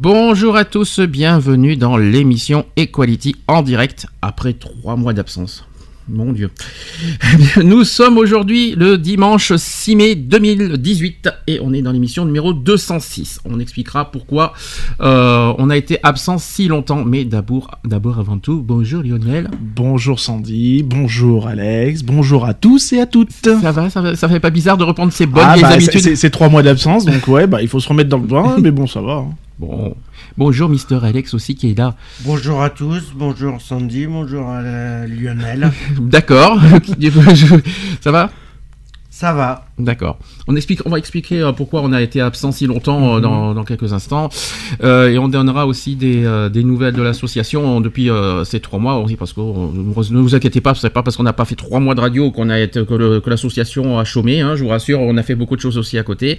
Bonjour à tous, bienvenue dans l'émission Equality en direct après trois mois d'absence. Mon Dieu. Nous sommes aujourd'hui le dimanche 6 mai 2018 et on est dans l'émission numéro 206. On expliquera pourquoi euh, on a été absent si longtemps. Mais d'abord, d'abord avant tout, bonjour Lionel. Bonjour Sandy, bonjour Alex, bonjour à tous et à toutes. Ça va, ça, va, ça fait pas bizarre de reprendre ses bonnes Ah, bah, habitudes c'est- c'est trois mois d'absence, donc ouais, bah, il faut se remettre dans le bain, mais bon, ça va. hein. Bon. Bonjour Mister Alex aussi qui est là. Bonjour à tous, bonjour Sandy, bonjour à la- Lionel. D'accord. ça va? Ça va. D'accord. On, explique, on va expliquer euh, pourquoi on a été absent si longtemps euh, dans, dans quelques instants. Euh, et on donnera aussi des, des nouvelles de l'association depuis euh, ces trois mois. aussi, Parce que ne vous inquiétez pas, c'est pas parce qu'on n'a pas fait trois mois de radio qu'on a été, que, l'association a chômé. hein, je vous rassure, on a fait beaucoup de choses aussi à côté.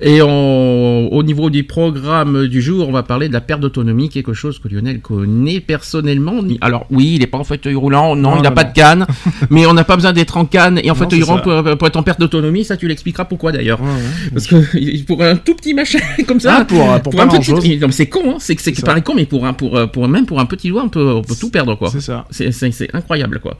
Et on- au niveau du programme du jour, on va parler de la perte d'autonomie, quelque chose que Lionel connaît personnellement. Alors oui, il n'est pas en fauteuil roulant, non, Non, il n'a pas non. de canne, mais on n'a pas besoin d'être en canne et en Non, fauteuil roulant pour, pour être en perte d'autonomie. Ça, tu l'expliqueras pourquoi d'ailleurs. Ouais, ouais. Parce que pour un tout petit machin comme ça, Ah, pour, pour, un petit, non, c'est con, hein, c'est que c'est pareil con, mais pour un, pour, euh, pour même pour un petit doigt, on peut, on peut tout perdre quoi. C'est ça. C'est, incroyable quoi.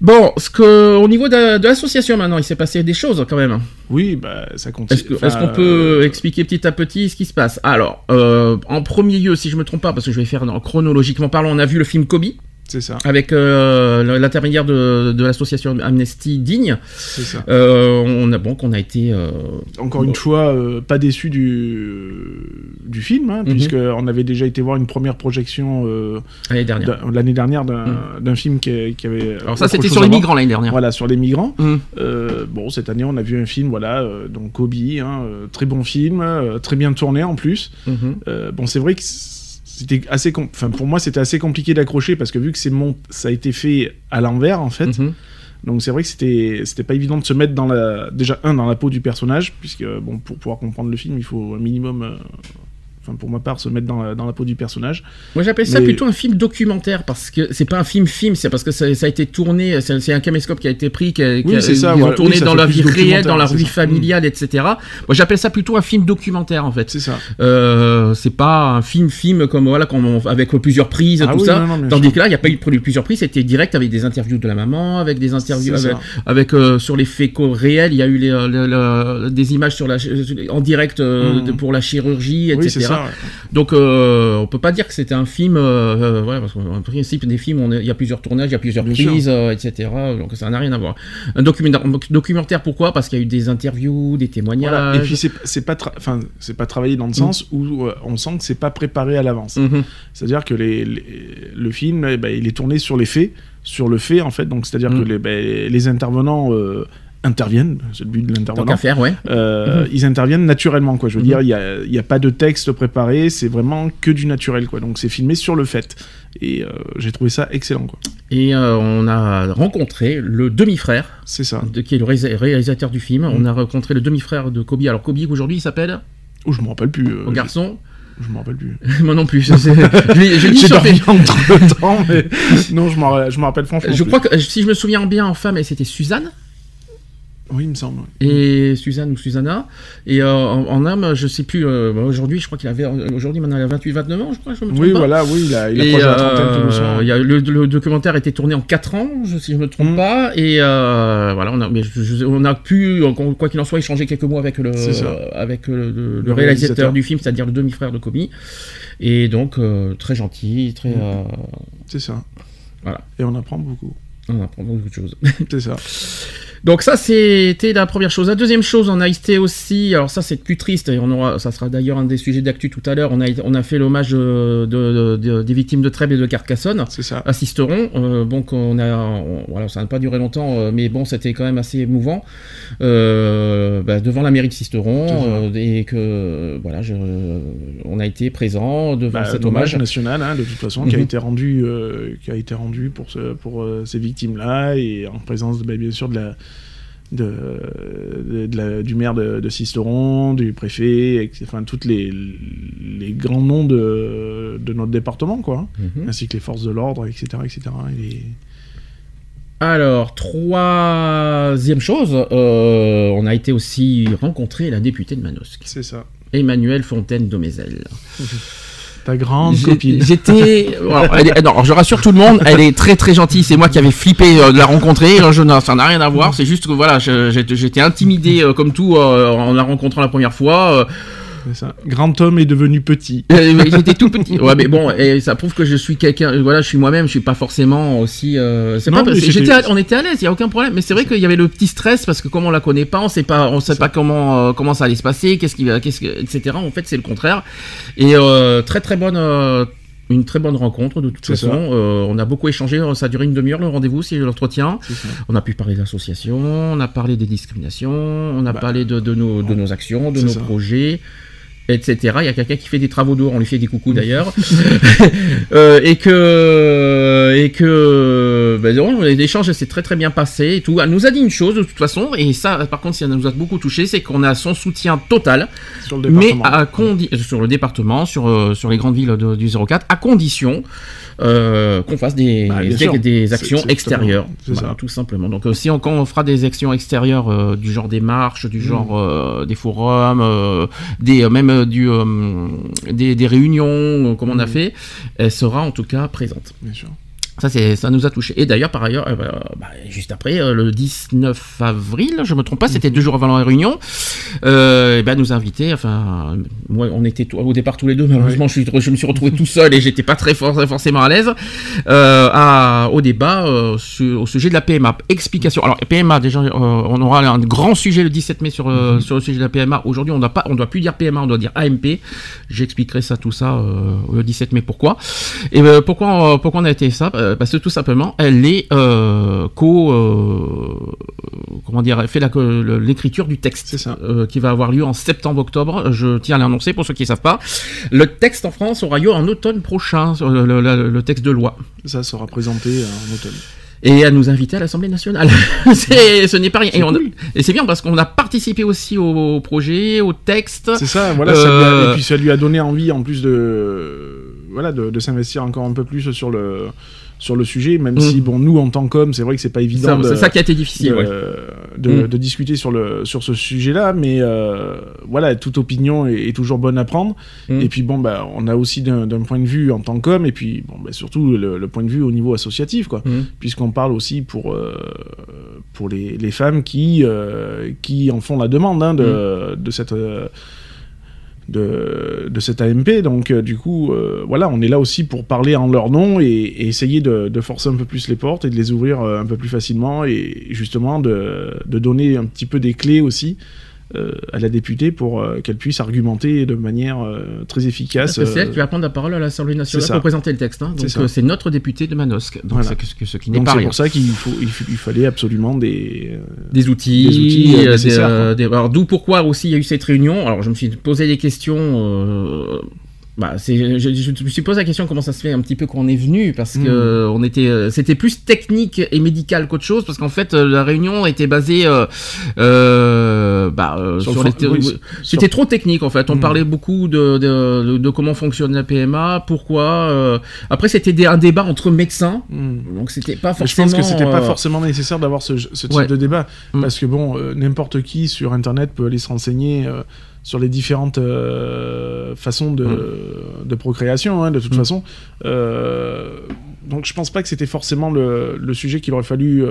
Bon, ce que, au niveau de, de l'association maintenant, il s'est passé des choses quand même. Oui, bah, ça continue. Est-ce, Enfin, qu'on peut euh, expliquer petit à petit ce qui se passe? Alors, euh, en premier lieu, si je me trompe pas, parce que je vais faire dans- chronologiquement parlant, on a vu le film Kobe C'est ça, avec euh, l'intermédiaire de, de l'association Amnesty Digne. c'est ça. Euh, on a bon qu'on a été euh, Encore une fois, euh, pas déçu du, du film, hein, Mhm. puisqu'on avait déjà été voir une première projection euh, l'année dernière. d'un- l'année dernière d'un Mhm. d'un film qui, qui avait. Alors ça, c'était sur les migrants l'année dernière. Voilà, sur les migrants. Mhm. Euh, bon, cette année, on a vu un film, voilà, euh, donc Kobe, hein, très bon film, euh, très bien tourné en plus. Mhm. Euh, bon, c'est vrai que c'était assez, enfin pour moi, c'était assez compliqué d'accrocher parce que vu que c'est mon, ça a été fait à l'envers en fait, Mhm. donc c'est vrai que c'était, c'était pas évident de se mettre dans la, déjà un dans la peau du personnage, puisque bon, pour pouvoir comprendre le film, il faut un minimum. euh, Enfin, pour ma part, se mettre dans la, dans la peau du personnage. Moi j'appelle ça Mais- plutôt un film documentaire parce que c'est pas un film film, c'est parce que ça, ça a été tourné, c'est un caméscope qui a été pris, qui a, qui Oui, a- c'est ça, ils ont tourné Oui, dans la vie réelle, dans la vie familiale, etc. Moi j'appelle ça plutôt un film documentaire en fait. C'est ça. Euh, c'est pas un film film comme voilà on- avec plusieurs prises Ah tout oui, ça. non, non, bien Tandis que là il y a pas eu de plusieurs prises, c'était direct avec des interviews de la maman, avec des interviews avec, euh, sur les faits réels, il y a eu les, euh, des images sur la en direct euh, de- pour la chirurgie, etc. Ça. Donc euh, on peut pas dire que c'était un film, euh, euh, voilà, parce qu'en principe des films, il y a plusieurs tournages, il y a plusieurs Bien prises, euh, etc. Donc ça n'a rien à voir. Un documentaire, documentaire pourquoi? Parce qu'il y a eu des interviews, des témoignages. Voilà. Et puis c'est pas, enfin, c'est pas travaillé dans le sens où on sent que c'est pas préparé à l'avance. Mhm. C'est-à-dire que les, les- le film, eh ben, il est tourné sur les faits, sur le fait en fait. Donc c'est-à-dire Mm. que les, ben, les intervenants interviennent, c'est le but de l'intervenant. faire, ouais. Euh, Ils interviennent naturellement, quoi. Je veux Mhm. dire, il y a, pas de texte préparé, c'est vraiment que du naturel, quoi. Donc c'est filmé sur le fait. Et euh, j'ai trouvé ça excellent, quoi. Et euh, on a rencontré le demi-frère, C'est ça. de- qui est le réalisa- réalisateur du film. On a rencontré le demi-frère de Kobe. Alors Kobe aujourd'hui il s'appelle Oh, je me rappelle plus. au garçon. Je, je me rappelle plus. Moi non plus. je J'ai dormi entre le temps, mais non, je m'en je m'en rappelle franchement. Je plus. crois que si je me souviens bien en femme, c'était Suzanne. Oui, il me semble. et Suzanne ou Susanna. Et euh, en, en âme, je sais plus, euh, bah, aujourd'hui, je crois qu'il avait, aujourd'hui, maintenant, il a 28, 29 ans, je crois, je me trompe Oui, pas. voilà, oui, il a, il Et, la trentaine euh, doucement. il y a, le, le documentaire a été tourné en 4 ans, je- si je me trompe Mm. pas, et voilà, on a, mais je- je- on a pu, quoi qu'il en soit, échanger quelques mots avec le, C'est ça. avec le, le- le Le réalisateur, du film, c'est-à-dire le demi-frère de Kobe, et donc très gentil, très, Mm. C'est ça. Voilà. Et on apprend beaucoup. On apprend beaucoup de choses. C'est ça. Donc ça c'était la première chose. La deuxième chose, on a été aussi, alors ça c'est plus triste, et on aura, ça sera d'ailleurs un des sujets d'actu tout à l'heure. On a, on a fait l'hommage de, de- de- des victimes de Trèbes et de Carcassonne. C'est ça. Assisteront. Euh, donc on a, on- voilà, ça n'a pas duré longtemps, euh, mais bon, c'était quand même assez émouvant euh, bah, devant la mairie de Sisteron euh, et que voilà, je, on a été présent devant Bah, cet hommage national, hein, de toute façon, qui a Mhm. été rendu, euh, qui a été rendu pour, ce, pour euh, ces victimes-là et en présence, bah, bien sûr, de la, de, la- du maire de, de Sisteron, du préfet, etc. enfin, toutes les, les grands noms de, de notre département, quoi, Mhm. ainsi que les forces de l'ordre, etc., etc. Et les- Alors, troisième chose, euh, on a été aussi rencontrer la députée de Manosque, C'est ça. Emmanuelle Fontaine Domézel. Ta grande copine. J'étais. alors, je rassure tout le monde, elle est très très gentille. C'est moi qui avais flippé euh, de la rencontrer. Je, n'en- ça n'a rien à voir. C'est juste que voilà, j'étais intimidé euh, comme tout euh, en la rencontrant la première fois. Euh, ça. Grand homme est devenu petit. Euh, J'étais tout petit. Ouais, mais bon, et ça prouve que je suis quelqu'un. euh, Voilà, je suis moi-même. Je suis pas forcément aussi. euh, Non, pas. j'étais à- on était à l'aise. Il y a aucun problème. Mais c'est vrai qu'il y avait le petit stress parce que comme on la connaît pas, on sait pas, on sait pas comment euh, comment ça allait se passer, qu'est-ce qui qu'est-ce que, etc. En fait, c'est le contraire. Et euh, très très bonne. euh, une très bonne rencontre de toute façon. Euh, on a beaucoup échangé, ça a duré une demi-heure le rendez-vous, c'est l'entretien. On a pu parler d'associations, on a parlé des discriminations, on a Bah, parlé de, de nos, de nos actions, de nos ça. projets, etc. Il y a quelqu'un qui fait des travaux d'eau, on lui fait des coucous d'ailleurs. Euh, et que, et que, ben l'échange s'est très très bien passé et tout. Elle nous a dit une chose de toute façon, et ça, par contre, ça nous a beaucoup touché, c'est qu'on a son soutien total, Sur le mais département. à condi- sur le département, sur, euh, sur les grandes villes de- du 04, à condition euh, qu'on fasse des, Bah, des- des C'est- actions c'est extérieures. Voilà, ça. tout simplement. Donc, euh, si on, quand on fera des actions extérieures euh, du genre des marches, Mmh. du genre euh, des forums, euh, des, euh, même euh, du, euh, des, des réunions, comme on a Mhm. fait, elle sera en tout cas présente. Bien sûr. Ça, c'est, ça nous a touché. Et d'ailleurs, par ailleurs, euh, bah, juste après, euh, le 19 avril, je me trompe pas, c'était deux jours avant la réunion, euh, et ben, nous a invités, enfin, moi, on était tout- au départ tous les deux, malheureusement, je, suis, je me suis retrouvé tout seul et j'étais pas très for- forcément à l'aise, euh, à- au débat sur- au sujet de la PMA. Explication. Alors, PMA, déjà, on aura un grand sujet le 17 mai sur, euh, sur le sujet de la PMA. Aujourd'hui, on ne pas, on doit plus dire PMA, on doit dire AMP. J'expliquerai ça, tout ça, le 17 mai, pourquoi? Et pourquoi, pourquoi on a été ça? Euh, Parce que tout simplement, elle est euh, co, euh, comment dire, elle fait l'écriture du texte, ça. qui va avoir lieu en septembre-octobre. Je tiens à l'annoncer pour ceux qui ne savent pas. Le texte en France aura lieu en automne prochain, le, le- le texte de loi. Ça sera présenté en automne. Et à nous inviter à l'Assemblée nationale. ce n'est pas rien. Et, cool. c'est bien parce qu'on a participé aussi au, projet, au texte. C'est ça, voilà. ça lui a- et puis ça lui a donné envie, en plus de, voilà, de, de s'investir encore un peu plus sur le, sur le sujet, même Mm. si, bon, nous, en tant qu'hommes, c'est vrai que c'est pas évident de, c'est ça qui a été difficile. de, ouais. de, Mm. de discuter sur, le, sur ce sujet-là, mais euh, voilà, toute opinion est, est toujours bonne à prendre. Mm. Et puis, bon, bah, on a aussi d'un point de vue en tant qu'homme, et puis, bon, bah, surtout le, le point de vue au niveau associatif, quoi. Puisqu'on parle aussi pour, euh, pour les, les femmes qui, euh, qui en font la demande hein, de, de cette. De, de cette AMP. Donc, euh, du coup, euh, voilà, on est là aussi pour parler en leur nom et, et essayer de, de forcer un peu plus les portes et de les ouvrir euh, un peu plus facilement et justement de, de donner un petit peu des clés aussi à la députée pour euh, qu'elle puisse argumenter de manière euh, très efficace. C'est elle euh, qui va prendre la parole à l'Assemblée nationale pour présenter le texte. hein. Donc C'est euh, notre député de Manosque. Donc Voilà. c'est ce, qui n'est pas c'est pour ça qu'il faut, il, il fallait absolument des... euh, Des outils, Des outils, euh, euh, des, nécessaires, euh, des- alors d'où pourquoi aussi il y a eu cette réunion. Alors je me suis posé des questions. Bah, je, je me suis posé la question comment ça se fait un petit peu qu'on est venu parce que Mm. euh, on était, euh, c'était plus technique et médical qu'autre chose parce qu'en fait euh, la réunion était basée, euh, bah, Sur sur, le les oui, c'était trop technique en fait. On Mm. parlait beaucoup de, de, comment fonctionne la PMA, pourquoi. Après c'était un débat entre médecins, hmm. donc c'était pas Mais je forcément. pense que c'était pas forcément nécessaire d'avoir ce, ce type Ouais. de débat parce que bon, n'importe qui sur Internet peut aller se renseigner sur les différentes euh, façons de, de procréation, hein, de toute Mm. façon. Euh, donc je pense pas que c'était forcément le, le sujet qu'il aurait fallu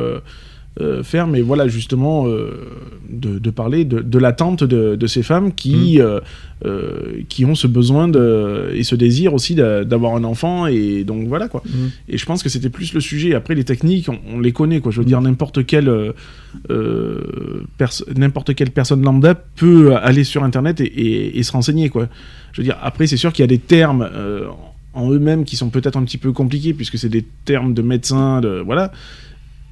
euh, faire, mais voilà, justement, euh, de, de parler de, de l'attente de, de ces femmes qui, euh, euh, qui ont ce besoin de, et ce désir aussi d'a- d'avoir un enfant, et donc voilà quoi. Mhm. Et je pense que c'était plus le sujet. Après, les techniques, on, on les connaît, quoi. Je veux dire, n'importe quelle, perso- n'importe quelle personne lambda peut aller sur Internet et, et- et se renseigner, quoi. Je veux dire, après, c'est sûr qu'il y a des termes en eux-mêmes qui sont peut-être un petit peu compliqués, puisque c'est des termes de médecins, de voilà.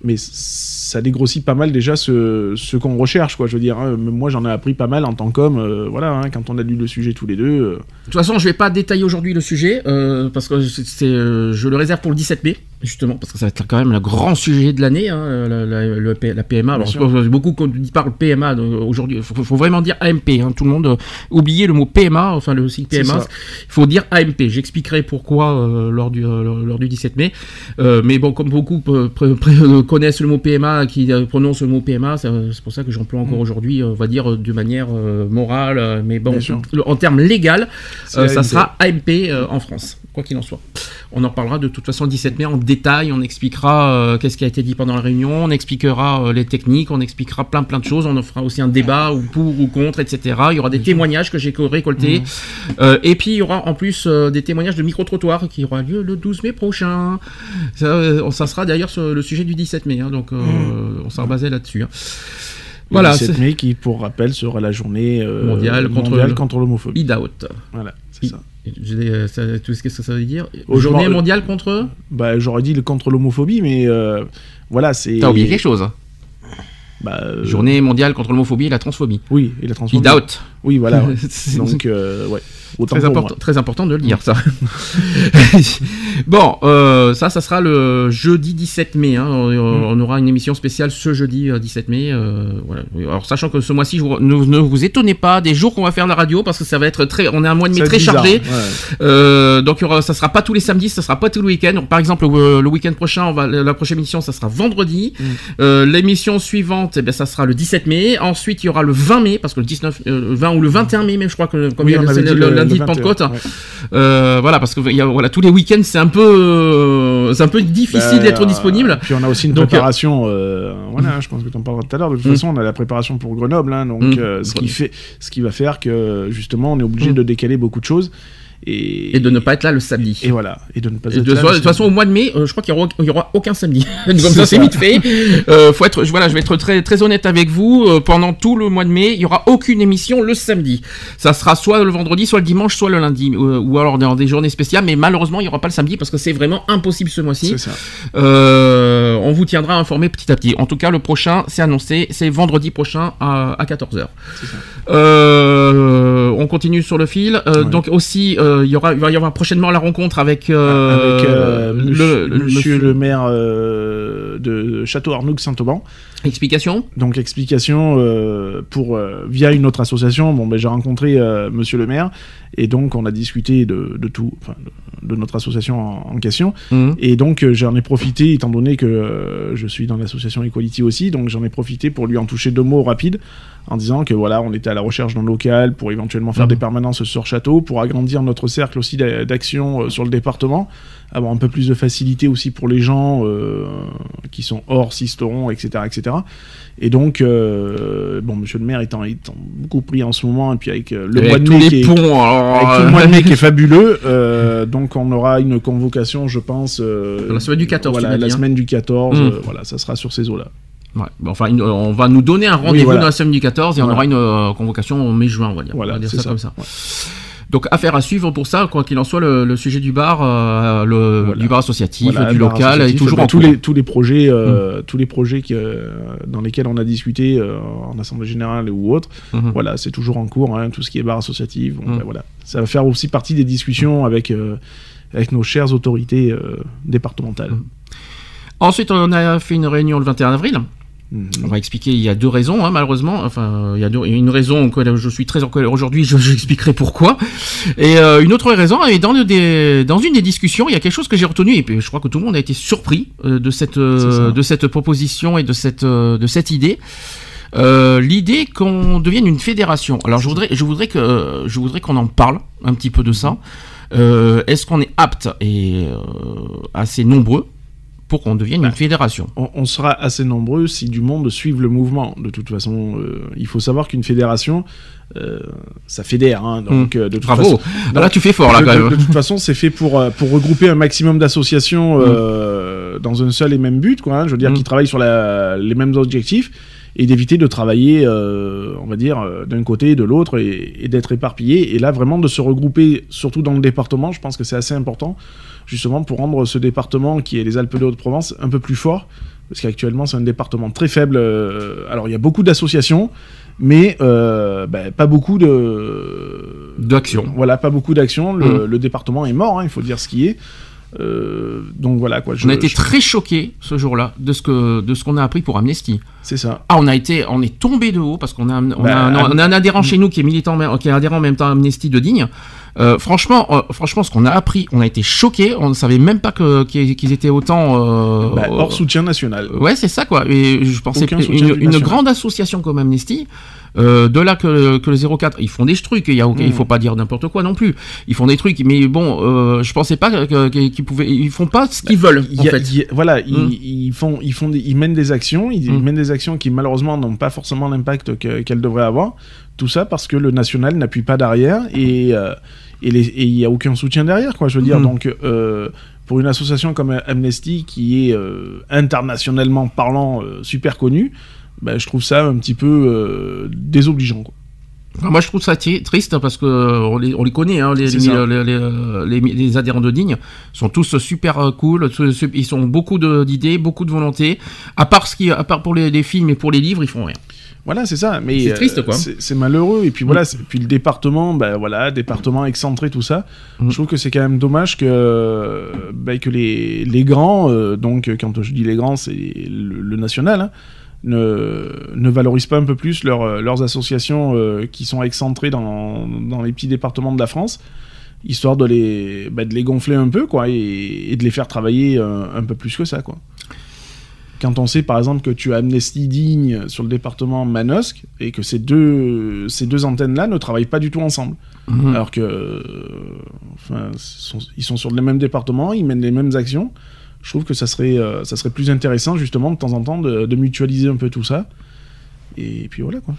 Mais ça dégrossit pas mal déjà ce, qu'on recherche, quoi. Je veux dire, hein. Moi, j'en ai appris pas mal en tant qu'homme, euh, voilà, hein, quand on a lu le sujet tous les deux. euh, De toute façon, je vais pas détailler aujourd'hui le sujet euh, parce que je le réserve pour le 17 mai justement parce que ça va être quand même le grand sujet de l'année, hein, la, PMA. Alors, je beaucoup qui parlent PMA donc, aujourd'hui, il faut, faut vraiment dire AMP. Hein, tout le monde euh, oubliez le mot PMA, enfin le cycle PMA. Il faut dire AMP. J'expliquerai pourquoi euh, lors du euh, lors, du 17 mai. Euh, mais bon, comme beaucoup euh, euh, connaissent le mot PMA, qui euh, prononcent le mot PMA, c'est pour ça que j'emploie encore Mm. aujourd'hui, euh, on va dire euh, de manière euh, morale, euh, mais bon, en termes légal, euh, ça sera AMP euh, en France, quoi qu'il en soit. On en parlera de toute façon le 17 mai en détail, on expliquera euh, qu'est-ce qui a été dit pendant la réunion, on expliquera euh, les techniques, on expliquera plein plein de choses, on en fera aussi un débat ou pour ou contre, etc. Il y aura des témoignages que j'ai récoltés, Mhm. Euh, et puis il y aura en plus des témoignages de micro-trottoirs qui aura lieu le 12 mai prochain. Ça, ça sera d'ailleurs sur le sujet du 17 mai, hein, donc euh, on s'est basé là-dessus. hein. le Voilà, 17 c'est- mai, qui, pour rappel, sera la journée Mondiale contre mondiale le- contre l'homophobie. Eat out. Voilà, c'est ça. Je dis, euh, ça- sais ce que ça veut dire Oh, Journée mondiale contre Bah, j'aurais dit le contre l'homophobie, mais euh, voilà, c'est. T'as oublié quelque chose. hein? Bah, euh, Journée mondiale contre l'homophobie et la transphobie. Oui, et la transphobie. Eat out. Oui, voilà. ouais. C'est- Donc, euh, ouais. Autant Très important, moi. très important de le dire, ça. bon, euh, ça, ça sera le jeudi 17 mai. hein. On, on aura une émission spéciale ce jeudi euh, 17 mai. euh, voilà. Alors, sachant que ce mois-ci, ne, ne vous étonnez pas des jours qu'on va faire la radio parce que ça va être très. On est un mois de mai très bizarre, chargé. ouais. Donc, il y aura, ça sera pas tous les samedis, ça sera pas tous les week-ends. Par exemple, le, le week-end prochain, on va, la prochaine émission, ça sera vendredi. Mm. L'émission suivante, eh bien, ça sera le 17 mai. Ensuite, il y aura le 20 mai, parce que le 19, euh, le 20 ou le 21 mai, même, je crois que comme Oui, il y a le- avait c'est dit le, le- lundi le de 21, Pentecôte. ouais. Euh, voilà, parce que y a, voilà, tous les week-ends, c'est un peu, euh, c'est un peu difficile Bah, d'être euh, disponible. Puis on a aussi une Donc, préparation. euh, voilà, je pense que tu en parleras tout à l'heure. De toute Mm. façon, on a la préparation pour Grenoble, hein, donc Mm. euh, ce qui fait, ce qui va faire que justement, on est obligé Mm. de décaler beaucoup de choses et Et de ne pas être là le samedi. et voilà et de ne pas être de, là de toute façon, au mois de mai, euh, je crois qu'il y aura, aura aucun samedi. Comme ça, c'est vite fait. Euh, faut être, je- voilà, je vais être très, très honnête avec vous. Euh, pendant tout le mois de mai, il y aura aucune émission le samedi. Ça sera soit le vendredi, soit le dimanche, soit le lundi, euh, ou alors dans des journées spéciales. Mais malheureusement, il y aura pas le samedi parce que c'est vraiment impossible ce mois-ci. c'est ça. On vous tiendra informé petit à petit. En tout cas, le prochain, c'est annoncé, c'est vendredi prochain à, 14h. C'est ça. Euh, on continue sur le fil. Ouais. Donc aussi, euh, il y aura, il va y avoir prochainement la rencontre avec, euh, Avec euh, le, monsieur, le- monsieur le maire euh, de Château Arnoux Saint-Auban. Explication Donc explication euh, pour euh, via une autre association. Bon, ben j'ai rencontré euh, Monsieur le maire et donc on a discuté de, de tout, enfin de, de notre association en, en question. Mhm. Et donc euh, j'en ai profité, étant donné que je suis dans l'association Equality aussi, donc j'en ai profité pour lui en toucher deux mots rapides en disant que voilà, on était à la recherche d'un local pour éventuellement faire Mhm. des permanences sur Château, pour agrandir notre cercle aussi d'a- d'action sur le département, avoir un peu plus de facilité aussi pour les gens euh, qui sont hors Sisteron, etc., etc. Et donc, euh, bon, Monsieur le Maire étant, étant beaucoup pris en ce moment, et puis avec euh, le Avec mois de mai qui est, alors, avec tout le mois de mai qui est fabuleux, euh, donc on aura une convocation, je pense. euh, La semaine du 14, Voilà, la dit, hein. semaine du 14, Mm. euh, voilà, ça sera sur ces eaux-là. ouais, bon, enfin, une- on va nous donner un rendez-vous voilà. dans la semaine du 14 et on aura une euh, convocation en mai-juin, on va dire. Voilà, on va dire ça, ça. comme ça. Ouais. Donc affaire à suivre pour ça, quoi qu'il en soit, le, le sujet du bar, euh, le, Voilà. du bar associatif, Voilà, du bar local, est associatif, toujours bah, en tous cours. les tous les projets, euh, tous les projets dans lesquels on a discuté euh, en assemblée générale ou autre. Mhm. Voilà, c'est toujours en cours, hein, tout ce qui est bar associatif. Bon, ben voilà, ça va faire aussi partie des discussions avec avec nos chères autorités départementales. Ensuite, on a fait une réunion le 21 avril. On va expliquer, il y a deux raisons, hein, malheureusement. Enfin, il y a deux- il y a une raison que je suis très en colère aujourd'hui, je- j'expliquerai pourquoi. Et euh, une autre raison, et dans, le des- dans une des discussions, il y a quelque chose que j'ai retenu, et puis je crois que tout le monde a été surpris euh, de, cette, euh, de cette proposition et de cette, euh, de cette idée. Euh, l'idée qu'on devienne une fédération. Alors je voudrais, je voudrais que, je voudrais qu'on en parle un petit peu de ça. Euh, Est-ce qu'on est apte et euh, assez nombreux pour qu'on devienne une fédération. on, on sera assez nombreux si du monde suive le mouvement. De toute façon, euh, il faut savoir qu'une fédération, euh, ça fédère. hein, donc, euh, de toute Bravo. façon, Ah, là, tu fais fort, là, de, quand de- toute façon, c'est fait pour, pour regrouper un maximum d'associations euh, dans un seul et même but, quoi. hein, je veux dire, Mm. qui travaillent sur la- les mêmes objectifs et d'éviter de travailler, euh, on va dire, d'un côté et de l'autre et, et d'être éparpillé. Et là, vraiment, de se regrouper, surtout dans le département, je pense que c'est assez important, justement, pour rendre ce département qui est les Alpes de Haute-Provence un peu plus fort. Parce qu'actuellement, c'est un département très faible. euh, alors, il y a beaucoup d'associations, mais euh, ben, pas beaucoup de D'action. Voilà, pas beaucoup d'actions. Le, Mm. le département est mort, hein, il faut dire ce qui est. Euh, donc voilà quoi. Je, on a été je- très choqués ce jour-là de ce que de ce qu'on a appris pour Amnesty. C'est ça. Ah, on a été, on est tombé de haut parce qu'on a, on, Bah, a, un, Am- on a un adhérent chez nous qui est militant, qui est adhérent en même temps à Amnesty de Digne. Euh, franchement, euh, franchement, ce qu'on a appris, on a été choqués. On ne savait même pas que qu'ils étaient autant. Bah, hors soutien national. Ouais, c'est ça quoi. Et je pensais une, une grande association comme Amnesty, euh, de là que, que le 04, ils font des trucs. Il y a, aucun- il Mm. faut pas dire n'importe quoi non plus. Ils font des trucs, mais bon, euh, je pensais pas qu'ils pouvaient. Ils font pas ce qu'ils veulent Il en y a- fait. y voilà, ils, Mm. ils font, ils font, des- ils mènent des actions, ils, ils Mm. mènent des actions qui malheureusement n'ont pas forcément l'impact que- qu'elles devraient avoir. Tout ça parce que le national n'appuie pas derrière et euh, et il y a aucun soutien derrière, quoi. Je veux dire, donc euh, pour une association comme Amnesty qui est internationalement parlant super connue, bah, je trouve ça un petit peu euh, désobligeant. Quoi. Moi, je trouve ça tri- triste parce que euh, on les, on les connaît, hein, les, C'est les, les- adhérents de Digne sont tous super euh, cool. tous- Ils ont beaucoup d'idées, beaucoup de volonté. À part ce qui, à part pour les, films et pour les livres, ils font rien. Voilà, c'est ça. Mais C'est euh, triste, quoi. C'est malheureux. Et puis voilà, c'est- puis le département, bah voilà, département excentré, tout ça. Mm. Je trouve que c'est quand même dommage que bah, que les les grands, euh, donc quand je dis les grands, c'est le, le national. hein, ne, ne valorisent pas un peu plus leurs leurs associations euh, qui sont excentrées dans, dans les petits départements de la France, histoire de les, bah, de les gonfler un peu, quoi, et, et de les faire travailler euh, un peu plus que ça, quoi. Quand on sait par exemple que tu as Amnesty Digne sur le département Manosque et que ces deux, ces deux antennes-là ne travaillent pas du tout ensemble. Mhm. Alors que, euh, enfin, sont- ils sont sur le même département, ils mènent les mêmes actions. Je trouve que ça serait, euh, ça serait plus intéressant justement de temps en temps de, mutualiser un peu tout ça. Et puis voilà quoi.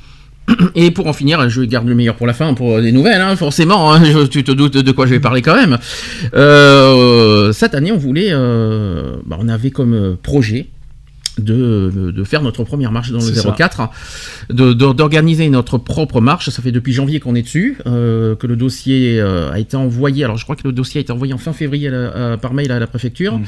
Et pour en finir, je garde le meilleur pour la fin, pour des nouvelles, hein, forcément. hein, tu te doutes de quoi je vais parler quand même. Euh, cette année, on voulait, euh, bah, on avait comme projet. De, faire notre première marche dans le C'est ça. 04, de- de- d'organiser notre propre marche. Ça fait depuis janvier qu'on est dessus, euh, que le dossier euh, a été envoyé. Alors je crois que le dossier a été envoyé en fin février à la- à- par mail à la préfecture, Mhm.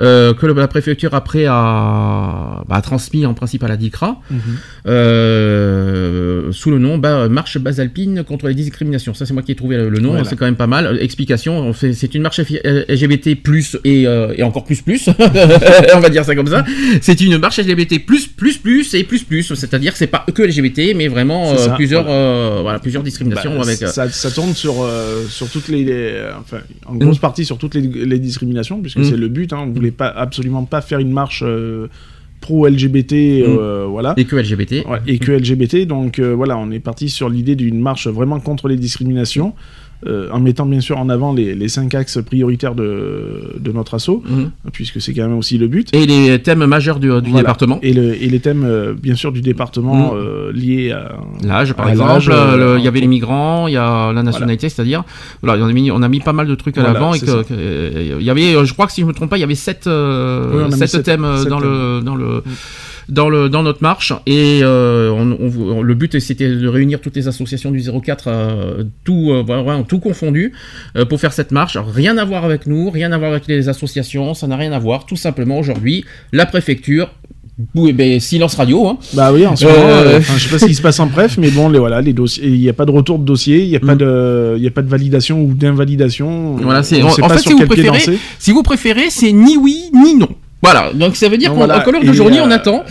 euh, que le- la préfecture après a, bah, a transmis en principe à la DICRA Mhm. euh, sous le nom bah, Marche Basalpine contre les discriminations. Ça, c'est moi qui ai trouvé le, le nom, Voilà. c'est quand même pas mal. Euh, Explication, c'est une marche euh, LGBT plus et, euh, et encore plus plus, on va dire ça comme ça. C'est une marche LGBT plus plus plus et plus plus, c'est-à-dire que c'est pas que LGBT, mais vraiment euh, ça, plusieurs, voilà. euh, voilà, plusieurs discriminations Bah, avec. euh, ça, ça tourne sur, sur toutes les, les- enfin, en grosse partie sur toutes les, les discriminations, puisque Mm. c'est le but. Hein, on voulait pas absolument pas faire une marche pro LGBT, euh, voilà. et que LGBT. Ouais, et que LGBT. Donc euh, voilà, on est parti sur l'idée d'une marche vraiment contre les discriminations, euh, en mettant bien sûr en avant les, les cinq axes prioritaires de, de notre assaut, Mhm. puisque c'est quand même aussi le but. Et les thèmes majeurs du, du Voilà. département. Et, le- et les thèmes, euh, bien sûr, du département Mm. euh, liés à. L'âge, par à exemple, le- il y avait les migrants, il y a la nationalité, c'est-à-dire, voilà, on a, mis, on a mis pas mal de trucs à l'avant et que, que- y avait, je crois que si je me trompe pas, il y avait sept, euh, Oui, sept thèmes sept dans thèmes. le, dans le, Mm. Dans le, dans notre marche et euh, on- on- le but c'était de réunir toutes les associations du 04, euh, tout, euh, voilà, tout confondu, pour faire cette marche. Alors, rien à voir avec nous, rien à voir avec les associations, ça n'a rien à voir. Tout simplement aujourd'hui, la préfecture. Oui, ben, silence radio, hein. Bah oui, en ce moment, euh, enfin, je sais pas ce qui se passe en bref, mais bon, les, voilà, les dossiers, il n'y a pas de retour de dossier, il n'y a, pas Mm. de- il y a pas de validation ou d'invalidation. Voilà, c'est- en- sait en pas fait, si vous préférez. Si vous préférez, c'est ni oui ni non. Voilà, donc ça veut dire qu'en voilà, et, d'aujourd'hui, on euh, attend.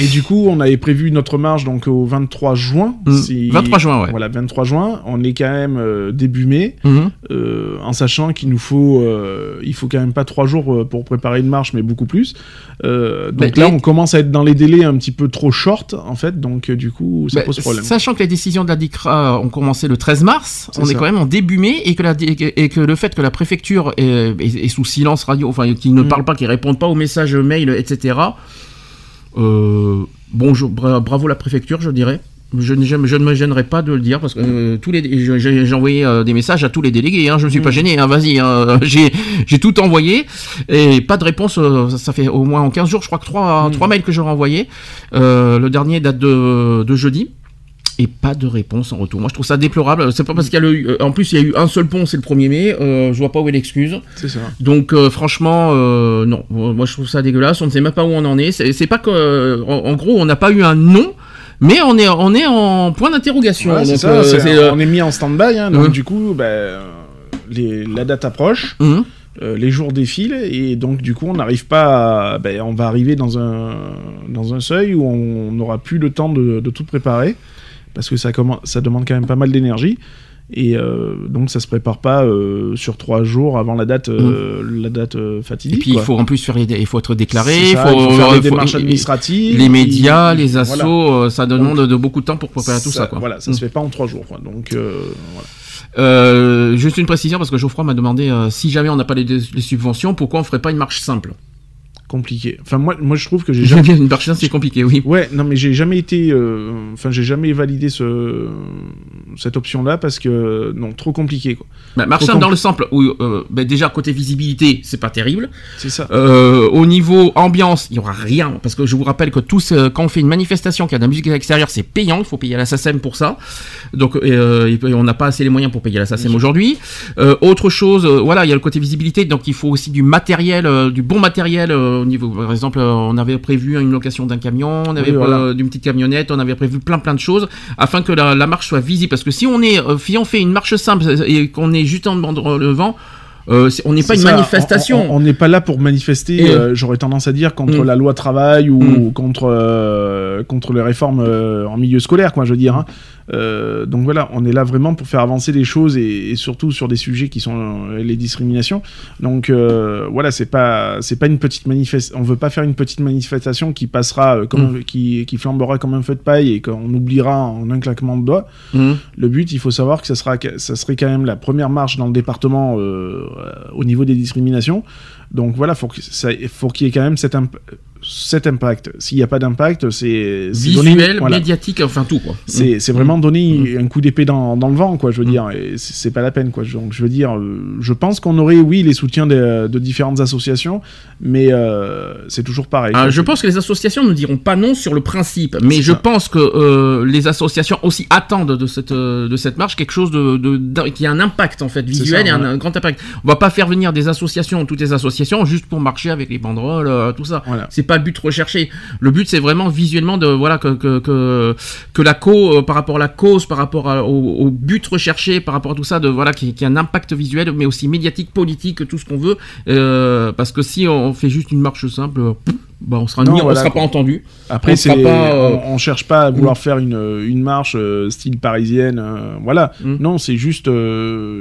Et du coup, on avait prévu notre marche donc au 23 juin. Mm. si- 23 juin, ouais. Voilà, 23 juin. On est quand même euh, début mai, Mhm. euh, en sachant qu'il nous faut, euh, il faut quand même pas trois jours pour préparer une marche, mais beaucoup plus. Donc là, on commence à être dans les délais un petit peu trop short, en fait. Donc du coup, ça Bah, pose problème. Sachant que les décisions de la DICRA ont commencé le 13 mars, on est quand même en début mai et que, la, et que- et que le fait que la préfecture est, est- est sous silence radio, enfin qui ne Mm. parle pas, qui répondent pas aux message mail, etc. Euh, bonjour, bra- bravo la préfecture, je dirais. Je, ne- je ne me gênerai pas de le dire parce que euh, tous les j'ai envoyé euh, des messages à tous les délégués. Hein, je me suis pas gêné. Hein, Vas-y, hein, j'ai tout envoyé et pas de réponse. euh, ça, ça fait au moins en 15 jours, je crois que trois trois mails que j'aurais envoyés. Le dernier date de, de jeudi. Et pas de réponse en retour. Moi, je trouve ça déplorable. C'est pas parce qu'il y a le, euh, en plus il y a eu un seul pont, c'est le 1er mai. Euh, je vois pas où est l'excuse. C'est ça. Donc euh, franchement, euh, non. Moi je trouve ça dégueulasse. On ne sait même pas où on en est. C'est pas que, en, en gros, on n'a pas eu un nom, mais on est, on est en point d'interrogation. On est mis en stand-by, hein, donc Ouais. du coup, bah, les- la date approche, euh, les jours défilent, et donc du coup, on n'arrive pas à, ben, on va arriver dans un, dans un seuil où on n'aura plus le temps de, de tout préparer, parce que ça, ça demande quand même pas mal d'énergie. Et euh, donc ça se prépare pas euh, sur trois jours avant la date, euh, la date euh, Et fatidique. puis il faut en plus faire il faut être déclaré, il ça, faut, il faut faire les démarches et- administratives, les médias, et- les assos, ça demande de beaucoup de temps pour préparer tout ça. quoi. Voilà, ça Hum. se fait pas en trois jours. Quoi. Donc voilà. Euh, juste une précision parce que Geoffroy m'a demandé euh, si jamais on n'a pas les, les subventions, pourquoi on ferait pas une marche simple? Compliqué. Enfin moi, moi je trouve que j'ai jamais Une simple c'est compliqué, oui. Ouais, non, mais j'ai jamais été. euh, Enfin, j'ai jamais validé ce, cette option-là parce que. Non, trop compliqué, quoi. Bah, dans le simple, où, euh, bah, déjà côté visibilité, c'est pas terrible. C'est ça. Euh, au niveau ambiance, il y aura rien parce que je vous rappelle que tous euh, quand on fait une manifestation qui a de la musique extérieure, c'est payant, il faut payer à la SACEM pour ça. Donc on n'a pas assez les moyens pour payer à la SACEM aujourd'hui. Autre chose, voilà, il y a le côté visibilité, donc il faut aussi du matériel, du bon matériel au niveau. Par exemple, euh, on avait prévu une location d'un camion, on avait Oui, voilà. euh, d'une petite camionnette, on avait prévu plein plein de choses afin que la, la marche soit visible. Parce que si on est, euh, si on fait une marche simple et qu'on est juste en le vent, euh, on n'est pas une ça, manifestation. On- n'est pas là pour manifester, Et- euh, j'aurais tendance à dire, contre Mm. la loi travail ou Mm. contre, euh, contre les réformes euh, en milieu scolaire, quoi, je veux dire. hein. Euh, donc voilà, on est là vraiment pour faire avancer les choses et, et surtout sur des sujets qui sont euh, les discriminations. Donc euh, voilà, c'est pas c'est pas une petite manifestation. On veut pas faire une petite manifestation qui passera comme qui, qui flambera comme un feu de paille et qu'on oubliera en un claquement de doigts. Mhm. Le but, il faut savoir que ça, sera, ça serait quand même la première marche dans le département euh, au niveau des discriminations. Donc voilà, faut que ça- faut qu'il y ait quand même cet, imp- cet impact. S'il n'y a pas d'impact, c'est visuel, voilà. médiatique, enfin tout quoi. C'est c'est vraiment donner un coup d'épée dans, dans le vent, quoi, je veux Mm. dire. Et c'est pas la peine, quoi. Donc, je veux dire, euh, je pense qu'on aurait, oui, les soutiens de, de différentes associations, mais euh, c'est toujours pareil. Ah, je pense que les associations ne diront pas non sur le principe, mais je ça. pense que euh, les associations aussi attendent de cette de cette marche quelque chose de, qui a un impact en fait visuel ça, et un, voilà. un grand impact. On va pas faire venir des associations, toutes les associations, juste pour marcher avec les banderoles, euh, tout ça. Voilà. C'est pas le but recherché. Le but c'est vraiment visuellement de voilà que que que, que la co euh, par rapport à la cause, par rapport à- au, au but recherché, par rapport à tout ça, de voilà qui, qui a un impact visuel, mais aussi médiatique, politique, tout ce qu'on veut. Euh, parce que si on fait juste une marche simple, euh, bah on sera Non, ni, voilà, on sera quoi. pas entendu. Après, On sera pas, euh, on, on cherche pas à vouloir faire une, une marche euh, style parisienne, euh, voilà. Mm. Non, c'est juste,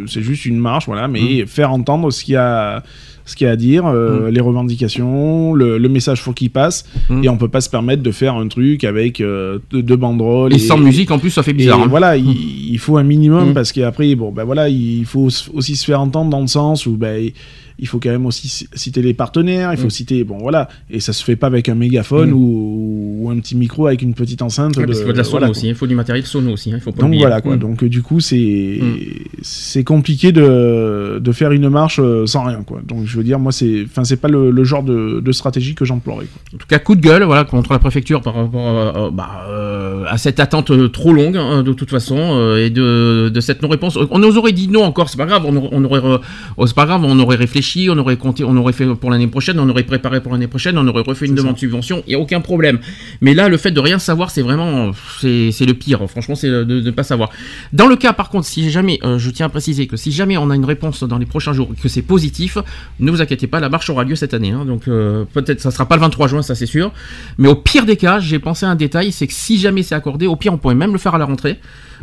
c'est juste une marche, voilà, mais faire entendre ce qu'il y a, ce qu'il y a à dire, euh, les revendications, le, le message faut qu'il passe, Mm. et on peut pas se permettre de faire un truc avec euh, deux, deux banderoles Et sans musique en plus, ça fait et bizarre. hein. voilà, il, il faut un minimum Mm. parce qu'après, bon, ben voilà, il faut aussi se faire entendre dans le sens où ben il faut quand même aussi citer les partenaires, il faut Mm. citer, bon voilà, et ça se fait pas avec un mégaphone Mm. ou, ou un petit micro avec une petite enceinte. Ouais, de, parce qu'il faut de la sono voilà, aussi, hein. il faut du matériel sono aussi, hein, il faut pas donc oublier. voilà quoi. Mm. Donc euh, du coup c'est Mm. c'est compliqué de, de faire une marche euh, sans rien quoi. Donc je veux dire moi c'est enfin c'est pas le, le genre de, de stratégie que j'emploierais. En tout cas, coup de gueule, voilà, contre la préfecture par rapport à, à- bah, euh, à cette attente euh, trop longue, hein, de toute façon, euh, et de, de cette non-réponse. On nous aurait dit non encore, c'est pas grave, on aurait, on aurait, euh, oh, c'est pas grave, on aurait réfléchi, on aurait compté, on aurait fait pour l'année prochaine, on aurait préparé pour l'année prochaine, on aurait refait une demande de subvention, il y a aucun problème. Mais là, le fait de rien savoir, c'est vraiment, c'est le pire. Franchement, c'est de ne pas savoir. Dans le cas, par contre, si jamais, euh, je tiens à préciser que si jamais on a une réponse dans les prochains jours, que c'est positif, ne vous inquiétez pas, la marche aura lieu cette année. hein. donc euh, peut-être ça sera pas le 23 juin, ça c'est sûr. Mais au pire des cas, j'ai pensé à un détail, c'est que si jamais c'est accordé, au pire on pourrait même le faire à la rentrée.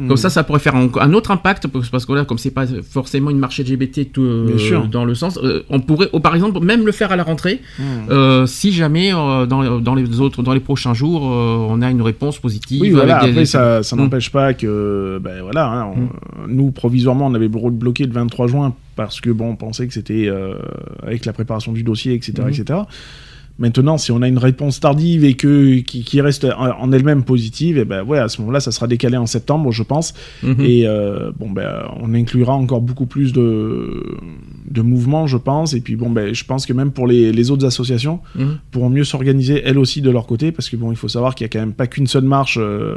Comme ça, ça pourrait faire un, un autre impact parce que là, comme c'est pas forcément une marche LGBT tout, euh, dans le sens, euh, on pourrait, oh, par exemple, même le faire à la rentrée. euh, si jamais euh, dans, dans les autres, dans les prochains jours, euh, on a une réponse positive. Oui, voilà. avec Après, ça, ça Mm. n'empêche pas que, ben voilà, hein, on- nous provisoirement, on avait bloqué le 23 juin parce que bon, on pensait que c'était euh, avec la préparation du dossier, etc., etc. Maintenant, si on a une réponse tardive et que qui, qui reste en, elle-même positive, et ben ouais, à ce moment-là, ça sera décalé en septembre, je pense. Mhm. Et euh, bon, ben, on inclura encore beaucoup plus de, de mouvements, je pense. Et puis bon, ben, je pense que même pour les, les autres associations, Mhm. pourront mieux s'organiser elles aussi de leur côté, parce que bon, il faut savoir qu'il y a quand même pas qu'une seule marche. euh,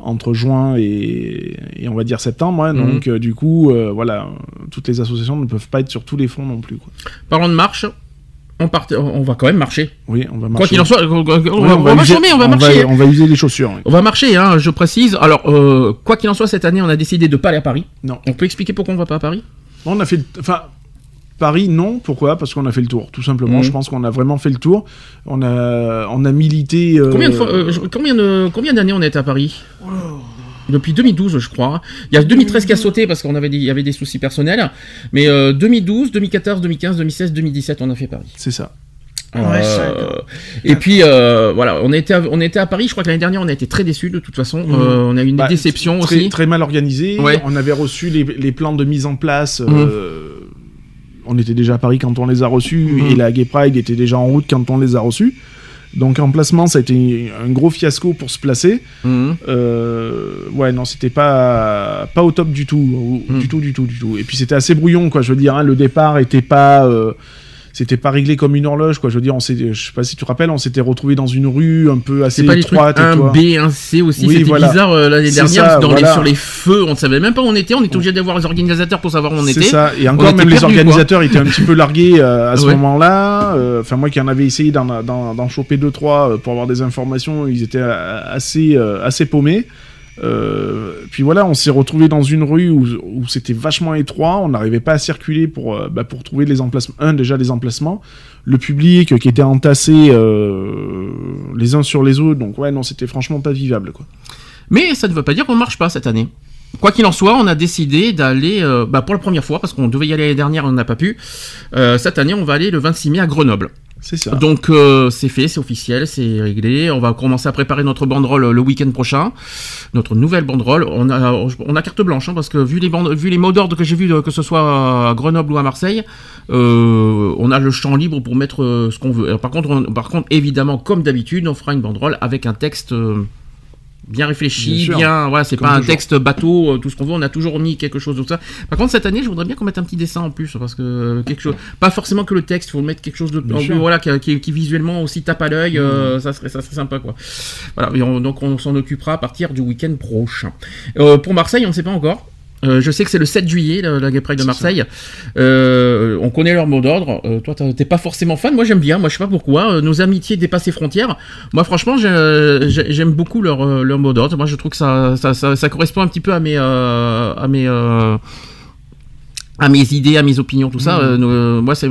entre juin et, et on va dire septembre, hein. Mhm. donc euh, du coup, euh, voilà, toutes les associations ne peuvent pas être sur tous les fonds non plus. Quoi. Parlons de marche. On, part... on va quand même marcher. Oui, on va marcher. Quoi qu'il en soit, on, va- Oui, on va, on va user- chômer, on va marcher. on va user les chaussures. oui. On va marcher, hein, je précise. Alors, euh, quoi qu'il en soit, cette année, on a décidé de pas aller à Paris. Non. On peut expliquer pourquoi on va pas à Paris? On a fait, enfin, Paris, non. Pourquoi? Parce qu'on a fait le tour, tout simplement. Mhm. Je pense qu'on a vraiment fait le tour. On a, on a milité. euh, Combien de fois, euh, combien de, combien d'années on est à Paris? Depuis 2012, je crois. Il y a 2013 qui a sauté parce qu'on avait, des- il y avait des soucis personnels. Mais euh, 2012, 2014, 2015, 2016, 2017, on a fait Paris. C'est ça. Ouais, Euh, et puis euh, voilà, on était, à, on était à Paris. Je crois que l'année dernière, on a été très déçus de toute façon. Mhm. Euh, on a eu une Bah, déception très, aussi. Très mal organisé. Ouais. On avait reçu les, les plans de mise en place. Euh, on était déjà à Paris quand on les a reçus Mhm. et la Gay Pride était déjà en route quand on les a reçus. Donc en placement, ça a été un gros fiasco pour se placer. Mhm. Euh, ouais, non, c'était pas pas au top du tout, ou- Mm. du tout, du tout, du tout. Et puis c'était assez brouillon, quoi. Je veux dire, hein, le départ était pas, euh, c'était pas réglé comme une horloge, quoi. Je veux dire, on s'est, je sais pas si tu te rappelles, on s'était retrouvé dans une rue un peu assez C'est pas étroite. et 1 toi. B, 1 C aussi. Oui, C'était voilà. bizarre euh, l'année C'est dernière ça, dans voilà. les, sur les feux. On ne savait même pas où on était. On était obligé d'avoir les organisateurs pour savoir où on C'est était. ça. Et encore, même les organisateurs étaient un petit peu largués euh, à ce Ouais. moment-là. Euh, Enfin, moi qui en avais essayé d'en, choper deux trois pour avoir des informations, ils étaient assez, assez paumés. Euh, puis voilà, on s'est retrouvé dans une rue où, c'était vachement étroit, on n'arrivait pas à circuler pour, euh, bah, pour trouver les emplacements. Un, déjà les emplacements, le public qui était entassé euh, les uns sur les autres, donc ouais, non, c'était franchement pas vivable quoi. Mais ça ne veut pas dire qu'on ne marche pas cette année. Quoi qu'il en soit, on a décidé d'aller bah, pour la première fois, parce qu'on devait y aller l'année dernière, on n'a pas pu. Cette année, on va aller le 26 mai à Grenoble. C'est ça. Donc euh, c'est fait, c'est officiel, c'est réglé. On va commencer à préparer notre banderole euh, le week-end prochain, notre nouvelle banderole. On a, on a carte blanche hein, parce que vu les bandes, vu les mots d'ordre que j'ai vus, euh, que ce soit à Grenoble ou à Marseille, on a le champ libre pour mettre ce qu'on veut. Par contre, on- par contre, évidemment, comme d'habitude, on fera une banderole avec un texte. Bien réfléchi, Bien bien, voilà, c'est pas un texte bateau, euh, tout ce qu'on veut. On a toujours mis quelque chose de ça. Par contre, cette année, je voudrais bien qu'on mette un petit dessin en plus, parce que euh, quelque chose, pas forcément que le texte, faut mettre quelque chose de, en- sûr. voilà, qui, qui- qui visuellement aussi tape à l'œil, euh, ça serait, ça serait sympa quoi. Voilà, et on- donc on s'en occupera à partir du week-end prochain. Pour Marseille, on ne sait pas encore. Euh, je sais que c'est le 7 juillet, la, la Gay Pride de Marseille. Euh, on connaît leur mot d'ordre. Euh, toi, t'es pas forcément fan. Moi, j'aime bien. Moi, je sais pas pourquoi. Euh, nos amitiés dépassent les frontières. Moi, franchement, j'ai- j'ai- j'aime beaucoup leur, leur mot d'ordre. Moi, je trouve que ça, ça, ça, ça correspond un petit peu à mes, à mes, à mes idées, à mes opinions, tout ça. Euh, euh, moi, ça,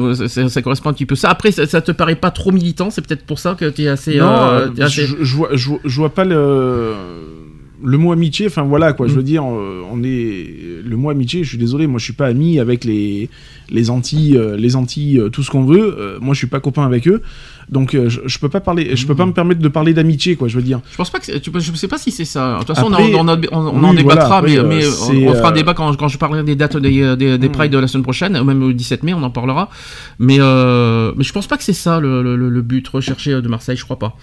correspond un petit peu. Ça, après, ça, ça te paraît pas trop militant. C'est peut-être pour ça que tu es assez. non, euh, t'es assez- je, je vois, je, vois- je vois pas le le mot amitié. Enfin voilà quoi. Je Mm. veux dire, euh, on est le mot amitié. Je suis désolé, moi je suis pas ami avec les les anti les anti tout ce qu'on veut. Euh, moi je suis pas copain avec eux. Donc euh, je, je peux pas parler, je peux Mm. pas me permettre de parler d'amitié quoi. Je veux dire. Je pense pas que tu je sais pas si c'est ça. De toute façon, Après, on, en- on en- on- on oui, en débattra, voilà, après, mais, euh, mais on- fera un euh, débat quand, quand je parlerai des dates des, euh, des, des Hmm. Pride de la semaine prochaine, même le 17 mai, on en parlera. Mais, euh, mais je pense pas que c'est ça le, le- le but recherché euh, de Marseille, je crois pas.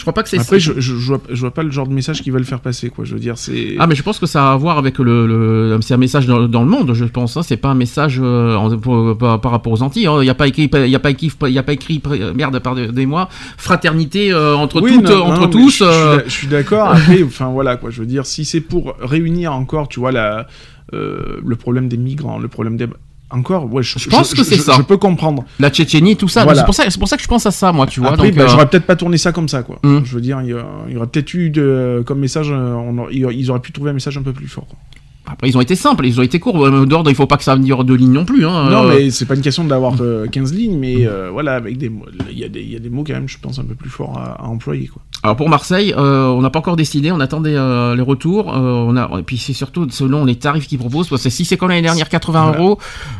Je crois pas que c'est Après ça. je, je, je vois, je vois pas le genre de message qu'ils veulent faire passer quoi. Je veux dire c'est. Ah mais je pense que ça a à voir avec le, le- c'est un message dans, dans le monde je pense hein. c'est pas un message euh, en- pour- par, par rapport aux Antilles hein. il y a pas écrit il y a pas écrit il y a pas écrit euh, merde pardonnez-moi fraternité euh, entre Oui, toutes non, entre non, tous je- euh, suis d'a- je suis d'accord. Après, enfin voilà quoi. Je veux dire, si c'est pour réunir encore, tu vois, la, euh, le problème des migrants, le problème des encore, ouais, je, Je pense que c'est ça. Je peux comprendre. la Tchétchénie tout ça Voilà. c'est pour ça c'est pour ça que je pense à ça moi tu vois Après, donc, bah, euh, j'aurais peut-être pas tourné ça comme ça, quoi. Hum. Je veux dire, il y, aurait peut-être eu de, comme message, euh, on ils auraient pu trouver un message un peu plus fort. quoi. Après, ils ont été simples, ils ont été courts. Euh, D'ordre, il faut pas que ça dure deux lignes non plus. Hein. Non, Euh, mais c'est pas une question d'avoir euh, 15 lignes, mais euh, voilà, avec des mots, il y, a des- il y a des mots quand même, je pense, un peu plus forts à, à employer, quoi. Alors pour Marseille, euh, on n'a pas encore décidé, on attendait euh, les retours. euh, on a, et puis c'est surtout selon les tarifs qu'ils proposent. Parce que si c'est comme l'année dernière, 80 Voilà. euros,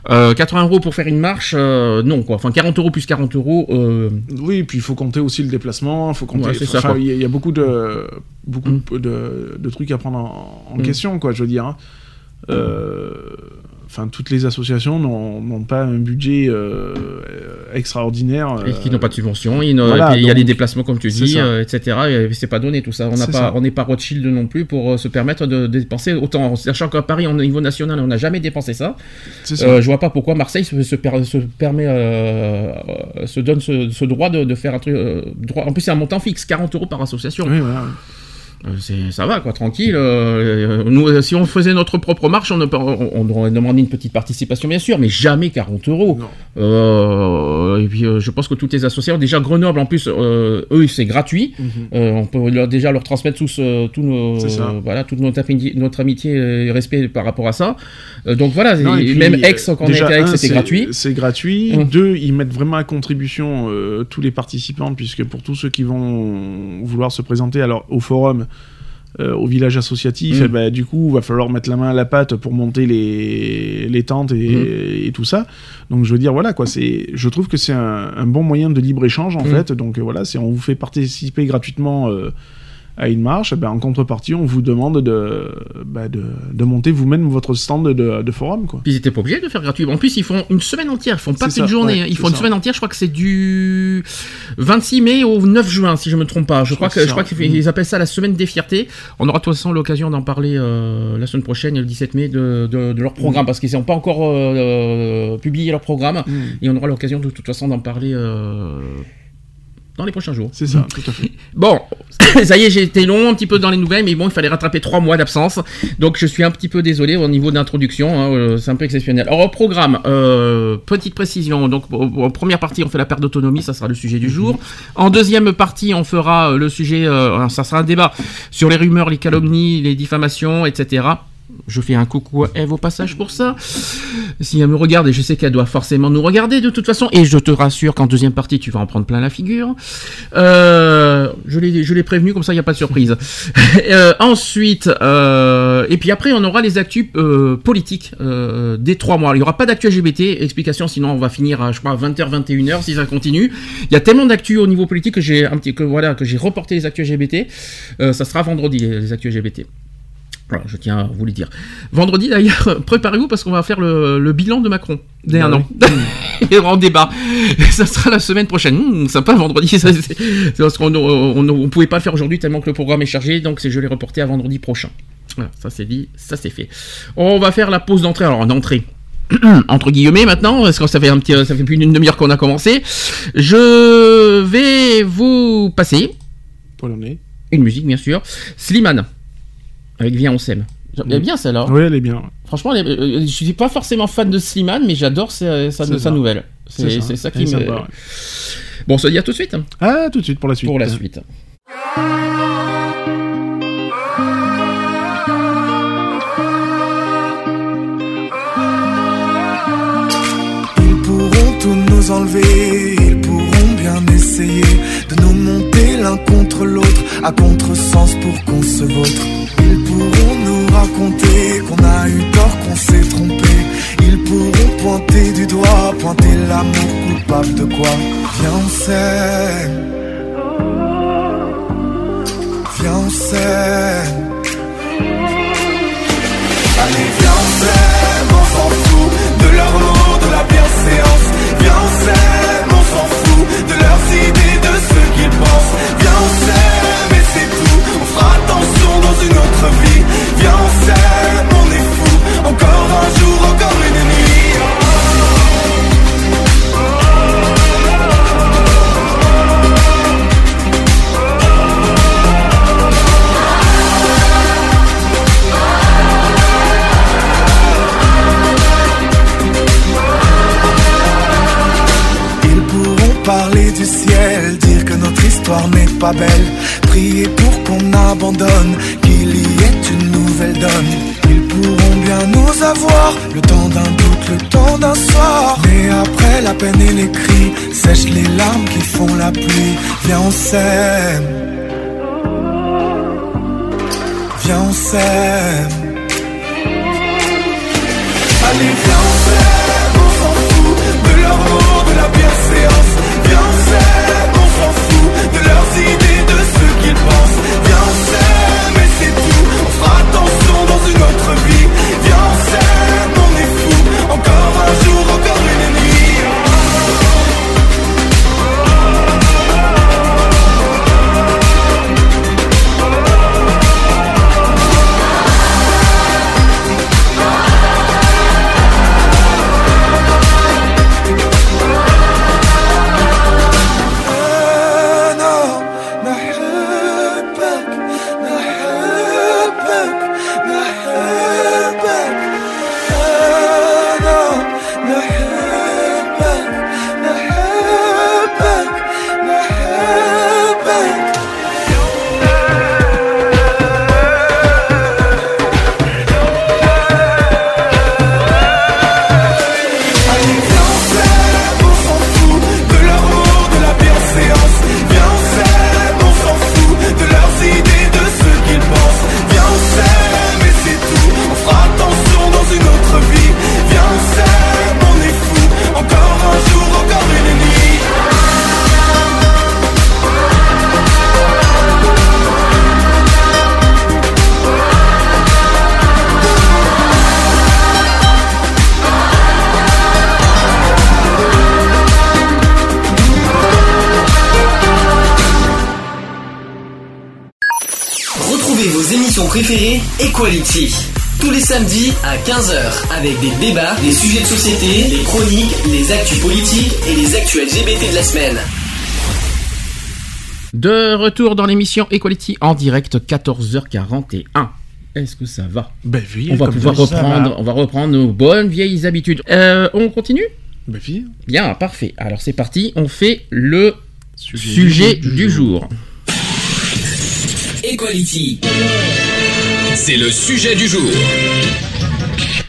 euh, 80 euros pour faire une marche, non quoi. Enfin 40 euros plus 40 euros. Oui, puis il faut compter aussi le déplacement, il faut compter. Ouais, il y, y a beaucoup de beaucoup Mm. de, de trucs à prendre en, en Mm. question, quoi. Je veux dire. hein. Euh, enfin, toutes les associations n'ont pas un budget euh, extraordinaire. Et qui n'ont pas de subvention, il, voilà, y a des déplacements comme tu dis, euh, etc. Et c'est pas donné tout ça. On pas, n'est pas Rothschild non plus pour euh, se permettre de dépenser autant. Sachant qu'à Paris, au niveau national, on n'a jamais dépensé ça. Ça. Euh, je vois pas pourquoi Marseille se, se per- se permet, euh, euh, se donne ce, ce droit de, de faire un truc. euh, droit. En plus, c'est un montant fixe, 40 euros par association. Oui, voilà. Euh, ça va quoi, tranquille. euh, nous, euh, si on faisait notre propre marche, on, on, on aurait demandé une petite participation bien sûr, mais jamais 40 euros. Euh, et puis euh, je pense que toutes les associations, déjà Grenoble en plus, eux c'est gratuit. Mhm. On peut leur- déjà leur transmettre tous, tous nos, C'est ça. voilà, toute notre amitié, notre amitié et respect par rapport à ça. Donc voilà, Non, et et puis, même Aix quand on déjà, était à Aix, c'était gratuit. C'est gratuit. Hum. Deux, ils mettent vraiment à contribution tous les participants, puisque pour tous ceux qui vont vouloir se présenter alors, au forum, euh, au village associatif, Hum. eh ben, du coup, il va falloir mettre la main à la pâte pour monter les, les tentes et, et tout ça. Donc, je veux dire, voilà, quoi, c'est, je trouve que c'est un, un bon moyen de libre-échange, en Hum. fait. Donc, voilà, c'est, on vous fait participer gratuitement. euh, à une marche, ben, en contrepartie, on vous demande de, bah, de, de monter vous-même votre stand de, de forum. Quoi. Puis ils étaient pas obligés de faire gratuit. En plus, ils font une semaine entière. Ils font pas qu'une journée. ouais, hein. ils font une semaine entière. Je crois que c'est du 26 mai au 9 juin, si je me trompe pas. Je, crois crois que, je qu'ils appellent ça la semaine des fiertés. On aura de toute façon l'occasion d'en parler euh, la semaine prochaine, le 17 mai, de, de- de leur programme, parce qu'ils n'ont pas encore euh, euh, publié leur programme. Mm. Et on aura l'occasion de toute façon d'en parler euh, dans les prochains jours. C'est ça, tout à fait. Bon, ça y est, j'ai été long un petit peu dans les nouvelles, mais bon, il fallait rattraper trois mois d'absence. Donc je suis un petit peu désolé au niveau d'introduction, hein, euh, c'est un peu exceptionnel. Alors au programme, euh, petite précision, donc en première partie on fait la perte d'autonomie, ça sera le sujet du jour. En deuxième partie on fera euh, le sujet, euh, ça sera un débat sur les rumeurs, les calomnies, les diffamations, etc. Je fais un coucou à Eve au passage pour ça. Si elle me regarde, et je sais qu'elle doit forcément nous regarder de toute façon, et je te rassure qu'en deuxième partie, tu vas en prendre plein la figure. Euh, je l'ai, prévenu, comme ça, il n'y a pas de surprise. Euh, ensuite, euh, et puis après, on aura les actus euh, politiques euh, des trois mois. Il n'y aura pas d'actu LGBT, explication, sinon on va finir à, je crois, à 20h, 21h si ça continue. Il y a tellement d'actu au niveau politique que j'ai que voilà, que j'ai reporté les actus LGBT. Euh, ça sera vendredi, les actus LGBT. Voilà, je tiens à vous le dire. Vendredi d'ailleurs, préparez-vous parce qu'on va faire le, le bilan de Macron dès Bah un an. Et en débat. ça sera la semaine prochaine. Hum, sympa vendredi. ça, parce qu'on on, on pouvait pas le faire aujourd'hui tellement que le programme est chargé, donc je l'ai reporté à vendredi prochain. Voilà, ça c'est dit, ça c'est fait. On va faire la pause d'entrée. Alors d'entrée. entre guillemets maintenant, parce que ça fait un petit, ça fait plus d'une demi-heure qu'on a commencé. Je vais vous passer Polonais. une musique bien sûr. Slimane avec Viens on s'aime. Elle est Mm. bien celle-là. Oui, elle est bien. Franchement, elle est- euh, je suis pas forcément fan de Slimane, mais j'adore sa, nouvelle. C'est ça qui me. sympa, ouais. Bon, on se dit à tout de suite Ah, tout de suite pour la suite. pour la suite. Ils pourront tout nous enlever, ils pourront bien essayer monter l'un contre l'autre, à contresens pour qu'on se vautre. Ils pourront nous raconter qu'on a eu tort, qu'on s'est trompé. Ils pourront pointer du doigt, pointer l'amour coupable de quoi? Viens, on s'aime. Viens, on s'aime. Allez, viens, on s'aime, on s'en fout de leurs mots, de la bienséance. Viens, on s'aime, on s'en fout de leurs idées, Encore un jour, encore une nuit. Ils pourront parler du ciel, dire que notre histoire n'est pas belle, prier pour qu'on abandonne, qu'il y ait une nouvelle donne. Ils pourront bien nous avoir, le temps d'un doute, le temps d'un soir. Mais après la peine et les cris, sèche les larmes qui font la pluie. Viens, on s'aime. Viens, on s'aime. Allez, viens, on s'aime, on s'en fout de leurs mots, de la bienséance. Viens, on s'aime, on s'en fout de leurs idées, de ce qu'ils pensent. Viens, on s'aime préférée, Equality. Tous les samedis à 15h, avec des débats, des sujets de société, des chroniques, les actus politiques et les actus LGBT de la semaine. De retour dans l'émission Equality en direct 14h41. Est-ce que ça va? Ben oui, On va pouvoir reprendre, va. on va reprendre nos bonnes vieilles habitudes. Euh, on continue? Ben oui. Bien, parfait. Alors c'est parti, on fait le sujet, du, jour. Equality. C'est le sujet du jour.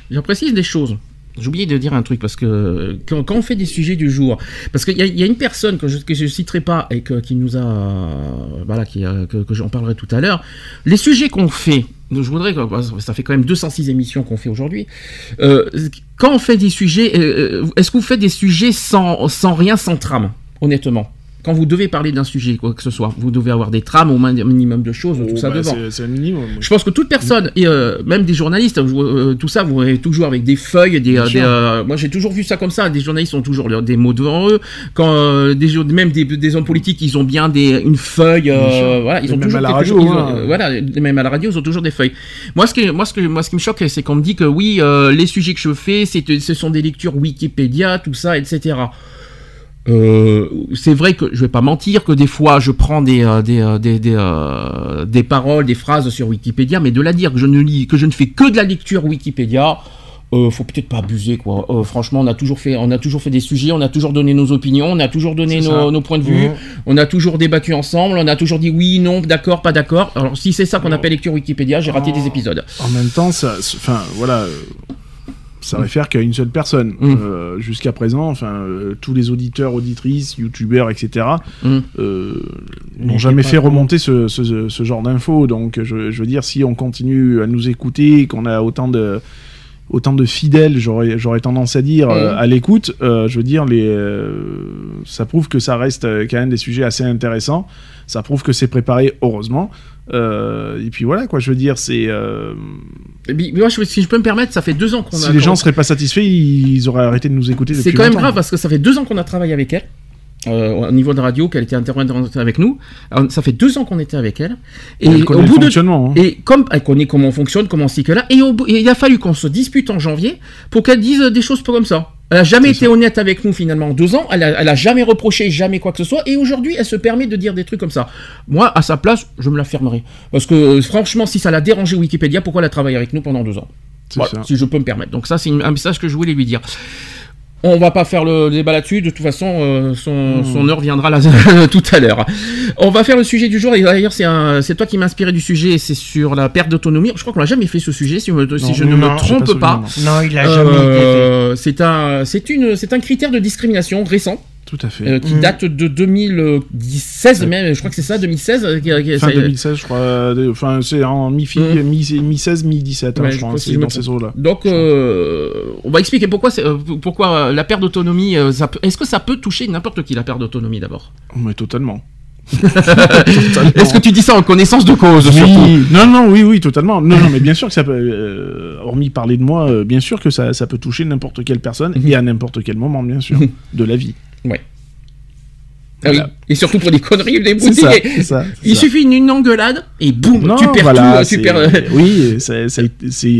Je précise des choses. J'ai oublié de dire un truc parce que quand, on fait des sujets du jour, parce qu'il y, a- une personne que je je citerai pas et que- qui nous a, euh, voilà, qui a- que, que j'en parlerai tout à l'heure. Les sujets qu'on fait, je voudrais, ça fait quand même 206 émissions qu'on fait aujourd'hui. Euh, quand on fait des sujets, euh, euh, est-ce que vous faites des sujets sans, sans rien, sans trame, honnêtement? Quand vous devez parler d'un sujet, quoi que ce soit, vous devez avoir des trames au minimum de choses, tout Oh, ça bah, devant. c'est- minimum. Je pense que toute personne, et euh, même des journalistes, vous, euh, tout ça, vous avez toujours avec des feuilles, des, euh, des, euh, moi j'ai toujours vu ça comme ça. Des journalistes ont toujours des mots devant eux. Quand des même des, des hommes politiques, ils ont bien des une feuille. voilà, ils ont même toujours à la radio, chose- ils ont- hein. voilà, même à la radio, ils ont toujours des feuilles. Moi, ce qui, moi, ce que, moi, ce qui me choque, c'est qu'on me dit que oui, les sujets que je fais, c'est, ce sont des lectures Wikipédia, tout ça, etc. Euh, c'est vrai que je vais pas mentir que des fois je prends des euh, des euh, des, des, euh, des paroles, des phrases sur Wikipédia, mais de la dire que je ne lis que je ne fais que de la lecture Wikipédia, faut peut-être pas abuser quoi. Franchement, on a toujours fait on a toujours fait des sujets, on a toujours donné nos opinions, on a toujours donné nos, points de vue, Mhm. on a toujours débattu ensemble, on a toujours dit oui, non, d'accord, pas d'accord. Alors si c'est ça qu'on appelle lecture Wikipédia, j'ai raté Oh. des épisodes. En même temps, ça, enfin voilà, ça réfère qu'à une seule personne. Mm. Euh, Jusqu'à présent, enfin euh, tous les auditeurs, auditrices, youtubeurs, etc. Mm. euh, n'ont jamais fait remonter ce, ce- ce genre d'infos. Donc je, je veux dire, si on continue à nous écouter, qu'on a autant de autant de fidèles, j'aurais tendance à dire, Mm. euh, à l'écoute, euh, je veux dire, les, euh, ça prouve que ça reste quand même des sujets assez intéressants. Ça prouve que c'est préparé, heureusement. Euh, et puis voilà, quoi, je veux dire, c'est. euh, Et puis, moi, je- si je peux me permettre, ça fait deux ans qu'on a. si les gens seraient pas satisfaits, ils auraient arrêté de nous écouter depuis C'est quand même longtemps. grave parce que ça fait deux ans qu'on a travaillé avec elle. Euh, au niveau de radio, qu'elle était intervenante avec nous. Alors, ça fait deux ans qu'on était avec elle. Et Elle au le bout de fonctionnement. hein. et comme elle connaît comment on fonctionne, comment c'est que là, et, au bout- et il a fallu qu'on se dispute en janvier pour qu'elle dise des choses pas comme ça. Elle a jamais été honnête avec nous finalement en deux ans. Elle a, elle a jamais reproché, jamais quoi que ce soit. Et aujourd'hui, elle se permet de dire des trucs comme ça. Moi, à sa place, je me la fermerai. Parce que euh, franchement, si ça l'a dérangé Wikipédia, pourquoi elle a travaillé avec nous pendant deux ans? Voilà, si je peux me permettre. Donc ça, c'est un message que je voulais lui dire. On va pas faire le débat là-dessus. De toute façon, euh, son, Hmm. son heure viendra là, tout à l'heure. On va faire le sujet du jour. Et d'ailleurs, c'est un- c'est toi qui m'as inspiré du sujet. C'est sur la perte d'autonomie. Je crois qu'on l'a jamais fait ce sujet, si, me- si Non, je ne non, me trompe pas. Non, il a jamais été Euh, c'est un, c'est une, c'est un critère de discrimination récent. Tout à fait. euh, qui Mm. date de 2016 même. Je crois que c'est ça, 2016. euh, qui- qui- fin ça- 2016, je crois. euh, Enfin, c'est en mi-fi, Mm. mi- mi-16, mi-17, hein, Ouais, je je crois. crois si C'est dans ces eaux-là. Donc, euh, on va expliquer pourquoi, c'est- euh, pourquoi euh, la perte d'autonomie. euh, Est-ce que ça peut toucher n'importe qui la perte d'autonomie d'abord? Mais totalement. Est-ce que tu dis ça en connaissance de cause surtout? Oui, non, non, oui, oui, totalement. Non, non, mais bien sûr que ça peut, euh, hormis parler de moi, euh, bien sûr que ça, ça peut toucher n'importe quelle personne Mhm. et à n'importe quel moment, bien sûr, de la vie. Oui. Voilà. Et surtout pour des conneries, des C'est boutiques. ça, et- c'est ça. c'est Il ça. suffit d'une engueulade et boum, Non, tu perds voilà, tout. euh, c'est- Tu perds... Oui, c'est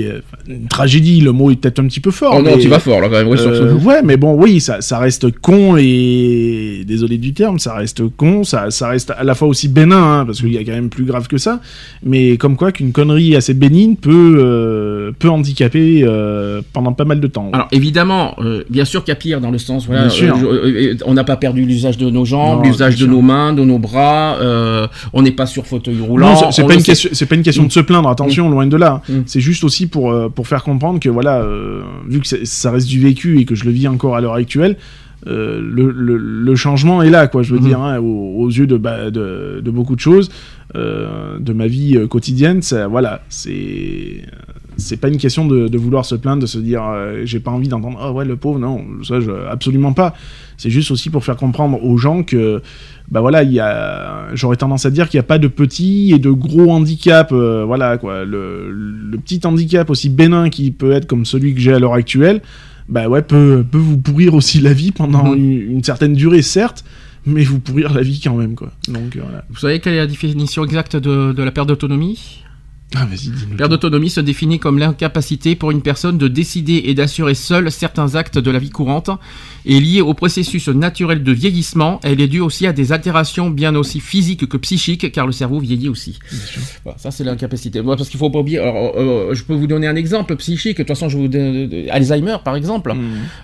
euh, une tragédie, le mot est peut-être un petit peu fort. Oh non, tu vas fort là quand même. ouais, Euh, ouais, mais bon, oui, ça, ça reste con et désolé du terme, ça reste con, ça, ça reste à la fois aussi bénin, hein, parce qu'il y a quand même plus grave que ça, mais comme quoi qu'une connerie assez bénigne peut, euh, peut handicaper euh, pendant pas mal de temps. Alors évidemment, bien sûr qu'il y a pire dans le sens, voilà, on n'a pas perdu l'usage de nos jambes, l'usage de nos mains, de nos bras, euh, on n'est pas sur fauteuil roulant. Non, c'est- pas, une question- pas une question de se plaindre, attention, loin de là. Mm. C'est juste aussi pour, euh, pour faire comprendre que, voilà, euh, vu que ça reste du vécu et que je le vis encore à l'heure actuelle, euh, le, le- le changement est là, quoi, je veux Mhm. dire, hein, aux, aux yeux de, bah, de, de beaucoup de choses, de ma vie quotidienne, ça, voilà, c'est. C'est pas une question de, de vouloir se plaindre, de se dire euh, j'ai pas envie d'entendre oh ouais le pauvre non ça je, absolument pas c'est juste aussi pour faire comprendre aux gens que bah voilà, il y a, j'aurais tendance à dire qu'il n'y a pas de petits et de gros handicaps, euh, voilà quoi. Le, le petit handicap aussi bénin qui peut être comme celui que j'ai à l'heure actuelle, bah ouais, peut, peut vous pourrir aussi la vie pendant Mhm. une, une certaine durée, certes, mais vous pourrir la vie quand même quoi. Donc euh, voilà. Vous savez quelle est la définition exacte de, de la perte d'autonomie? Ah, d'autonomie se définit comme l'incapacité pour une personne de décider et d'assurer seule certains actes de la vie courante et liée au processus naturel de vieillissement. Elle est due aussi à des altérations bien aussi physiques que psychiques, car le cerveau vieillit aussi. Voilà, ça, c'est l'incapacité. Parce qu'il faut pas oublier. alors, euh, je peux vous donner un exemple psychique. De toute façon, je vous donne Alzheimer, par exemple.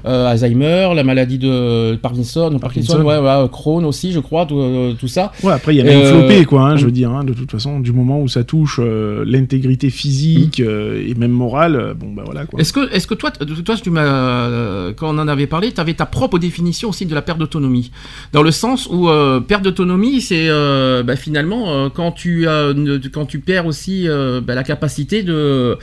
Euh, Alzheimer, la maladie de Parkinson, Parkinson, Parkinson. ouais, ouais, Crohn aussi, je crois, tout, euh, tout ça. Ouais, après, il y a même Euh, flopé, quoi, hein, je veux dire, hein, de toute façon, du moment où ça touche euh, l'intégrité physique euh, et même morale, euh, bon, bah voilà, quoi. Est-ce que, est-ce que toi, toi, tu m'as, euh, quand on en avait parlé, tu avais ta propre définition aussi de la perte d'autonomie, dans le sens où euh, perte d'autonomie, c'est euh, bah, finalement euh, quand tu quand tu perds aussi euh, bah, la capacité de,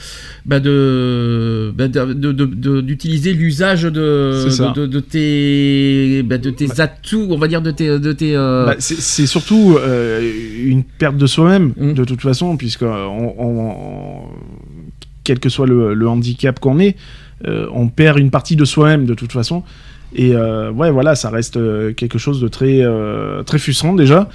bah, de, bah, de- de- de- de- d'utiliser l'usage de, de, de- de tes, bah, de tes atouts, on va dire de tes, de tes. euh, Bah, c'est surtout euh, une perte de soi-même, Mm. de toute façon, puisque euh, on, quel que soit le, le handicap qu'on ait, euh, on perd une partie de soi-même de toute façon. Et euh, ouais, voilà, ça reste euh, quelque chose de très, euh, très frustrant déjà.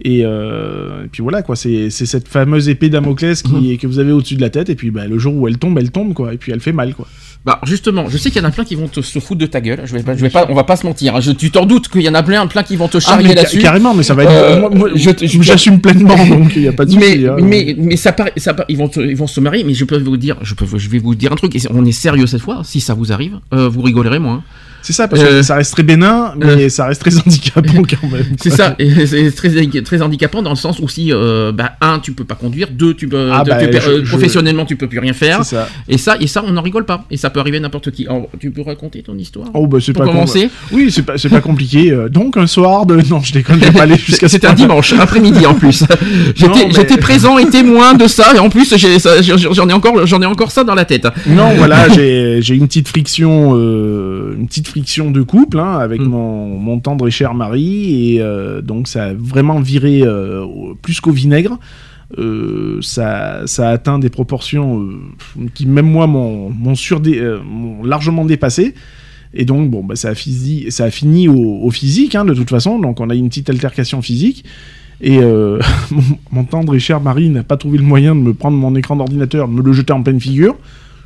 Et, et puis voilà, quoi, c'est c'est cette fameuse épée Damoclès qui, que vous avez au-dessus de la tête. Et puis bah, le jour où elle tombe, elle tombe, quoi. Et puis elle fait mal, quoi. Bah justement, je sais qu'il y en a plein qui vont te, se foutre de ta gueule. Je vais, pas- je vais pas, on va pas se mentir. hein. Je, tu t'en doutes qu'il y en a plein, plein qui vont te Ah, charrier là-dessus. carrément, mais ça va être. Euh, moi, moi, je te- je- J'assume pleinement, donc il n'y a pas de souci. mais, hein. mais, mais ça paraît, ça paraît- ils vont, te- ils vont se marier. Mais je peux vous dire, je peux, je vais vous dire un truc. et on est sérieux cette fois. Si ça vous arrive, euh, vous rigolerez moins. C'est ça, parce Euh, que ça reste très bénin, mais ça reste très handicapant quand même. C'est ça, et c'est très, très handicapant dans le sens où si, euh, bah, un, tu peux pas conduire, deux, tu peux, Ah, bah, tu peux- je- euh, je- professionnellement, tu peux plus rien faire. Ça. Et ça, et ça, on n'en rigole pas. Et ça peut arriver à n'importe qui. Alors, tu peux raconter ton histoire Oh, bah, c'est pour pas com- commencer. Oui, c'est pas, pas compliqué. euh, donc, un soir de. Non, je déconne, je vais pas aller jusqu'à C'était un dimanche après-midi en plus. J'étais mais- présent et témoin de ça et en plus j'en ai ai encore ça dans la tête. Non, voilà, j'ai j'ai une petite friction, euh, une petite friction de couple hein, avec Mm. mon, mon tendre et cher mari, et euh, donc ça a vraiment viré euh, plus qu'au vinaigre. Euh, ça, ça a atteint des proportions qui même moi m'ont largement dépassé. Et donc bon, bah, ça a fini, ça a fini au, au physique hein, de toute façon. Donc on a eu une petite altercation physique. Et euh, mon, mon tendre et cher mari n'a pas trouvé le moyen de me prendre mon écran d'ordinateur, de me le jeter en pleine figure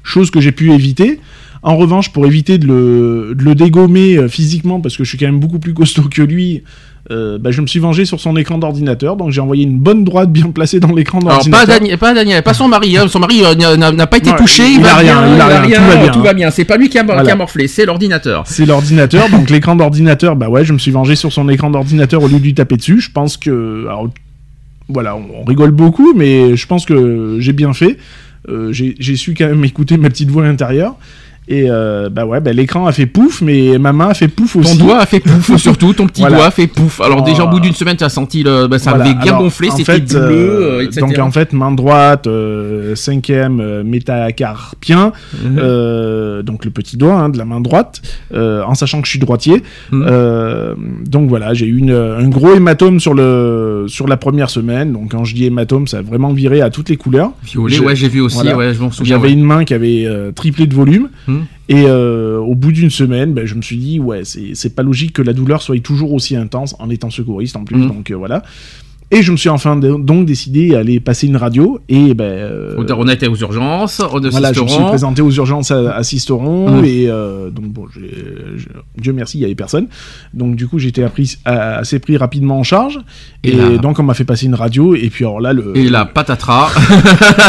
chose que j'ai pu éviter. En revanche, pour éviter de le, de le dégommer euh, physiquement, parce que je suis quand même beaucoup plus costaud que lui, euh, bah, je me suis vengé sur son écran d'ordinateur. Donc j'ai envoyé une bonne droite bien placée dans l'écran Alors pas d'ordinateur. Daniel, pas Daniel, pas son mari. hein. Son mari euh, n'a- pas été Ouais, touché. il va a rien, bien, il a rien, tout va bien, Tout va bien. C'est pas lui qui a, qui a Voilà. morflé, c'est l'ordinateur. C'est l'ordinateur, donc l'écran d'ordinateur, bah ouais, je me suis vengé sur son écran d'ordinateur au lieu de lui taper dessus. Je pense que. Alors, voilà, on, on rigole beaucoup, mais je pense que j'ai bien fait. Euh, j'ai j'ai su quand même écouter ma petite voix intérieure. Et euh, bah ouais, bah, l'écran a fait pouf, mais ma main a fait pouf Ton aussi. doigt a fait pouf, surtout ton petit Voilà. doigt a fait pouf. Alors déjà au Oh. bout d'une semaine, tu as senti le, bah, ça Voilà. avait bien Alors, gonflé, c'était bleu, euh, euh, etc. Donc en fait, main droite, euh, cinquième métacarpien, Mhm. euh, donc le petit doigt hein, de la main droite, en sachant que je suis droitier. Mhm. Donc voilà, j'ai eu une- un gros hématome sur, le, sur la première semaine. Donc quand je dis hématome, ça a vraiment viré à toutes les couleurs. Violet, ouais, j'ai vu aussi, voilà. ouais, je m'en souviens. J'avais ouais. une main qui avait triplé de volume. Mhm. Et euh, au bout d'une semaine, ben, je me suis dit, ouais, c'est pas logique que la douleur soit toujours aussi intense en étant secouriste en plus. Mhm. Donc euh, voilà. Et je me suis enfin donc décidé à aller passer une radio. Et ben. euh, On a été aux urgences, au voilà, je me suis présenté aux urgences à, à Sisteron Mhm. et euh, donc bon, je- Dieu merci, il y avait personne. Donc du coup, à- assez pris rapidement en charge Et et, là- donc on m'a fait passer une radio et puis alors là le Et la patatras.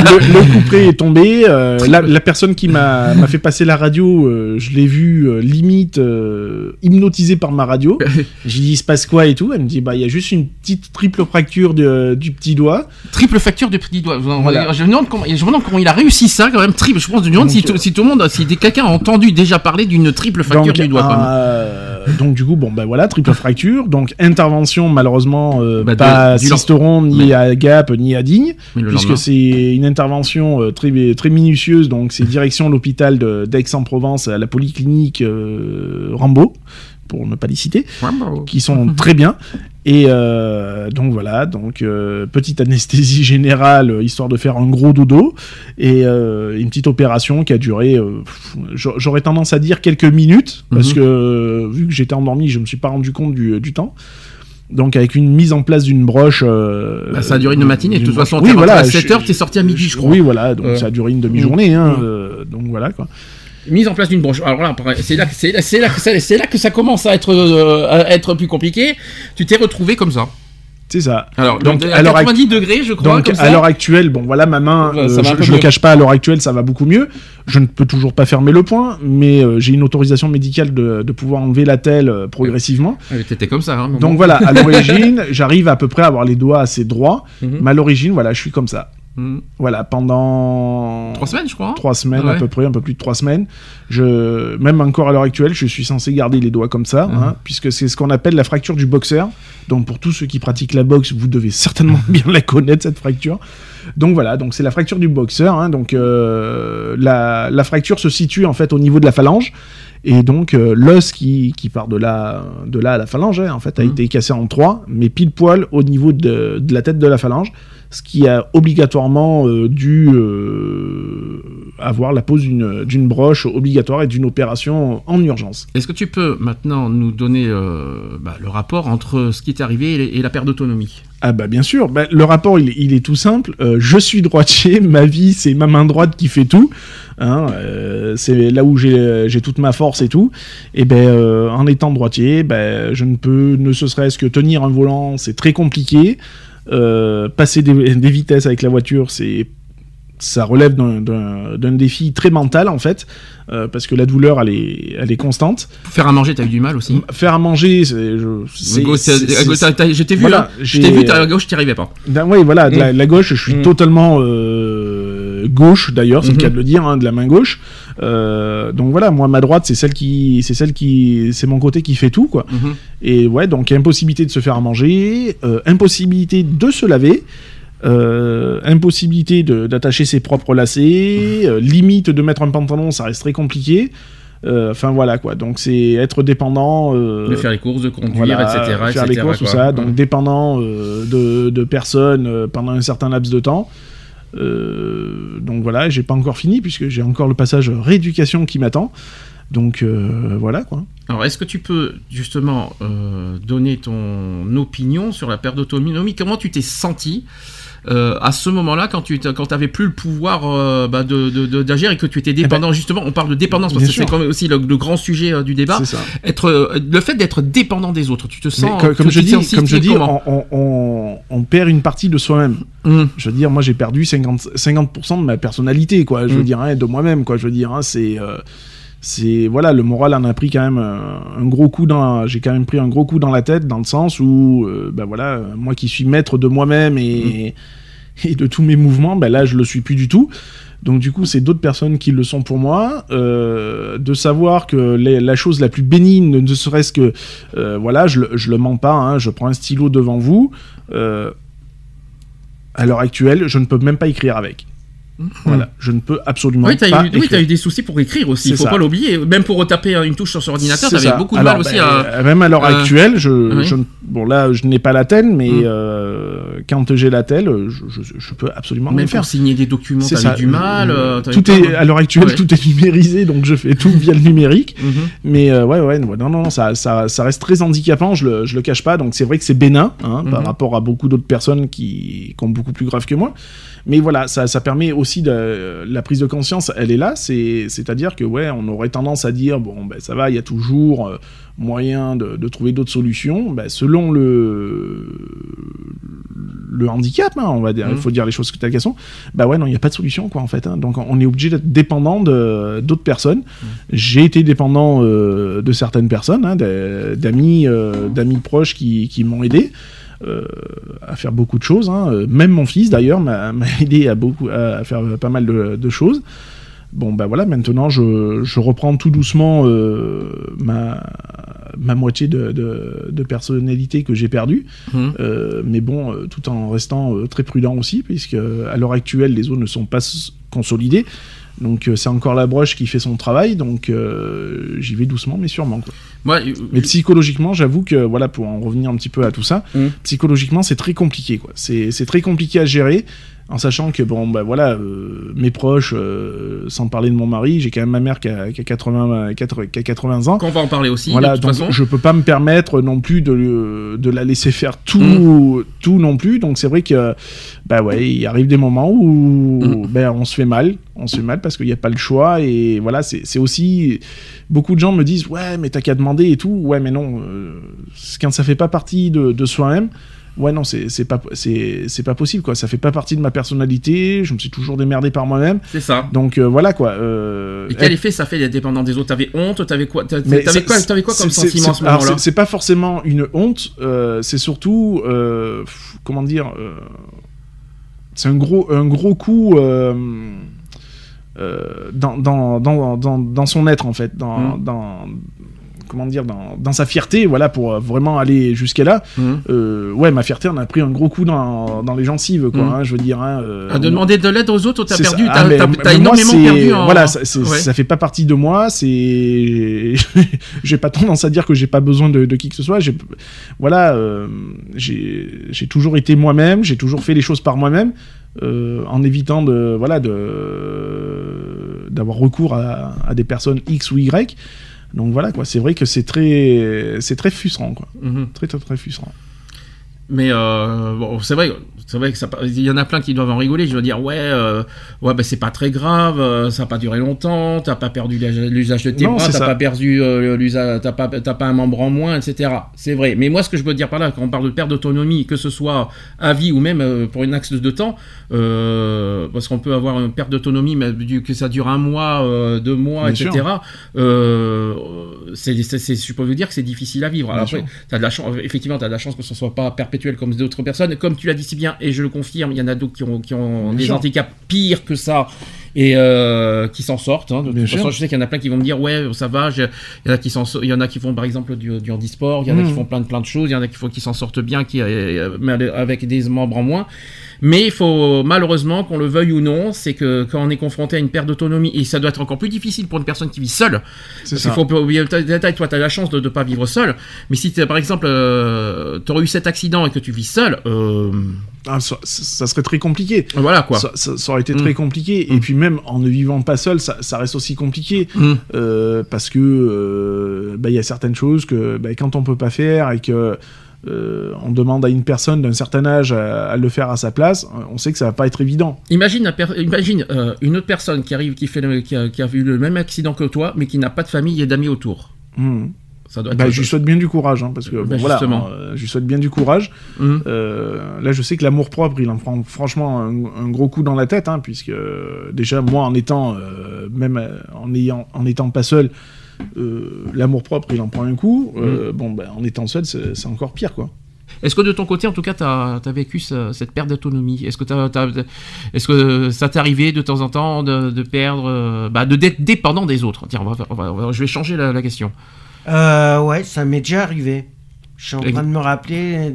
le, le couperet est tombé. euh, la, la personne qui m'a fait passer la radio, euh, je l'ai vu euh, limite euh, hypnotisé par ma radio. J'ai dit il se passe quoi et tout? Elle me dit bah il y a juste une petite triple fracture de- du petit doigt. Triple facture de petit doigt. Je, Voilà. je me demande comment, je me demande comment il a réussi ça quand même. Triple. Je pense, je me demande Donc, si, tout, si tout le monde, si quelqu'un a entendu déjà parler d'une triple facture Donc, du doigt. quand même. euh, donc du coup bon bah voilà triple fracture. Donc intervention malheureusement euh, Bah, pas à du Sisteron ni Mais- à Gap ni à Digne. Puisque c'est une intervention euh, très, très minutieuse, donc c'est direction l'hôpital d'Aix-en-Provence à la polyclinique euh, Rambo, pour ne pas les citer, qui sont très bien. Et euh, donc voilà, donc euh, petite anesthésie générale, euh, histoire de faire un gros dodo, et euh, une petite opération qui a duré, j'aurais tendance à dire quelques minutes, parce Mhm. que euh, vu que j'étais endormi, je me suis pas rendu compte du, du temps. Donc avec une mise en place d'une broche. euh, Bah, ça a duré une matinée. De toute façon, oui, voilà, à je- 7h, t'es sorti à midi, je crois. Oui, voilà, donc Euh, ça a duré une demi-journée, hein, euh, donc voilà quoi. Mise en place d'une broche. Alors là, c'est là, c'est là, c'est là, c'est là que ça commence à être, euh, à être plus compliqué. Tu t'es retrouvé comme ça. C'est ça. Alors, Donc, à à l'heure 90 degrés, je crois, Donc comme ça. à l'heure actuelle, bon voilà ma main, euh, ça je, je le cache pas, à l'heure actuelle ça va beaucoup mieux. Je ne peux toujours pas fermer le point, mais euh, j'ai une autorisation médicale de, de pouvoir enlever la telle euh, progressivement. Ouais, T'étais comme ça. Hein. Donc voilà, à l'origine, j'arrive à peu près à avoir les doigts assez droits, Mhm. mais à l'origine, voilà, je suis comme ça. Mhm. Voilà, pendant Trois semaines, je crois. hein trois semaines Ouais. à peu près, un peu plus de trois semaines. Je, même encore à l'heure actuelle, je suis censé garder les doigts comme ça, Mhm. hein, puisque c'est ce qu'on appelle la fracture du boxeur. Donc pour tous ceux qui pratiquent la boxe, vous devez certainement bien la connaître cette fracture. Donc voilà, donc c'est la fracture du boxeur. hein, donc euh, la, la fracture se situe en fait au niveau de la phalange. Et donc euh, l'os qui, qui part de là, de là à la phalange, en fait, a Mhm. été cassé en trois, mais pile poil au niveau de, de la tête de la phalange, ce qui a obligatoirement euh, dû euh, avoir la pose d'une broche obligatoire et d'une opération en urgence. Est-ce que tu peux maintenant nous donner euh, bah, le rapport entre ce qui t'est arrivé et, et la perte d'autonomie? Ah bah bien sûr, Bah, le rapport il, est- il est tout simple. Euh, je suis droitier, ma vie c'est ma main droite qui fait tout. Hein, euh, c'est là où j'ai toute ma force et tout. Et ben euh, en étant droitier, ben je ne peux ne ce serait-ce que tenir un volant, c'est très compliqué. Euh, passer des, des vitesses avec la voiture, c'est ça relève d'un- d'un d'un défi très mental en fait, euh, parce que la douleur elle est, elle est constante. Faire à manger, t'as eu du mal aussi? Faire à manger, c'est, je- t'ai vu, Voilà, hein. je j'ai- t'ai vu, t'as- à gauche, t'y arrivais pas. Ben oui, voilà, de la, Mm. la gauche, je suis Mm. totalement euh, gauche d'ailleurs, c'est Mhm. le cas de le dire, hein, de la main gauche. Euh, donc voilà, moi ma droite, c'est celle qui, c'est celle qui, c'est mon côté qui fait tout quoi. Mhm. Et ouais, donc impossibilité de se faire à manger, euh, impossibilité de se laver. euh, impossibilité d'attacher ses propres lacets, euh, limite de mettre un pantalon, ça reste très compliqué. Euh, Enfin voilà quoi, donc c'est être dépendant. euh, De faire les courses, de conduire, voilà, etc. faire les etc., courses, tout ça. Donc dépendant euh, de, de personnes euh, pendant un certain laps de temps. Euh, donc voilà, j'ai pas encore fini puisque j'ai encore le passage rééducation qui m'attend. Donc euh, voilà quoi. Alors, est-ce que tu peux justement euh, donner ton opinion sur la perte d'autonomie? Comment tu t'es senti euh, à ce moment-là, quand tu quand avais plus le pouvoir euh, bah, de, de- de- d'agir et que tu étais dépendant Justement, on parle de dépendance parce que c'est quand même aussi le, le grand sujet euh, du débat. Être euh, le fait d'être dépendant des autres, tu te Mais sens co- comme, je dis, comme je dis, on, on- on- on perd une partie de soi-même. Hum. Je veux dire, moi j'ai perdu 50%, 50 de ma personnalité, quoi. Je veux Mm. dire, hein, de moi-même, quoi. Je veux dire, hein, c'est. Euh, c'est voilà le moral en a pris quand même un, un gros coup dans j'ai quand même pris un gros coup dans la tête dans le sens où euh, ben voilà euh, moi qui suis maître de moi-même et, et de tous mes mouvements ben là je le suis plus du tout. Donc du coup c'est d'autres personnes qui le sont pour moi. Euh, de savoir que les- la chose la plus bénigne ne serait-ce que euh, voilà je, je le mens pas hein, je prends un stylo devant vous. Euh, à l'heure actuelle je ne peux même pas écrire avec voilà je ne peux absolument Oui, pas eu, oui, écrire. t'as eu des soucis pour écrire aussi, il C'est faut ça. pas l'oublier. Même pour retaper une touche sur son ordinateur, C'est t'avais ça. beaucoup de Alors, mal aussi ben, à. euh, Même à l'heure euh, actuelle, je, oui. je ne- bon là, je n'ai pas la telle, mais Mm. euh, quand j'ai la telle, je, je, je peux absolument Même pour faire. signer des documents, ça. du mal. euh, tout pas- est à l'heure actuelle, Ouais. tout est numérisé, donc je fais tout via le numérique. Mhm. Mais ouais, ouais, non, non, non, ça, ça, ça reste très handicapant. Je le, je le cache pas. Donc c'est vrai que c'est bénin hein, par Mhm. rapport à beaucoup d'autres personnes qui, qui ont beaucoup plus grave que moi. Mais voilà, ça, ça permet aussi de la prise de conscience. Elle est là. C'est, c'est-à-dire que ouais, on aurait tendance à dire bon, ben ça va, il y a toujours euh, moyen de, de trouver d'autres solutions. Ben, selon le le handicap, hein, on va dire, il Mhm. faut dire les choses telles qu'elles sont. Bah ouais, non, il n'y a pas de solution, quoi, en fait. hein. Donc on est obligé d'être dépendant d'autres personnes. J'ai été dépendant euh, de certaines personnes, hein, euh, d'amis proches qui, qui m'ont aidé. Euh, à faire beaucoup de choses. hein. Euh, Même mon fils, d'ailleurs, m'a aidé à, beaucoup, à faire pas mal de, de choses. Bon, bah voilà, maintenant, je, je reprends tout doucement euh, ma, ma moitié de, de, de personnalité que j'ai perdue. Euh, mais bon, euh, tout en restant euh, très prudent aussi, puisque à l'heure actuelle, les zones ne sont pas consolidées. Donc euh, c'est encore la broche qui fait son travail, donc euh, j'y vais doucement mais sûrement. Quoi. Moi, euh, Mais psychologiquement, j'avoue que, voilà, pour en revenir un petit peu à tout ça, Mm. psychologiquement, c'est très compliqué, quoi. C'est c'est très compliqué à gérer, en sachant que, bon, bah voilà, euh, mes proches, euh, sans parler de mon mari, j'ai quand même ma mère qui a, qui a 80, 80 qui a 80 ans. qu'on va en parler aussi, Voilà, de toute donc façon. je peux pas me permettre non plus de, de la laisser faire tout, Mm. tout non plus. Donc c'est vrai que, bah ouais, il arrive des moments où Mm. ben, on se fait mal, on se fait mal parce qu'il n'y a pas le choix. Et voilà, c'est c'est aussi beaucoup de gens me disent ouais, mais t'as qu'à demander et tout. Ouais, mais non, euh, quand ça fait pas partie de, de soi-même. Ouais non c'est c'est pas c'est c'est pas possible quoi. Ça fait pas partie de ma personnalité. Je me suis toujours démerdé par moi-même. C'est ça. donc euh, voilà quoi. Euh, Et quel effet ça fait d'être dépendant des autres? T'avais honte? T'avais quoi? T'avais quoi, t'avais quoi comme sentiment à ce moment-là? c'est- pas forcément une honte, euh, c'est surtout, euh, pff, comment dire, c'est un gros, un gros coup dans, dans, dans, dans, dans son être en fait, dans, Mm. dans comment dire, dans, dans sa fierté, voilà, pour euh, vraiment aller jusqu'à là. Mhm. Euh, ouais, ma fierté en a pris un gros coup dans, dans les gencives, quoi. Mm. hein, je veux dire. Hein, euh, Ah, De demander de l'aide aux autres, t'as perdu, t'as Ah, moi, énormément perdu en... Voilà, ça, Ouais. ça fait pas partie de moi. C'est, j'ai pas tendance à dire que j'ai pas besoin de, de qui que ce soit. J'ai, voilà, euh, j'ai, j'ai toujours été moi-même. J'ai toujours fait les choses par moi-même, euh, en évitant de, voilà, de, d'avoir recours à, à des personnes X ou Y. Donc voilà quoi. C'est vrai que c'est très, c'est très frustrant quoi. Mhm. Très très très frustrant. Mais euh, bon, c'est vrai, c'est vrai que ça, il y en a plein qui doivent en rigoler. Je veux dire, ouais, euh, ouais, bah, c'est pas très grave, euh, ça a pas duré longtemps, t'as pas perdu l'usage de tes Non, bras, t'as pas perdu l'usage, t'as pas, t'as pas un membre en moins, etc. C'est vrai. Mais moi, ce que je veux dire par là, quand on parle de perte d'autonomie, que ce soit à vie ou même pour une axe de temps, parce qu'on peut avoir une perte d'autonomie, mais que ça dure un mois, deux mois, Bien etc. C'est, je peux vous dire que c'est difficile à vivre. Alors Bien après, t'as de la chance, effectivement, tu as de la chance que ce soit pas perpétuel comme d'autres personnes. Comme tu l'as dit si bien, et je le confirme, il y en a d'autres qui ont, qui ont des handicaps pires que ça et euh, qui s'en sortent. hein. De toute façon, je sais qu'il y en a plein qui vont me dire ouais, ça va. je- Il y en a qui s'en, so- il y en a qui font par exemple du, du handisport, il y en a qui Mhm. font plein de plein de choses, il y en a qui font qui s'en sortent bien, qui euh, mais avec des membres en moins. Mais il faut malheureusement qu'on le veuille ou non, c'est que quand on est confronté à une perte d'autonomie et ça doit être encore plus difficile pour une personne qui vit seule. C'est ça. faut toi tu as la chance de ne pas vivre seul, mais si par exemple tu aurais eu cet accident et que tu vis seul, euh, Ah, ça, ça serait très compliqué. voilà quoi. Ça, ça- ça aurait été Mm. très compliqué. Mm. Et puis même en ne vivant pas seul, ça, reste aussi compliqué. Mm. Euh, parce que euh, bah, il y a certaines choses que bah, quand on peut pas faire et que euh, on demande à une personne d'un certain âge à, à le faire à sa place, on sait que ça va pas être évident. Imagine, euh, une autre personne qui arrive, qui, fait le- qui, a, qui a vu le même accident que toi, mais qui n'a pas de famille et d'amis autour. Mm. Ça doit être. Bah, je lui souhaite bien du courage, hein, parce que bon, Bah, voilà, justement. euh, je lui souhaite bien du courage. Mhm. Euh, là, je sais que l'amour propre, il en prend franchement un, un gros coup dans la tête, hein, puisque euh, déjà moi, en étant euh, même en ayant, en étant pas seul, l'amour propre, il en prend un coup. Euh, Bon, ben, en étant seul, c'est encore pire, quoi. Est-ce que de ton côté, en tout cas, tu as, vécu ce- cette perte d'autonomie? Est-ce que, est-ce que ça t'est arrivé de temps en temps de, de perdre, bah, de d'être dépendant des autres? Tiens, on va, on va- on va- je vais changer la, la question. Euh, ouais, ça m'est déjà arrivé. Je suis en Et- train de me rappeler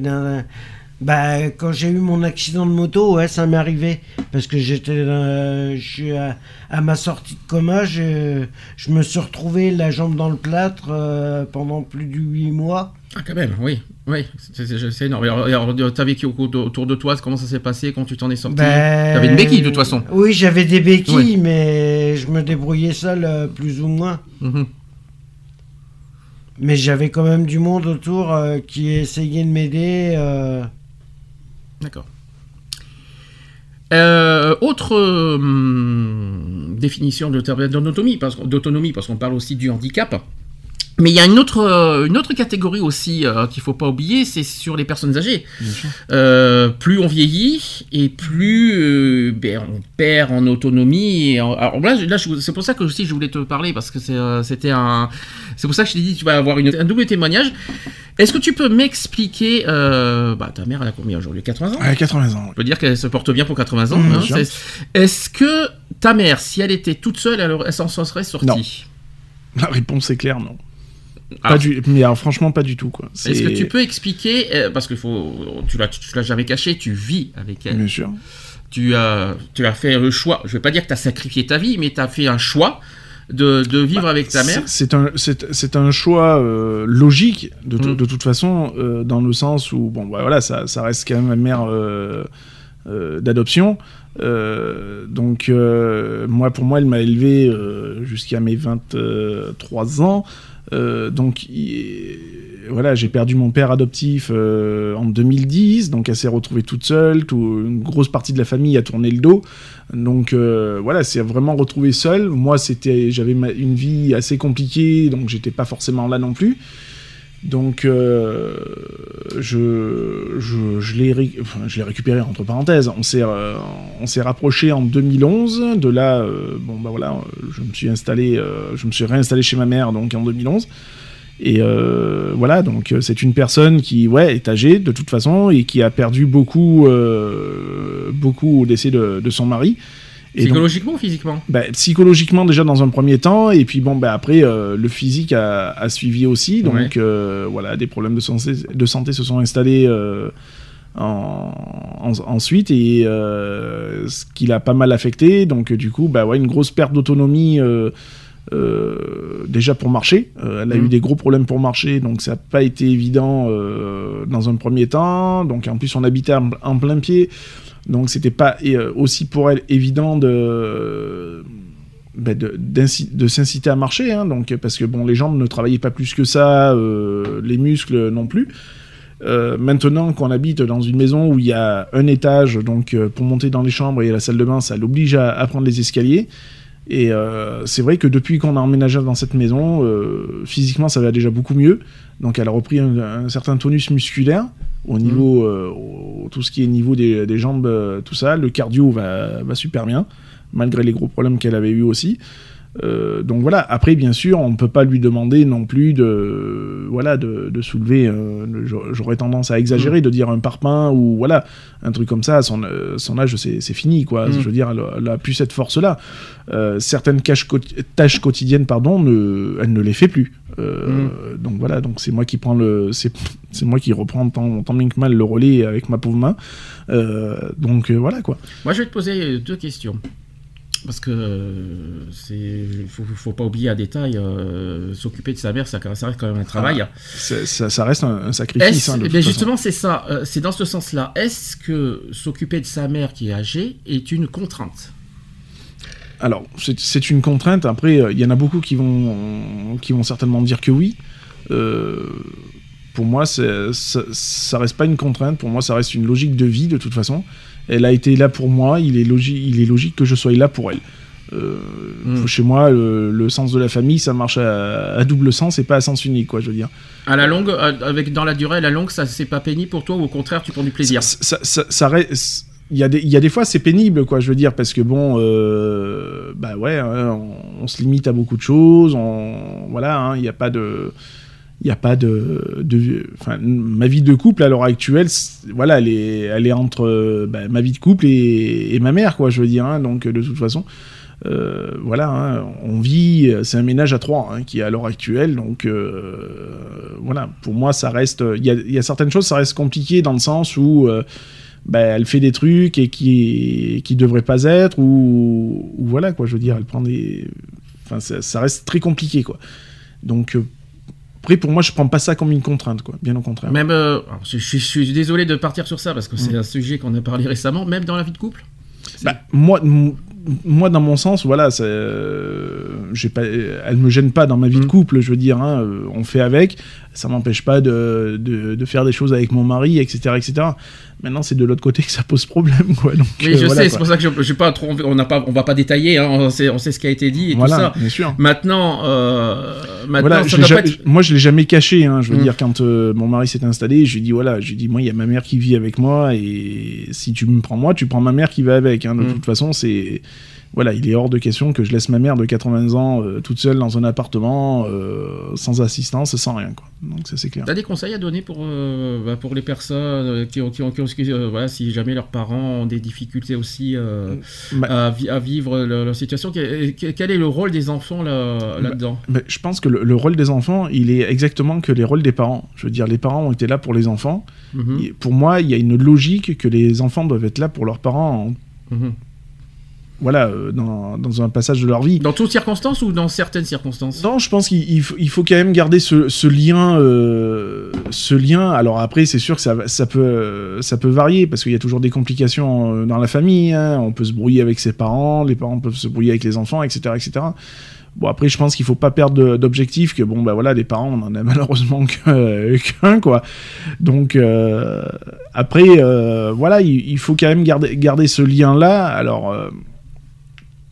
Bah, quand j'ai eu mon accident de moto, ouais, ça m'est arrivé. Parce que j'étais euh, je suis à, à ma sortie de coma, je, je me suis retrouvé la jambe dans le plâtre euh, pendant plus de 8 mois. Ah, quand même, oui. Oui, c'est- énorme. Alors, alors, t'as vécu au- autour de toi, comment ça s'est passé, quand tu t'en es sorti? Ben, T'avais une béquille, de toute façon. Oui, j'avais des béquilles, Oui. mais je me débrouillais seul, euh, plus ou moins. Mhm. Mais j'avais quand même du monde autour euh, qui essayait de m'aider. euh. D'accord. Euh, autre hum, définition d'autonomie, parce qu'on parle aussi du handicap. Mais il y a une autre, euh, une autre catégorie aussi euh, qu'il faut pas oublier, c'est sur les personnes âgées. Euh, plus on vieillit et plus euh, ben, on perd en autonomie. Et en- alors là, je- là je- c'est pour ça que aussi je voulais te parler parce que c'était un, c'est pour ça que je t'ai dit tu vas avoir une- un double témoignage. Est-ce que tu peux m'expliquer, bah, ta mère elle a combien aujourd'hui? 80 ans? À 80 ans. on peut dire qu'elle se porte bien pour 80 ans. Mmh, hein, Est-ce que ta mère, si elle était toute seule, elle, elle s'en serait sortie? Non. La réponse est claire, non. Pas Alors, du, mais alors, franchement, pas du tout, quoi. Est-ce que tu peux expliquer, euh, parce que faut, tu l'as, tu l'as jamais caché, tu vis avec elle. Bien sûr. Tu as, tu as fait le choix. Je vais pas dire que tu as sacrifié ta vie, mais tu as fait un choix de, de vivre avec ta mère. C'est un, c'est un choix euh, logique de, Mm. de toute façon, euh, dans le sens où bon, bah, voilà, ça, ça reste quand même ma mère d'adoption. Euh, donc euh, moi, pour moi, elle m'a élevé euh, jusqu'à mes 23 ans. Euh, donc il- voilà, j'ai perdu mon père adoptif euh, en 2010, donc elle s'est retrouvée toute seule, tout- une grosse partie de la famille a tourné le dos. Donc euh, voilà, c'est vraiment retrouvé seul. Moi, c'était, j'avais une vie assez compliquée, donc j'étais pas forcément là non plus. Donc euh, je, l'ai récupéré entre parenthèses. On s'est euh, rapproché en 2011. De là, euh, bon bah voilà, je me suis installé, euh, réinstallé chez ma mère donc en 2011. Et voilà, donc c'est une personne qui est âgée de toute façon et qui a perdu beaucoup beaucoup au décès de son mari. Et donc, Psychologiquement ou physiquement? bah, psychologiquement déjà dans un premier temps. Et puis bon bah après euh, le physique a, a suivi aussi. Donc Ouais. euh, voilà des problèmes de santé, de santé se sont installés euh, en, en- ensuite. Et ce qui l'a pas mal affecté. Donc du coup bah ouais une grosse perte d'autonomie euh, déjà pour marcher. Euh, elle a Mhm. eu des gros problèmes pour marcher. Donc ça n'a pas été évident euh, dans un premier temps. Donc en plus on habitait en, en plein pied donc c'était pas euh, aussi pour elle évident de bah, de, de s'inciter à marcher, hein, donc parce que bon, les jambes ne travaillaient pas plus que ça, euh, les muscles non plus. Euh, maintenant qu'on habite dans une maison où il y a un étage, donc pour monter dans les chambres et la salle de bain, ça l'oblige à prendre les escaliers. Et euh, c'est vrai que depuis qu'on a emménagé dans cette maison, euh, physiquement ça va déjà beaucoup mieux. Donc elle a repris un, un certain tonus musculaire au niveau, euh, au- tout ce qui est niveau des, des jambes, euh, tout ça. Le cardio va, va super bien, malgré les gros problèmes qu'elle avait eu aussi. Euh, donc voilà. Après, bien sûr, on ne peut pas lui demander non plus de, voilà, de, de soulever. euh, J'aurais tendance à exagérer, de dire un parpaing ou voilà, un truc comme ça. Son, euh, son âge, c'est fini, quoi. Mm. Je veux dire, elle, elle a plus cette force-là. Euh, certaines tâches quotidiennes, pardon, ne, elle ne les fait plus. Euh, Donc voilà, donc c'est moi qui prends le, c'est moi qui reprends tant, tant bien que mal le relais avec ma pauvre main. Donc voilà quoi. Moi, je vais te poser deux questions. Parce que euh, c'est, faut, faut pas oublier un détail, euh, s'occuper de sa mère, ça, ça reste quand même un travail. C'est- Ça, ça reste un, un sacrifice. Est-ce- hein, de eh justement, c'est ça. euh, c'est dans ce sens-là. Est-ce que s'occuper de sa mère qui est âgée est une contrainte? Alors, c'est- une contrainte. Après, euh, il y en a beaucoup qui vont, qui vont certainement dire que oui. Pour moi, ça, ça reste pas une contrainte. Pour moi, ça reste une logique de vie de toute façon. Elle a été là pour moi. Il est, logique, il est logique que je sois là pour elle. Euh, Mm. Chez moi, le, le sens de la famille, ça marche à, à double sens et pas à sens unique, quoi. Je veux dire. À la longue, avec dans la durée, à la longue, ça c'est pas pénible pour toi ou au contraire, tu prends du plaisir? Ça, ça- ça- ça reste- Il y, a des, il y a des fois c'est pénible quoi je veux dire parce que bon euh, bah ouais hein, on, on se limite à beaucoup de choses on voilà hein, il n'y a pas de il y a pas de, de ma vie de couple à l'heure actuelle voilà elle est elle est entre euh, bah, ma vie de couple et, et ma mère quoi je veux dire hein, donc de toute façon euh, voilà, hein, on vit, c'est un ménage à trois hein, qui est à l'heure actuelle, donc euh, voilà, pour moi ça reste, il y a, y a certaines choses, ça reste compliqué dans le sens où euh, bah, elle fait des trucs et qui qui devraient pas être ou, ou voilà quoi, je veux dire, elle prend des, enfin ça, ça reste très compliqué quoi. Donc euh, après pour moi je prends pas ça comme une contrainte quoi, bien au contraire. Même, euh, je, je- je suis désolé de partir sur ça parce que c'est Mm. un sujet qu'on a parlé récemment, même dans la vie de couple. Bah, moi, moi, dans mon sens, voilà, c'est, euh, pas, elle me gêne pas dans ma vie de Mm. couple, je veux dire, hein, euh, on fait avec, ça m'empêche pas de, de, de faire des choses avec mon mari, etc., etc. Maintenant, c'est de l'autre côté que ça pose problème, quoi. Donc, Oui, euh, je voilà, sais, c'est pour ça que je, j'ai pas trop, on n'a pas, on va pas détailler, hein, on, sait, on sait ce qui a été dit et Voilà, tout ça. bien sûr. Maintenant, euh, maintenant, Voilà, ça je doit l'ai pas ja- être- moi je l'ai jamais caché, hein, je veux Mm. dire quand euh, mon mari s'est installé, je lui ai dit voilà, je lui ai dit moi il y a ma mère qui vit avec moi et si tu me prends moi, tu prends ma mère qui va avec. Hein, de Mm. toute façon c'est voilà, il est hors de question que je laisse ma mère de 80 ans euh, toute seule dans un appartement euh, sans assistance, sans rien quoi. Donc ça c'est clair. T'as des conseils à donner pour, euh, bah, pour les personnes qui ont, qui voilà, si jamais leurs parents ont des difficultés aussi euh, Bah- à, vi- à vivre leur, leur situation, quel, quel est le rôle des enfants là, là-dedans? je pense que le, le rôle des enfants, il est exactement que les rôles des parents. Je veux dire, les parents ont été là pour les enfants. Mhm, Et pour moi, il y a une logique que les enfants doivent être là pour leurs parents en. Voilà, euh, dans, dans un passage de leur vie. Dans toutes circonstances ou dans certaines circonstances? Non, je pense qu'il il faut, il faut quand même garder ce, ce lien, euh, ce lien. Alors après, c'est sûr que ça, peut, euh, ça peut varier parce qu'il y a toujours des complications dans la famille. hein. On peut se brouiller avec ses parents, les parents peuvent se brouiller avec les enfants, etc., etc. Bon après, je pense qu'il faut pas perdre d'objectif. Que bon, bah voilà, les parents, on en a malheureusement qu'un quoi. Donc euh, après, euh, voilà, il, il faut quand même garder, garder ce lien là. Alors. euh,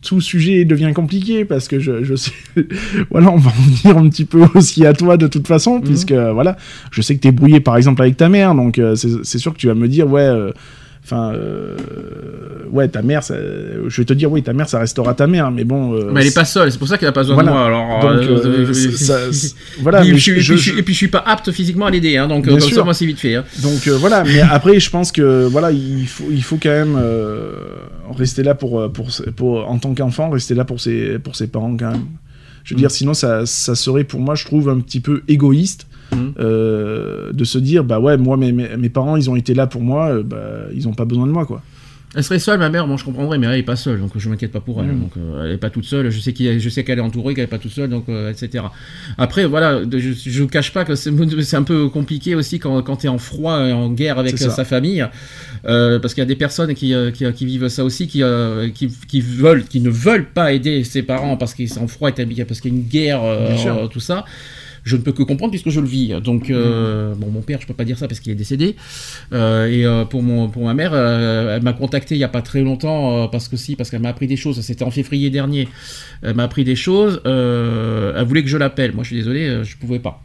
tout sujet devient compliqué parce que je, je sais, voilà, on va en venir un petit peu aussi à toi de toute façon, puisque voilà, je sais que t'es brouillé par exemple avec ta mère, donc euh, c'est c'est sûr que tu vas me dire, ouais, euh, enfin, euh, ouais, ta mère, ça- je vais te dire, oui, ta mère, ça restera ta mère, mais bon. euh, Mais elle est pas seule, c'est pour ça qu'elle a pas besoin Voilà. de moi. Alors, Donc, euh, je- ça- ça- voilà, Et mais puis, je- je- je suis- et puis je suis pas apte physiquement à l'aider, hein, donc Bien euh, comme sûr. ça moi c'est vite fait. hein. Donc voilà, mais après je pense que voilà, il faut il faut quand même rester là pour, pour pour en tant qu'enfant, rester là pour ses pour ses parents quand même. Je veux Mm. dire, sinon ça ça serait pour moi, je trouve un petit peu égoïste Mm. euh, de se dire bah ouais, moi mes, mes, parents ils ont été là pour moi, euh, bah ils ont pas besoin de moi quoi. Elle serait seule, ma mère, bon je comprendrais, mais elle est pas seule, donc je m'inquiète pas pour elle. Mm. Donc euh, elle est pas toute seule. Je sais qu'il, je sais qu'elle est entourée, qu'elle est pas toute seule, donc euh, etc. Après voilà, je, je cache pas que c'est, un peu compliqué aussi quand quand t'es en froid, en guerre avec sa famille, euh, parce qu'il y a des personnes qui, qui, qui vivent ça aussi, qui, qui qui veulent, qui ne veulent pas aider ses parents parce qu'ils sont en froid, et parce qu'il y a une guerre, tout ça. Je ne peux que comprendre puisque je le vis. Donc, euh, bon, mon père, je peux pas dire ça parce qu'il est décédé. Euh, et euh, pour mon pour ma mère, euh, elle m'a contacté il y a pas très longtemps euh, parce que si, parce qu'elle m'a appris des choses. C'était en février dernier. Elle m'a appris des choses. euh, elle voulait que je l'appelle. Moi, je suis désolé, je pouvais pas.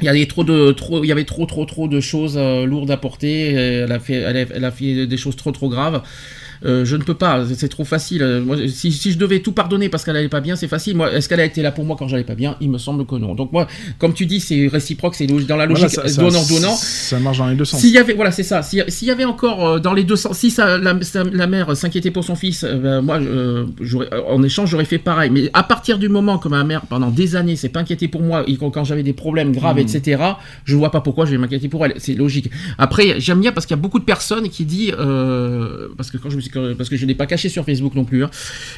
Il y avait trop de trop, il y avait trop trop trop de choses lourdes à porter. Elle a fait, elle a, elle a fait des choses trop trop graves. Euh, je ne peux pas, c'est trop facile. Euh, Moi, si, si je devais tout pardonner parce qu'elle allait pas bien, c'est facile. Moi, est-ce qu'elle a été là pour moi quand j'allais pas bien? Il me semble que non. Donc moi, comme tu dis, c'est réciproque, c'est dans la logique Voilà, ça- ça- donnant donnant. Ça marche dans les deux sens. S'il y avait, voilà, c'est ça. S'il y- s'il y avait encore euh, dans les deux sens, si ça, la, mère s'inquiétait pour son fils, euh, ben, moi, euh, euh, en échange, j'aurais fait pareil. Mais à partir du moment que ma mère, pendant des années, s'est pas inquiétée pour moi, et quand, j'avais des problèmes graves, etc., je vois pas pourquoi je vais m'inquiéter pour elle. C'est logique. Après, j'aime bien parce qu'il y a beaucoup de personnes qui disent, euh, parce que quand je me parce que je l'ai pas caché sur Facebook non plus. hein,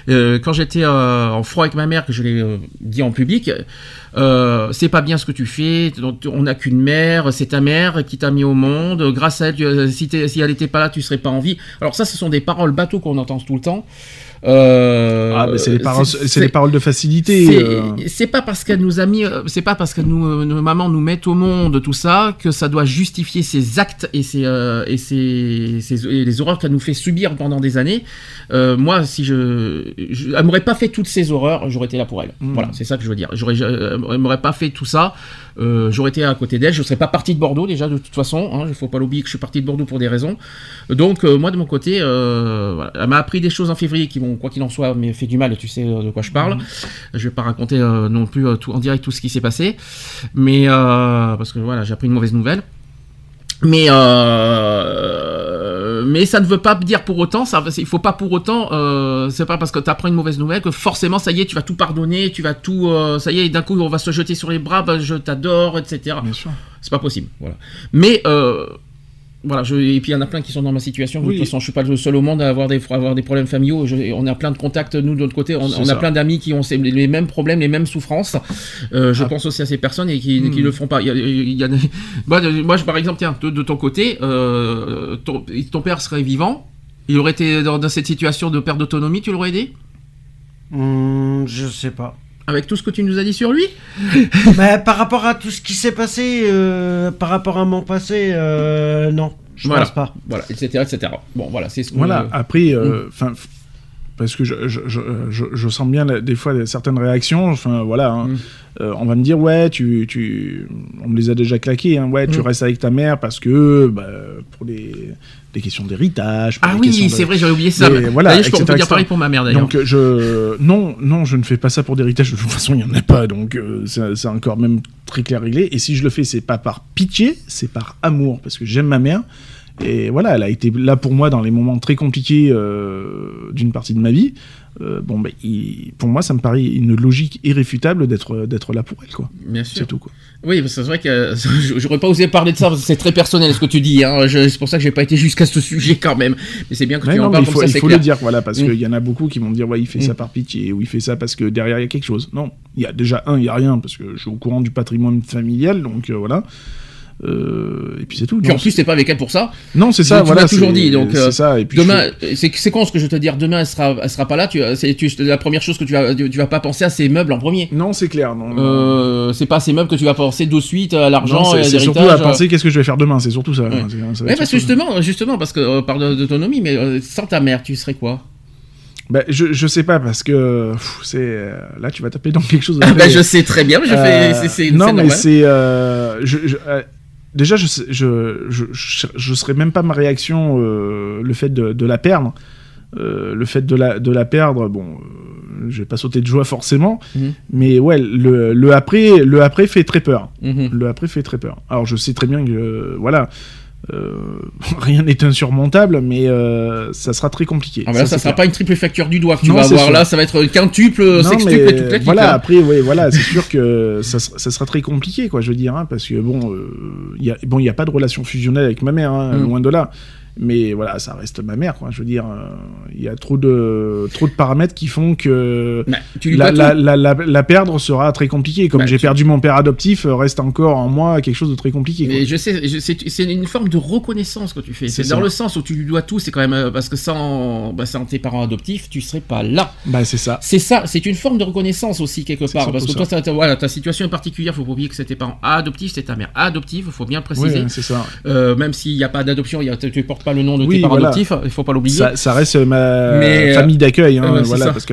euh, quand j'étais euh, en froid avec ma mère, que je l'ai euh, dit en public, euh, c'est pas bien ce que tu fais. On n'a qu'une mère, c'est ta mère qui t'a mis au monde. Grâce à elle, tu- euh, si, elle n'était pas là, tu serais pas en vie. Alors ça, ce sont des paroles bateaux qu'on entend tout le temps. Euh, Ah, mais c'est les paroles, les paroles de facilité. c'est euh. pas parce qu'elle nous a mis, c'est pas parce que nous, nos mamans nous mettent au monde tout ça que ça doit justifier ses actes et ses euh, et ses, ses- et les horreurs qu'elle nous fait subir pendant des années. Moi, si je, je elle m'aurait pas fait toutes ces horreurs, j'aurais été là pour elle. Mm. Voilà, c'est ça que je veux dire. J'aurais, elle m'aurait pas fait tout ça, euh, j'aurais été à côté d'elle. Je serais pas parti de Bordeaux déjà de toute façon. Hein, il faut pas l'oublier que je suis parti de Bordeaux pour des raisons. Donc euh, moi de mon côté, euh, voilà, elle m'a appris des choses en février qui vont, quoi qu'il en soit, mais fait du mal. Tu sais de quoi je parle. Je vais pas raconter non plus tout, en direct tout ce qui s'est passé, mais parce que voilà, j'ai appris une mauvaise nouvelle. Mais euh, mais ça ne veut pas dire pour autant, ça, il faut pas pour autant, euh, c'est pas parce que tu apprends une mauvaise nouvelle que forcément ça y est, tu vas tout pardonner, tu vas tout, euh, ça y est, d'un coup on va se jeter sur les bras, bah, je t'adore, etc. Bien sûr. C'est pas possible, voilà. Mais euh, voilà, je, et puis il y en a plein qui sont dans ma situation. De Oui. toute façon, je suis pas le seul au monde à avoir des, à avoir des problèmes familiaux. Je- on a plein de contacts, nous, de notre côté. On, a plein d'amis qui ont ces- les mêmes problèmes, les mêmes souffrances. Euh, je Ah. pense aussi à ces personnes et qui, qui le font pas. Il y a, il y a des- moi, de- moi, je, par exemple, tiens, de, de ton côté, euh, ton, ton père serait vivant. Il aurait été dans, dans cette situation de perte d'autonomie, tu l'aurais aidé? Hmm, je sais pas. Avec tout ce que tu nous as dit sur lui Mais par rapport à tout ce qui s'est passé, euh, par rapport à mon passé, euh, non, je Voilà. pense pas. Voilà, etc., etc. Bon, voilà, c'est ce que. Voilà, après, euh, Mm. enfin, f- parce que je, je, je, sens bien des fois certaines réactions, enfin voilà, hein. Mm. Euh, on va me dire, ouais, tu, tu, on me les a déjà claqués, hein, ouais, tu Mm. restes avec ta mère parce que, bah, pour les, des questions d'héritage. Ah oui, de- c'est vrai, j'avais oublié ça. Mais voilà, je peux dire pareil pour ma mère d'ailleurs. Donc euh, je non non je ne fais pas ça pour d'héritage de toute façon il y en a pas donc euh, c'est c'est encore même très clair réglé et si je le fais c'est pas par pitié c'est par amour parce que j'aime ma mère Et voilà, elle a été là pour moi dans les moments très compliqués euh, d'une partie de ma vie. Euh, bon, ben, il- pour moi, ça me paraît une logique irréfutable d'être d'être là pour elle, quoi. Bien sûr. C'est tout, quoi. Oui, c'est vrai que euh, j'aurais pas osé parler de ça, parce que c'est très personnel ce que tu dis. Hein. C'est pour ça que j'ai pas été jusqu'à ce sujet quand même. Mais c'est bien que tu non, en parles il comme faut, ça, il c'est faut clair. le dire, voilà, parce Mm. qu'il y en a beaucoup qui vont dire, ouais, il fait ça Mm. par pitié, ou il fait ça parce que derrière il y a quelque chose. Non, il y a déjà un, il y a rien, parce que je suis au courant du patrimoine familial, donc euh, voilà. Euh, et puis c'est tout. Puis Non, en plus, t'es pas avec elle pour ça. Non, c'est ça, tu voilà. toujours c'est- dit, donc, euh, c'est ça. Et puis Demain, c'est c'est con ce que je vais te dire. Demain, elle sera, elle sera pas là. Tu, c'est tu- la première chose que tu vas, tu vas pas penser à ces meubles en premier. je- Non, c'est clair. Non, non. Euh, c'est pas ces meubles que tu vas penser de suite à l'argent c'est et à c'est surtout à penser qu'est-ce que je vais faire demain, c'est surtout ça. Ouais. hein, ça parce que justement, justement, parce que par de- d'autonomie, mais sans ta mère, tu serais quoi? Bah, je, je sais pas, parce que c'est. Là, tu vas taper dans quelque chose de Ah très- bah, je sais très bien, mais je fais, non, mais c'est. je, je- déjà, je, je, je, je, serais même pas ma réaction euh, le fait de, de la perdre. Euh, le fait de la, de la perdre, bon, euh, je vais pas sauter de joie forcément, Mhm. mais ouais, le, le après, le après fait très peur. Mhm. Le après fait très peur. Alors, je sais très bien que, euh, voilà, euh, rien n'est insurmontable, mais euh, ça sera très compliqué. Ah bah là, ça, c'est sera clair. pas une triple facture du doigt que tu Non, vas avoir sûr. là, ça va être quintuple, Non, sextuple mais et toute la voilà, hein. après, oui, voilà, c'est sûr que ça, sera- ça sera très compliqué, quoi, je veux dire, hein, parce que bon, euh, il y a, bon, il y a pas de relation fusionnelle avec ma mère, hein, Mm. loin de là. Mais voilà, ça reste ma mère, quoi. Je veux dire, euh, il y a trop de, trop de paramètres qui font que Bah, tu la, perdre sera très compliqué. Comme Bah, j'ai tu- perdu mon père adoptif, euh, reste encore en moi quelque chose de très compliqué. quoi. Mais je sais, je- c'est c'est une forme de reconnaissance que tu fais. C'est dans le sens où tu lui dois tout, c'est quand même euh, parce que sans, bah, sans tes parents adoptifs, tu serais pas là. Bah, c'est ça. C'est ça, c'est une forme de reconnaissance aussi quelque part. Parce que toi, t'as- voilà, ta situation est particulière, faut pas oublier que c'est tes parents adoptifs, c'est ta mère adoptive, faut bien le préciser. Oui, c'est ça. Euh, même s'il n'y a pas d'adoption, il y a- tu ne portes pas le nom de Oui, tes parents voilà. adoptifs, il faut pas l'oublier. Ça, ça reste ma Mais, euh, famille d'accueil, hein, euh, voilà, parce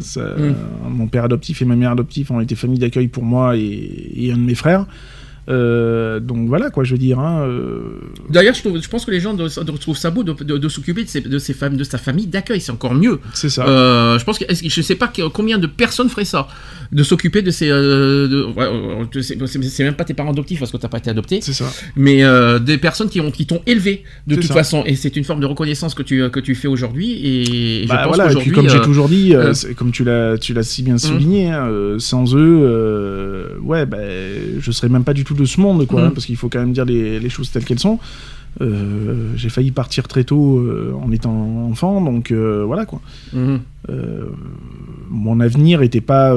ça- Mm. mon père adoptif et ma mère adoptive ont été famille d'accueil pour moi et, et un de mes frères. Euh, donc voilà quoi, je veux dire. Hein, euh, D'ailleurs, je, pense que les gens doivent- doivent trouvent ça beau de, de- de s'occuper de, de, ces femmes, de sa famille d'accueil, c'est encore mieux. c'est ça. Euh, je pense que je sais pas combien de personnes feraient ça, de s'occuper de de- de ces- c'est même pas tes parents adoptifs parce que t'as pas été adopté, c'est ça. mais des personnes qui ont qui t'ont élevé de toute ça. façon, et c'est une forme de reconnaissance que tu que tu fais aujourd'hui, et je Bah, pense voilà, et puis comme j'ai toujours dit, comme tu l'as, tu l'as si bien souligné, hein, sans eux, ouais, ben, je serais même pas du tout de ce monde, quoi, Mhm. hein, parce qu'il faut quand même dire les, les choses telles qu'elles sont. Euh, j'ai failli partir très tôt euh, en étant enfant, donc euh, voilà quoi. Euh, mon avenir était pas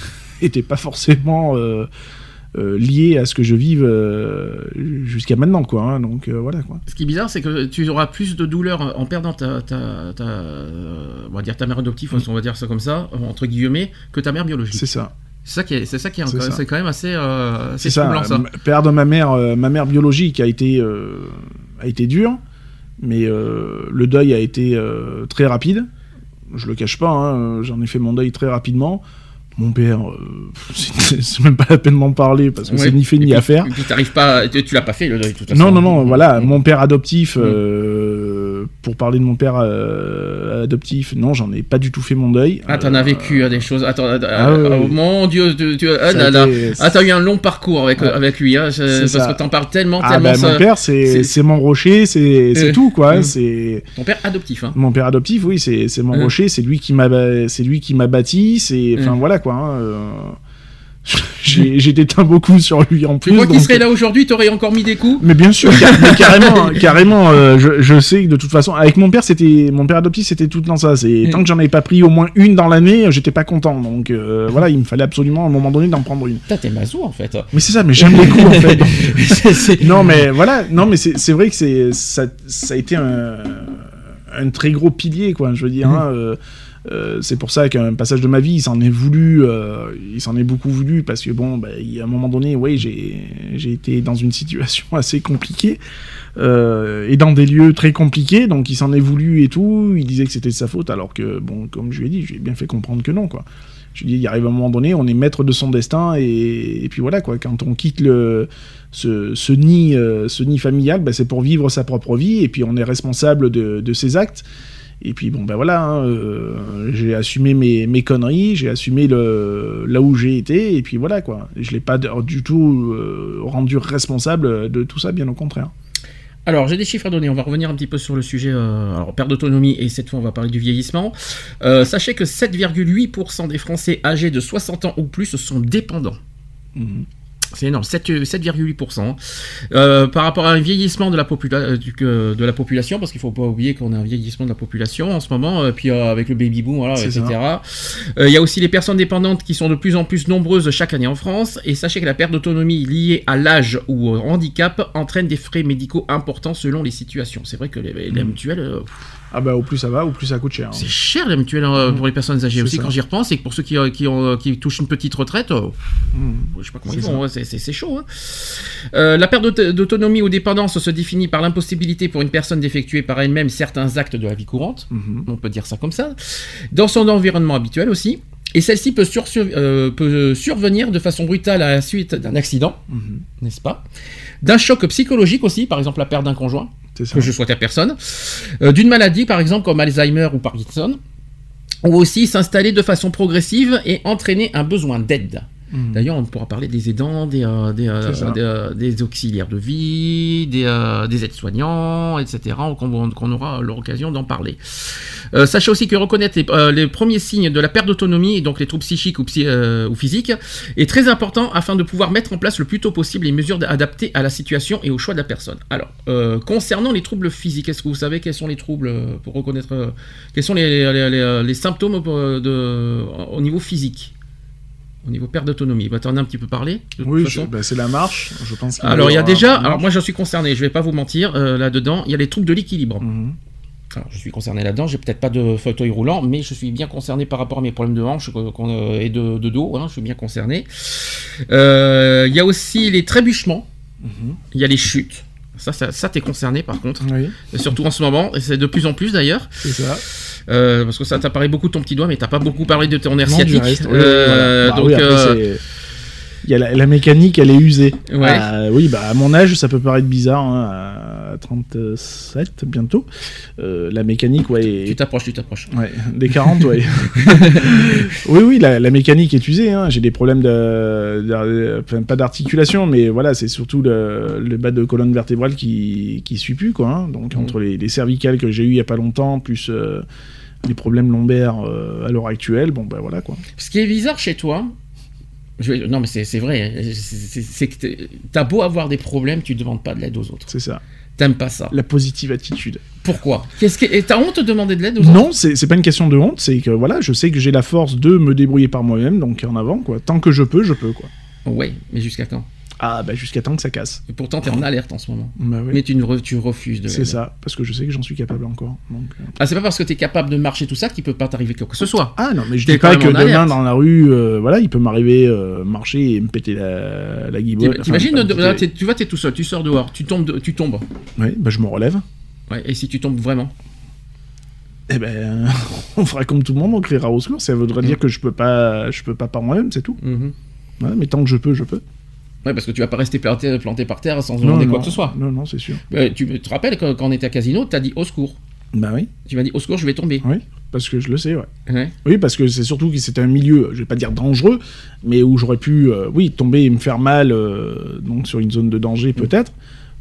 était pas forcément lié à ce que je vive jusqu'à maintenant quoi. hein, donc voilà quoi. Ce qui est bizarre, c'est que tu auras plus de douleur en perdant ta, ta, ta, on va dire ta mère adoptive, on va dire ça comme ça, entre guillemets, que ta mère biologique. C'est ça. C'est ça qui est, c'est ça qui est, C'est quand même assez, euh, assez C'est ça. troublant ça. Perdre ma mère, euh, ma mère biologique a été euh, a été dur, mais euh, le deuil a été très rapide. Je le cache pas, hein, j'en ai fait mon deuil très rapidement. Mon père, c'est c'est même pas la peine d'en parler parce que Ouais. c'est ni fait Et ni puis- à faire. Et puis t'arrives pas, tu, tu l'as pas fait le deuil de toute façon. Non, non, non, voilà, mon père adoptif. Pour parler de mon père euh, adoptif, non, j'en ai pas du tout fait mon deuil. Ah, t'en as vécu euh, des choses. Attends, euh, ah, euh, oh, mon Dieu, tu, tu- ah, été- t'as eu un long parcours avec, Ouais. avec lui, hein, parce ça. que t'en parles tellement, Ah, tellement. bah, ça- mon père, c'est mon rocher, c'est tout, quoi. mm. C'est Ton père adoptif, hein. mon père adoptif, oui, c'est mon rocher, c'est lui qui m'a ba- c'est lui qui m'a bâti, c'est enfin voilà quoi. hein, J'ai déteint beaucoup sur lui en Tu plus. crois qu'il serait là aujourd'hui, t'aurais encore mis des coups? Mais bien sûr, car- mais carrément, carrément. euh, je, je sais que de toute façon, avec mon père, c'était mon père adoptif, c'était tout le temps ça. C'est Mm. tant que j'en avais pas pris au moins une dans l'année, j'étais pas content. Donc euh, voilà, il me fallait absolument à un moment donné d'en prendre une. Putain, t'es mazou en fait. Mais c'est ça, mais j'aime les coups en fait. Non, mais voilà, non, mais c'est vrai que c'est ça, ça a été un, un très gros pilier, quoi. Je veux dire, hein, euh, euh, c'est pour ça qu'un passage de ma vie, il s'en est voulu, euh, il s'en est beaucoup voulu parce que bon, bah, y a un moment donné, oui, j'ai été dans une situation assez compliquée euh, et dans des lieux très compliqués, donc il s'en est voulu et tout. Il disait que c'était de sa faute, alors que bon, comme je lui ai dit, je lui ai bien fait comprendre que non, quoi. Je lui ai dit, il arrive un moment donné, on est maître de son destin et, puis voilà, quoi. Quand on quitte ce, nid, familial, bah, c'est pour vivre sa propre vie, et puis on est responsable de ses actes. Et puis bon, ben voilà, hein, euh, j'ai assumé mes, mes conneries, j'ai assumé le, là où j'ai été, et puis voilà quoi. Je l'ai pas du tout euh, rendu responsable de tout ça, bien au contraire. Alors, j'ai des chiffres à donner. On va revenir un petit peu sur le sujet. euh, alors, perte d'autonomie, et cette fois, on va parler du vieillissement. Euh, sachez que 7,8% des Français âgés de 60 ans ou plus sont dépendants. C'est énorme, 7, euh, 7,8%. Euh, par rapport à un vieillissement de la, popula- euh, du- de la population, parce qu'il ne faut pas oublier qu'on a un vieillissement de la population en ce moment, euh, puis avec le baby boom, voilà, etc. Il y a aussi les personnes dépendantes qui sont de plus en plus nombreuses chaque année en France. Et sachez que la perte d'autonomie liée à l'âge ou au handicap entraîne des frais médicaux importants selon les situations. C'est vrai que les, les mutuelles, euh, Ah bah, au plus ça va, au plus ça coûte cher. hein. c'est cher mutuelles euh, pour les personnes âgées aussi ça. quand j'y repense. Et que pour ceux qui, euh, qui, ont, qui touchent une petite retraite, euh, Mm. je sais pas comment C'est ils font, ouais, c'est- chaud. hein. Euh, la perte d'aut- d'autonomie ou dépendance se définit par l'impossibilité pour une personne d'effectuer par elle-même certains actes de la vie courante. Mhm. On peut dire ça comme ça. Dans son environnement habituel aussi. Et celle-ci peut, sur- euh, peut survenir de façon brutale à la suite d'un accident, Mhm. n'est-ce pas? D'un choc psychologique aussi, par exemple la perte d'un conjoint. Que je souhaite à personne. Euh, D'une maladie, par exemple, comme Alzheimer ou Parkinson. Ou aussi s'installer de façon progressive et entraîner un besoin d'aide. Mhm. D'ailleurs, on pourra parler des aidants, des, euh, des, euh, des, euh, des auxiliaires de vie, des, des aides-soignants, etc. qu'on aura l'occasion d'en parler. Sachez aussi que reconnaître les, les premiers signes de la perte d'autonomie, donc les troubles psychiques ou, psy- ou physiques, est très important afin de pouvoir mettre en place le plus tôt possible les mesures adaptées à la situation et au choix de la personne. Alors, concernant les troubles physiques, est-ce que vous savez quels sont les troubles pour reconnaître quels sont les, les- les- les symptômes de, au niveau physique? Au niveau perte d'autonomie, bah, t'en as un petit peu parlé. de Oui, bah, c'est la marche, je pense. Alors il y a déjà, alors moi je suis concerné, je vais pas vous mentir, euh, là-dedans, il y a les troubles de l'équilibre. Mhm. Alors, je suis concerné là-dedans, j'ai peut-être pas de fauteuil roulant, mais je suis bien concerné par rapport à mes problèmes de hanche euh, et de, de dos, hein, je suis bien concerné. Euh, Il y a aussi les trébuchements, Mhm. il y a les chutes. Ça, ça, ça t'es concerné par contre, Oui, Et surtout en ce moment, et c'est de plus en plus d'ailleurs, c'est ça. Euh, parce que ça t'apparaît beaucoup ton petit doigt, mais t'as pas beaucoup parlé de ton nerf Non, du sciatique. reste, oui, Euh, voilà. Bah donc, oui, après, euh, Il y a la, la mécanique, elle est usée. Ouais. Ah, oui, bah, à mon âge, ça peut paraître bizarre, hein, à 37 bientôt. Euh, la mécanique, ouais, est- tu t'approches, tu t'approches. Ouais, des 40, ouais. oui, oui, la, la mécanique est usée. Hein. J'ai des problèmes de, de- enfin, pas d'articulation, mais voilà, c'est surtout le, le bas de colonne vertébrale qui qui suit plus, quoi. hein. Donc Mhm. entre les, les cervicales que j'ai eu il y a pas longtemps, plus euh, les problèmes lombaires euh, à l'heure actuelle, bon ben voilà quoi. Ce qui est bizarre chez toi, je non mais c'est vrai, c'est- que t'as beau avoir des problèmes, tu demandes pas de l'aide aux autres. C'est ça. T'aimes pas ça. La positive attitude. Pourquoi? Qu'est-ce que et t'as honte de demander de l'aide aux autres? Non, c'est pas une question de honte, c'est que voilà, je sais que j'ai la force de me débrouiller par moi-même, donc en avant quoi. Tant que je peux, je peux quoi. Ouais, mais jusqu'à quand? Ah bah jusqu'à temps que ça casse. Et pourtant t'es en alerte en ce moment. Bah oui. Mais tu, ne re- tu refuses de C'est ça, parce que je sais que j'en suis capable encore. Donc, euh. Ah c'est pas parce que t'es capable de marcher tout ça qu'il peut pas t'arriver quoi que ce soit. Ah non, mais je dis pas que demain dans la rue, euh, voilà, il peut m'arriver euh, marcher et me péter la, la guibole. T'im- T'imagines, Enfin, péter- tu vois t'es tout seul, tu sors dehors, tu tombes, de- tu tombes. Ouais, bah je me relève. Ouais, et si tu tombes vraiment? Eh ben, on fera comme tout le monde, on criera au secours. Ça voudrait Mm. dire que je peux pas, je peux pas par moi-même, c'est tout. Ouais, mais tant que je peux, je peux. Ouais, parce que tu vas pas rester planté, planté par terre sans Non, demander quoi non, que ce soit. Non, non, c'est sûr. Euh, tu te rappelles quand, quand on était à Casino, t'as dit au secours. Bah oui, Tu m'as dit au secours, je vais tomber. oui, parce que je le sais, ouais. Ouais. Oui, parce que c'est surtout que c'était un milieu, je vais pas dire dangereux, mais où j'aurais pu, euh, oui, tomber et me faire mal, euh, donc sur une zone de danger peut-être.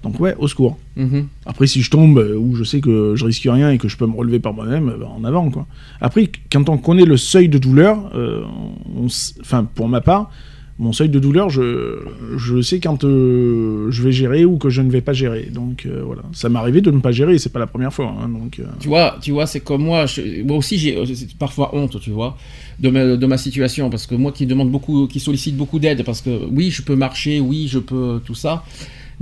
Donc ouais, au secours. Mhm. Après, si je tombe où je sais que je risque rien et que je peux me relever par moi-même, ben, en avant, quoi. Après, quand on connaît le seuil de douleur, enfin, pour ma part, mon seuil de douleur, je, sais quand euh, je vais gérer ou que je ne vais pas gérer. Donc euh, voilà, ça m'est arrivé de ne pas gérer, c'est pas la première fois. hein, donc euh, Tu vois, tu vois, c'est comme moi. moi aussi, j'ai parfois honte, tu vois, de ma, de ma situation, parce que moi qui demande beaucoup, qui sollicite beaucoup d'aide, parce que oui, je peux marcher, oui, je peux tout ça.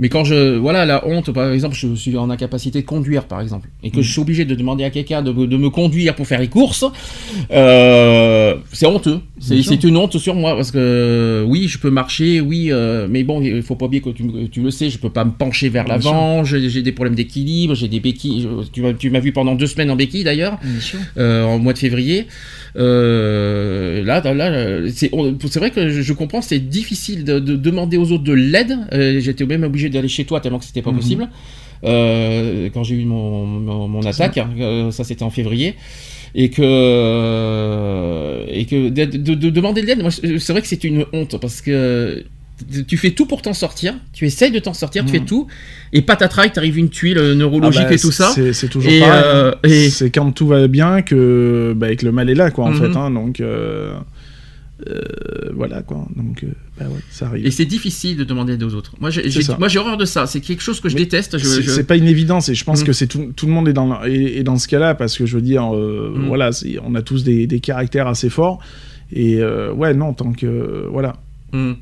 Mais quand je, voilà, la honte, par exemple, je suis en incapacité de conduire, par exemple, et que je suis obligé de demander à quelqu'un de, me- de me conduire pour faire les courses, euh, c'est honteux. C'est une honte sur moi, parce que oui, je peux marcher, oui, euh, mais bon, il faut pas oublier que tu, tu le sais, je peux pas me pencher vers l'avant, j'ai des problèmes d'équilibre, j'ai des béquilles. je- Tu, m'as- tu m'as vu pendant deux semaines en béquille d'ailleurs, euh, en mois de février. Euh, là, là, c'est vrai que je, je comprends, c'est difficile de, de demander aux autres de l'aide. Euh, J'étais même obligé d'aller chez toi tellement que c'était pas Mhm. possible. Euh, quand j'ai eu mon, mon, mon attaque, hein, euh, ça c'était en février. Et que, et que de, de- de demander de l'aide, moi, c'est vrai que c'est une honte parce que tu fais tout pour t'en sortir, tu essayes de t'en sortir, tu fais tout, et patatras, il t'arrive une tuile euh, neurologique Ah bah, et tout ça. C'est toujours Et, pareil. euh, et- C'est quand tout va bien que, bah, que le mal est là, quoi, en Mhm. fait. hein. donc, euh, euh, voilà, quoi. Donc, euh, bah ouais, ça arrive. Et c'est difficile de demander aide aux autres. Moi, j'ai, horreur de ça. C'est quelque chose que je Mais déteste. C'est je- pas une évidence et je pense Mhm. que c'est tout, tout le monde est dans, est, est dans ce cas-là parce que je veux dire, euh, voilà, on a tous des, des caractères assez forts et ouais, non, tant que voilà, Hmm.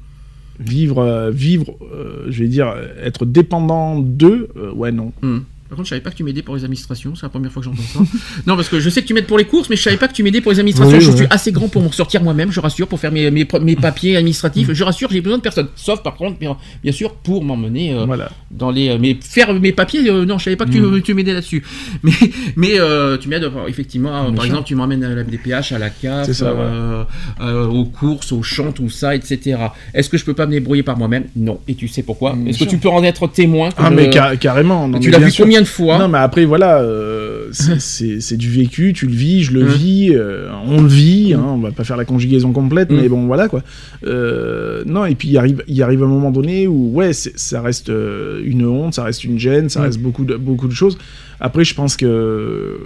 Vivre, euh, vivre, euh, je vais dire, être dépendant d'eux, euh, ouais, non. Hmm. Par contre, je savais pas que tu m'aidais pour les administrations. C'est la première fois que j'entends ça. non, parce que je sais que tu m'aides pour les courses, mais je savais pas que tu m'aidais pour les administrations. Oui, je ouais. suis assez grand pour m'en sortir moi-même, je rassure, pour faire mes, mes, mes papiers administratifs. Je rassure, j'ai besoin de personne. Sauf, par contre, bien, bien sûr, pour m'emmener euh, Voilà. dans les. euh, mais faire mes papiers, euh, non, je savais pas que tu, Mm. tu m'aidais là-dessus. Mais, mais euh, tu m'aides, effectivement. par exemple, tu m'emmènes à la MDPH, à la CAF, C'est ça, ouais. aux courses, aux chants, tout ça, etc. Est-ce que je peux pas me débrouiller par moi-même? Non. Et tu sais pourquoi? Est-ce que tu peux en être témoin Ah je- mais ca- carrément. non, Tu l'as vu sûr. Combien de fois Non mais après voilà, euh, c'est- du vécu, tu le vis, je le Mm. vis, euh, on le vit, hein, on va pas faire la conjugaison complète, Mm. mais bon voilà quoi. Euh, non et puis il arrive, il arrive un moment donné où ouais, ça reste euh, une honte, ça reste une gêne, ça Mm. reste beaucoup de beaucoup de choses. Après je pense que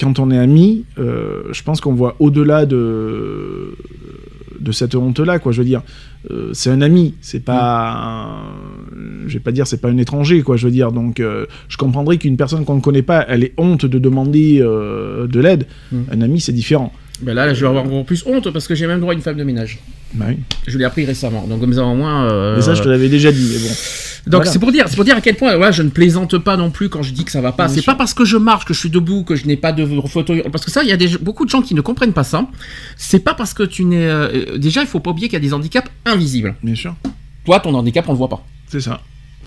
quand on est amis, euh, je pense qu'on voit au-delà de de cette honte là quoi. Je veux dire, euh, c'est un ami, c'est pas, un- je vais pas dire c'est pas un étranger quoi. Je veux dire donc euh, je comprendrais qu'une personne qu'on ne connaît pas, elle ait honte de demander euh, de l'aide. Mm. Un ami c'est différent. Ben là, là, je vais avoir encore plus honte parce que j'ai même droit à une femme de ménage. Bah oui. Je l'ai appris récemment. Donc comme ça au moins. Mais ça je te l'avais déjà dit. Mais bon. Donc Voilà. c'est pour dire, c'est pour dire à quel point, ouais, je ne plaisante pas non plus quand je dis que ça va pas. C'est pas parce que je marche, que je suis debout, que je n'ai pas de fauteuil. Parce que ça, il y a des, beaucoup de gens qui ne comprennent pas ça. C'est pas parce que tu n'es. euh, déjà, il faut pas oublier qu'il y a des handicaps invisibles. Bien sûr, Toi, ton handicap, on le voit pas. c'est ça.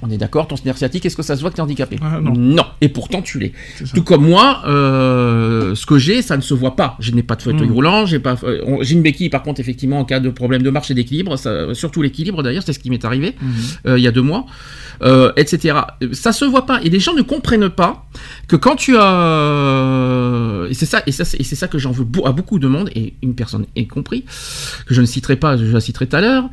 On est d'accord, ton nerf sciatique, est-ce que ça se voit que tu es handicapé Ah, non. Et pourtant, tu l'es. Tout comme moi, euh, ce que j'ai, ça ne se voit pas. Je n'ai pas de fauteuil Mm. roulant, j'ai pas, euh, j'ai une béquille par contre effectivement en cas de problème de marche et d'équilibre, surtout l'équilibre d'ailleurs, c'est ce qui m'est arrivé Mhm. euh, il y a deux mois, etc. Ça se voit pas et les gens ne comprennent pas que quand tu as et c'est ça et ça c'est- et c'est ça que j'en veux à beaucoup de monde et une personne est compris que je ne citerai pas, je la citerai tout à l'heure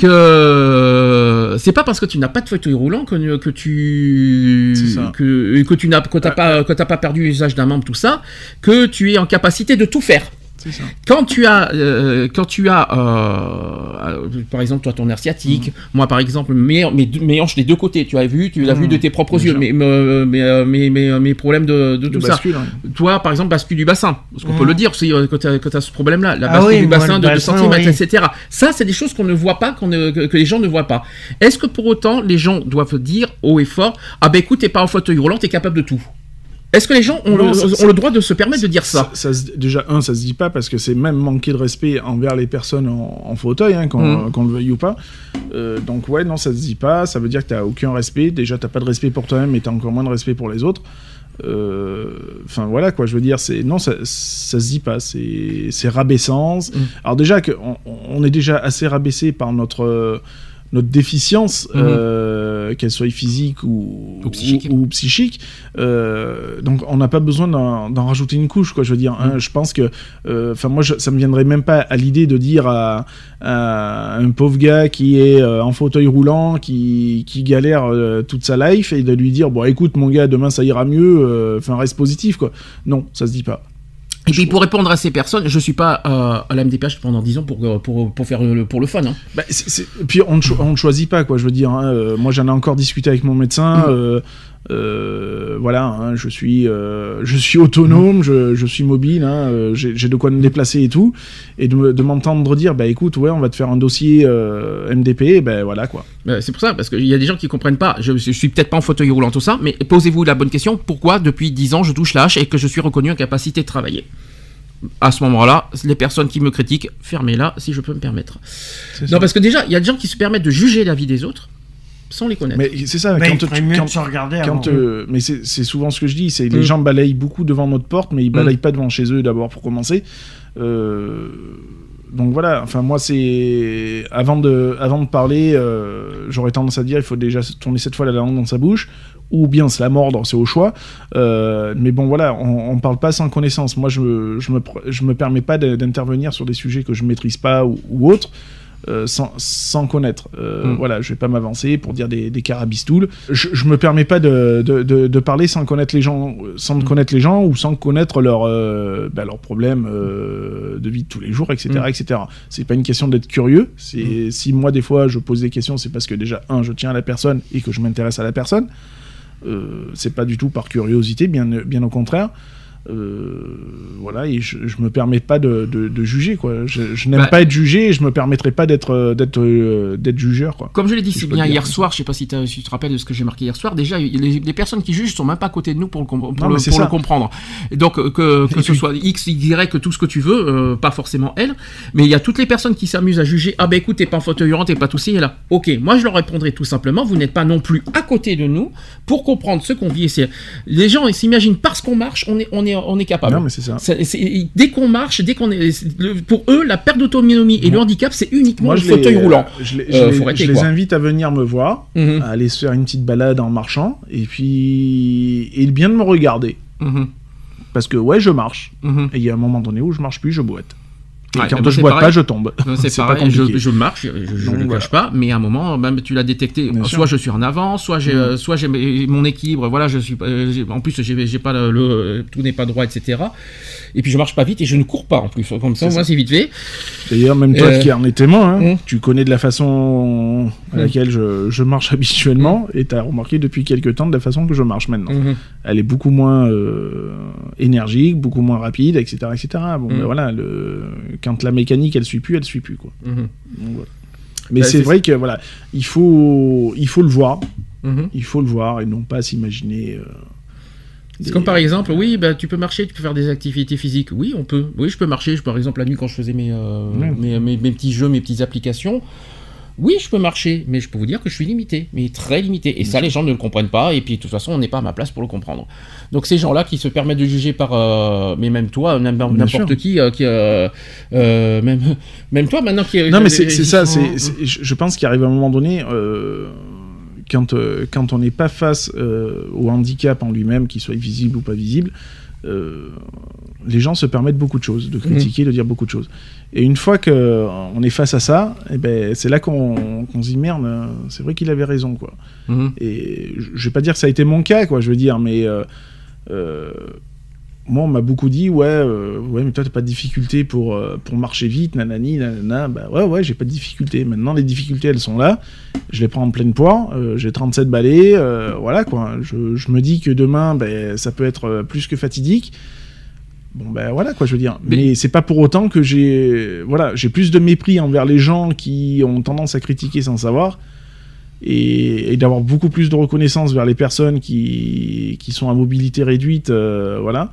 que c'est pas parce que tu n'as pas de fauteuil roulant que, que tu C'est ça. que, que tu n'as que t'as pas que t'as pas perdu l'usage d'un membre tout ça que tu es en capacité de tout faire ça. quand tu as, euh, quand tu as, euh, euh, par exemple, toi ton nerf sciatique, Mm. moi par exemple mes, mes, hanches des deux côtés, tu as vu, tu l'as vu de tes propres bien yeux, mes, mes, mes, mes, mes- mes problèmes de, de De tout ça. hein. Toi, par exemple, bascule du bassin, parce qu'on peut le dire aussi quand tu as, ce problème-là, la Ah bascule oui, du bassin de 2 bassin, cm, oui. etc. Ça, c'est des choses qu'on ne voit pas, qu'on ne- que, que les gens ne voient pas. Est-ce que pour autant, les gens doivent dire haut et fort, ah ben écoute, t'es pas en fauteuil roulant, t'es capable de tout Est-ce que les gens ont, Non, le, ça- ont ça- le droit de se permettre de dire ça, Ça, déjà, un, ça se dit pas parce que c'est même manquer de respect envers les personnes en, en fauteuil, hein, qu'on Mhm. qu'on le veuille ou pas. Euh, donc, ouais, non, ça se dit pas. Ça veut dire que t'as aucun respect. Déjà, t'as pas de respect pour toi-même et t'as encore moins de respect pour les autres. Euh, Enfin, voilà, quoi. Je veux dire, c'est. Non, ça, ça se dit pas. C'est rabaissant. Mhm. Alors, déjà, que on, on est déjà assez rabaissé par notre. Notre déficience, Mhm. euh, qu'elle soit physique ou, Ou psychique. ou- ou psychique. Euh, donc on n'a pas besoin d'en rajouter une couche, quoi. Je veux dire, hein. je pense que, euh, enfin moi, je- ça me viendrait même pas à l'idée de dire à, à un pauvre gars qui est en fauteuil roulant, qui, qui galère toute sa life, et de lui dire, bon, écoute, mon gars, demain ça ira mieux. Enfin, reste positif, quoi. Non, ça se dit pas. Et puis pour répondre à ces personnes, je suis pas euh, à la MDPH pendant 10 ans pour, euh, pour, pour faire le, pour le fun. Hein. Bah, Puis on ne, cho- ne choisit pas, quoi. Je veux dire, hein, euh, moi j'en ai encore discuté avec mon médecin. euh, euh, voilà, hein, je suis, euh, je suis autonome, je, je suis mobile, hein, euh, j'ai j'ai de quoi me déplacer et tout, et de, me- de m'entendre dire, bah écoute, ouais, on va te faire un dossier euh, MDP, ben voilà quoi. Euh, C'est pour ça, parce qu'il y a des gens qui comprennent pas. Je, je suis peut-être pas en fauteuil roulant, tout ça, mais posez-vous la bonne question. Pourquoi depuis 10 ans je touche l'âge et que je suis reconnu en capacité de travailler? À ce moment-là, les personnes qui me critiquent, fermez-la si je peux me permettre. C'est ça. Non, parce que déjà, il y a des gens qui se permettent de juger la vie des autres sans les connaître. Mais c'est ça, quand tu- mieux quand- de se regarder avant. Quand, euh, mais c'est c'est souvent ce que je dis, c'est les Mm. gens balayent beaucoup devant notre porte, mais ils Mm. balayent pas devant chez eux d'abord pour commencer. Euh, donc voilà, enfin moi c'est avant de avant de parler, euh, j'aurais tendance à dire il faut déjà se tourner cette fois la langue dans sa bouche ou bien se la mordre, c'est au choix. Euh, mais bon voilà, on, on parle pas sans connaissance. Moi je me je me pr- je me permets pas d'intervenir sur des sujets que je maîtrise pas ou, ou autres. Euh, sans, sans connaître. Euh, Mm. Voilà, je vais pas m'avancer pour dire des, des carabistoules. Je, je me permets pas de, de, de, de parler sans connaître les gens, sans Mm. connaître les gens ou sans connaître leurs euh, bah, problèmes euh, de vie de tous les jours, etc., Mm. etc. C'est pas une question d'être curieux. C'est si moi des fois je pose des questions, c'est parce que déjà un, je tiens à la personne et que je m'intéresse à la personne. C'est pas du tout par curiosité, bien, bien au contraire. Euh, voilà, et je, je me permets pas de, de, de juger, quoi. Je, je n'aime Bah- pas être jugé et je me permettrai pas d'être euh, d'être euh, d'être jugeur, quoi. Comme je l'ai dit Si bien hier soir, je sais pas si, si tu te rappelles de ce que j'ai marqué hier soir, déjà les, les personnes qui jugent sont même pas à côté de nous pour le, com- pour Non, le, mais c'est pour le ça. comprendre. Et donc que, que Et ce puis- soit X, Y, que tout ce que tu veux, euh, pas forcément elle, mais il y a toutes les personnes qui s'amusent à juger, ah ben écoute, t'es pas en fauteuil roulant, t'es pas tout et là. Ok, moi je leur répondrai tout simplement, vous n'êtes pas non plus à côté de nous pour comprendre ce qu'on vit. Et Les gens ils s'imaginent parce qu'on marche, on est, on est, on est capable. Non, mais c'est ça. C'est- c'est- dès qu'on marche, dès qu'on est, le- pour eux, la perte d'autonomie et le handicap, c'est uniquement Moi, le je fauteuil roulant. Je, les- Euh, je les- faut arrêter, je les invite à venir me voir, Mhm. à aller se faire une petite balade en marchant, et puis et bien de me regarder, Mhm. parce que ouais, je marche. Mhm. Et il y a un moment donné où je marche plus, je boite. Et quand bah, je pareil. pas, je tombe. C'est pas je, marche, je, je Donc, le voilà. pas, mais à un moment, même tu l'as détecté. Bien soit sûr. Mm. je suis en avant, soit j'ai, soit j'ai mes- mon équilibre. Voilà, je suis. pas- euh, en plus, j'ai, pas le, le- tout n'est pas droit, etc. Et puis je marche pas vite et je ne cours pas en plus. Comme ça, C'est moi, c'est vite fait. D'ailleurs, même toi Euh, qui en es témoin, hein, Mm. tu connais de la façon à Mm. laquelle je, je marche habituellement, et tu as remarqué depuis quelques temps de la façon que je marche maintenant. Mhm. Elle est beaucoup moins euh, énergique, beaucoup moins rapide, etc. etc. Bon, Mm. ben voilà, le... quand la mécanique, elle suit plus, elle suit plus. Quoi. Mhm. Donc, voilà. Mais Bah, c'est vrai que voilà, il faut, il faut le voir, Mhm. il faut le voir et non pas s'imaginer. euh, C'est comme par exemple, oui, bah, tu peux marcher, tu peux faire des activités physiques. Oui, on peut. Oui, je peux marcher. Je, par exemple, la nuit, quand je faisais mes, euh, Mm. mes, mes- mes petits jeux, mes petites applications, oui, je peux marcher, mais je peux vous dire que je suis limité, mais très limité. Et ça, les gens ne le comprennent pas. Et puis, de toute façon, on n'est pas à ma place pour le comprendre. Donc, ces gens-là qui se permettent de juger par, euh, mais même toi, n'im- n'importe qui, euh, qui, euh, même, même toi, maintenant qui. Non, mais c'est ça. c'est c'est- je je pense qu'il arrive un moment donné, quand, quand on n'est pas face au handicap en lui-même, qu'il soit visible ou pas visible, euh, les gens se permettent beaucoup de choses, de critiquer, de dire beaucoup de choses. Et une fois qu'on est face à ça, eh ben, c'est là qu'on dit merde, euh, c'est vrai qu'il avait raison. Quoi. Mhm. Et je vais pas dire que ça a été mon cas, quoi, je veux dire, mais euh, euh, moi, on m'a beaucoup dit, ouais, euh, ouais, mais toi, t'as pas de difficulté pour, euh, pour marcher vite, nanani, nanana. Bah ouais, ouais, j'ai pas de difficulté. Maintenant, les difficultés, elles sont là. Je les prends en pleine poire. euh, j'ai 37 balais. voilà, quoi. Je, je me dis que demain, ben, ça peut être plus que fatidique. Bon, ben voilà, quoi, je veux dire. Mais- Mais, c'est pas pour autant que j'ai. Voilà, j'ai plus de mépris envers les gens qui ont tendance à critiquer sans savoir et, et d'avoir beaucoup plus de reconnaissance vers les personnes qui, qui sont à mobilité réduite, voilà,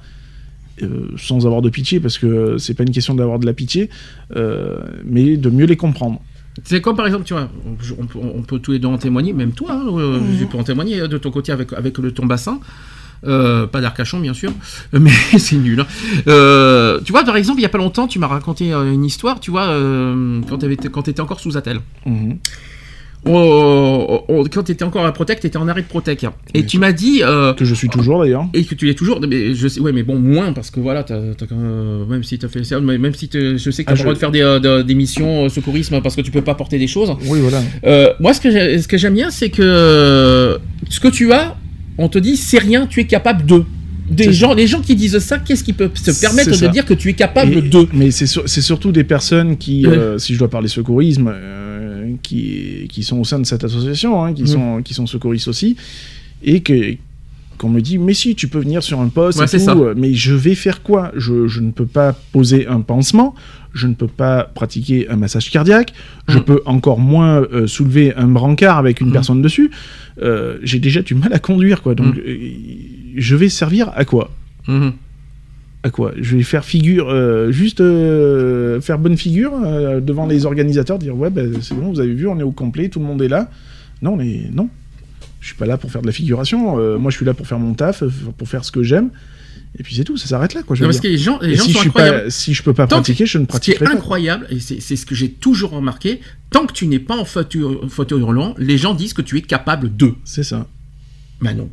euh, sans avoir de pitié, parce que c'est pas une question d'avoir de la pitié, euh, mais de mieux les comprendre. C'est comme par exemple, tu vois, on, on peut- on peut tous les deux en témoigner, même toi, hein, euh, je peux en témoigner euh, de ton côté avec, avec le, ton bassin. Euh, pas d'Arcachon, bien sûr, mais c'est nul. hein. Euh, tu vois, par exemple, il y a pas longtemps, tu m'as raconté une histoire, tu vois, euh, quand tu étais encore sous Attel. Oh, oh, oh, quand tu étais encore à Protec, tu étais en arrêt de Protec. Et Bien tu m'as dit. euh, Que je suis toujours d'ailleurs. et que tu l'es toujours, mais je sais, ouais, mais bon, moins parce que voilà, quand même, même si tu as fait ça, mais même si je sais que tu Ah, as le droit je- de faire des, euh, de- des missions euh, secourisme parce que tu peux pas porter des choses. Oui, voilà. Euh, moi, ce que, j'aime bien, c'est que euh, ce que tu as, on te dit, c'est rien, tu es capable de. Des gens, les gens qui disent ça, qu'est-ce qui peut se permettre de ça. dire que tu es capable Et- de? Mais c'est sur- c'est surtout des personnes qui, euh, si je dois parler secourisme, euh, qui, qui sont au sein de cette association, hein, qui, Mhm. sont, qui sont secouristes aussi, et que qu'on me dit mais si tu peux venir sur un poste Ouais, et c'est tout, ça. mais je vais faire quoi? Je, je ne peux pas poser un pansement je ne peux pas pratiquer un massage cardiaque je Mhm. peux encore moins euh, soulever un brancard avec une Mhm. personne dessus Euh, j'ai déjà du mal à conduire quoi donc euh, je vais servir à quoi? Mhm. À quoi Je vais faire figure, euh, juste euh, faire bonne figure euh, devant les organisateurs, dire ouais, ben, c'est bon, vous avez vu, on est au complet, tout le monde est là. Non, mais non. Je suis pas là pour faire de la figuration. moi, je suis là pour faire mon taf, pour faire ce que j'aime. Et puis c'est tout, ça s'arrête là, quoi. Je Non, parce que les gens, les gens si, je sont suis incroyables. pas, si je peux pas Tant que- pratiquer, je ne Ce qui est pratiquerai pas. incroyable, et c'est c'est ce que j'ai toujours remarqué, tant que tu n'es pas en fauteuil, fauteuil roulant, les gens disent que tu es capable de. C'est ça. Ben non.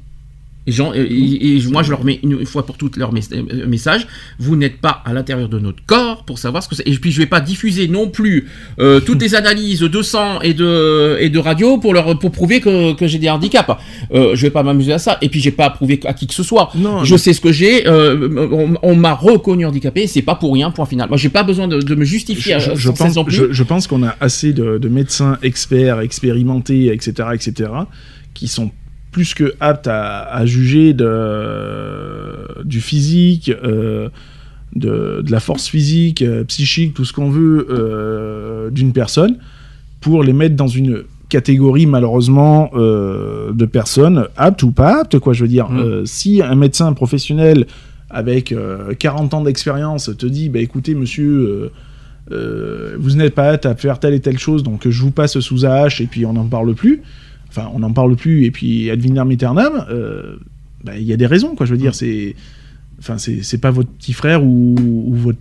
Et, gens, et, moi, je leur mets une fois pour toutes leur mes- euh, message. Vous n'êtes pas à l'intérieur de notre corps pour savoir ce que c'est. Et puis, je vais pas diffuser non plus euh, toutes les analyses de sang et de, et de radio pour, leur, pour prouver que, que j'ai des handicaps. Euh, je vais pas m'amuser à ça. Et puis, j'ai pas à prouver à qui que ce soit. Non, je mais- sais ce que j'ai. euh, on on m'a reconnu handicapé. C'est pas pour rien, point final. Moi, j'ai pas besoin de, de me justifier je, euh, je pense, je, je pense qu'on a assez de, de médecins experts, expérimentés, etc., etc., qui sont plus que aptes à, à juger de, du physique, euh, de, de la force physique, euh, psychique, tout ce qu'on veut euh, d'une personne, pour les mettre dans une catégorie malheureusement de personnes aptes ou pas aptes quoi je veux dire Mm. Euh, si un médecin professionnel avec euh, 40 ans d'expérience te dit bah écoutez monsieur vous n'êtes pas apte à faire telle et telle chose, donc je vous passe sous AH et puis on n'en parle plus. Enfin, on n'en parle plus et puis ad aeternam. euh, bah, Il y a des raisons, quoi. Je veux dire, c'est, enfin, c'est, pas votre petit frère ou, ou votre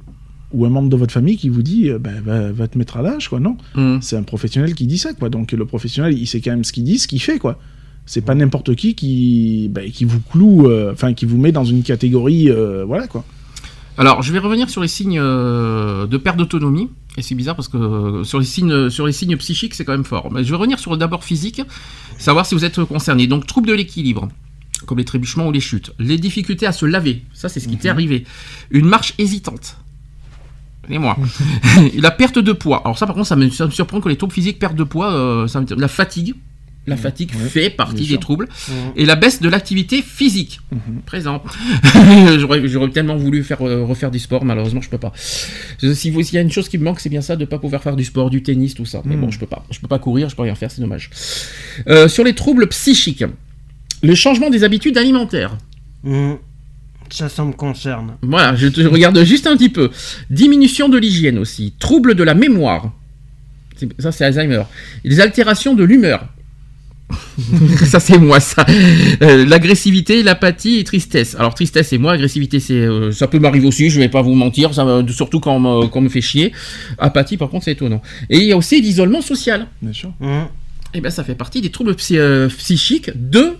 ou un membre de votre famille qui vous dit euh, bah, va, va te mettre à l'âge, quoi. Non, Hum. c'est un professionnel qui dit ça, quoi. Donc le professionnel, il sait quand même ce qu'il dit, ce qu'il fait, quoi. C'est pas n'importe qui qui, bah, qui vous cloue, euh, enfin, qui vous met dans une catégorie, euh, voilà, quoi. Alors, je vais revenir sur les signes euh, de perte d'autonomie. Et c'est bizarre parce que euh, sur les signes, sur les signes psychiques, c'est quand même fort. Mais je vais revenir sur d'abord physique, savoir si vous êtes concerné. Donc, troubles de l'équilibre, comme les trébuchements ou les chutes. Les difficultés à se laver, ça c'est ce qui t'est arrivé. Une marche hésitante. Et moi. la perte de poids. Alors ça par contre, ça me, ça me surprend que les troubles physiques perdent de poids. euh, ça me- la fatigue. La fatigue Ouais, fait partie des sûr. troubles. Mhm. Et la baisse de l'activité physique. Mhm. Présent. J'aurais tellement voulu faire, euh, refaire du sport, malheureusement je peux pas. Je- Si vous- s'il y a une chose qui me manque, c'est bien ça de pas pouvoir faire du sport, du tennis, tout ça. Mais bon, je peux pas. Je peux pas courir, je peux rien faire, c'est dommage. Euh, sur les troubles psychiques, le changement des habitudes alimentaires. Ça, ça me concerne. Voilà, je te regarde juste un petit peu. Diminution de l'hygiène aussi. Troubles de la mémoire. C'est- Ça, c'est Alzheimer. Les altérations de l'humeur. ça, c'est moi, ça. Euh, L'agressivité, l'apathie et tristesse. Alors, tristesse, c'est moi. Agressivité, c'est, euh, ça peut m'arriver aussi, je vais pas vous mentir, ça, surtout quand on, me, quand on me fait chier. Apathie, par contre, c'est étonnant. Et il y a aussi l'isolement social. Bien sûr. Mhm. Et ben, ça fait partie des troubles psy- euh, psychiques de,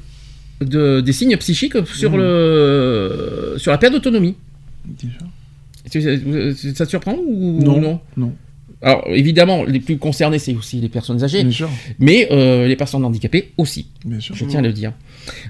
de- des signes psychiques sur, le, sur la perte d'autonomie. Ça te surprend ou Non. non? Non. Alors évidemment, les plus concernés, c'est aussi les personnes âgées, Bien sûr. mais euh, les personnes handicapées aussi, Bien sûr. je tiens à le dire.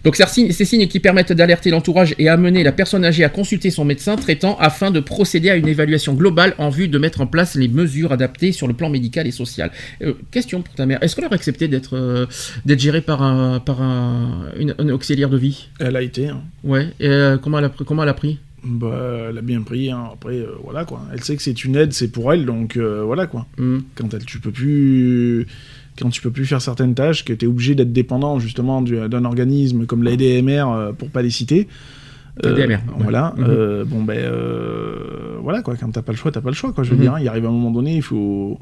Donc ces signes, qui permettent d'alerter l'entourage et amener la personne âgée à consulter son médecin traitant afin de procéder à une évaluation globale en vue de mettre en place les mesures adaptées sur le plan médical et social. Euh, question pour ta mère, est-ce qu'elle aurait accepté d'être euh, d'être gérée par un par un, une, auxiliaire de vie? Elle a été. hein. Ouais. Et, comment elle a comment elle a pris? Bah, elle a bien pris. hein. Après, euh, voilà quoi. Elle sait que c'est une aide, c'est pour elle, donc euh, voilà quoi. Hmm. Quand elle, tu peux plus, quand tu peux plus faire certaines tâches, que tu es obligé d'être dépendant justement du- d'un organisme comme l'ADMR euh, pour pas les citer. l'ADMR, ouais. Voilà. Mhm. euh, bon ben, euh, voilà quoi. Quand t'as pas le choix, t'as pas le choix quoi. Je veux Mhm. dire, hein, il arrive un moment donné, il faut.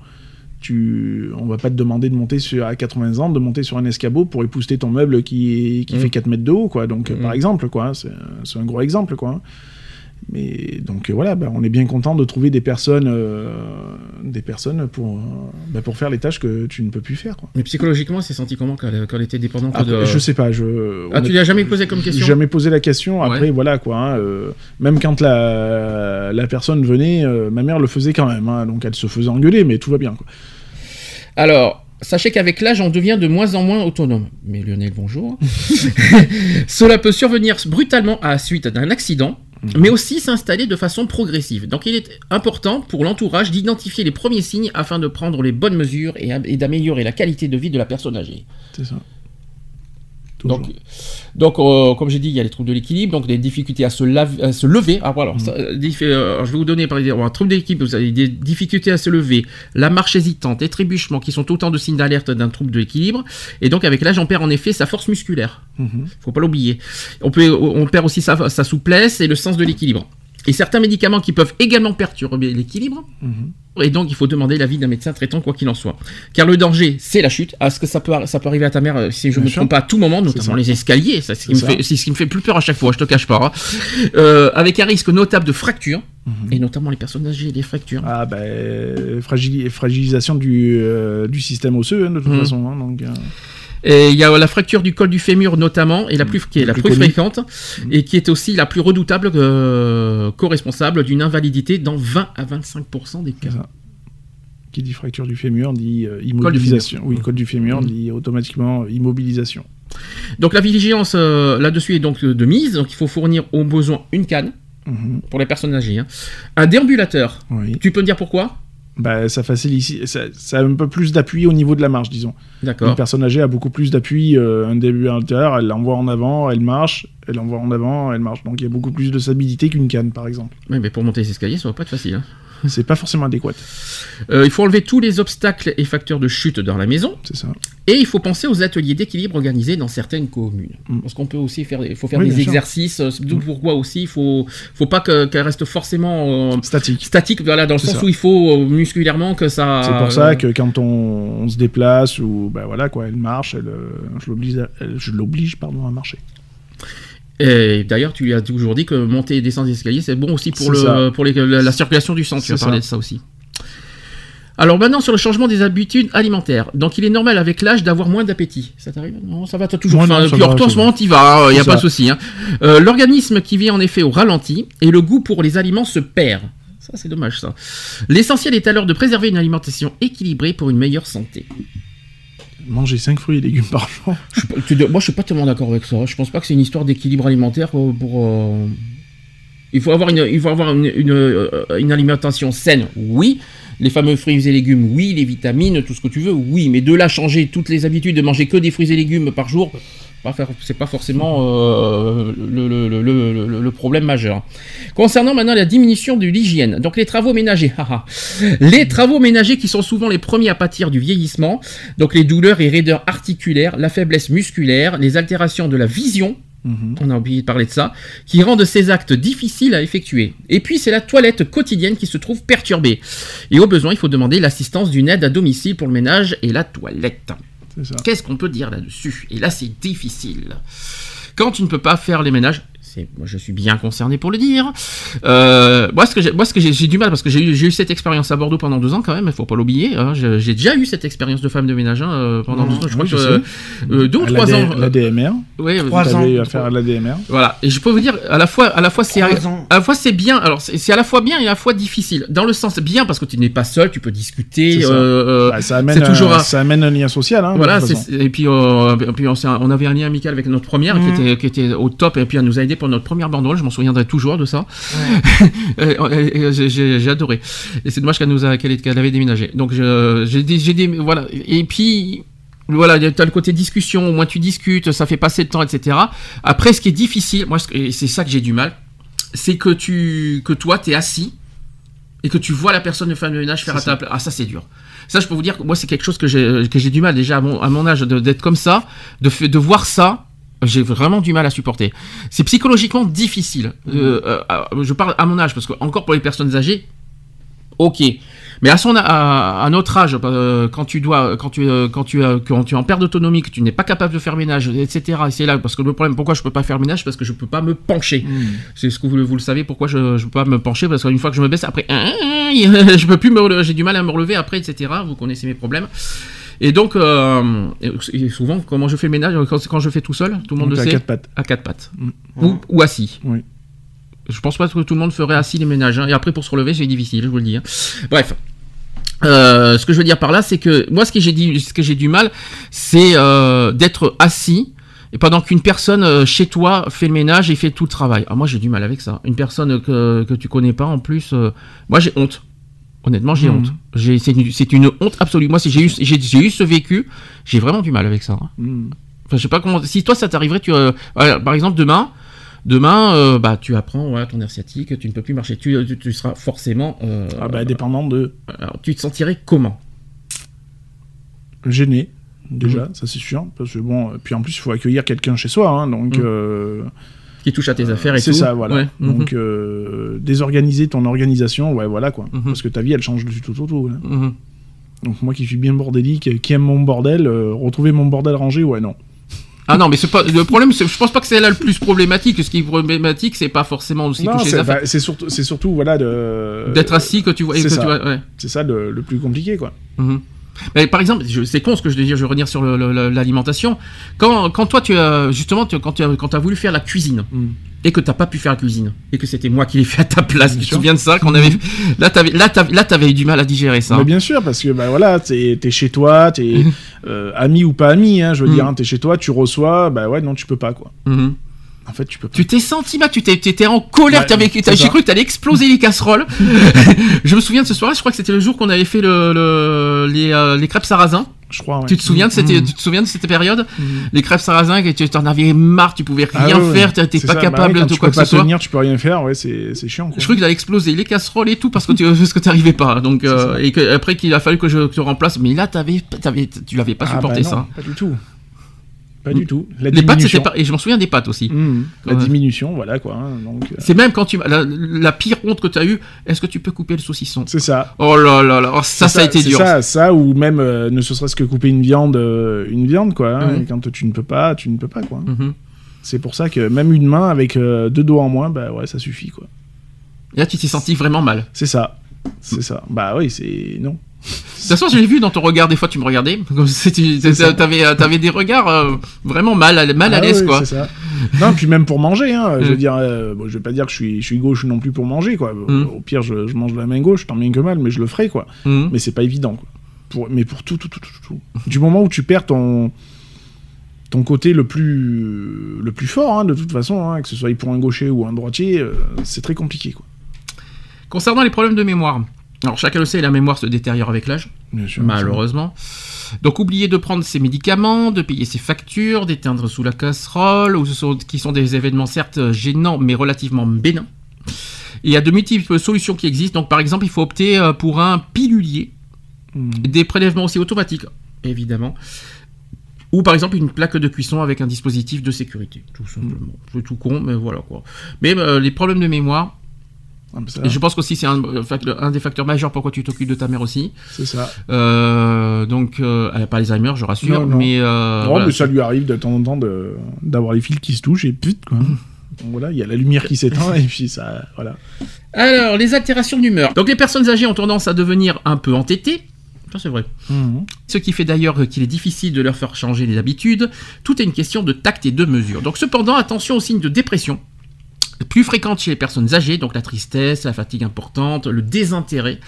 Tu, on va pas te demander de monter sur, à 80 ans, de monter sur un escabeau pour épouster ton meuble qui, qui Mhm. fait 4 mètres de haut, quoi. Donc, euh, Mhm. par exemple, quoi. c'est un gros exemple, quoi. Mais donc euh, voilà, bah, on est bien content de trouver des personnes, euh, des personnes pour, euh, bah, pour faire les tâches que tu ne peux plus faire. Quoi. Mais psychologiquement, elle s'est sentie comment quand elle, quand elle était dépendante Après, de... Je sais pas, je. Ah, tu lui as jamais posé comme question Jamais posé la question. Après, Ouais. voilà quoi. hein, même quand la, la personne venait, ma mère le faisait quand même. hein, donc elle se faisait engueuler, mais tout va bien. Quoi. Alors, sachez qu'avec l'âge, on devient de moins en moins autonome. Mais Lionel, bonjour. Cela peut survenir brutalement à la suite d'un accident, mais aussi s'installer de façon progressive. Donc il est important pour l'entourage d'identifier les premiers signes afin de prendre les bonnes mesures et, et d'améliorer la qualité de vie de la personne âgée. C'est ça. Toujours. Donc, donc euh, comme j'ai dit, il y a les troubles de l'équilibre, donc des difficultés à se, lave- à se lever. Ah, voilà, ça, euh, euh, je vais vous donner par exemple un trouble d'équilibre, vous avez des difficultés à se lever, la marche hésitante, les trébuchements qui sont autant de signes d'alerte d'un trouble de l'équilibre. Et donc avec l'âge, on perd en effet sa force musculaire. Mhm. Faut pas l'oublier. On, peut, on perd aussi sa, sa souplesse et le sens de l'équilibre. Et certains médicaments qui peuvent également perturber l'équilibre. Mhm. Et donc, il faut demander l'avis d'un médecin traitant, quoi qu'il en soit. Car le danger, c'est la chute. Est-ce que ça peut, ça peut arriver à ta mère, euh, si je Bien me trompe pas, à tout moment, notamment les escaliers? C'est ce, qui me fait- c'est ce qui me fait plus peur à chaque fois, je te cache pas. hein. Euh, avec un risque notable de fracture, et notamment les personnes âgées, les fractures. Mhm. Ah ben, fragili- fragilisation du, euh, du système osseux, hein, de toute Mhm. façon. hein, donc, euh, Et il y a la fracture du col du fémur notamment, et la plus, qui est la Plus fréquente, et qui est aussi la plus redoutable euh, co-responsable d'une invalidité dans 20 à 25% des cas. Qui dit fracture du fémur dit euh, immobilisation. Oui, col du fémur Mhm. dit automatiquement immobilisation. Donc la vigilance euh, là-dessus est donc de mise, donc il faut fournir au besoin une canne Mhm. pour les personnes âgées, hein. un déambulateur. Oui. Tu peux me dire pourquoi? Bah, ça facilite, ça, ça a un peu plus d'appui au niveau de la marche, disons. Une D'accord. personne âgée a beaucoup plus d'appui. euh, un déambulateur, elle l'envoie en avant, elle marche, elle l'envoie en avant, elle marche. Donc il y a beaucoup plus de stabilité qu'une canne, par exemple. Oui, mais pour monter les escaliers, ça va pas être facile. hein. C'est pas forcément adéquat, Euh, il faut enlever tous les obstacles et facteurs de chute dans la maison. c'est ça. Et il faut penser aux ateliers d'équilibre organisés dans certaines communes. Mm. Parce qu'on peut aussi faire, il faut faire Oui, des exercices. euh, D'où pourquoi aussi, il faut, faut pas que- qu'elle reste forcément euh, Statique. statique, voilà, dans le sens ça. où il faut euh, musculairement que ça. C'est pour ça que quand on, on se déplace ou bah voilà quoi, elle marche, elle, je l'oblige, je l'oblige pardon à marcher. Et d'ailleurs, tu lui as toujours dit que monter et descendre les escaliers, c'est bon aussi pour, le, pour les- la, la circulation du sang. Tu as parlé ça. de ça aussi. Alors maintenant sur le changement des habitudes alimentaires. Donc il est normal avec l'âge d'avoir moins d'appétit. Ça t'arrive? Non, ça va, t'as toujours faim. Puis en toi, en ça ce moment, t'y vas, il n'y a pas de souci. hein. Euh, L'organisme qui vit en effet au ralenti et le goût pour les aliments se perd. Ça c'est dommage ça. L'essentiel est alors de préserver une alimentation équilibrée pour une meilleure santé. Manger 5 fruits et légumes par jour. Je moi je suis pas tellement d'accord avec ça. Je pense pas que c'est une histoire d'équilibre alimentaire pour. euh, Il faut avoir une, il faut avoir une, une, euh, une alimentation saine, oui. Les fameux fruits et légumes, oui. Les vitamines, tout ce que tu veux, oui. Mais de là changer toutes les habitudes de manger que des fruits et légumes par jour, c'est pas forcément euh, le, le- le- le- le- le problème majeur. Concernant maintenant la diminution de l'hygiène, donc les travaux ménagers, les travaux ménagers qui sont souvent les premiers à pâtir du vieillissement, donc les douleurs et raideurs articulaires, la faiblesse musculaire, les altérations de la vision, Mhm. on a oublié de parler de ça, qui rendent ces actes difficiles à effectuer. Et puis c'est la toilette quotidienne qui se trouve perturbée. Et au besoin, il faut demander l'assistance d'une aide à domicile pour le ménage et la toilette. Qu'est-ce qu'on peut dire là-dessus? Et là, c'est difficile. Quand tu ne peux pas faire les ménages, moi je suis bien concerné pour le dire. Euh, moi, ce que j'ai, moi, ce que j'ai, j'ai du mal parce que j'ai eu, j'ai eu cette expérience à Bordeaux pendant deux ans quand même. Il faut pas l'oublier. hein. J'ai, j'ai déjà eu cette expérience de femme de ménage hein, euh, pendant Mmh, deux ans. Je crois oui, que je euh, deux ou trois la, ans. La DMR. Ouais, Trois ans. T'avais affaire à la DMR. Voilà. Et je peux vous dire, à la fois, à la fois c'est, à la fois c'est bien. Alors c'est, c'est à la fois bien et à la fois difficile. Dans le sens bien parce que tu n'es pas seul, tu peux discuter. C'est ça. euh, Bah, ça, amène c'est toujours un, ça amène un lien social. Hein, voilà, et puis, euh, et puis on, avait un lien amical avec notre première qui, était, qui était au top et puis elle nous a aidé pour notre première banderole, je m'en souviendrai toujours de ça. Et j'ai- adoré. Et c'est dommage qu'elle nous a, qu'elle ait- qu'elle avait déménagé. Donc j'ai des, voilà. Et puis voilà, tu as le côté discussion, au moins tu discutes, ça fait passer le temps, etc. Après, ce qui est difficile, moi, c'est ça que j'ai du mal, c'est que tu, que toi, t'es assis et que tu vois la personne de femme de ménage faire à ta place. Ah, ça, c'est dur. Ça, je peux vous dire que moi, c'est quelque chose que j'ai, que j'ai du mal déjà à mon, à mon âge d'être comme ça, de, de voir ça. J'ai vraiment du mal à supporter. C'est psychologiquement difficile. Euh, euh, je parle à mon âge parce que encore pour les personnes âgées, ok. Mais à son à, à notre âge, euh, quand tu dois, quand tu, euh, quand tu, euh, quand tu es en perte d'autonomie, que tu n'es pas capable de faire ménage, etc. Et c'est là parce que le problème, pourquoi je peux pas faire ménage, parce que je peux pas me pencher. C'est ce que vous, vous le savez, pourquoi je, je peux pas me pencher, parce qu'une fois que je me baisse, après, je peux plus me, relever, j'ai du mal à me relever après, etc. Vous connaissez mes problèmes. Et donc, euh, et souvent, comment je fais le ménage, quand, quand je fais tout seul, tout le monde Donc, le à sait, quatre pattes. à quatre pattes. Mm. Ou, ou assis. Oui. Je pense pas que tout le monde ferait assis les ménages. hein. Et après, pour se relever, c'est difficile, je vous le dis. hein. Bref. Euh, ce que je veux dire par là, c'est que moi, ce que j'ai dit, ce que j'ai du mal, c'est euh, d'être assis et pendant qu'une personne euh, chez toi fait le ménage et fait tout le travail. Ah, moi, j'ai du mal avec ça. Une personne que, que tu connais pas, en plus, moi, j'ai honte. Honnêtement, j'ai Mhm. honte. C'est, une, honte absolue. Moi, si j'ai eu, ce vécu, j'ai vraiment du mal avec ça. hein. Mm. Enfin, je sais pas comment. Si toi, ça t'arriverait, tu, euh, voilà, par exemple, demain, demain, euh, bah, tu apprends, voilà, ton air sciatique, tu ne peux plus marcher, tu, tu, tu seras forcément. euh, Ah bah, dépendant de alors, tu te sentirais comment? Gêné, déjà, Mm. ça c'est sûr. Parce que bon, puis en plus, il faut accueillir quelqu'un chez soi. hein, donc, Qui touche à tes affaires et c'est tout. ça, voilà. Ouais, mhm, Donc, euh, désorganiser ton organisation, ouais, voilà quoi. Mhm. Parce que ta vie, elle change du tout au tout. hein. mhm. Donc, moi qui suis bien bordélique, qui aime mon bordel, euh, retrouver mon bordel rangé, ouais, non. Ah non, mais c'est pas le problème. c'est- Je pense pas que c'est là le plus problématique. Ce qui est problématique, c'est pas forcément aussi Non, toucher les c'est affaires. bah, c'est surtout, c'est surtout, voilà, de. D'être assis que tu vois. c'est ça. tu vois- ouais. C'est ça le, le plus compliqué, quoi. Mais par exemple, c'est con ce que je veux dire, je vais revenir sur l'alimentation. Quand, quand toi, tu as, justement, tu- quand tu as, quand tu as voulu faire la cuisine, Mm. et que t'as pas pu faire la cuisine, et que c'était moi qui l'ai fait à ta place, tu te souviens de ça, qu'on avait, là, t'avais, là, t'avais, là, t'avais eu du mal à digérer ça. Mais bien sûr, parce que bah voilà, t'es es chez toi, t'es euh, ami ou pas ami, hein, je veux dire, hein, t'es chez toi, tu reçois, bah ouais, non, tu peux pas quoi. Mhm. En fait, tu peux pas. Tu t'es senti mal, tu t'étais en colère, Ouais, t'avais, c'est t'as- j'ai cru que t'allais exploser les casseroles. je me souviens de ce soir-là, je crois que c'était le jour qu'on avait fait le, le- les, euh, les crêpes sarrasin. Je crois. ouais. Tu te souviens de cette, Mhm. tu te souviens de cette période Mhm. Les crêpes sarrasin, que tu t'en avais marre, tu pouvais Ah rien ouais, ouais. faire, t'étais pas ça, bah capable ouais, quand de tu quoi peux que pas ce soit. tenir, tu peux rien faire, ouais, c'est c'est chiant. Quoi. Je crois qu'il a explosé les casseroles et tout parce que tu parce que t'arrivais pas. Donc euh, et que, après qu'il a fallu que je te remplace. Mais là t'avais t'avais tu l'avais pas Ah, supporté bah non, ça. Pas du tout. Pas Mm. du tout. La Les pâtes c'était diminution. pas et je m'en souviens des pâtes aussi. Mhm. La Ouais. diminution, voilà quoi. hein, euh, C'est même quand tu la, la pire honte que t'as eu. Est-ce que tu peux couper le saucisson? C'est ça. Oh là là là. oh, ça C'est ça a été dur. Ça, ça ou même euh, ne serait-ce que couper une viande, euh, une viande quoi. hein, Mhm. quand tu ne peux pas, tu ne peux pas quoi. Mhm. C'est pour ça que même une main avec deux doigts en moins, bah ouais, ça suffit quoi. Et là tu t'es senti vraiment mal. C'est ça. C'est ça. Bah oui, c'est non. De toute façon, je l'ai vu dans ton regard, des fois tu me regardais, tu ça. avais, des regards euh, vraiment mal, à- mal à Ah l'aise, ouais, quoi. Ça. Non, puis même pour manger, hein, je Mm. veux dire, euh, bon, je vais pas dire que je suis, je suis gauche non plus pour manger, quoi. Mm. Au pire, je, je mange de la main gauche, tant bien que mal, mais je le ferai, quoi. Mhm. Mais c'est pas évident, quoi. Pour, mais pour tout, tout, tout, tout, tout. Du moment où tu perds ton ton côté le plus le plus fort, hein, de toute façon, hein, que ce soit pour un gaucher ou un droitier, euh, c'est très compliqué, quoi. Concernant les problèmes de mémoire, alors chacun le sait, la mémoire se détériore avec l'âge. Malheureusement. Donc oubliez de prendre ses médicaments, de payer ses factures, d'éteindre sous la casserole, ou ce sont, qui sont des événements certes gênants mais relativement bénins. Il y a de multiples solutions qui existent. Donc par exemple, il faut opter euh, pour un pilulier, Mm. des prélèvements aussi automatiques, évidemment. Ou par exemple une plaque de cuisson avec un dispositif de sécurité, tout simplement. C'est tout con, mais voilà quoi. Mais euh, les problèmes de mémoire, Ah, et je pense qu'aussi c'est un, euh, un des facteurs majeurs pourquoi tu t'occupes de ta mère aussi. C'est ça. Euh, donc, euh, elle n'a pas Alzheimer, je rassure, Non, non. mais, euh, Non, voilà. mais ça lui arrive de temps en temps d'avoir les fils qui se touchent et pute, quoi. Donc voilà, il y a la lumière qui s'éteint et puis ça, voilà. Alors, les altérations d'humeur. Donc, les personnes âgées ont tendance à devenir un peu entêtées. Ça, c'est vrai. Mhm. Ce qui fait d'ailleurs qu'il est difficile de leur faire changer les habitudes. Tout est une question de tact et de mesure. Donc, cependant, attention aux signes de dépression. Plus fréquentes chez les personnes âgées, donc la tristesse, la fatigue importante, le désintérêt.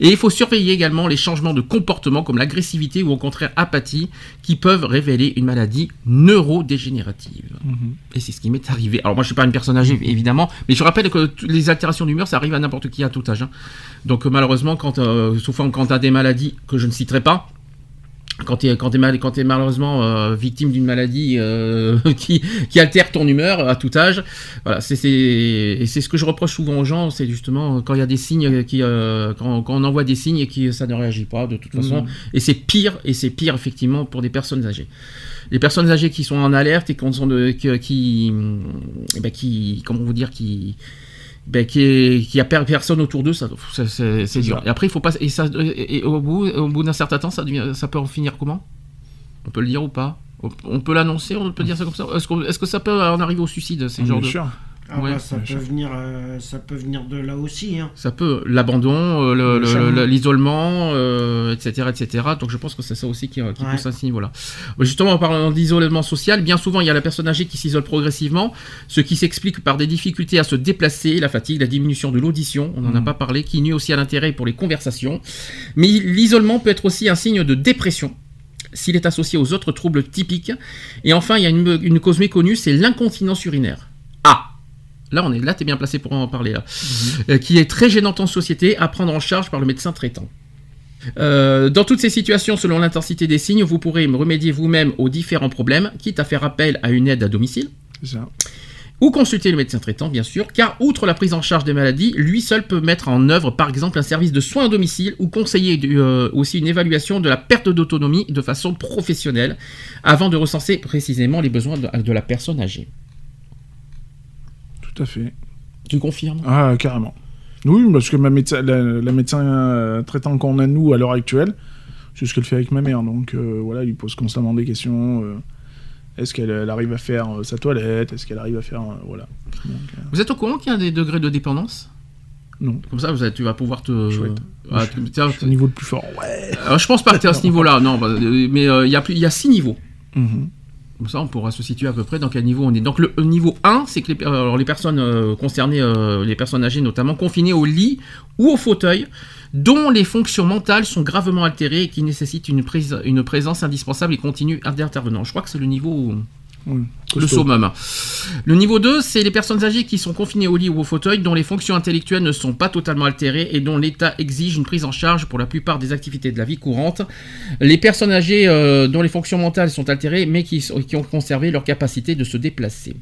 Et il faut surveiller également les changements de comportement comme l'agressivité ou au contraire apathie qui peuvent révéler une maladie neurodégénérative. Mhm. Et c'est ce qui m'est arrivé. Alors moi je suis pas une personne âgée évidemment, mais je rappelle que les altérations d'humeur ça arrive à n'importe qui à tout âge. hein. Donc malheureusement quand euh, souvent quand tu as des maladies que je ne citerai pas, quand tu es, quand t'es mal, quand t'es malheureusement euh, victime d'une maladie euh, qui, qui altère ton humeur à tout âge, voilà, c'est, c'est, et c'est ce que je reproche souvent aux gens, c'est justement quand il y a des signes qui, euh, quand, quand on envoie des signes et qui ça ne réagit pas de toute façon, Mhm. et c'est pire, et c'est pire effectivement pour des personnes âgées. Les personnes âgées qui sont en alerte et qui sont de, qui, qui, eh ben, qui comment vous dire, qui ben, qui, qui a per- personne autour d'eux, ça, c'est, dur. ça. Et après, il faut pas. Et, ça, et, et au bout, au bout d'un certain temps, ça, devient, ça peut en finir comment? On peut le dire ou pas? On- peut l'annoncer, on peut dire ça comme ça? Est-ce, que ça peut en arriver au suicide C'est le genre de- sûr. Ah Ouais, bah, ça, peut venir, euh, ça peut venir de là aussi. Hein. Ça peut, l'abandon, euh, l'isolement, euh, etc., etc. Donc je pense que c'est ça aussi qui, qui Ouais. pousse à ce niveau-là. Justement, en parlant d'isolement social, bien souvent il y a la personne âgée qui s'isole progressivement, ce qui s'explique par des difficultés à se déplacer, la fatigue, la diminution de l'audition, on n'en a Mhm. pas parlé, qui nuit aussi à l'intérêt pour les conversations. Mais l'isolement peut être aussi un signe de dépression s'il est associé aux autres troubles typiques. Et enfin, il y a une, une cause méconnue, c'est l'incontinence urinaire. Ah Là, on est là, t'es bien placé pour en parler là. Euh, qui est très gênante en société, à prendre en charge par le médecin traitant. Euh, dans toutes ces situations, selon l'intensité des signes, vous pourrez remédier vous-même aux différents problèmes, quitte à faire appel à une aide à domicile, ça. ou consulter le médecin traitant, bien sûr, car outre la prise en charge des maladies, lui seul peut mettre en œuvre, par exemple, un service de soins à domicile ou conseiller euh, aussi une évaluation de la perte d'autonomie de façon professionnelle, avant de recenser précisément les besoins de, de la personne âgée. Tout à fait. Tu confirmes? Ah, carrément. Oui, parce que ma médecin, la, la médecin euh, traitant qu'on a nous à l'heure actuelle, c'est ce qu'elle fait avec ma mère. Donc euh, voilà, il lui pose constamment des questions. euh, est-ce qu'elle elle arrive à faire euh, sa toilette? Est-ce qu'elle arrive à faire. voilà. Donc, Vous êtes au courant qu'il y a des degrés de dépendance? Non. Comme ça, vous tu vas pouvoir te. Chouette. Ah, tu- tiens, C'est le niveau le plus fort. Ouais. je pense pas que tu es à ce niveau-là, non, bah, mais il y, a plus- il y a six niveaux. Mhm. Comme ça, on pourra se situer à peu près dans quel niveau on est. Donc, le niveau 1, c'est que les, les personnes euh, concernées, euh, les personnes âgées notamment, confinées au lit ou au fauteuil, dont les fonctions mentales sont gravement altérées et qui nécessitent une présence indispensable et continue d'intervenants. Je crois que c'est le niveau. Oui. Le summum. Le niveau 2, c'est les personnes âgées qui sont confinées au lit ou au fauteuil, dont les fonctions intellectuelles ne sont pas totalement altérées et dont l'État exige une prise en charge pour la plupart des activités de la vie courante. Les personnes âgées euh, dont les fonctions mentales sont altérées, mais qui, ont conservé leur capacité de se déplacer.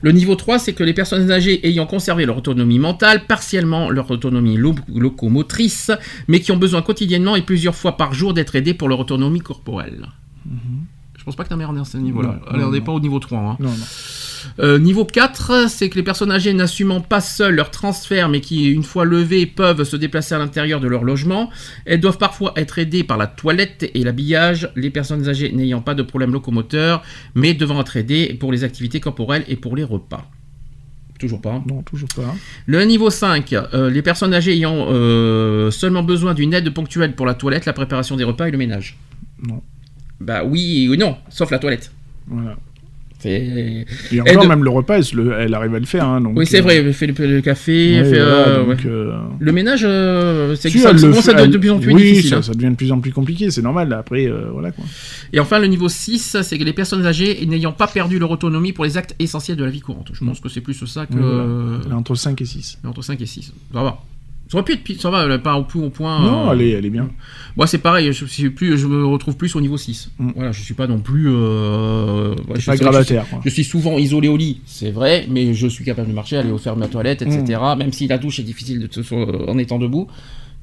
Le niveau 3, c'est que les personnes âgées ayant conservé leur autonomie mentale, partiellement leur autonomie lo- locomotrice, mais qui ont besoin quotidiennement et plusieurs fois par jour d'être aidées pour leur autonomie corporelle. Je pense pas que ta mère en est à ce niveau-là. Elle n'en est pas au niveau 3. hein. Non, non. Euh, niveau 4, c'est que les personnes âgées n'assumant pas seules leur transfert, mais qui, une fois levées, peuvent se déplacer à l'intérieur de leur logement. Elles doivent parfois être aidées par la toilette et l'habillage. Les personnes âgées n'ayant pas de problème locomoteur, mais devant être aidées pour les activités corporelles et pour les repas. Toujours pas. Non, toujours pas. Le niveau 5, euh, les personnes âgées ayant euh, seulement besoin d'une aide ponctuelle pour la toilette, la préparation des repas et le ménage. Non. Bah oui ou non, sauf la toilette. Voilà. Et encore, de- même le repas, elle, se le- elle arrive à le faire. Hein, donc, Oui, c'est euh, vrai, elle fait le, le café, ouais, elle fait, euh, donc, ouais. euh, Le ménage, euh, c'est si, ça, ça le fait- de, elle- de plus en plus oui, difficile. ça, hein. ça devient de plus en plus compliqué, c'est normal. Après, euh, voilà quoi. Et enfin, le niveau 6, c'est que les personnes âgées n'ayant pas perdu leur autonomie pour les actes essentiels de la vie courante. Je pense que c'est plus ça que voilà. euh, entre 5 et 6. entre 5 et 6. Ça va. Ça aurait pu être pire, ça va, elle pas au plus au point. Non, euh, elle est, elle est bien. Moi, c'est pareil, je, suis plus, je me retrouve plus au niveau 6. Mm. Voilà, je suis pas non plus. euh, ouais, je pas. Je suis souvent isolé au lit, c'est vrai, mais je suis capable de marcher, aller faire ma toilette, etc. Mm. Même si la douche est difficile de en étant debout.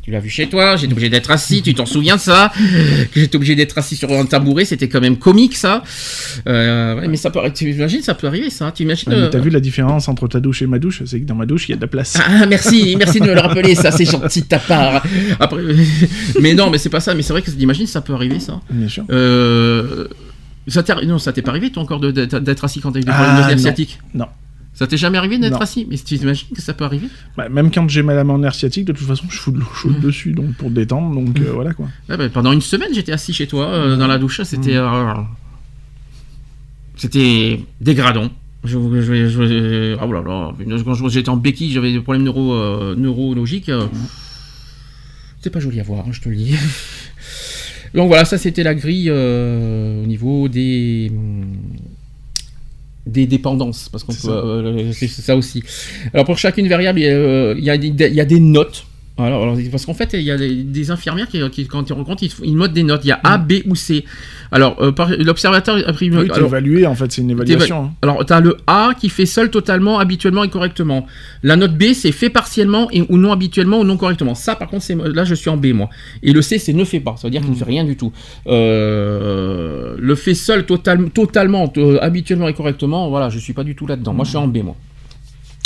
Tu l'as vu chez toi, j'étais obligé d'être assis, tu t'en souviens de ça Que j'étais obligé d'être assis sur un tabouret, c'était quand même comique ça. Euh, ouais, mais ça peut, tu imagines, ça peut arriver ça. Tu imagines euh, T'as vu la différence entre ta douche et ma douche? C'est que dans ma douche, il y a de la place. ah, merci, merci de me le rappeler, ça c'est gentil de ta part. Après, mais non, mais c'est pas ça, mais c'est vrai que t'imagines, ça peut arriver ça. Bien sûr. Euh, ça t'est, non, ça t'est pas arrivé toi encore d'être assis quand t'as eu des Ah, problèmes de nerfs non. Ça t'est jamais arrivé d'être assis Mais tu t'imagines que ça peut arriver Bah, même quand j'ai mal à mon nerf sciatique, de toute façon, je fous de l'eau chaude dessus, donc pour détendre, donc euh, voilà quoi. Bah, Pendant une semaine, j'étais assis chez toi euh, dans la douche, c'était euh, c'était dégradant. Je, je, je, je- oh là là, quand j'étais en béquille, j'avais des problèmes neuro, neurologiques. C'est pas joli à voir, hein, je te le dis. Donc voilà, ça c'était la grille au niveau des des dépendances, parce qu'on peut, ça. euh, c'est c'est ça aussi. Alors pour chacune variable, il y a, euh, il y a des, il y a des notes. Alors, alors, parce qu'en fait, il y a des, des infirmières qui, qui, quand ils rencontrent, ils, notent des notes. Il y a A, B ou C. Alors, euh, l'observateur a pris une Oui, alors, évalué, en fait, c'est une évaluation. hein. alors, tu as le A qui fait seul totalement, habituellement et correctement. La note B, c'est fait partiellement et, ou non habituellement ou non correctement. Ça, par contre, là, je suis en B, moi. Et le C, c'est ne fait pas. Ça veut dire qu'il ne fait rien du tout. Euh, le fait seul, total- totalement, euh, habituellement et correctement, voilà, je suis pas du tout là-dedans. Moi, je suis en B, moi.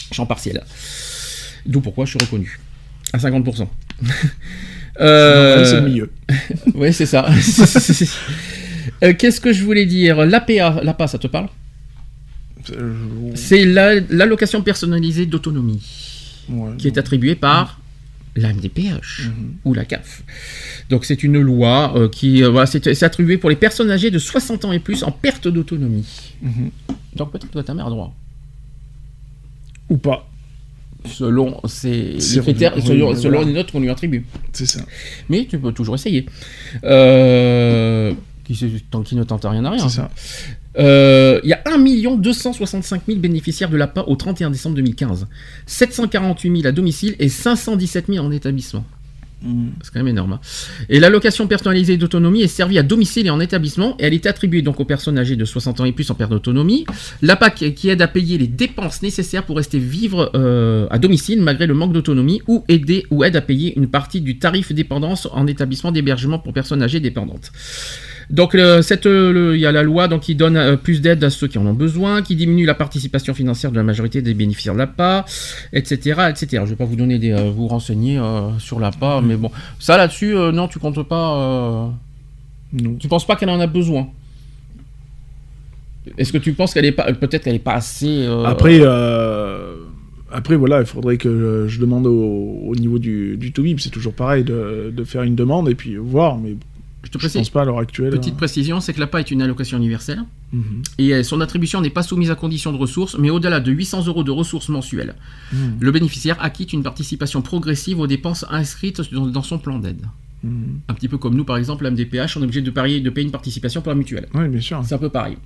Je suis en partiel. D'où pourquoi je suis reconnu. À 50%. Euh, c'est le milieu. oui, c'est ça. Euh, Qu'est-ce que je voulais dire? L'APA, l'APA, ça te parle? C'est la- l'allocation personnalisée d'autonomie ouais, qui est attribuée par la MDPH Mhm. ou la CAF. Donc c'est une loi euh, qui voilà, c'est c'est attribué pour les personnes âgées de 60 ans et plus en perte d'autonomie. Mhm. Donc peut-être que ta mère a droit. Ou pas, Selon C'est les critères, oui, selon, selon les notes qu'on lui attribue. c'est ça. Mais tu peux toujours essayer. Euh, qui, tant qu'il ne tente rien à rien. C'est ça. Euh, Il y a 1 265 000 bénéficiaires de l'APA au 31 décembre 2015. 748 000 à domicile et 517 000 en établissement. Mhm. C'est quand même énorme. hein. Et l'allocation personnalisée d'autonomie est servie à domicile et en établissement. Et elle est attribuée donc aux personnes âgées de 60 ans et plus en perte d'autonomie. L'APA qui qui aide à payer les dépenses nécessaires pour rester vivre euh, à domicile malgré le manque d'autonomie ou aider ou aide à payer une partie du tarif dépendance en établissement d'hébergement pour personnes âgées dépendantes. Donc le- cette, euh, le- il y a la loi donc, qui donne euh, plus d'aide à ceux qui en ont besoin, qui diminue la participation financière de la majorité des bénéficiaires de l'APA, etc., etc. Je vais pas vous donner des, euh, vous renseigner euh, sur l'APA, mais bon, ça là-dessus, euh, non, tu comptes pas, euh, Non. tu penses pas qu'elle en a besoin? Est-ce que tu penses qu'elle est pas, peut-être qu'elle est pas assez. euh, Après, euh, Après, voilà, il faudrait que euh, je demande au, au niveau du, du TOBIB, c'est toujours pareil, de, de faire une demande et puis voir, mais Je te je précise. pense pas à l'heure actuelle. Petite hein. précision, c'est que l'APA est une allocation universelle Mhm. et euh, son attribution n'est pas soumise à condition de ressources, mais au-delà de 800 euros de ressources mensuelles, Mhm. le bénéficiaire acquitte une participation progressive aux dépenses inscrites dans, dans son plan d'aide. Mhm. Un petit peu comme nous, par exemple, la MDPH, on est obligé de, parier, de payer une participation pour la mutuelle. Oui, bien sûr. C'est un peu pareil.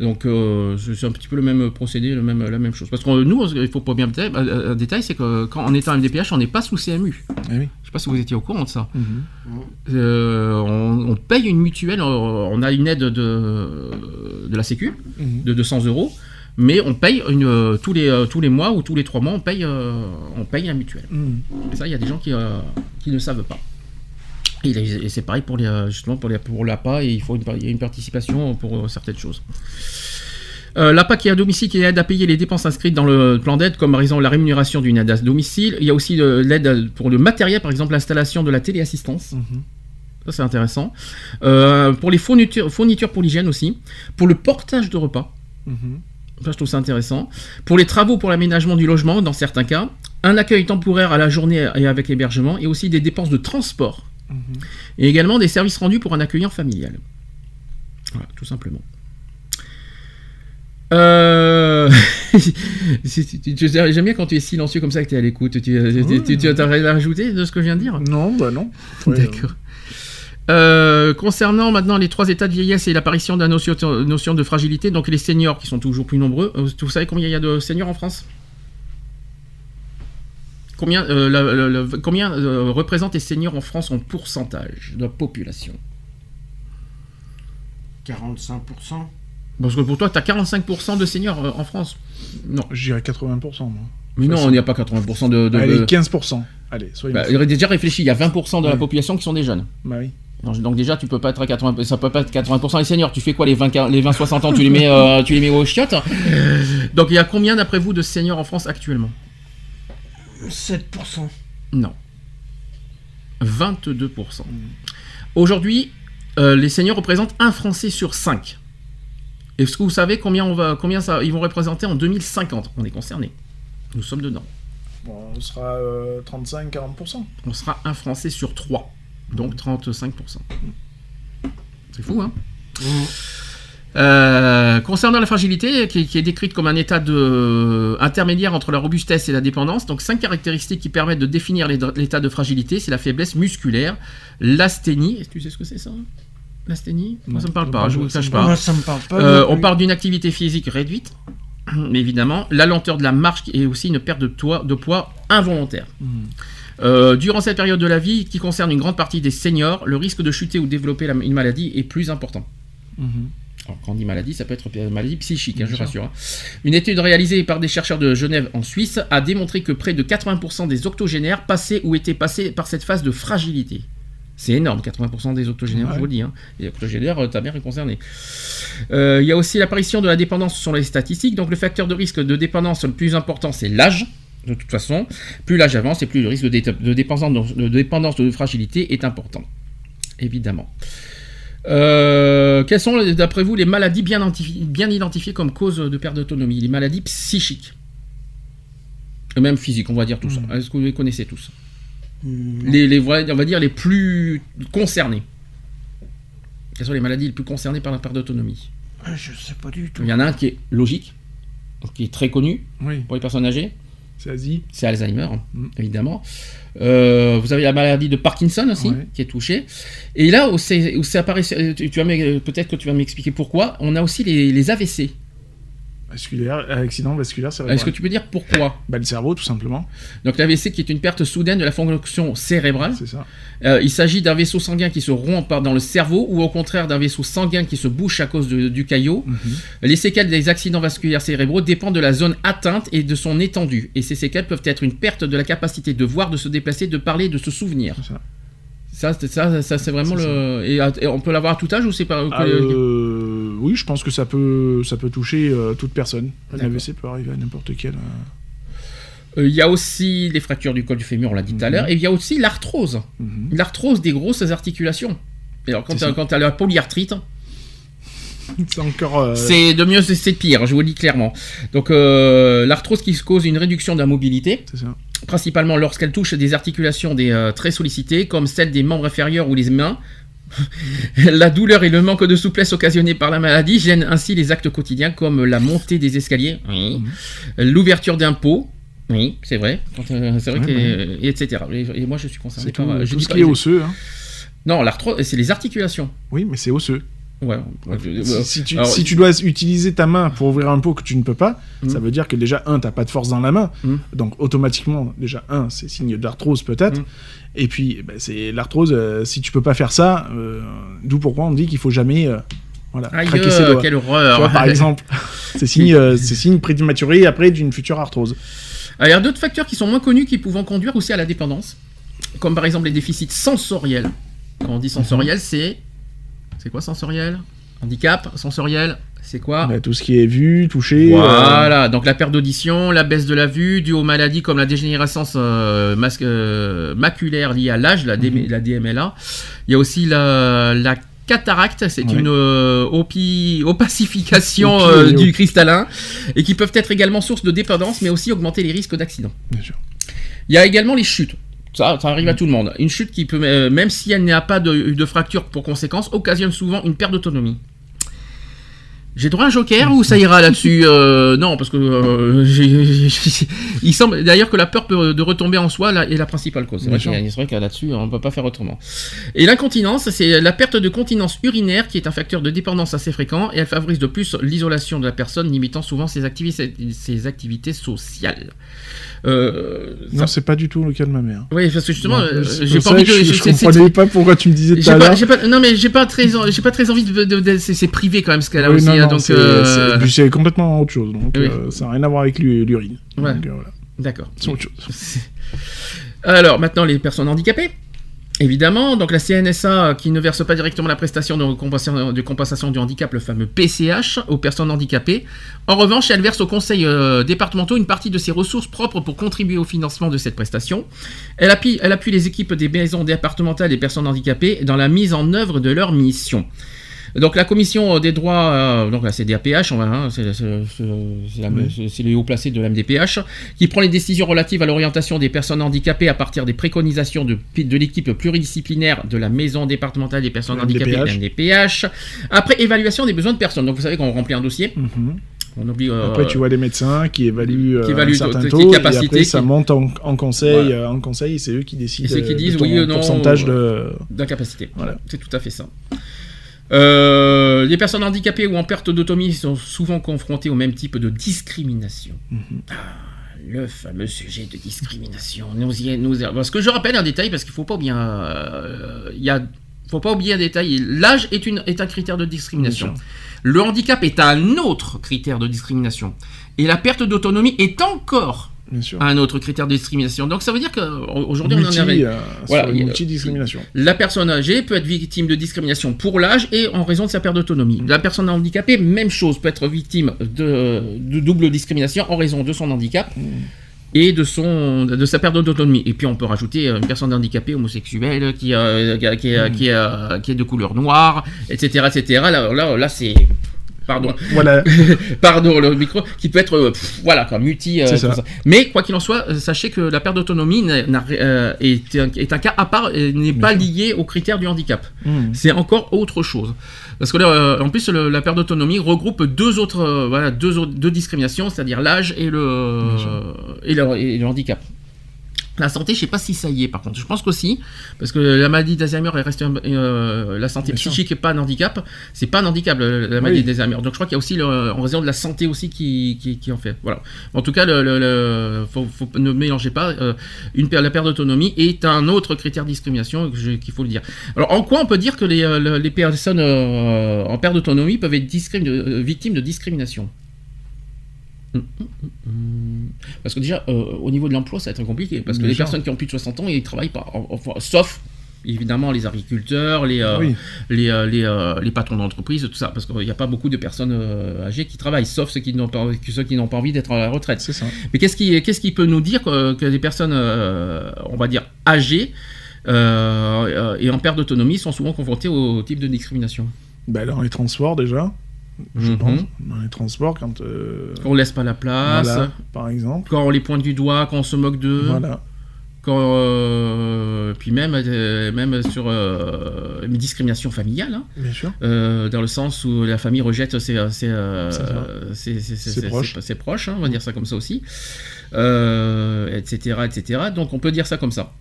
Donc euh, c'est un petit peu le même procédé, le même, la même chose. Parce que euh, nous, il faut pas bien un détail, c'est que quand on est en MDPH, on n'est pas sous CMU. Eh oui. Je sais pas si vous étiez au courant de ça. Mhm. Euh, on, on paye une mutuelle, on a une aide de, de la Sécu Mhm. de 200 euros, mais on paye une, euh, tous, les, euh, tous les mois ou tous les trois mois, on paye, euh, on paye la mutuelle. Mhm. Et ça, il y a des gens qui, euh, qui ne savent pas. Et, c'est pareil pour les, euh, justement pour, les, pour l'APA, et il faut une, il y a une participation pour euh, certaines choses. Euh, L'APA qui est à domicile, qui aide à payer les dépenses inscrites dans le plan d'aide, comme par exemple la rémunération d'une aide à domicile. Il y a aussi euh, l'aide pour le matériel, par exemple l'installation de la téléassistance. Mhm. Ça, c'est intéressant. Euh, pour les fournitures, fournitures pour l'hygiène aussi. Pour le portage de repas. Mhm. Ça, je trouve ça intéressant. Pour les travaux pour l'aménagement du logement, dans certains cas. Un accueil temporaire à la journée et avec hébergement. Et aussi des dépenses de transport. Et également des services rendus pour un accueillant familial. Voilà, tout simplement. Euh... J'aime bien quand tu es silencieux comme ça que tu es à l'écoute. Tu, tu, tu, tu as rien à rajouter de ce que je viens de dire? Non, bah non. Ouais, D'accord. Euh, concernant maintenant les trois états de vieillesse et l'apparition de la notion, notion de fragilité, donc les seniors qui sont toujours plus nombreux, euh, vous savez combien il y a de seniors en France? Combien, euh, la- la- la- combien euh, représentent les seniors en France en pourcentage de la population? 45%. Parce que pour toi, tu as 45% de seniors euh, en France. Non. Je dirais 80%. Moi. Mais non, il n'y a pas 80% de. de- Allez, de- 15%. Allez, soyons. Bah, déjà réfléchi, il y a 20% de la population qui sont des jeunes. Bah oui. Donc, donc déjà, tu peux pas être à 80, ça peut pas être 80% les seniors. Tu fais quoi les 20, les 20 60 ans Tu les mets, euh, tu les mets aux chiottes? Donc il y a combien d'après vous de seniors en France actuellement? 7%. Non. 22%. Aujourd'hui, euh, les seniors représentent un Français sur 5. Est-ce que vous savez combien on va, combien ça, ils vont représenter en 2050 On est concerné. Nous sommes dedans. Bon, on sera euh, 35-40%. On sera un Français sur 3. Donc 35%. C'est fou, hein? Euh, concernant la fragilité, qui, qui est décrite comme un état de, intermédiaire entre la robustesse et la dépendance, donc cinq caractéristiques qui permettent de définir l'état de fragilité, c'est la faiblesse musculaire, l'asthénie, est-ce que tu sais ce que c'est ça? L'asthénie? Moi ça me parle pas, je vous le cache pas. Moi, ça me parle pas. Euh, on parle d'une activité physique réduite, évidemment, la lenteur de la marche et aussi une perte de, toit- de poids involontaire. Euh, durant cette période de la vie, qui concerne une grande partie des seniors, le risque de chuter ou développer la- une maladie est plus important. Alors, quand on dit maladie, ça peut être une maladie psychique, hein, je rassure. hein. Une étude réalisée par des chercheurs de Genève en Suisse a démontré que près de 80% des octogénaires passaient ou étaient passés par cette phase de fragilité. C'est énorme, 80% des octogénaires, Ouais. je vous le dis. Hein. Les octogénaires, euh, t'as bien concerné. Euh, Il y a aussi l'apparition de la dépendance sur les statistiques. Donc le facteur de risque de dépendance le plus important, c'est l'âge. De toute façon, plus l'âge avance et plus le risque de, dé- de dépendance, de dépendance, de fragilité est important. Évidemment. Euh, quelles sont, d'après vous, les maladies bien, identifi- bien identifiées comme cause de perte d'autonomie? Les maladies psychiques. Et même physiques, on va dire tous. Mhm. Est-ce que vous les connaissez tous? Hmm, les, on va dire les plus concernés. Quelles sont les maladies les plus concernées par la perte d'autonomie? Ah, Je sais pas du tout. Il y en a un qui est logique, qui est très connu Oui, pour les personnes âgées, c'est Alzheimer, Mm. évidemment. Euh, vous avez la maladie de Parkinson aussi, Ouais. qui est touchée. Et là où c'est tu, tu m'e- peut-être que tu vas m'expliquer pourquoi, on a aussi les, les AVC. Vasculaire, euh, accident vasculaire cérébral. Est-ce que tu peux dire pourquoi Bah, le cerveau, tout simplement. Donc l'AVC qui est une perte soudaine de la fonction cérébrale. C'est ça. Euh, il s'agit d'un vaisseau sanguin qui se rompt dans le cerveau ou au contraire d'un vaisseau sanguin qui se bouche à cause de- du caillot. Mhm. Les séquelles des accidents vasculaires cérébraux dépendent de la zone atteinte et de son étendue. Et ces séquelles peuvent être une perte de la capacité de voir, de se déplacer, de parler, de se souvenir. C'est ça. Ça, c'est- ça, ça, c'est vraiment le. Et, on peut l'avoir à tout âge ou c'est pas. Ah, euh, oui, je pense que ça peut, ça peut toucher euh, toute personne. Un D'accord. AVC peut arriver à n'importe quel. euh, Euh, Il y a aussi les fractures du col du fémur, on l'a dit tout à Mhm. l'heure, et il y a aussi l'arthrose. mhm. L'arthrose des grosses articulations. Et alors quand tu as la polyarthrite, c'est encore. euh, C'est de mieux, c'est- pire, je vous le dis clairement. Donc euh, l'arthrose qui cause une réduction de la mobilité, c'est ça. Principalement lorsqu'elle touche des articulations des, euh, très sollicitées, comme celles des membres inférieurs ou les mains. la douleur et le manque de souplesse occasionnés par la maladie gênent ainsi les actes quotidiens comme la montée des escaliers, oui. l'ouverture d'un pot, oui, c'est vrai, euh, c'est vrai Ouais, que, ouais. et etc. Et, et moi je suis concerné C'est tout, par. je tout dis ce pas- qui est osseux. Hein. Non, l'arthrose, c'est les articulations. Oui, mais c'est osseux. Ouais. Si, si tu, alors, si tu dois utiliser ta main pour ouvrir un pot que tu ne peux pas, Mm. ça veut dire que déjà, un, t'as pas de force dans la main. Mm. Donc, automatiquement, déjà, un, c'est signe d'arthrose peut-être. Mm. Et puis, eh ben, c'est l'arthrose, euh, si tu peux pas faire ça, euh, d'où pourquoi on dit qu'il faut jamais euh, voilà, Aïe, craquer ses doigts. quelle horreur. vois, par exemple, c'est signe, euh, signe prématuré après d'une future arthrose. Alors, il y a d'autres facteurs qui sont moins connus qui pouvant conduire aussi à la dépendance, comme par exemple les déficits sensoriels. Quand on dit sensoriel, c'est. C'est quoi sensoriel Handicap Sensoriel C'est quoi Bah, tout ce qui est vu, touché. euh, Voilà, donc la perte d'audition, la baisse de la vue, due aux maladies comme la dégénérescence euh, euh, maculaire liée à l'âge, la, D- Mhm. la DMLA. Il y a aussi la, la cataracte, c'est Ouais. une opi- opacification Opi- du cristallin, et qui peuvent être également source de dépendance, mais aussi augmenter les risques d'accident. Bien sûr. Il y a également les chutes. Ça, ça arrive à tout le monde. Une chute qui peut, euh, même si elle n'a pas de, de fracture pour conséquence, occasionne souvent une perte d'autonomie. J'ai droit à un joker ou ça ira là-dessus Euh, Non, parce que euh, il semble d'ailleurs que la peur de retomber en soi là, est la principale cause. C'est vrai, que là-dessus on ne peut pas faire autrement. Et l'incontinence, c'est la perte de continence urinaire qui est un facteur de dépendance assez fréquent et elle favorise de plus l'isolation de la personne, limitant souvent ses activités, ses activités sociales. Euh, Non, c'est pas du tout le cas de ma mère. oui, parce que justement, euh, j'ai pas ça envie de. Je, je comprenais pas pourquoi tu me disais tout à l'heure. non mais j'ai pas très, j'ai pas très envie de, de- de- c'est c'est privé quand même ce qu'elle a Oui, aussi, non, non, donc c'est euh, complètement autre chose. Donc, Oui. euh, ça n'a rien à voir avec l'u- l'urine. Ouais. Euh, d'accord. C'est autre chose. Alors maintenant les personnes handicapées. Évidemment, donc la CNSA qui ne verse pas directement la prestation de compensation, de compensation du handicap, le fameux PCH, aux personnes handicapées. En revanche, elle verse aux conseils euh, départementaux une partie de ses ressources propres pour contribuer au financement de cette prestation. Elle appuie, elle appuie les équipes des maisons départementales des personnes handicapées dans la mise en œuvre de leur mission. Donc la commission des droits, euh, donc là c'est DAPH, on va, hein, c'est la- les hauts placés de la MDPH, qui prend les décisions relatives à l'orientation des personnes handicapées à partir des préconisations de, de l'équipe pluridisciplinaire de la maison départementale des personnes La handicapées, la MDPH, après évaluation des besoins de personnes. Donc vous savez qu'on remplit un dossier, Mhm. on oublie... euh, Après, tu vois des médecins qui évaluent, euh, qui évaluent un certain taux, et capacités, après, ça monte en, en conseil, Voilà. euh, en conseil, c'est eux qui décident Et qui de disent ton oui ou non, pourcentage de... d'incapacité. Voilà. C'est tout à fait ça. Euh, les personnes handicapées ou en perte d'autonomie sont souvent confrontées au même type de discrimination. Mhm. Ah, le fameux sujet de discrimination. Nous y- nous y- parce que je rappelle un détail, parce qu'il faut pas y a, faut pas oublier un détail. L'âge est, une, est un critère de discrimination. Bien. Le handicap est un autre critère de discrimination. Et la perte d'autonomie est encore Bien sûr. un autre critère de discrimination. Donc ça veut dire qu'aujourd'hui on en est euh, Voilà, multi-discrimination. la personne âgée peut être victime de discrimination pour l'âge et en raison de sa perte d'autonomie. La personne handicapée, même chose, peut être victime de, de double discrimination en raison de son handicap et de, son, de sa perte d'autonomie. Et puis on peut rajouter une personne handicapée homosexuelle qui, euh, qui, qui, qui, euh, qui est de couleur noire, etc. etc. Là, là, là c'est... Pardon. Voilà. Pardon, le micro, qui peut être, euh, pff, voilà, quoi, multi. euh, ça. Mais quoi qu'il en soit, euh, sachez que la perte d'autonomie euh, est, un, est un cas à part et n'est pas lié aux critères du handicap. Mhm. C'est encore autre chose. Parce que euh, en plus, le- la perte d'autonomie regroupe deux autres, voilà, deux, autres- deux discriminations, c'est-à-dire l'âge et le, et, le, et le handicap. La santé, je sais pas si ça y est par contre. Je pense qu'aussi, parce que la maladie d'Alzheimer un- euh, la santé Bien sûr. psychique est pas un handicap. C'est pas un handicap la maladie Oui. d'Alzheimer. Donc je crois qu'il y a aussi le- en raison de la santé aussi qui, qui, qui en fait. Voilà. En tout cas, le, le- le- faut, faut- ne mélangez pas. euh, une, la perte d'autonomie est un autre critère de discrimination qu'il faut le dire. Alors en quoi on peut dire que les, euh, les personnes euh, en perte d'autonomie peuvent être victimes de discrimination? Parce que déjà, euh, au niveau de l'emploi, ça va être compliqué. Parce que les personnes qui ont plus de 60 ans, ils travaillent pas. Enfin, sauf, évidemment, les agriculteurs, les, euh, Oui. les, euh, les, euh, les patrons d'entreprise, tout ça. Parce qu'il n'y a pas beaucoup de personnes âgées qui travaillent, sauf ceux qui n'ont pas, ceux qui n'ont pas envie d'être à la retraite. Ça. Mais qu'est-ce qui, qu'est-ce qui peut nous dire que, que des personnes, on va dire, âgées et en perte d'autonomie sont souvent confrontées au type de discrimination? Bah, dans les transports déjà. Je Mhm. pense, dans les transports, quand. euh, On laisse pas la place. voilà, par exemple. Quand on les pointe du doigt, quand on se moque d'eux. Voilà. Quand, euh, puis même, euh, même sur euh, une discrimination familiale, hein, Bien sûr. dans le sens où la famille rejette ses, ses, ses- proches. ses proches, hein, on va dire ça comme ça aussi, etc., etc. Donc on peut dire ça comme ça.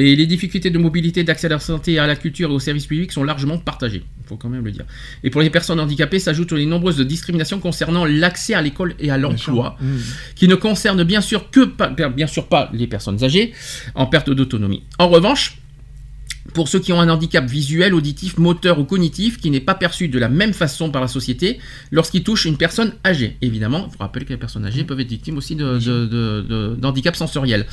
Et les difficultés de mobilité, d'accès à la santé, à la culture et aux services publics sont largement partagées. Il faut quand même le dire. Et pour les personnes handicapées s'ajoutent les nombreuses discriminations concernant l'accès à l'école et à l'emploi Mhm. qui ne concerne bien sûr que pas, bien sûr pas les personnes âgées en perte d'autonomie. En revanche, pour ceux qui ont un handicap visuel, auditif, moteur ou cognitif qui n'est pas perçu de la même façon par la société lorsqu'il touche une personne âgée. Évidemment, il faut rappeler que les personnes âgées peuvent être victimes aussi d'handicap sensoriel.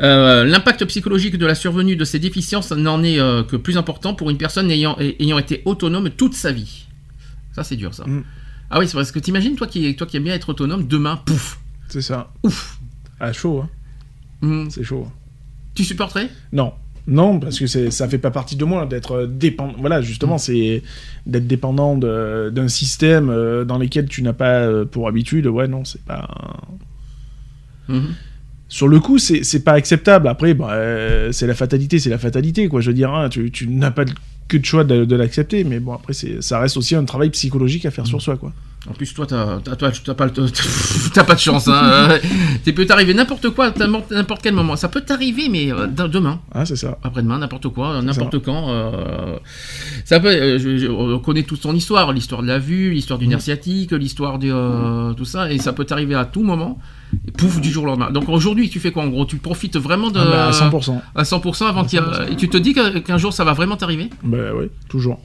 Euh, l'impact psychologique de la survenue de ces déficiences n'en est euh, que plus important pour une personne ayant, ayant été autonome toute sa vie. Ça, c'est dur, ça. Mm. Ah oui, c'est parce que t'imagines, toi qui, toi qui aimes bien être autonome, demain, pouf, C'est ça. Ouf. Ah, chaud, hein. Hmm. C'est chaud. Tu supporterais? Non. Non, parce que ça fait pas partie de moi d'être dépendant. Voilà, Mm. justement, c'est d'être dépendant d'un système euh, dans lequel tu n'as pas euh, pour habitude. Ouais, non, c'est pas. Mhm. Sur le coup, c'est, pas acceptable. Après, bah, euh, c'est la fatalité, c'est la fatalité, quoi. Je veux dire, hein, tu, tu n'as pas que de choix de, de l'accepter, mais bon, après, ça reste aussi un travail psychologique à faire sur soi, quoi. En plus, toi, t'as, t'as, pas, t'as pas de chance. Hein. Ça peut t'arriver n'importe quoi, n'importe quel moment. Ça peut t'arriver, mais euh, demain, Ah, c'est ça. après-demain, n'importe quoi, n'importe quand. euh, ça peut. euh, je- je- on connaît toute son histoire, l'histoire de la vue, l'histoire du nerf sciatique, l'histoire de euh, tout ça, et ça peut t'arriver à tout moment. Et pouf, du jour au lendemain. Donc aujourd'hui, tu fais quoi en gros? Tu profites vraiment de Ah, bah, à 100%. à 100% avant qu'il et tu te dis qu'un jour ça va vraiment t'arriver? Bah, ouais, toujours.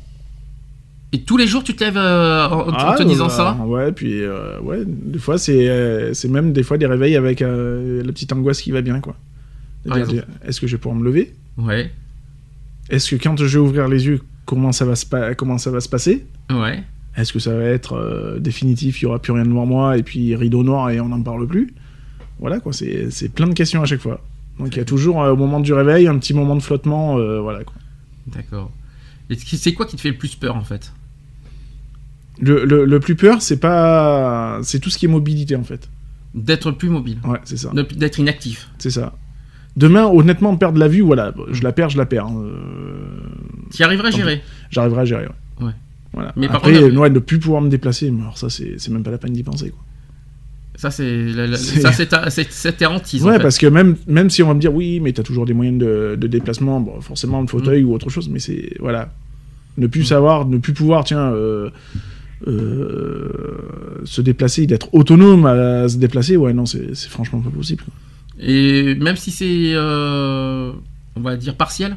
Et tous les jours, tu te lèves euh, en, en Ah, te disant bah, ça. Ouais, puis euh, ouais, des fois c'est euh, même des fois des réveils avec euh, la petite angoisse qui va bien quoi. Est-ce que je vais pouvoir me lever? Ouais, Est-ce que quand je vais ouvrir les yeux, comment ça va se comment ça va se passer? Ouais. Est-ce que ça va être définitif, il y aura plus rien devant moi et puis rideau noir et on n'en parle plus? Voilà quoi, c'est plein de questions à chaque fois. Donc il y a toujours au moment du réveil un petit moment de flottement, voilà quoi. D'accord. Et c'est quoi qui te fait le plus peur en fait? Le, le, le plus peur, c'est pas, c'est tout ce qui est mobilité en fait. D'être plus mobile, Ouais, c'est ça. D'être inactif. C'est ça. Demain, honnêtement, perdre la vue, voilà, je la perds, je la perds. hein. Euh, Tu arriverais à gérer? J'arriverai à gérer. Ouais. Ouais. Voilà. Mais par Après, contre, la- ouais, ne plus pouvoir me déplacer, alors ça, c'est même pas la peine d'y penser. Quoi. Ça c'est la- la- C'est- ça c'est ta, c'est- c'est ta hantise. en Ouais, fait. parce que même, même si on va me dire oui, mais t'as toujours des moyens de, de déplacement, bon, forcément le fauteuil Mm. ou autre chose, mais c'est voilà, ne plus savoir, ne plus pouvoir, tiens, euh, euh, se déplacer, d'être autonome à se déplacer, ouais, non, c'est franchement pas possible. Et même si c'est, euh, on va dire partiel?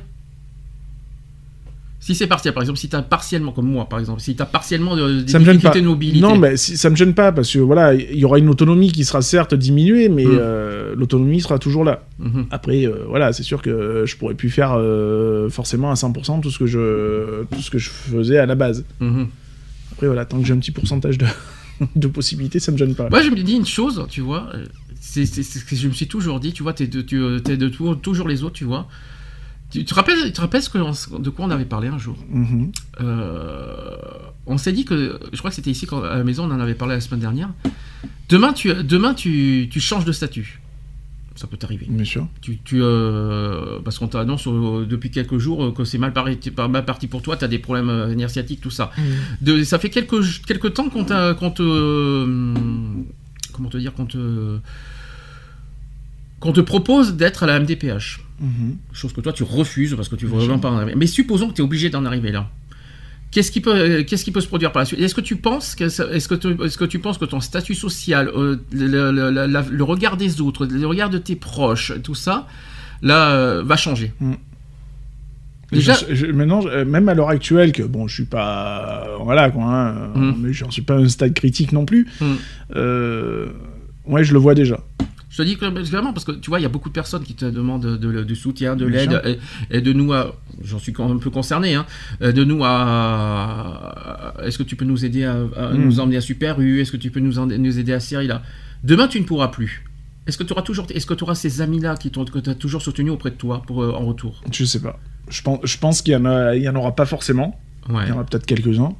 Si c'est partiel, par exemple, si t'as partiellement, comme moi, par exemple, si t'as partiellement de, des Ça me gêne difficultés pas. de mobilité. Non, mais si- ça me gêne pas parce que voilà, il y aura une autonomie qui sera certes diminuée, mais Mm. euh, l'autonomie sera toujours là. Mhm. Après, euh, voilà, c'est sûr que je pourrais plus faire euh, forcément à 100% tout ce que je tout ce que je faisais à la base. Mhm. Après, voilà, tant que j'ai un petit pourcentage de, de possibilités, ça me gêne pas. Moi, je me dis une chose, tu vois, euh, c'est ce que je me suis toujours dit, tu vois, t'es de, tu, euh, t'es de tout- toujours les autres, tu vois. Tu te rappelles, tu te rappelles ce que on- de quoi on avait parlé un jour? Mhm. Euh, On s'est dit que, je crois que c'était ici quand, à la maison, on en avait parlé la semaine dernière. Demain, tu, demain, tu, tu changes de statut. Ça peut t'arriver. Bien sûr. Tu, tu, euh, parce qu'on t'annonce euh, depuis quelques jours euh, que c'est mal, mal parti pour toi, tu as des problèmes nerfs tout ça. De, ça fait quelques, quelques temps qu'on t'a- qu'on te. comment te dire Qu'on te. Qu'on te propose d'être à la MDPH. Mhm. Chose que toi tu refuses parce que tu veux vraiment pas en arriver. Mais supposons que tu es obligé d'en arriver là. Qu'est-ce qui peut, euh, qu'est-ce qui peut se produire par la suite? Est-ce que tu penses que, est-ce que, tu, est-ce que tu penses que ton statut social, euh, le, le- le- la- le regard des autres, le regard de tes proches, tout ça, là, euh, va changer? Mm. Déjà, Je- je- maintenant, je- même à l'heure actuelle, que bon, je suis pas, voilà quoi, hein, Mm. mais j'en suis pas à un stade critique non plus. Mm. Ouais, je le vois déjà. Je te dis que vraiment parce que tu vois, il y a beaucoup de personnes qui te demandent de- de- du soutien, de l'aide, et, et de nous à, j'en suis quand même un peu concerné, hein, euh, de nous à, est-ce que tu peux nous aider à, à Mm. nous emmener à Super U, est-ce que tu peux nous, aider à Syrie là Demain, tu ne pourras plus. Est-ce que tu auras toujours, est-ce que tu auras ces amis-là qui t'ont, que tu as toujours soutenu auprès de toi pour, euh, en retour? Je sais pas. Je pense, je pense qu'il y en a, il y en aura pas forcément. Ouais. Il y en aura peut-être quelques-uns.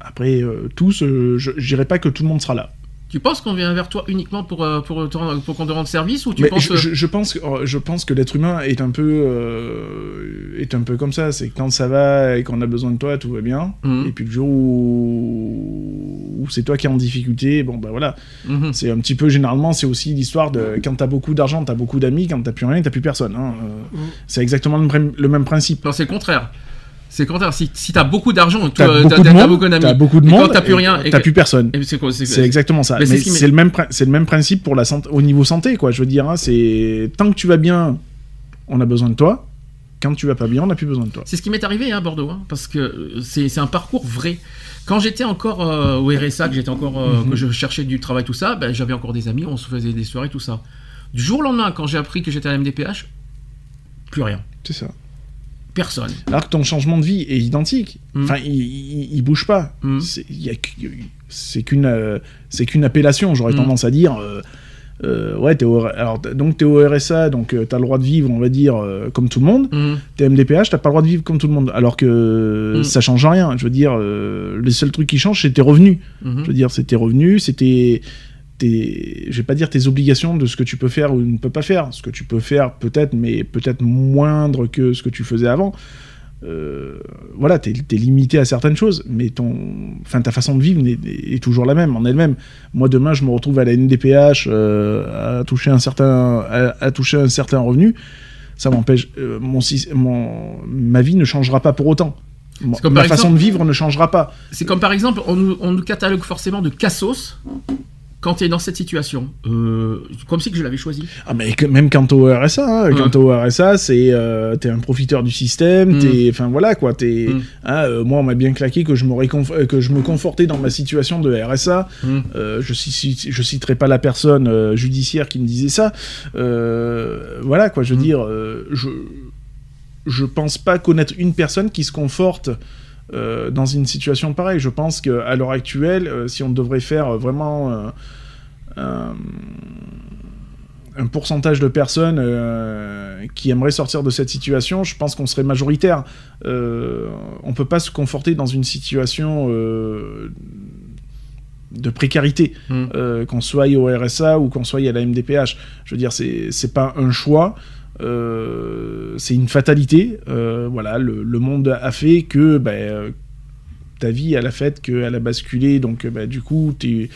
Après, euh, tous, euh, je, je dirais pas que tout le monde sera là. Tu penses qu'on vient vers toi uniquement pour, euh, pour, rendre- pour qu'on te rende service ou tu Mais penses je, que- je- pense que oh, je pense que l'être humain est un peu euh, est un peu comme ça. C'est que quand ça va et qu'on a besoin de toi, tout va bien. Mhm. Et puis le jour où, où c'est toi qui es en difficulté, bon bah voilà. Mhm. C'est un petit peu généralement, c'est aussi l'histoire de quand t'as beaucoup d'argent, t'as beaucoup d'amis, quand t'as plus rien, t'as plus personne. hein. Euh, C'est exactement le, le même principe. Non, c'est le contraire. C'est contraire. Si, si t'as beaucoup d'argent, T'as toi, beaucoup d'amis. t'as beaucoup de Et monde, quand t'as plus rien, t'as plus personne. C'est exactement ça. Mais Mais c'est le même, pri- c'est le même principe pour la santé, au niveau santé, quoi. Je veux dire, hein, c'est tant que tu vas bien, on a besoin de toi. Quand tu vas pas bien, on n'a plus besoin de toi. C'est ce qui m'est arrivé hein, à Bordeaux, hein, parce que euh, c'est un parcours vrai. Quand j'étais encore euh, au RSA, que j'étais encore euh, Mhm. que je cherchais du travail, tout ça, ben, j'avais encore des amis, on se faisait des soirées, tout ça. Du jour au lendemain, quand j'ai appris que j'étais à la MDPH, plus rien, C'est ça. Personne. Alors que ton changement de vie est identique. Mm. Enfin, il, il, il bouge pas. Mm. C'est qu'une euh, c'est qu'une appellation. J'aurais Mm. tendance à dire. euh, euh, ouais, t'es au, alors donc t'es au RSA, donc euh, t'as le droit de vivre, on va dire, euh, comme tout le monde. T'es MDPH, t'as pas le droit de vivre comme tout le monde. Alors que ça change rien. Je veux dire, les seuls trucs qui changent, c'est tes revenus. Mhm. Je veux dire, c'est tes revenus, c'est tes, je vais pas dire tes obligations de ce que tu peux faire ou ne peux pas faire. Ce que tu peux faire, peut-être, mais peut-être moindre que ce que tu faisais avant. Euh, voilà, t'es es limité à certaines choses, mais ton, enfin, ta façon de vivre est, est toujours la même en elle-même. Moi, demain, je me retrouve à la NDPH euh, à toucher un certain, à, à toucher un certain revenu. Ça m'empêche, euh, mon, ma vie ne changera pas pour autant. C'est comme ma façon de vivre ne changera pas. C'est comme par exemple, on nous, on nous catalogue forcément de cassos quand tu es dans cette situation. Euh, comme si que je l'avais choisi. Ah mais que- même quant au RSA, hein, quant au RSA, c'est euh, t'es un profiteur du système, Mm. t'es, enfin voilà quoi, t'es, Mm. hein, euh, moi on m'a bien claqué que je me euh, que je me confortais dans ma situation de RSA. Mm. Je, ci- je citerai pas la personne judiciaire qui me disait ça. Voilà quoi, je veux dire, je je pense pas connaître une personne qui se conforte. Euh, dans une situation pareille, je pense qu'à l'heure actuelle, euh, si on devrait faire vraiment euh, un, pourcentage de personnes euh, qui aimeraient sortir de cette situation, je pense qu'on serait majoritaire. Euh, on peut pas se conforter dans une situation euh, de précarité, Mm. euh, qu'on soit au RSA ou qu'on soit à la MDPH. Je veux dire, c'est pas un choix. Euh, c'est une fatalité. Euh, voilà, le, le monde a fait que euh, ta vie, elle a fait qu'elle a basculé. Donc, ben, du coup, tu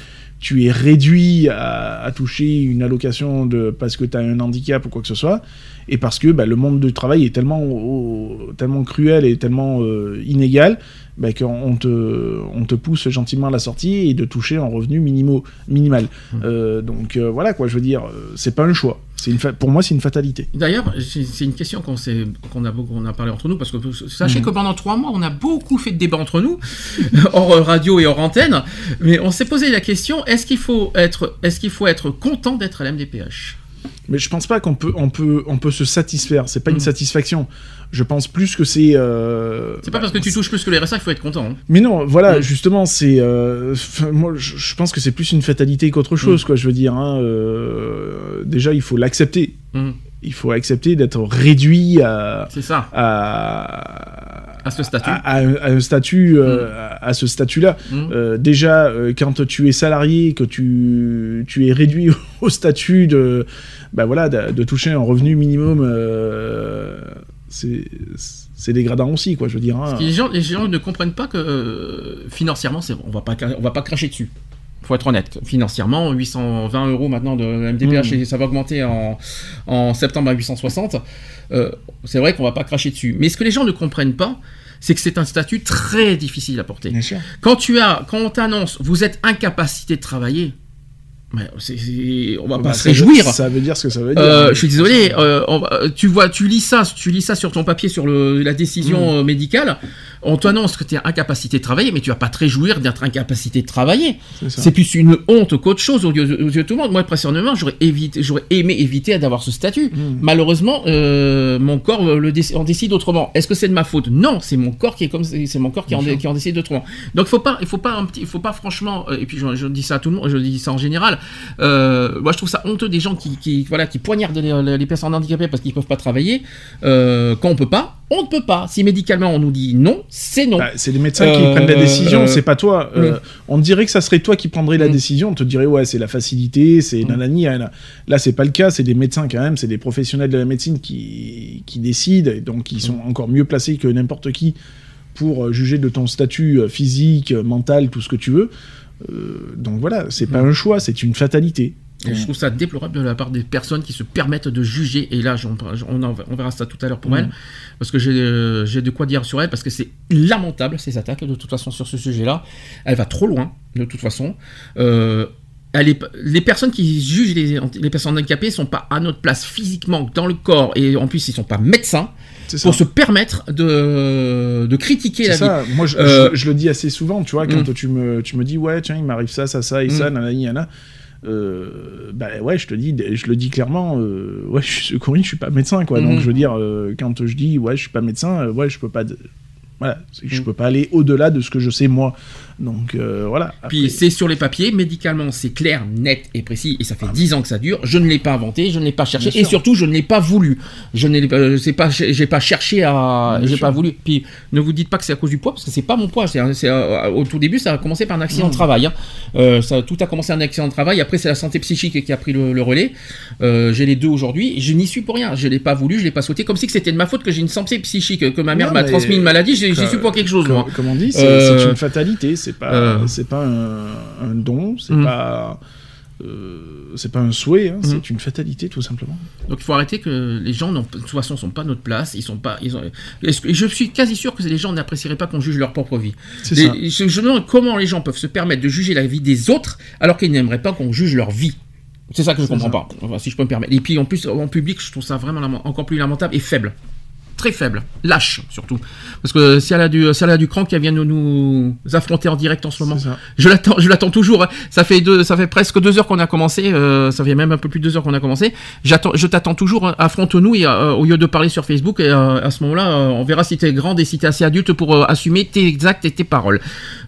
es réduit à, à toucher une allocation de, parce que tu as un handicap ou quoi que ce soit, et parce que ben, le monde du travail est tellement, oh, tellement cruel et tellement euh, inégal qu'on te, on te pousse gentiment à la sortie et de toucher un revenu minimo, minimal. Euh, donc euh, voilà, quoi, je veux dire, c'est pas un choix. C'est une fa- pour moi, c'est une fatalité. D'ailleurs, c'est une question qu'on a, beaucoup- on a parlé entre nous, parce que sachez Mhm. que pendant trois mois, on a beaucoup fait de débats entre nous, hors euh, radio et hors antenne, mais on s'est posé la question, est-ce qu'il faut être, est-ce qu'il faut être content d'être à la MDPH Mais je pense pas qu'on peut, on peut, on peut se satisfaire. C'est pas une Mhm. satisfaction. Je pense plus que c'est. euh, C'est pas parce que tu touches plus que les RSA qu'il faut être content. hein. Mais non, voilà, Mm. justement, c'est. euh, enfin, moi, je, pense que c'est plus une fatalité qu'autre chose, quoi. Je veux dire, hein, euh, déjà, il faut l'accepter. Il faut accepter d'être réduit à. C'est ça, à à ce statut. à, à statut, euh, à, à ce statut-là. Mhm. Euh, déjà, euh, quand tu es salarié, que tu, tu es réduit au statut de, bah voilà, de, de toucher un revenu minimum, c'est c'est dégradant aussi, quoi. Je veux dire. hein. Les gens, les gens ne comprennent pas que financièrement, c'est, on va pas, on va pas cracher dessus. Faut être honnête. Financièrement, 820 euros maintenant de MDPH Mm. et ça va augmenter en, en septembre à 860. Euh, c'est vrai qu'on va pas cracher dessus. Mais ce que les gens ne comprennent pas, c'est que c'est un statut très difficile à porter. Bien sûr. Quand tu as, quand on t'annonce, vous êtes incapacité de travailler, mais on va Bah, pas se veut- réjouir. Ça veut dire ce que ça veut dire. Euh, je suis désolé. euh, on tu vois, tu lis ça, tu lis ça sur ton papier sur le, la décision Mm. euh, médicale. On t'annonce que tu es incapacité de travailler, mais tu vas pas te réjouir d'être incapacité de travailler. C'est plus une honte qu'autre chose aux yeux, aux yeux de tout le monde. Moi, personnellement, j'aurais évité, j'aurais aimé éviter d'avoir ce statut. Mm. Malheureusement, euh, mon corps le en décide autrement. Est-ce que c'est de ma faute? Non, c'est mon corps qui est comme c'est mon corps qui en, qui décide autrement. Donc, faut pas, il faut pas un petit, faut pas franchement. euh, et puis, je, je dis ça à tout le monde, je dis ça en général. euh, moi, je trouve ça honteux des gens qui, qui voilà, qui poignardent les, les personnes handicapées parce qu'ils peuvent pas travailler euh, quand on peut pas. On ne peut pas. Si médicalement on nous dit non, c'est non. Bah, c'est les médecins qui Euh, prennent la décision, euh, c'est pas toi. Euh, On dirait que ça serait toi qui prendrais la Mm. décision. On te dirait, ouais, c'est la facilité, c'est Mm. nanani. nanana. Là, c'est pas le cas. C'est des médecins quand même, c'est des professionnels de la médecine qui, qui décident, et donc ils sont Mm. encore mieux placés que n'importe qui pour euh, juger de ton statut euh, physique, euh, mental, tout ce que tu veux. Euh, donc voilà, c'est pas un choix, c'est une fatalité. Et je trouve ça déplorable de la part des personnes qui se permettent de juger. Et là, on, en- on verra ça tout à l'heure pour Mhm. elle. Parce que j'ai euh, j'ai de quoi dire sur elle. Parce que c'est lamentable, ces attaques, de toute façon, sur ce sujet-là. Elle va trop loin, de toute façon. Euh, elle est, les personnes qui jugent les, les personnes handicapées sont pas à notre place physiquement dans le corps. Et en plus, ils sont pas médecins ça. pour se permettre de, de critiquer la C'est vie. ça. Moi, je, Euh, je- je le dis assez souvent, tu vois, quand Mm. tu, me, tu me dis, ouais, tiens, il m'arrive ça, ça, ça et Mm. ça, nanani, nanana. Euh, bah ouais, je te dis, je le dis clairement, euh, ouais, je suis Corinne, je suis pas médecin, quoi. Mhm. Donc, je veux dire, euh, quand je dis, ouais, je suis pas médecin, euh, ouais, je peux pas. de- Voilà, je Mm. peux pas aller au-delà de ce que je sais moi. Donc euh, voilà. Après- Puis c'est sur les papiers, médicalement c'est clair, net et précis, et ça fait 10 ans que ça dure. Je ne l'ai pas inventé, je ne l'ai pas cherché, et sûr. surtout je ne l'ai pas voulu. Je n'ai euh, pas, j'ai pas cherché à, j'ai pas voulu. Puis ne vous dites pas que c'est à cause du poids, parce que c'est pas mon poids. C'est, euh, au tout début ça a commencé par un accident de travail. hein. Euh, ça, tout a commencé un accident de travail. Après c'est la santé psychique qui a pris le, le relais. J'ai les deux aujourd'hui. Je n'y suis pour rien. Je l'ai pas voulu, je l'ai pas souhaité. Comme si c'était de ma faute que j'ai une santé psychique, que ma mère m'a transmis une maladie. J'y suis pour quelque chose moi. Comme, comme on dit, c'est c'est une fatalité, c'est pas, euh, c'est pas un, un don, c'est Mm. pas. euh, c'est pas un souhait, hein, Mm. c'est une fatalité tout simplement. Donc il faut arrêter que les gens, de toute façon, sont pas notre place. Ils sont pas. Ils ont, je suis quasi sûr que les gens n'apprécieraient pas qu'on juge leur propre vie. C'est Les- ça. je, me demande comment les gens peuvent se permettre de juger la vie des autres alors qu'ils n'aimeraient pas qu'on juge leur vie. C'est ça que je C'est comprends ça. pas. Enfin, si je peux me permettre. Et puis en plus en public, je trouve ça vraiment encore plus lamentable et faible. Très faible, lâche surtout. Parce que si elle a du, si elle a du cran qui vient nous, nous affronter en direct en ce moment, je l'attends, je l'attends toujours. hein. Ça fait deux, ça fait presque deux heures qu'on a commencé. euh, ça fait même un peu plus de deux heures qu'on a commencé. J'attends, je t'attends toujours. hein. Affronte-nous et euh, au lieu de parler sur Facebook. Et euh, à ce moment-là, on verra si t'es grande et si t'es assez adulte pour assumer tes actes et tes paroles.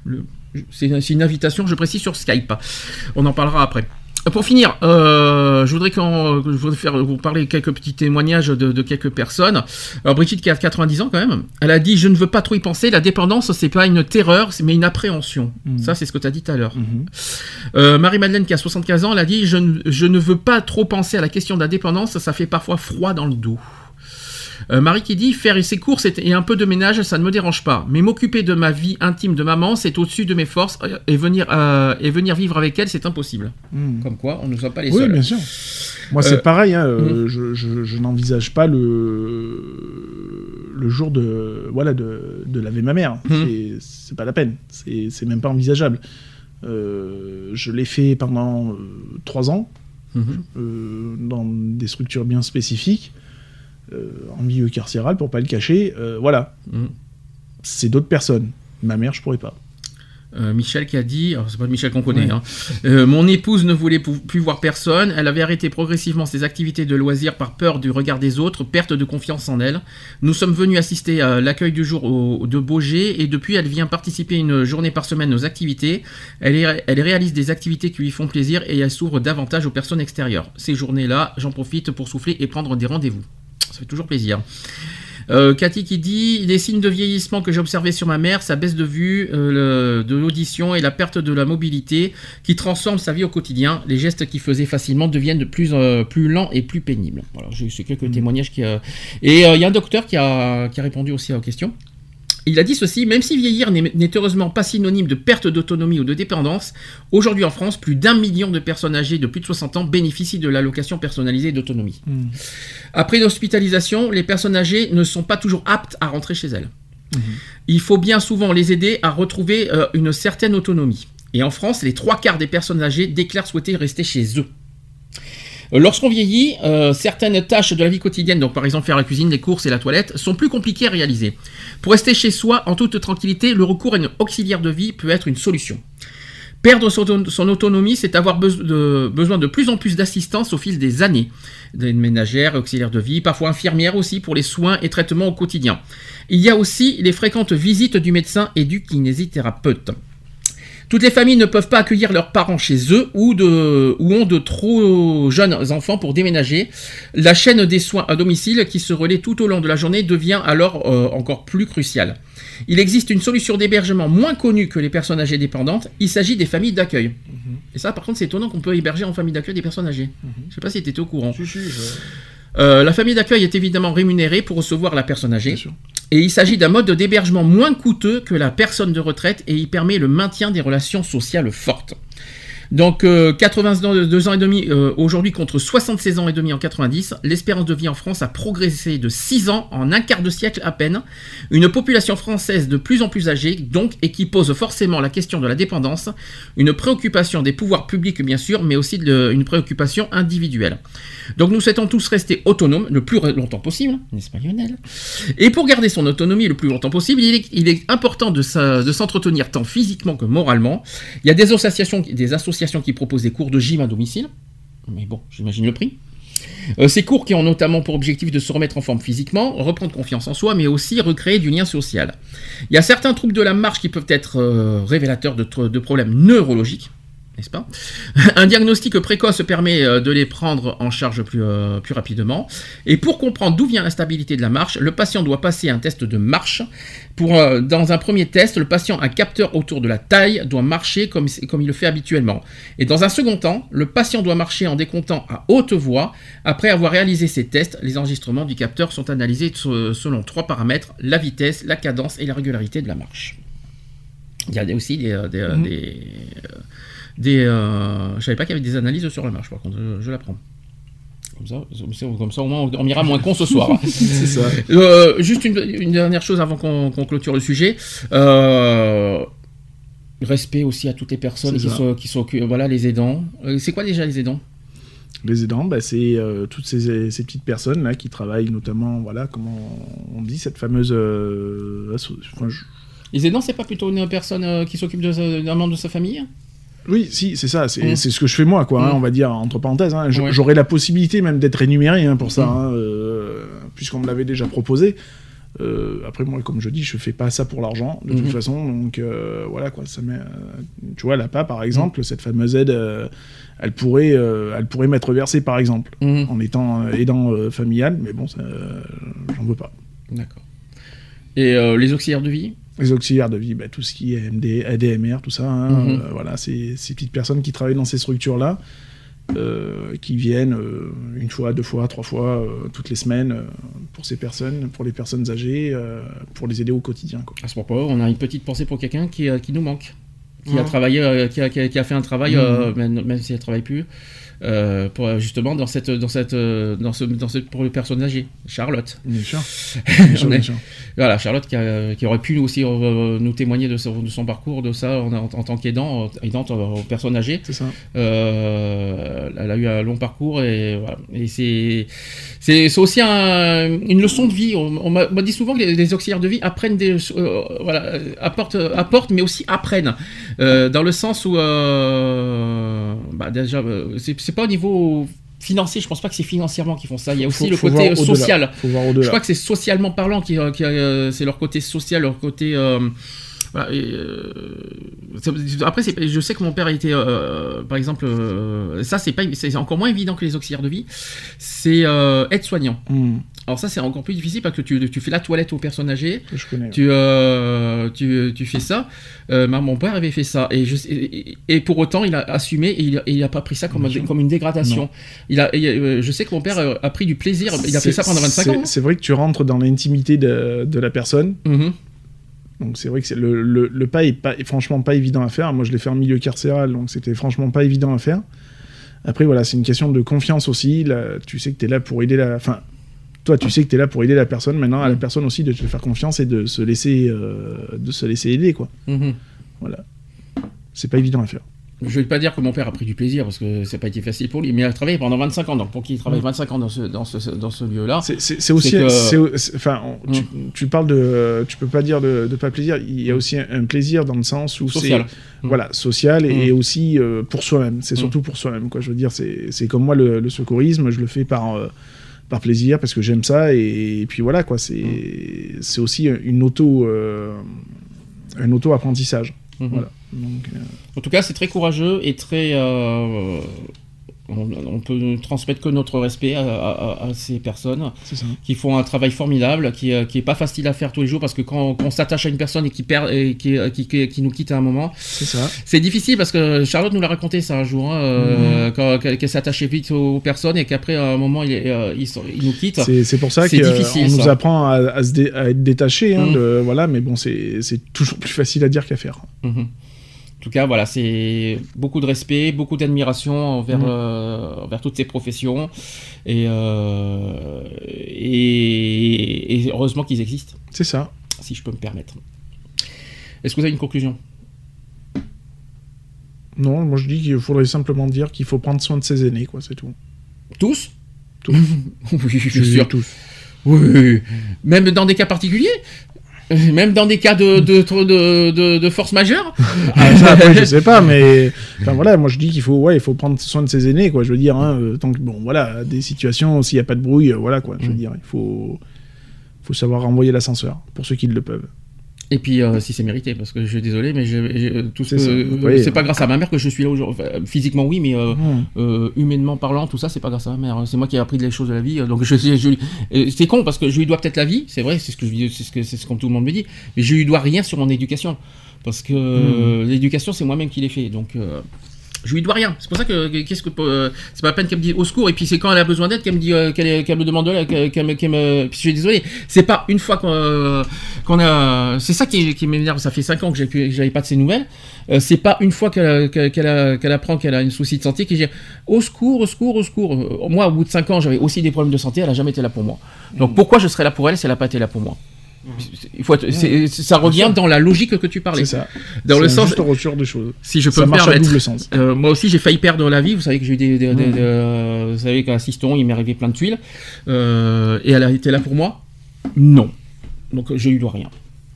Le- c'est, c'est une invitation, je précise sur Skype. On en parlera après. Pour finir, euh, je voudrais qu'on, je voudrais faire vous parler quelques petits témoignages de, de quelques personnes. Alors Brigitte qui a 90 ans quand même, elle a dit je ne veux pas trop y penser. La dépendance c'est pas une terreur, c'est- mais une appréhension. Mhm. Ça c'est ce que tu as dit tout à l'heure. Mhm. Euh, Marie-Madeleine qui a 75 ans, elle a dit je ne, je ne veux pas trop penser à la question de la dépendance, ça fait parfois froid dans le dos. Euh, Marie qui dit faire ses courses et un peu de ménage, ça ne me dérange pas. Mais m'occuper de ma vie intime de maman, c'est au-dessus de mes forces euh, et venir euh, et venir vivre avec elle, c'est impossible. Mhm. Comme quoi, on ne soit pas les Oui, seuls. bien sûr. Moi, c'est pareil. hein, euh, je je, je n'envisage pas le le jour de voilà de, de laver ma mère. Mhm. C'est- pas la peine. C'est même pas envisageable. Euh, je l'ai fait pendant euh, trois ans euh, dans des structures bien spécifiques, en milieu carcéral pour pas le cacher. Euh, voilà, Mhm. c'est d'autres personnes. Ma mère, je pourrais pas. Euh, Michel qui a dit, c'est pas Michel qu'on connaît, Ouais. hein. Euh, mon épouse ne voulait plus voir personne, elle avait arrêté progressivement ses activités de loisirs par peur du regard des autres, perte de confiance en elle. Nous sommes venus assister à l'accueil du jour au- de Beaugé et depuis elle vient participer une journée par semaine aux activités. Elle, est- elle réalise des activités qui lui font plaisir et elle s'ouvre davantage aux personnes extérieures. Ces journées-là, j'en profite pour souffler et prendre des rendez-vous. Ça fait toujours plaisir. Euh, Cathy qui dit les signes de vieillissement que j'ai observés sur ma mère, sa baisse de vue, euh, le- de l'audition et la perte de la mobilité, qui transforment sa vie au quotidien. Les gestes qu'il faisait facilement deviennent de plus euh, plus lents et plus pénibles. Voilà, j'ai eu quelques témoignages qui euh, et il y a un docteur qui a qui a répondu aussi aux questions. Il a dit ceci, même si vieillir n'est heureusement pas synonyme de perte d'autonomie ou de dépendance, aujourd'hui en France, plus d'un million de personnes âgées de plus de 60 ans bénéficient de l'allocation personnalisée d'autonomie. Après l'hospitalisation, les personnes âgées ne sont pas toujours aptes à rentrer chez elles. Il faut bien souvent les aider à retrouver euh, une certaine autonomie. Et en France, les trois quarts des personnes âgées déclarent souhaiter rester chez eux. Euh, Lorsqu'on vieillit, euh, certaines tâches de la vie quotidienne, donc par exemple faire la cuisine, les courses et la toilette, sont plus compliquées à réaliser. Pour rester chez soi en toute tranquillité, le recours à une auxiliaire de vie peut être une solution. Perdre son, auto- son autonomie, c'est avoir besoin de plus en plus d'assistance au fil des années. Des ménagères, auxiliaires de vie, parfois infirmières aussi pour les soins et traitements au quotidien. Il y a aussi les fréquentes visites du médecin et du kinésithérapeute. Toutes les familles ne peuvent pas accueillir leurs parents chez eux ou, de, ou ont de trop jeunes enfants pour déménager. La chaîne des soins à domicile qui se relaie tout au long de la journée devient alors euh, encore plus cruciale. Il existe une solution d'hébergement moins connue que les personnes âgées dépendantes. Il s'agit des familles d'accueil. Mhm. Et ça, par contre, c'est étonnant qu'on peut héberger en famille d'accueil des personnes âgées. Mhm. Je sais pas si tu étais au courant. Si, si, je- Euh, la famille d'accueil est évidemment rémunérée pour recevoir la personne âgée. Et il s'agit d'un mode d'hébergement moins coûteux que la personne de retraite et il permet le maintien des relations sociales fortes. Donc euh, 82 ans et demi euh, aujourd'hui contre 76 ans et demi en 90, l'espérance de vie en France a progressé de 6 ans en un quart de siècle à peine. Une population française de plus en plus âgée donc et qui pose forcément la question de la dépendance, une préoccupation des pouvoirs publics bien sûr, mais aussi une préoccupation individuelle. Donc nous souhaitons tous rester autonomes le plus longtemps possible, n'est-ce pas Lionel? Et pour garder son autonomie le plus longtemps possible, il est, important de de s'entretenir tant physiquement que moralement. Il y a des associations, des associations qui proposent des cours de gym à domicile, mais bon, j'imagine le prix. Euh, ces cours qui ont notamment pour objectif de se remettre en forme physiquement, reprendre confiance en soi, mais aussi recréer du lien social. Il y a certains troubles de la marche qui peuvent être euh, révélateurs de problèmes neurologiques, n'est-ce pas Un diagnostic précoce permet euh, de les prendre en charge plus, euh, plus rapidement. Et pour comprendre d'où vient l'instabilité de la marche, le patient doit passer un test de marche. Pour, euh, dans un premier test, le patient un capteur autour de la taille, doit marcher comme, comme il le fait habituellement. Et dans un second temps, le patient doit marcher en décomptant à haute voix. Après avoir réalisé ces tests, les enregistrements du capteur sont analysés se- selon trois paramètres, la vitesse, la cadence et la régularité de la marche. Il y a aussi des... des, Mhm. des, des, euh, je savais pas qu'il y avait des analyses sur la marche, par contre, je, je l'apprends. Comme ça, comme ça, au moins, on, on ira moins con ce soir. C'est ça. Euh, juste une, une dernière chose avant qu'on clôture le sujet. Euh, respect aussi à toutes les personnes qui ça. sont, qui sont, voilà, les aidants. Euh, c'est quoi déjà les aidants? Les aidants, bah, c'est euh, toutes ces, ces petites personnes là qui travaillent notamment, voilà, comment on dit cette fameuse. euh, asso- enfin, je- Les aidants, c'est pas plutôt une personne euh, qui s'occupe d'un membre de sa famille? Oui, si, c'est ça, c'est Mm. c'est ce que je fais moi, quoi, hein, Mm. on va dire, entre parenthèses. hein. Ouais. J'aurais la possibilité même d'être rémunéré hein, pour ça, Mm. hein, euh, puisqu'on me l'avait déjà proposé. Euh, après, moi, comme je dis, je fais pas ça pour l'argent, de toute Mhm. façon, donc euh, voilà, quoi. Ça met, tu vois, l'APA, par exemple, Mm. cette fameuse aide, elle, pourrait, elle pourrait m'être versée, par exemple, Mhm. en étant aidant familial, mais bon, j'en veux pas. D'accord. Et les auxiliaires de vie? Les auxiliaires de vie, bah, tout ce qui est MD, ADMR, tout ça, hein, euh, voilà, c'est ces petites personnes qui travaillent dans ces structures-là, euh, qui viennent euh, une fois, deux fois, trois fois, toutes les semaines, pour ces personnes, pour les personnes âgées, pour les aider au quotidien. Quoi. À ce propos, on a une petite pensée pour quelqu'un qui, qui nous manque. Qui a travaillé, qui, a, qui fait un travail, Mhm. même, même si elle ne travaille plus, euh, pour, justement dans cette, dans cette, euh, dans ce, dans ce, pour les personnes âgées. Charlotte. On est-. Voilà, Charlotte qui, a- qui aurait pu nous aussi nous témoigner de son, de son parcours, de ça en, en- en tant qu'aidant, aidante euh, aux personnes âgées. C'est ça. Euh, elle a eu un long parcours et, voilà. et c'est, c'est, aussi un- une leçon de vie. On, on m'a dit souvent que les, les auxiliaires de vie apprennent des, euh, voilà, euh, apportent, apportent, mais aussi apprennent. Euh, dans le sens où, euh, bah déjà, euh, c'est, pas au niveau financier, je pense pas que c'est financièrement qu'ils font ça. Il y a aussi Faut- le faut côté social. Faut voir Je crois que c'est socialement parlant qui, euh, qui, euh, c'est leur côté social, leur côté. Euh, voilà, et, euh, après, je sais que mon père a été, euh, par exemple, euh, ça c'est pas, c'est encore moins évident que les auxiliaires de vie. C'est euh, aide-soignant. Hmm, Alors ça c'est encore plus difficile parce que tu, tu fais la toilette aux personnes âgées. je connais. Tu, euh, tu, tu fais ça. Euh, mon père avait fait ça. Et, je, et, et pour autant, il a assumé et il, il a pas pris ça comme, un- une dégradation. Non. Il a, et, euh, je sais que mon père euh, a pris du plaisir. Il a fait ça pendant 25 c'est- ans. hein. C'est vrai que tu rentres dans l'intimité de, de la personne. Mhm. Donc c'est vrai que le, le, le pas est pas est franchement pas évident à faire. Moi je l'ai fait en milieu carcéral, donc c'était franchement pas évident à faire. Après voilà, c'est une question de confiance aussi. Là, tu sais que tu es là pour aider la. Enfin, toi tu sais que tu es là pour aider la personne. Maintenant à la Mm. personne aussi de te faire confiance et de se laisser euh, de se laisser aider quoi. Mhm. Voilà. C'est pas évident à faire. Je vais pas dire que mon père a pris du plaisir parce que ça n'a pas été facile pour lui, mais il a travaillé pendant 25 ans. Donc pour qu'il travaille Mm. 25 ans dans ce, dans ce, dans ce lieu-là, C'est- aussi, que- enfin, tu, Mm. tu parles de, tu peux pas dire de, de pas plaisir. Il y a aussi un, un plaisir dans le sens où c'est, social. Mm. voilà, social et, Mm. aussi euh, pour soi-même. C'est Mm. surtout pour soi-même, quoi. Je veux dire, c'est, comme moi le, le secourisme, je le fais par, euh, par plaisir parce que j'aime ça et, puis voilà, quoi. C'est, c'est aussi une auto, euh, un auto apprentissage. Voilà. Donc, euh, En tout cas, c'est très courageux et très. euh, on, on peut transmettre que notre respect à, à- à ces personnes qui font un travail formidable, qui, euh, qui est pas facile à faire tous les jours parce que quand, quand on s'attache à une personne et qui perd et qui, qui, nous quitte à un moment, C'est difficile parce que Charlotte nous l'a raconté ça un jour, hein, euh, quand- qu'elle s'attachait vite aux personnes et qu'après à un moment il, euh, nous quitte. C'est pour ça qu'on nous apprend à, à se dé- à être détaché. hein, de- voilà, mais bon, c'est c'est toujours plus facile à dire qu'à faire. Mhm. En tout cas, voilà, c'est beaucoup de respect, beaucoup d'admiration envers, Mhm. euh, envers toutes ces professions. Et, euh, et, et heureusement qu'ils existent, C'est ça. si je peux me permettre. Est-ce que vous avez une conclusion? Non, moi je dis qu'il faudrait simplement dire qu'il faut prendre soin de ses aînés, quoi, c'est tout. Tous? Tous. Oui, bien sûr. tous. Oui, même dans des cas particuliers? même dans des cas de, de, de, de- de force majeure Ah, ça, après, je sais pas, mais enfin voilà, moi je dis qu'il faut, ouais, il faut prendre soin de ses aînés, quoi. Je veux dire, hein, euh, tant que bon, voilà, des situations, s'il n'y a pas de bruit, euh, voilà, quoi. Je veux Mm. dire, il faut, faut savoir renvoyer l'ascenseur pour ceux qui le peuvent. Et puis, euh, si c'est mérité, parce que je suis désolé, mais tout ce C'est Oui, euh. pas grâce à ma mère que je suis là aujourd'hui. Enfin, physiquement, oui, mais euh, euh, humainement parlant, tout ça, c'est pas grâce à ma mère. C'est moi qui ai appris les choses de la vie. Donc, je, je, je- c'est con parce que je lui dois peut-être la vie, c'est vrai, c'est ce que je dis, c'est ce que c'est ce que tout le monde me dit, mais je lui dois rien sur mon éducation. Parce que euh, l'éducation, c'est moi-même qui l'ai fait. Donc. Je lui dois rien. C'est pour ça que que- qu'est-ce que euh, c'est pas la peine qu'elle me dise au secours. Et puis c'est quand elle a besoin d'aide qu'elle me dit euh, qu'elle me demande qu'elle me, puis je suis désolé. C'est pas une fois qu'on euh, qu'on a. C'est ça qui, qui m'énerve. Ça fait 5 ans que j'avais pas de ses nouvelles. C'est pas une fois qu'elle qu'elle apprend qu'elle a un souci de santé qui dit au secours, au secours, au secours. Moi, au bout de 5 ans, j'avais aussi des problèmes de santé. Elle a jamais été là pour moi. Donc pourquoi je serais là pour elle si elle a pas été là pour moi? Il faut être- ça revient dans la logique que tu parlais. C'est ça. Dans le sens, juste des choses. si je peux ça me marche à permettre. double sens. Euh, moi aussi, j'ai failli perdre la vie. Vous savez que j'ai eu des, des- des- Mm. des- euh, vous savez qu'à Siston, il m'est arrivé plein de tuiles. Euh, et elle a été là pour moi? Non. Donc, je lui dois rien.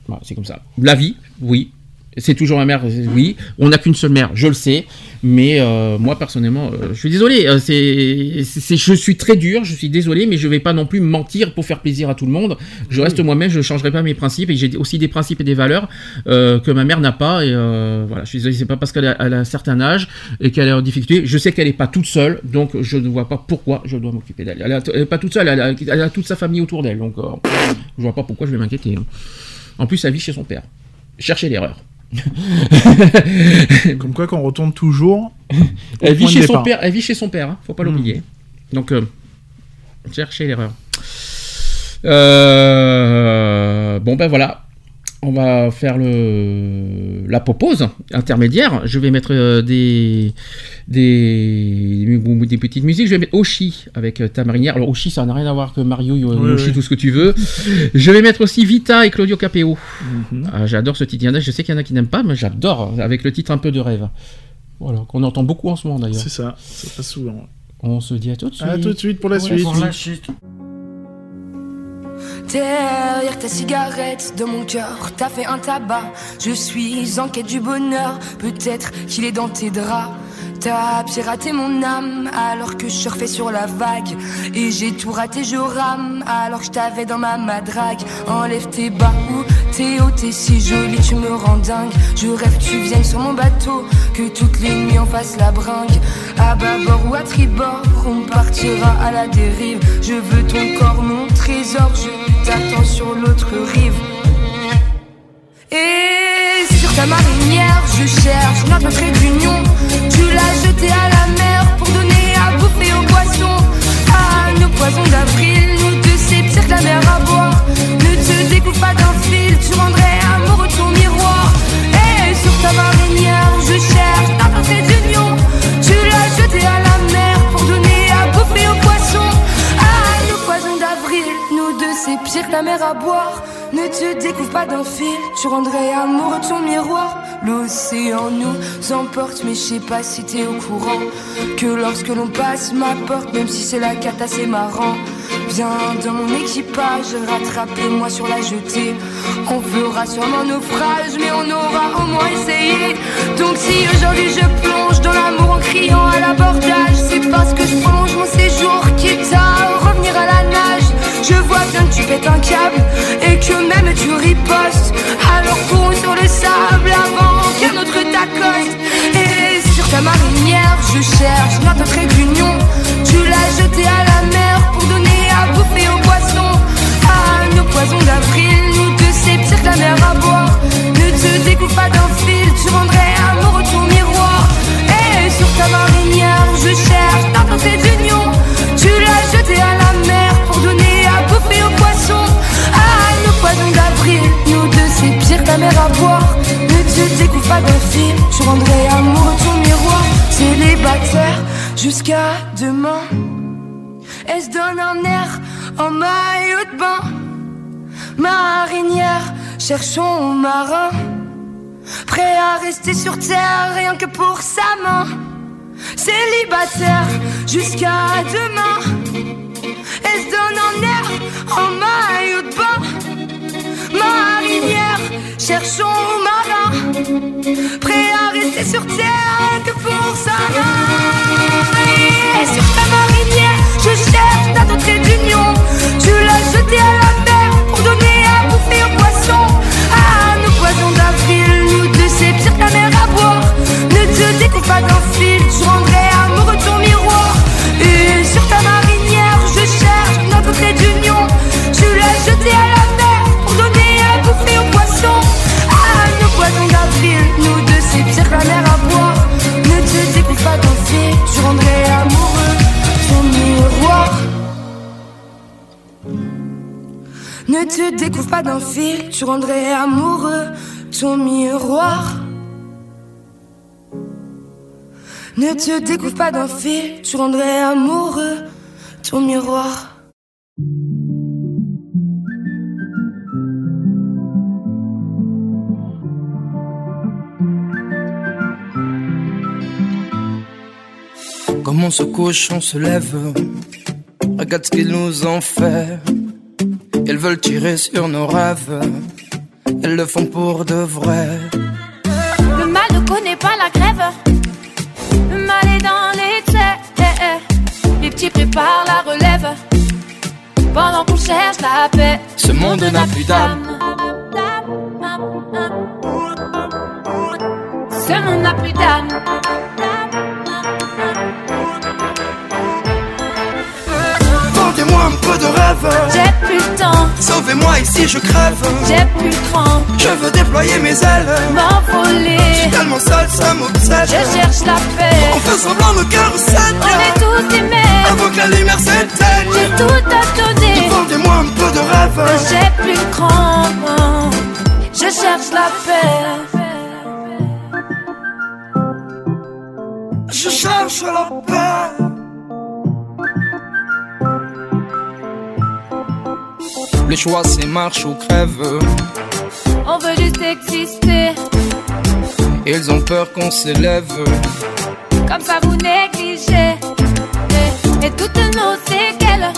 Voilà, c'est comme ça. La vie, oui. C'est toujours ma mère, oui. On n'a qu'une seule mère, je le sais. Mais euh, moi, personnellement, euh, je suis désolé. euh, c'est, c'est- c'est- je suis très dur, je suis désolé, mais je vais pas non plus mentir pour faire plaisir à tout le monde. Je reste moi-même, je ne changerai pas mes principes. Et j'ai aussi des principes et des valeurs que ma mère n'a pas. Et voilà, je suis désolé, c'est pas parce qu'elle a, un certain âge et qu'elle est en difficulté. Je sais qu'elle n'est pas toute seule, donc je ne vois pas pourquoi je dois m'occuper d'elle. Elle n'est pas toute seule, elle a, elle a toute sa famille autour d'elle. Donc je vois pas pourquoi je vais m'inquiéter. hein. En plus, elle vit chez son père. Cherchez l'erreur. Comme quoi qu'on retourne toujours. Elle vit chez son père, elle vit chez son père, hein, faut pas Mm. l'oublier. Donc, euh, cherchez l'erreur. Euh, bon ben voilà, on va faire le la pause intermédiaire. Je vais mettre euh, des, des des petites musiques. Je vais mettre Oshi avec euh, ta marinière. Alors Oshi, ça n'a rien à voir que Mario, euh, Oui, Yoshi, oui. tout ce que tu veux. je vais mettre aussi Vita et Claudio Capeo. Mhm. Ah, j'adore ce titre. Il y en a- Je sais qu'il y en a qui n'aiment pas, mais j'adore avec le titre un peu de rêve. Voilà, qu'on entend beaucoup en ce moment d'ailleurs. C'est ça, ça passe souvent. On se dit à tout de suite. À tout de suite pour la suite. Pour la chute. Derrière ta cigarette, de mon cœur, t'as fait un tabac. Je suis en quête du bonheur, peut-être qu'il est dans tes draps. T'as piraté mon âme alors que je surfais sur la vague. Et j'ai tout raté, je rame alors que je t'avais dans ma madrague. Enlève tes bas haut, t'es si jolie, tu me rends dingue. Je rêve que tu viennes sur mon bateau, que toutes les nuits on fasse la bringue. À bâbord ou à tribord, on partira à la dérive. Je veux ton corps, mon trésor, je t'attends sur l'autre rive. Et sur ta marinière, je cherche notre trait d'union. Tu l'as jeté à la mer pour donner à bouffer aux poissons. À nos poisons d'avril, nous deux c'est que la mer à boire. Ne te découpe pas d'un fil, tu rendrais amoureux ton miroir. Et sur ta pire que la mer à boire. Ne te découvre pas d'un fil, tu rendrais amoureux ton miroir. L'océan nous emporte, mais je sais pas si t'es au courant. Que lorsque l'on passe ma porte, même si c'est la cata, c'est marrant. Viens dans mon équipage, rattrapez-moi sur la jetée. On fera sûrement naufrage, mais on aura au moins essayé. Donc si aujourd'hui je plonge dans l'amour en criant à l'abordage, c'est parce que je prolonge mon séjour, quitte à revenir à la nage. Je vois bien que tu pètes un câble et que même tu ripostes. Alors cours sur le sable avant qu'un autre t'accoste. Et sur ta marinière, je cherche notre trait d'union. Tu l'as jeté à la mer pour donner à bouffer aux poissons. Ah, nos poisons d'avril, nous deux, c'est pire que la mer à boire. Ne te découpe pas d'un fil, tu rendrais amoureux. Film, je rendrai amoureux ton miroir. Célibataire jusqu'à demain. Elle se donne un air en maillot de bain? Marinière, cherchons marin. Prêt à rester sur terre rien que pour sa main. Célibataire jusqu'à demain. Elle se donne en air en maillot de bain? Marinière, cherchons marin. Prêt à rester sur terre que pour sa main. Et sur ta marinière, je cherche découvre pas d'un fil, tu rendrais amoureux ton miroir. Ne te découvre pas d'un fil, tu rendrais amoureux ton miroir. Comme on se couche, on se lève. Regarde ce qu'ils nous ont fait. Ils veulent tirer sur nos rêves. Elles le font pour de vrai. Le mal ne connaît pas la grève. Le mal est dans les têtes. Les petits préparent la relève. Pendant qu'on cherche la paix. Ce monde n'a plus d'âme. Ce monde n'a plus d'âme. J'ai plus le temps. Sauvez-moi ici, je crève. J'ai plus le cran. Je veux déployer mes ailes. M'envoler. Je suis tellement seul, ça m'obsède. Je cherche la paix. On fait semblant, nos cœurs On saignent. est tous aimés. Avant que la lumière s'éteigne. J'ai tout à donner. Vendez-moi un peu de rêve. J'ai plus le cran. Je cherche la paix. Je cherche la paix. Le choix c'est marche ou crève. On veut juste exister. Ils ont peur qu'on s'élève. Comme ça vous négligez. Et, et toutes nos séquelles.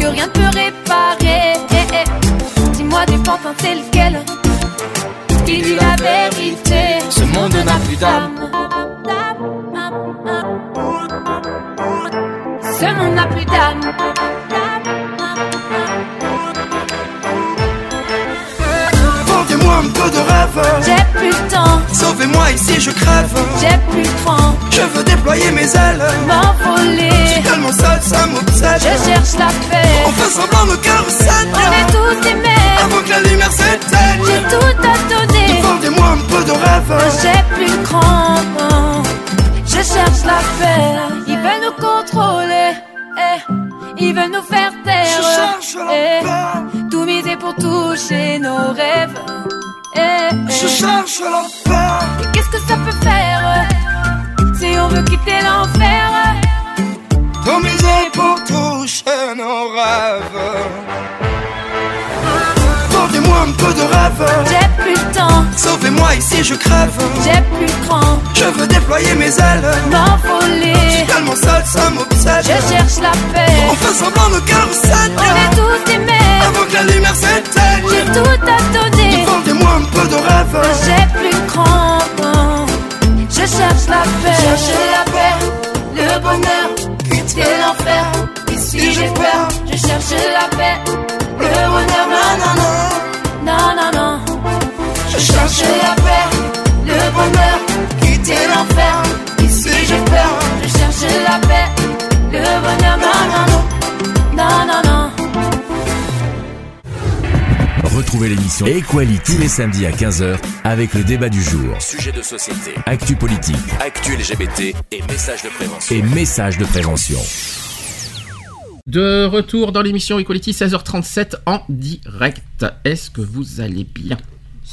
Que rien ne peut réparer. Eh, eh. Dis-moi du pantin c'est lequel. Qui dit la vérité. Ce monde n'a plus d'âme. Ce monde n'a plus d'âme. Peu de rêve. J'ai plus le temps. Sauvez-moi ici, je crève. J'ai plus le cran. Je veux déployer mes ailes. Je M'envoler. suis tellement seul, ça m'obsède. Je cherche la paix. On fait semblant, nos cœurs On saignent. est tous. Avant que la lumière J'ai s'éteigne. tout à donner. Vendez-moi un peu de rêve. J'ai plus le cran. Je cherche la paix. Ils veulent nous contrôler. eh. Ils veulent nous faire taire. Je cherche la eh. paix. Tout miser pour toucher nos rêves. Eh, eh. Je cherche la paix. Et Qu'est-ce que ça peut faire si on veut quitter l'enfer Tout miser pour toucher nos rêves. Vendez-moi un peu de rêve. J'ai plus le temps, Sauvez-moi ici, je crève. j'ai plus le cran. Je veux déployer mes ailes. Je M'envoler, suis tellement seul, ça m'obsède. je cherche la On paix. fait semblant, nos cœurs On est saignent. tous Avant que la lumière j'ai s'éteigne. tout à donner. Vendez-moi un peu de rêve. J'ai plus cran. Je cherche la paix, cherche la paix, le bonheur, quitter l'enfer. Ici j'ai peur, je cherche la paix, le bonheur. Non, non, non, non, non, non. Je cherche la paix, le bonheur, quitter l'enfer. Ici j'ai peur, je cherche la paix, le bonheur. Non, non, non, Retrouvez l'émission Equality tous les samedis à 15h avec le débat du jour. Sujet de société, Actu politique actu LGBT et messages de prévention. et messages de prévention. De retour dans l'émission Equality 16h37 en direct. Est-ce que vous allez bien?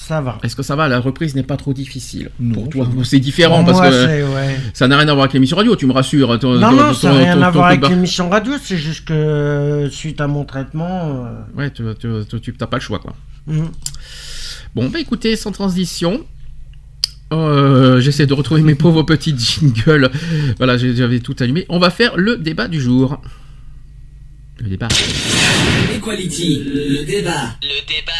Ça va. Est-ce que ça va? La reprise n'est pas trop difficile Non, pour toi. C'est différent parce moi, que ouais. ça n'a rien à voir avec l'émission radio. Tu me rassures. ton- Non, ton- non, ton- ça n'a rien ton- à voir avec l'émission radio, c'est juste que euh, suite à mon traitement. euh, Ouais, tu, tu, tu- t'as pas le choix quoi. mm. Bon, bah écoutez, sans transition. euh, J'essaie de retrouver mes pauvres petits jingles. Voilà, j'avais tout allumé. On va faire le débat du jour. Le débat. Equality, le débat. Le débat.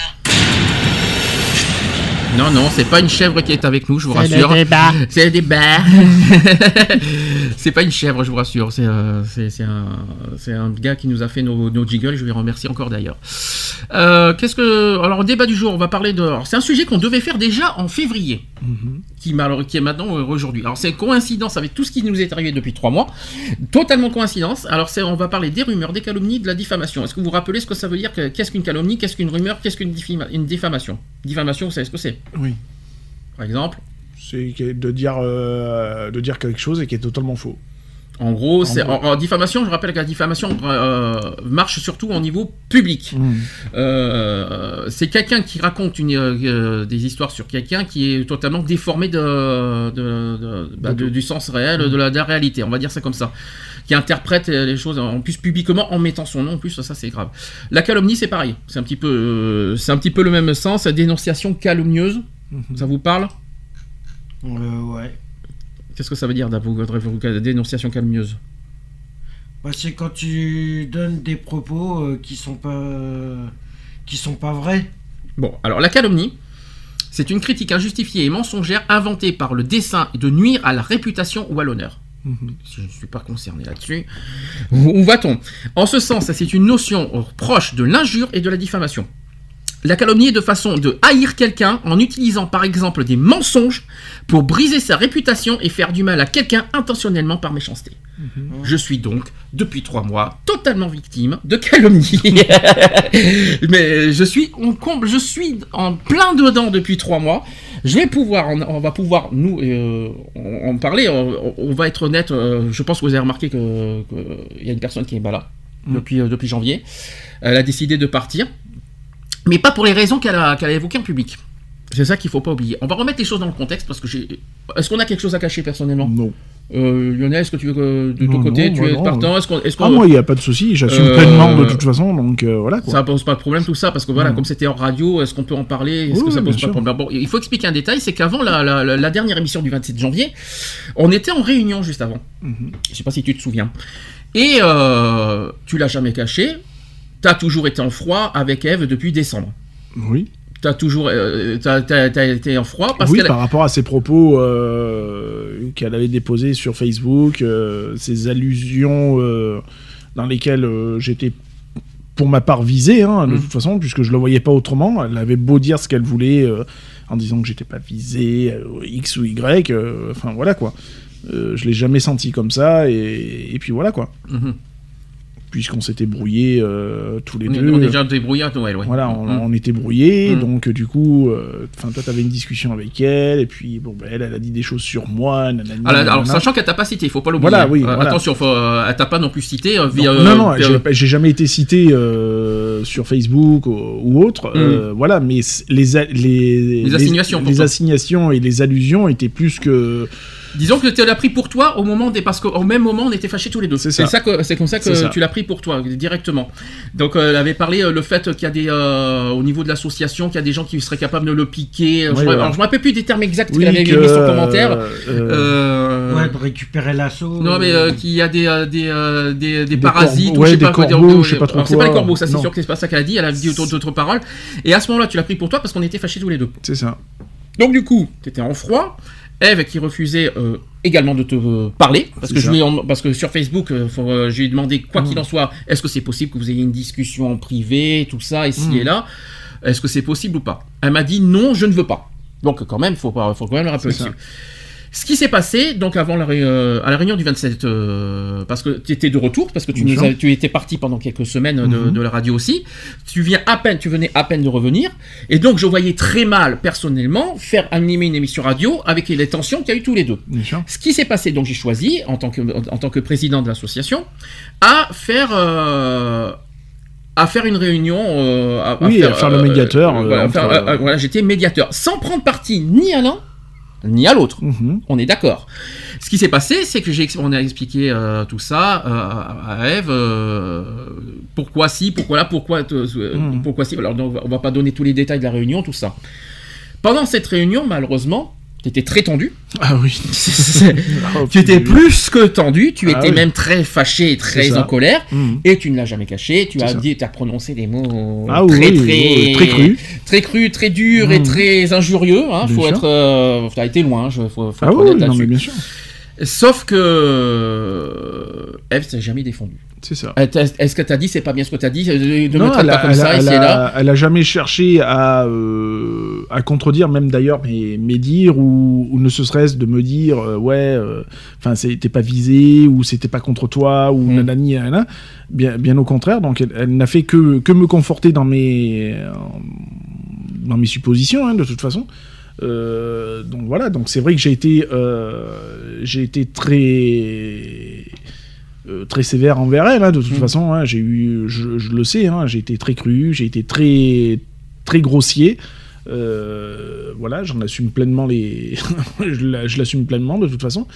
Non, non, c'est pas une chèvre qui est avec nous, je vous C'est le rassure. débat. C'est le débat. c'est pas une chèvre, je vous rassure. C'est euh, c'est- c'est un, c'est un gars qui nous a fait nos, nos jingles. Je lui remercie encore d'ailleurs. Euh, Qu'est-ce que. Alors, débat du jour, on va parler de. C'est un sujet qu'on devait faire déjà en février, mal- qui est maintenant aujourd'hui. Alors, c'est coïncidence avec tout ce qui nous est arrivé depuis trois mois. Totalement coïncidence. Alors, on va parler des rumeurs, des calomnies, de la diffamation. Est-ce que vous vous rappelez ce que ça veut dire que- Qu'est-ce qu'une calomnie Qu'est-ce qu'une rumeur Qu'est-ce qu'une une diffamation? Diffamation, vous savez ce que c'est? Oui. Par exemple? C'est de dire, euh, de dire quelque chose et qui est totalement faux. En gros, c'est en, en diffamation. Je rappelle que la diffamation euh, marche surtout au niveau public. Mmh. Euh, c'est quelqu'un qui raconte une, euh, des histoires sur quelqu'un qui est totalement déformé de, de- de- bah, de- du sens réel, de, la, de la réalité. On va dire ça comme ça. Qui interprète les choses en plus publiquement en mettant son nom. En plus, ça c'est grave. La calomnie, c'est pareil. C'est un petit peu, euh, c'est un petit peu le même sens. Dénonciation calomnieuse. Ça vous parle? Euh, ouais. Qu'est-ce que ça veut dire d'avoir votre dénonciation calomnieuse Bah, c'est quand tu donnes des propos euh, qui sont pas qui sont pas vrais. Bon, alors la calomnie, c'est une critique injustifiée et mensongère inventée par le dessein de nuire à la réputation ou à l'honneur. Je ne suis pas concerné là-dessus. Où, où va-t-on? En ce sens, c'est une notion euh, proche de l'injure et de la diffamation. La calomnie est de façon de haïr quelqu'un en utilisant par exemple des mensonges pour briser sa réputation et faire du mal à quelqu'un intentionnellement par méchanceté. Je suis donc, depuis trois mois, totalement victime de calomnie. Mais je suis en comble, je suis en plein dedans depuis trois mois. Je vais pouvoir, on, on va pouvoir nous euh, en, en parler. On, on va être honnête. euh, je pense que vous avez remarqué que qu'il y a une personne qui est pas là depuis euh, depuis janvier. Elle a décidé de partir, mais pas pour les raisons qu'elle a évoquées en public. C'est ça qu'il faut pas oublier. On va remettre les choses dans le contexte parce que j'ai. Est-ce qu'on a quelque chose à cacher personnellement? Non. Euh, Lionel, est-ce que tu veux que de ton côté non, tu es non. partant? qu'on, est-ce qu'on- Ah, moi, il n'y a pas de souci, j'assume Euh, pleinement de toute façon, donc euh, voilà quoi. ça pose pas de problème tout ça parce que voilà, Mm. comme c'était en radio, est-ce qu'on peut en parler? Est-ce Oui, que ça pose pas de problème? Bon, il faut expliquer un détail, c'est qu'avant la, la- la- la dernière émission du 27 janvier, on était en réunion juste avant. Mhm. Je sais pas si tu te souviens. Et euh, tu l'as jamais caché. T'as toujours été en froid avec Eve depuis décembre. Oui. T'as toujours, euh, t'as été en froid parce oui, par rapport à ses propos euh, qu'elle avait déposés sur Facebook, euh, ces allusions euh, dans lesquelles j'étais pour ma part visé, hein, de Mm. toute façon, puisque je le voyais pas autrement. Elle avait beau dire ce qu'elle voulait en disant que j'étais pas visé, X ou Y, enfin voilà quoi. Je l'ai jamais senti comme ça, et, et puis voilà quoi. Mhm. Puisqu'on s'était brouillés euh, tous les On deux. on est déjà débrouillé à Noël, ouais. Voilà, on, on était brouillés, Mm. donc euh, du coup, euh, enfin toi t'avais une discussion avec elle, et puis bon, bah, elle, elle a dit des choses sur moi, nanani, là, alors, nanana. sachant qu'elle t'a pas cité, il faut pas l'oublier. Voilà, oui, Euh, voilà. Attention, faut, euh, elle t'a pas non plus cité euh, Non, via. non, non, j'ai jamais été cité euh, sur Facebook ou, ou autre, euh, voilà, mais les, les, Mm. Les assignations, les, pourtant. assignations et les allusions étaient plus que. Disons que tu l'as pris pour toi au moment des parce qu'au même moment on était fâchés tous les deux. C'est ça. c'est comme ça que ça. tu l'as pris pour toi directement. Donc euh, elle avait parlé euh, le fait qu'il y a des euh, au niveau de l'association qu'il y a des gens qui seraient capables de le piquer. Oui, je, alors, je me rappelle plus des termes exacts Oui, qu'elle avait que, mis sur euh, commentaire. euh, Euh, Ouais, de récupérer l'assaut. Non mais euh, qu'il y a des euh, des, euh, des, des Des parasites ou je sais ouais, des pas quoi dire. corbeaux, je sais pas trop Alors, c'est pas les corbeaux, ça c'est sûr que c'est pas ça qu'elle a dit. Elle a dit autre- d'autres paroles. Et à ce moment-là tu l'as pris pour toi parce qu'on était fâchés tous les deux. C'est ça. Donc du coup, tu étais en froid. Eve qui refusait euh, également de te euh, parler parce que je lui en- parce que sur Facebook, euh, faut, euh, je lui ai demandé quoi qu'il Mm. en soit, est-ce que c'est possible que vous ayez une discussion en privé, tout ça ici Mm. et là, est-ce que c'est possible ou pas? Elle m'a dit non, je ne veux pas. Donc quand même, faut pas, faut quand même le rappeler. Ce qui s'est passé, donc avant la, ré- euh, à la réunion du 27, euh, parce que tu étais de retour, parce que tu, nous as- tu étais parti pendant quelques semaines de, Mhm. de la radio aussi, tu viens à peine, tu venais à peine de revenir, et donc je voyais très mal personnellement faire animer une émission radio avec les tensions qu'il y a eu tous les deux. Ce qui s'est passé, donc j'ai choisi, en tant que, en tant que président de l'association, à faire, euh, à faire une réunion. euh, à, Oui, à faire le médiateur, euh, voilà, entre, faire- voilà, j'étais médiateur, sans prendre parti ni à l'un ni à l'autre. Mhm. On est d'accord. Ce qui s'est passé, c'est que j'ai, on a expliqué euh, tout ça euh, à Eve. euh, pourquoi si, pourquoi là, pourquoi, Mhm. pourquoi si. Alors, donc, on va pas donner tous les détails de la réunion, tout ça. Pendant cette réunion, malheureusement, tu étais très tendu. Ah oui. Oh, tu étais plus que tendu. Tu Ah étais oui. même très fâché et très en colère. Mhm. Et tu ne l'as jamais caché. Tu as dit, tu as prononcé des mots Ah très, oui, très, très crus. très crus, très durs et Mhm. très injurieux. Hein. Faut sûr. être, euh, t'as été loin. Je, faut, faut Ah oui, non, mais bien sûr. Sauf que euh, Eve s'est jamais défendue. C'est ça. Est-ce que t'as dit c'est pas bien ce que t'as dit? De de Non, me elle pas comme elle ça elle a- là elle a jamais cherché à, euh, à contredire, même d'ailleurs mes, mes dires, ou, ou ne serait-ce de me dire, euh, ouais, euh, enfin, c'était pas visé, ou c'était pas contre toi, ou Mm. nanani, nanana. Bien, bien au contraire, donc elle, n'a fait que, que me conforter dans mes, euh, dans mes suppositions, hein, de toute façon. Euh, donc voilà, donc c'est vrai que j'ai été, euh, j'ai été très, euh, très sévère envers elle. hein, de toute Mm. façon, hein, j'ai eu, je, je le sais, hein, j'ai été très cru, j'ai été très, très grossier. Euh, voilà, j'en assume pleinement les, je la- je l'assume pleinement de toute façon.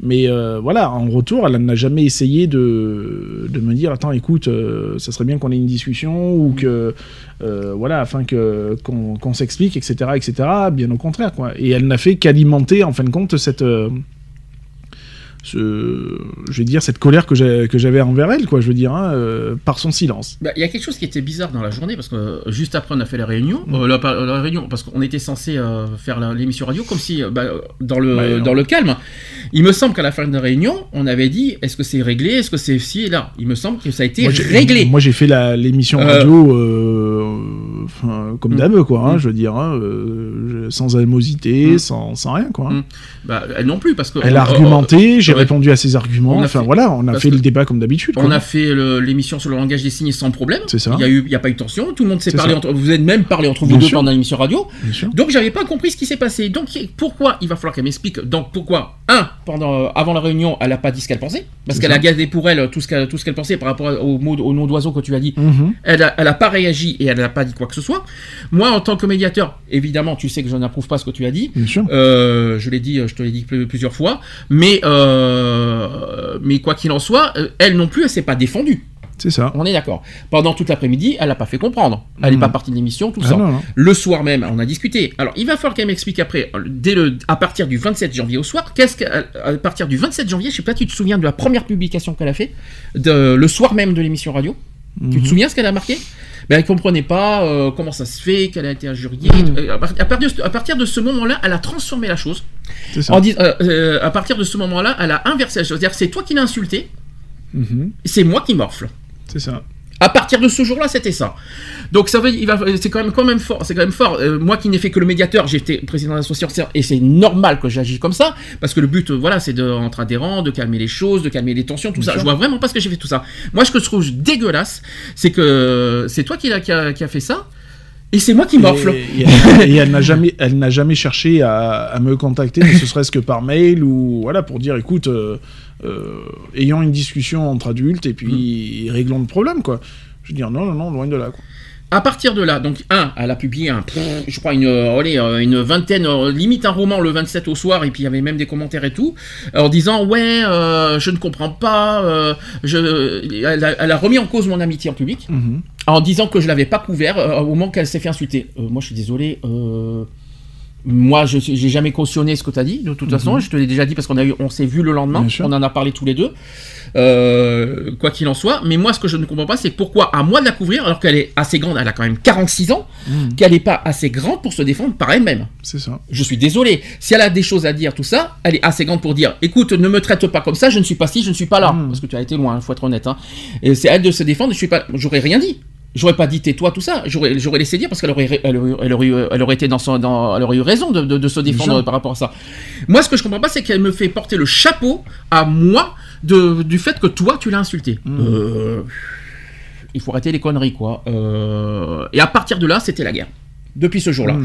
Mais euh, voilà, en retour, elle n'a jamais essayé de, de me dire attends, écoute, euh, ça serait bien qu'on ait une discussion ou que voilà, afin que qu'on s'explique, etc., etc. Bien au contraire, quoi. Et elle n'a fait qu'alimenter, en fin de compte, cette ce, je vais dire cette colère que j'avais envers elle, quoi. Je veux dire, hein, euh, par son silence. Bah, Il y a quelque chose qui était bizarre dans la journée parce que euh, juste après on a fait la réunion, Mm. euh, la, réunion parce qu'on était censé faire l'émission radio comme si bah, dans le dans calme. Il me semble qu'à la fin de la réunion, on avait dit est-ce que c'est réglé, est-ce que c'est ci et là? Il me semble que ça a été Moi, réglé. Moi, j'ai fait l'émission radio enfin, comme Mm. d'hab, quoi. hein, Mm. Je veux dire, hein, euh, sans animosité, Mm. sans, sans rien, quoi. hein. Mm. Bah, elle non plus parce que Elle a argumenté, j'ai répondu à ses arguments. Enfin fait- voilà, on a fait le débat comme d'habitude. On quoi. a fait l'émission sur le langage des signes sans problème. C'est ça. Il y a a pas eu de tension. Tout le monde s'est parlé ça. entre. Vous êtes même parlé entre vous Bien deux sûr. pendant l'émission radio. Bien sûr. Donc j'avais pas compris ce qui s'est passé. Donc pourquoi il va falloir qu'elle m'explique. Donc pourquoi un pendant euh, avant la réunion elle a pas dit ce qu'elle pensait parce qu'elle a gardé pour elle tout ce qu'elle tout ce qu'elle pensait par rapport au mot au nom d'oiseau que tu as dit. Mhm. Elle a, elle a pas réagi et elle n'a pas dit quoi que ce soit. Moi en tant que médiateur, évidemment tu sais que je n'approuve pas ce que tu as dit. Bien sûr. Euh, je l'ai dit, je te l'ai dit plus- plusieurs fois. Mais euh, mais quoi qu'il en soit, euh, elle non plus elle s'est pas défendue. C'est ça. On est d'accord. Pendant toute l'après-midi, elle n'a pas fait comprendre. Elle n'est Mhm. pas partie de l'émission, tout Ah ça. non, non. Le soir même, on a discuté. Alors, il va falloir qu'elle m'explique après, euh, dès le, à partir du 27 janvier au soir, qu'est-ce que, à à partir du 27 janvier, je sais pas, tu te souviens de la première publication qu'elle a fait, de, le soir même de l'émission radio. Tu te Mhm. souviens ce qu'elle a marqué? Ben, elle comprenait pas euh, comment ça se fait, qu'elle a été injuriée. Mhm. Euh, À, par- à partir de, à partir de ce moment-là, elle a transformé la chose. C'est ça. En dis- euh, euh, à partir de ce moment-là, elle a inversé la chose. C'est-à-dire, c'est toi qui l'as insulté, Mhm. c'est moi qui morfle. C'est ça. À partir de ce jour-là, c'était ça. Donc ça veut, il va, c'est quand même, quand même fort. C'est quand même fort. Euh, moi qui n'ai fait que le médiateur, j'étais président de l'association et c'est normal que j'agisse comme ça parce que le but, voilà, c'est de entre adhérents, de calmer les choses, de calmer les tensions, tout Bien ça. sûr. Je vois vraiment pas ce que j'ai fait tout ça. Moi, ce que je trouve dégueulasse, c'est que c'est toi qui, a, qui a fait ça et c'est moi qui morfle. Et, et elle, et elle n'a jamais, elle n'a jamais cherché à, à me contacter, ne serait-ce que par mail ou voilà pour dire, écoute, euh, euh, ayons une discussion entre adultes et puis réglons le problème, quoi. Je veux dire, non, non, non, loin de là, quoi. À partir de là, donc, un, elle a publié un, je crois, une, euh, allez, euh, une vingtaine, euh, limite un roman le 27 au soir, et puis il y avait même des commentaires et tout, en disant, ouais, euh, je ne comprends pas, je, elle, a, elle a remis en cause mon amitié en public, Mhm. en disant que je l'avais pas couvert au moment qu'elle s'est fait insulter. Moi, je suis désolé, euh, moi, je j'ai jamais cautionné ce que tu as dit, de toute façon, je te l'ai déjà dit parce qu'on a eu, on s'est vu le lendemain, on en a parlé tous les deux. Euh, quoi qu'il en soit, mais moi ce que je ne comprends pas c'est pourquoi à moi de la couvrir alors qu'elle est assez grande, elle a quand même 46 ans, Mhm. qu'elle n'est pas assez grande pour se défendre par elle-même. C'est ça. Je suis désolé, si elle a des choses à dire, tout ça, elle est assez grande pour dire écoute, ne me traite pas comme ça, je ne suis pas ci, je ne suis pas là, Mhm. parce que tu as été loin, il faut être honnête. Hein. Et c'est à elle de se défendre, je suis pas, j'aurais rien dit. J'aurais pas dit tais-toi tout ça, j'aurais, j'aurais laissé dire parce qu'elle aurait, elle aurait, elle aurait, eu- elle aurait été dans son, dans, elle aurait eu raison de, de- de se défendre par rapport à ça. Moi, ce que je comprends pas, c'est qu'elle me fait porter le chapeau à moi de, du fait que toi, tu l'as insulté. Euh, il faut arrêter les conneries, quoi. Euh, et à partir de là, c'était la guerre. Depuis ce jour-là.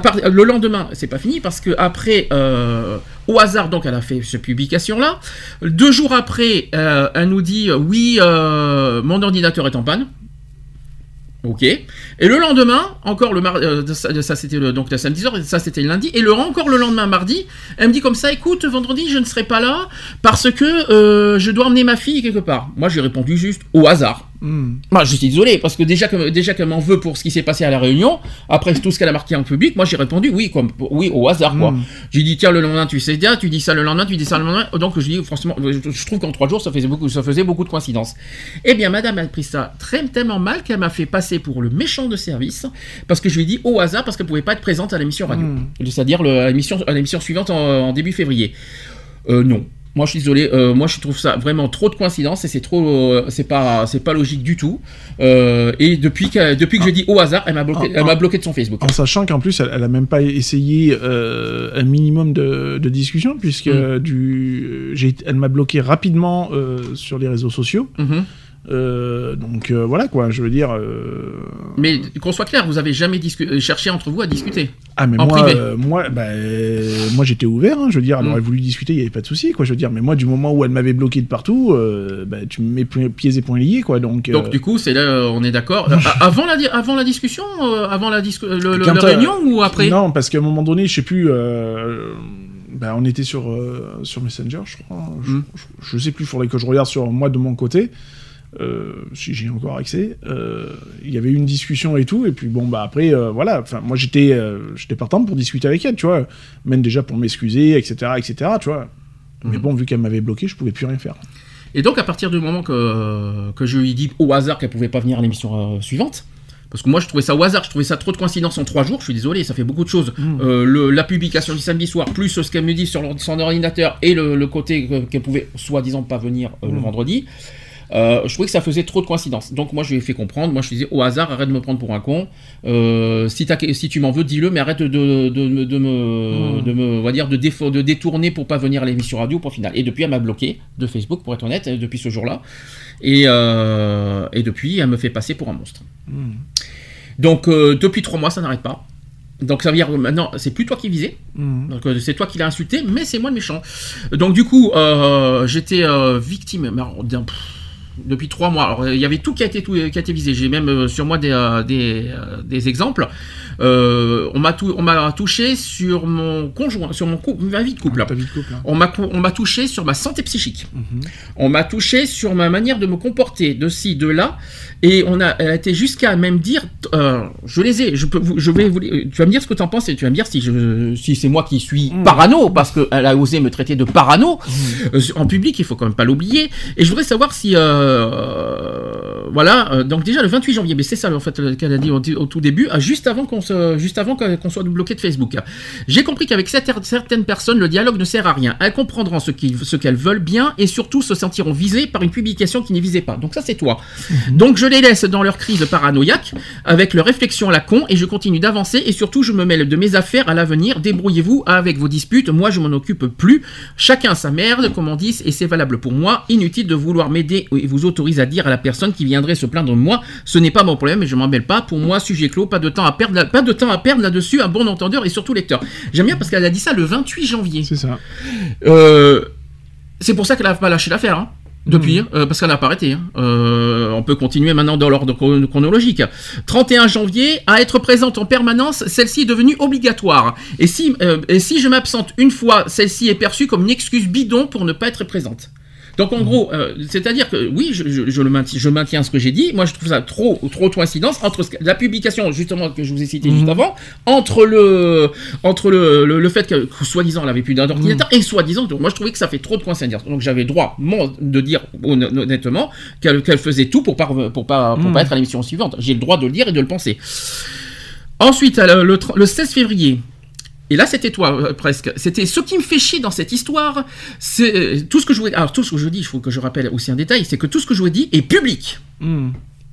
Part- le lendemain, c'est pas fini parce que après, euh, au hasard, donc elle a fait cette publication-là. Deux jours après, elle nous dit oui, mon ordinateur est en panne. Ok. Et le lendemain, encore le euh, ça, ça, c'était donc le samedi soir, ça c'était le lundi. Et le encore le lendemain mardi, elle me dit comme ça, écoute, vendredi je ne serai pas là parce que euh, je dois emmener ma fille quelque part. Moi j'ai répondu juste au hasard. Hmm. Moi, je suis désolé parce que déjà que déjà qu'elle m'en veut pour ce qui s'est passé à la Réunion, après tout ce qu'elle a marqué en public, moi j'ai répondu oui, comme oui au hasard quoi. Mm. J'ai dit tiens le lendemain tu sais bien, tu dis ça le lendemain, tu dis ça le lendemain. Donc je dis franchement, je, je trouve qu'en trois jours ça faisait beaucoup, ça faisait beaucoup de coïncidences. Eh bien Madame a pris ça très tellement mal qu'elle m'a fait passer pour le méchant de service parce que je lui ai dit au hasard parce qu'elle pouvait pas être présente à l'émission radio, Mm. c'est-à-dire à l'émission à l'émission suivante en, en début février. Euh, non. Moi, je suis désolé. euh, moi, je trouve ça vraiment trop de coïncidence et c'est trop, euh, c'est pas, c'est pas logique du tout. Euh, et depuis que, depuis que j'ai dit au hasard, elle m'a bloqué, Ah, elle m'a ah. bloqué de son Facebook. En sachant qu'en plus, elle, elle a même pas essayé un minimum de, de discussion, puisque Mm. euh, du, j'ai, elle m'a bloqué rapidement sur les réseaux sociaux. Mhm. Euh, donc euh, voilà quoi, je veux dire. euh, Mais qu'on soit clair, vous avez jamais cherché entre vous à discuter. Ah mais En moi, privé. moi, bah, moi j'étais ouvert. hein, je veux dire, elle Mm. aurait voulu discuter, il y avait pas de souci quoi. Je veux dire, mais moi du moment où elle m'avait bloqué de partout, bah, tu me mets pi- pieds et poings liés quoi. Donc. Donc du coup, c'est là, on est d'accord. Avant la, di- avant la discussion, avant la, dis- le, le- Quand, la réunion ou après? Non, parce qu'à un moment donné, je sais plus. bah, on était sur, sur Messenger, je crois. Je, Mm. je, je sais plus, il faudrait que je regarde sur moi de mon côté. Euh, si j'ai encore accès, euh, il y avait eu une discussion et tout, et puis bon bah après euh, voilà, enfin moi j'étais j'étais partant pour discuter avec elle, tu vois, même déjà pour m'excuser, etc., etc., tu vois. Mais Mhm. bon, vu qu'elle m'avait bloqué, je pouvais plus rien faire. Et donc, à partir du moment que, que je lui dit au hasard qu'elle pouvait pas venir à l'émission suivante, parce que moi je trouvais ça au hasard, je trouvais ça trop de coïncidences en trois jours, je suis désolé, ça fait beaucoup de choses. Euh, le- la publication du samedi soir, plus ce qu'elle me dit sur son ordinateur et le, le côté que- qu'elle pouvait soi-disant pas venir euh, le Mm. vendredi. Euh, je trouvais que ça faisait trop de coïncidences. Donc moi je lui ai fait comprendre, moi je lui disais au hasard, arrête de me prendre pour un con. Euh, si, tu m'en veux, dis-le, mais arrête de, de, de, de me, on va dire, de, détourner pour pas venir à l'émission radio pour final. Et depuis elle m'a bloqué de Facebook, pour être honnête, depuis ce jour-là. Et, euh, et depuis elle me fait passer pour un monstre. Mm. Donc depuis trois mois ça n'arrête pas. Donc ça veut dire maintenant c'est plus toi qui visais, Mm. donc euh, c'est toi qui l'as insulté, mais c'est moi le méchant. Donc du coup j'étais victime pff, depuis trois mois. Alors il y avait tout qui a été, tout, qui a été visé. J'ai même euh, sur moi des, euh, des, euh, des exemples. On m'a on m'a touché sur mon conjoint, sur mon cou- ma vie de couple. Ta vie de couple. hein. On m'a cou- on m'a touché sur ma santé psychique. Mhm. On m'a touché sur ma manière de me comporter, de ci, de là, et on a, elle a été jusqu'à même dire, je les ai, je peux, vous- je vais vous, tu vas me dire ce que tu en penses et tu vas me dire si je, si c'est moi qui suis Mm. parano parce qu'elle a osé me traiter de parano Euh, en public, il faut quand même pas l'oublier. Et je voudrais savoir si, euh, voilà, euh, donc déjà le 28 janvier, mais c'est ça en fait qu'elle a dit au, au tout début, euh, juste avant qu'on se, juste avant qu'on soit bloqué de Facebook. J'ai compris qu'avec certaines personnes, le dialogue ne sert à rien. Elles comprendront ce qu'elles veulent bien et surtout se sentiront visées par une publication qui n'y visait pas. Donc ça, c'est toi. Donc je les laisse dans leur crise paranoïaque, avec leur réflexion à la con, et je continue d'avancer, et surtout je me mêle de mes affaires à l'avenir. Débrouillez-vous avec vos disputes, moi je m'en occupe plus. Chacun sa merde, comme on dit, et c'est valable pour moi. Inutile de vouloir m'aider et vous autorise à dire à la personne qui viendrait se plaindre de moi, ce n'est pas mon problème et je m'en mêle pas. Pour moi, sujet clos, pas de temps à perdre, là- pas de temps à perdre là-dessus, un bon entendeur et surtout lecteur. J'aime bien parce qu'elle a dit ça le 28 janvier. C'est ça. Euh, c'est pour ça qu'elle a pas lâché l'affaire. Hein. Depuis, hein, euh, parce qu'elle n'a pas arrêté. hein. Euh, on peut continuer maintenant dans l'ordre chron- chronologique. 31 janvier, à être présente en permanence, celle-ci est devenue obligatoire. Et si, euh, et si je m'absente une fois, celle-ci est perçue comme une excuse bidon pour ne pas être présente. Donc en gros, euh, c'est-à-dire que oui, je, je- je le maintiens, je maintiens ce que j'ai dit. Moi, je trouve ça trop, trop de coïncidence entre ce la publication justement que je vous ai cité juste avant, entre le, entre le, le, le fait que, que soi-disant elle avait plus d'un ordinateur et soi-disant, moi je trouvais que ça fait trop de coïncidence. Donc j'avais droit moi, de dire hon- honnêtement qu'elle faisait tout pour pas pour pas pour Mm. pas être à l'émission suivante. J'ai le droit de le dire et de le penser. Ensuite, le, le 16 février. Et là, c'était toi euh, presque. C'était ce qui me fait chier dans cette histoire. C'est euh, tout ce que je voulais. Alors tout ce que je dis, il faut que je rappelle aussi un détail, c'est que tout ce que je vous dis est public. Mm.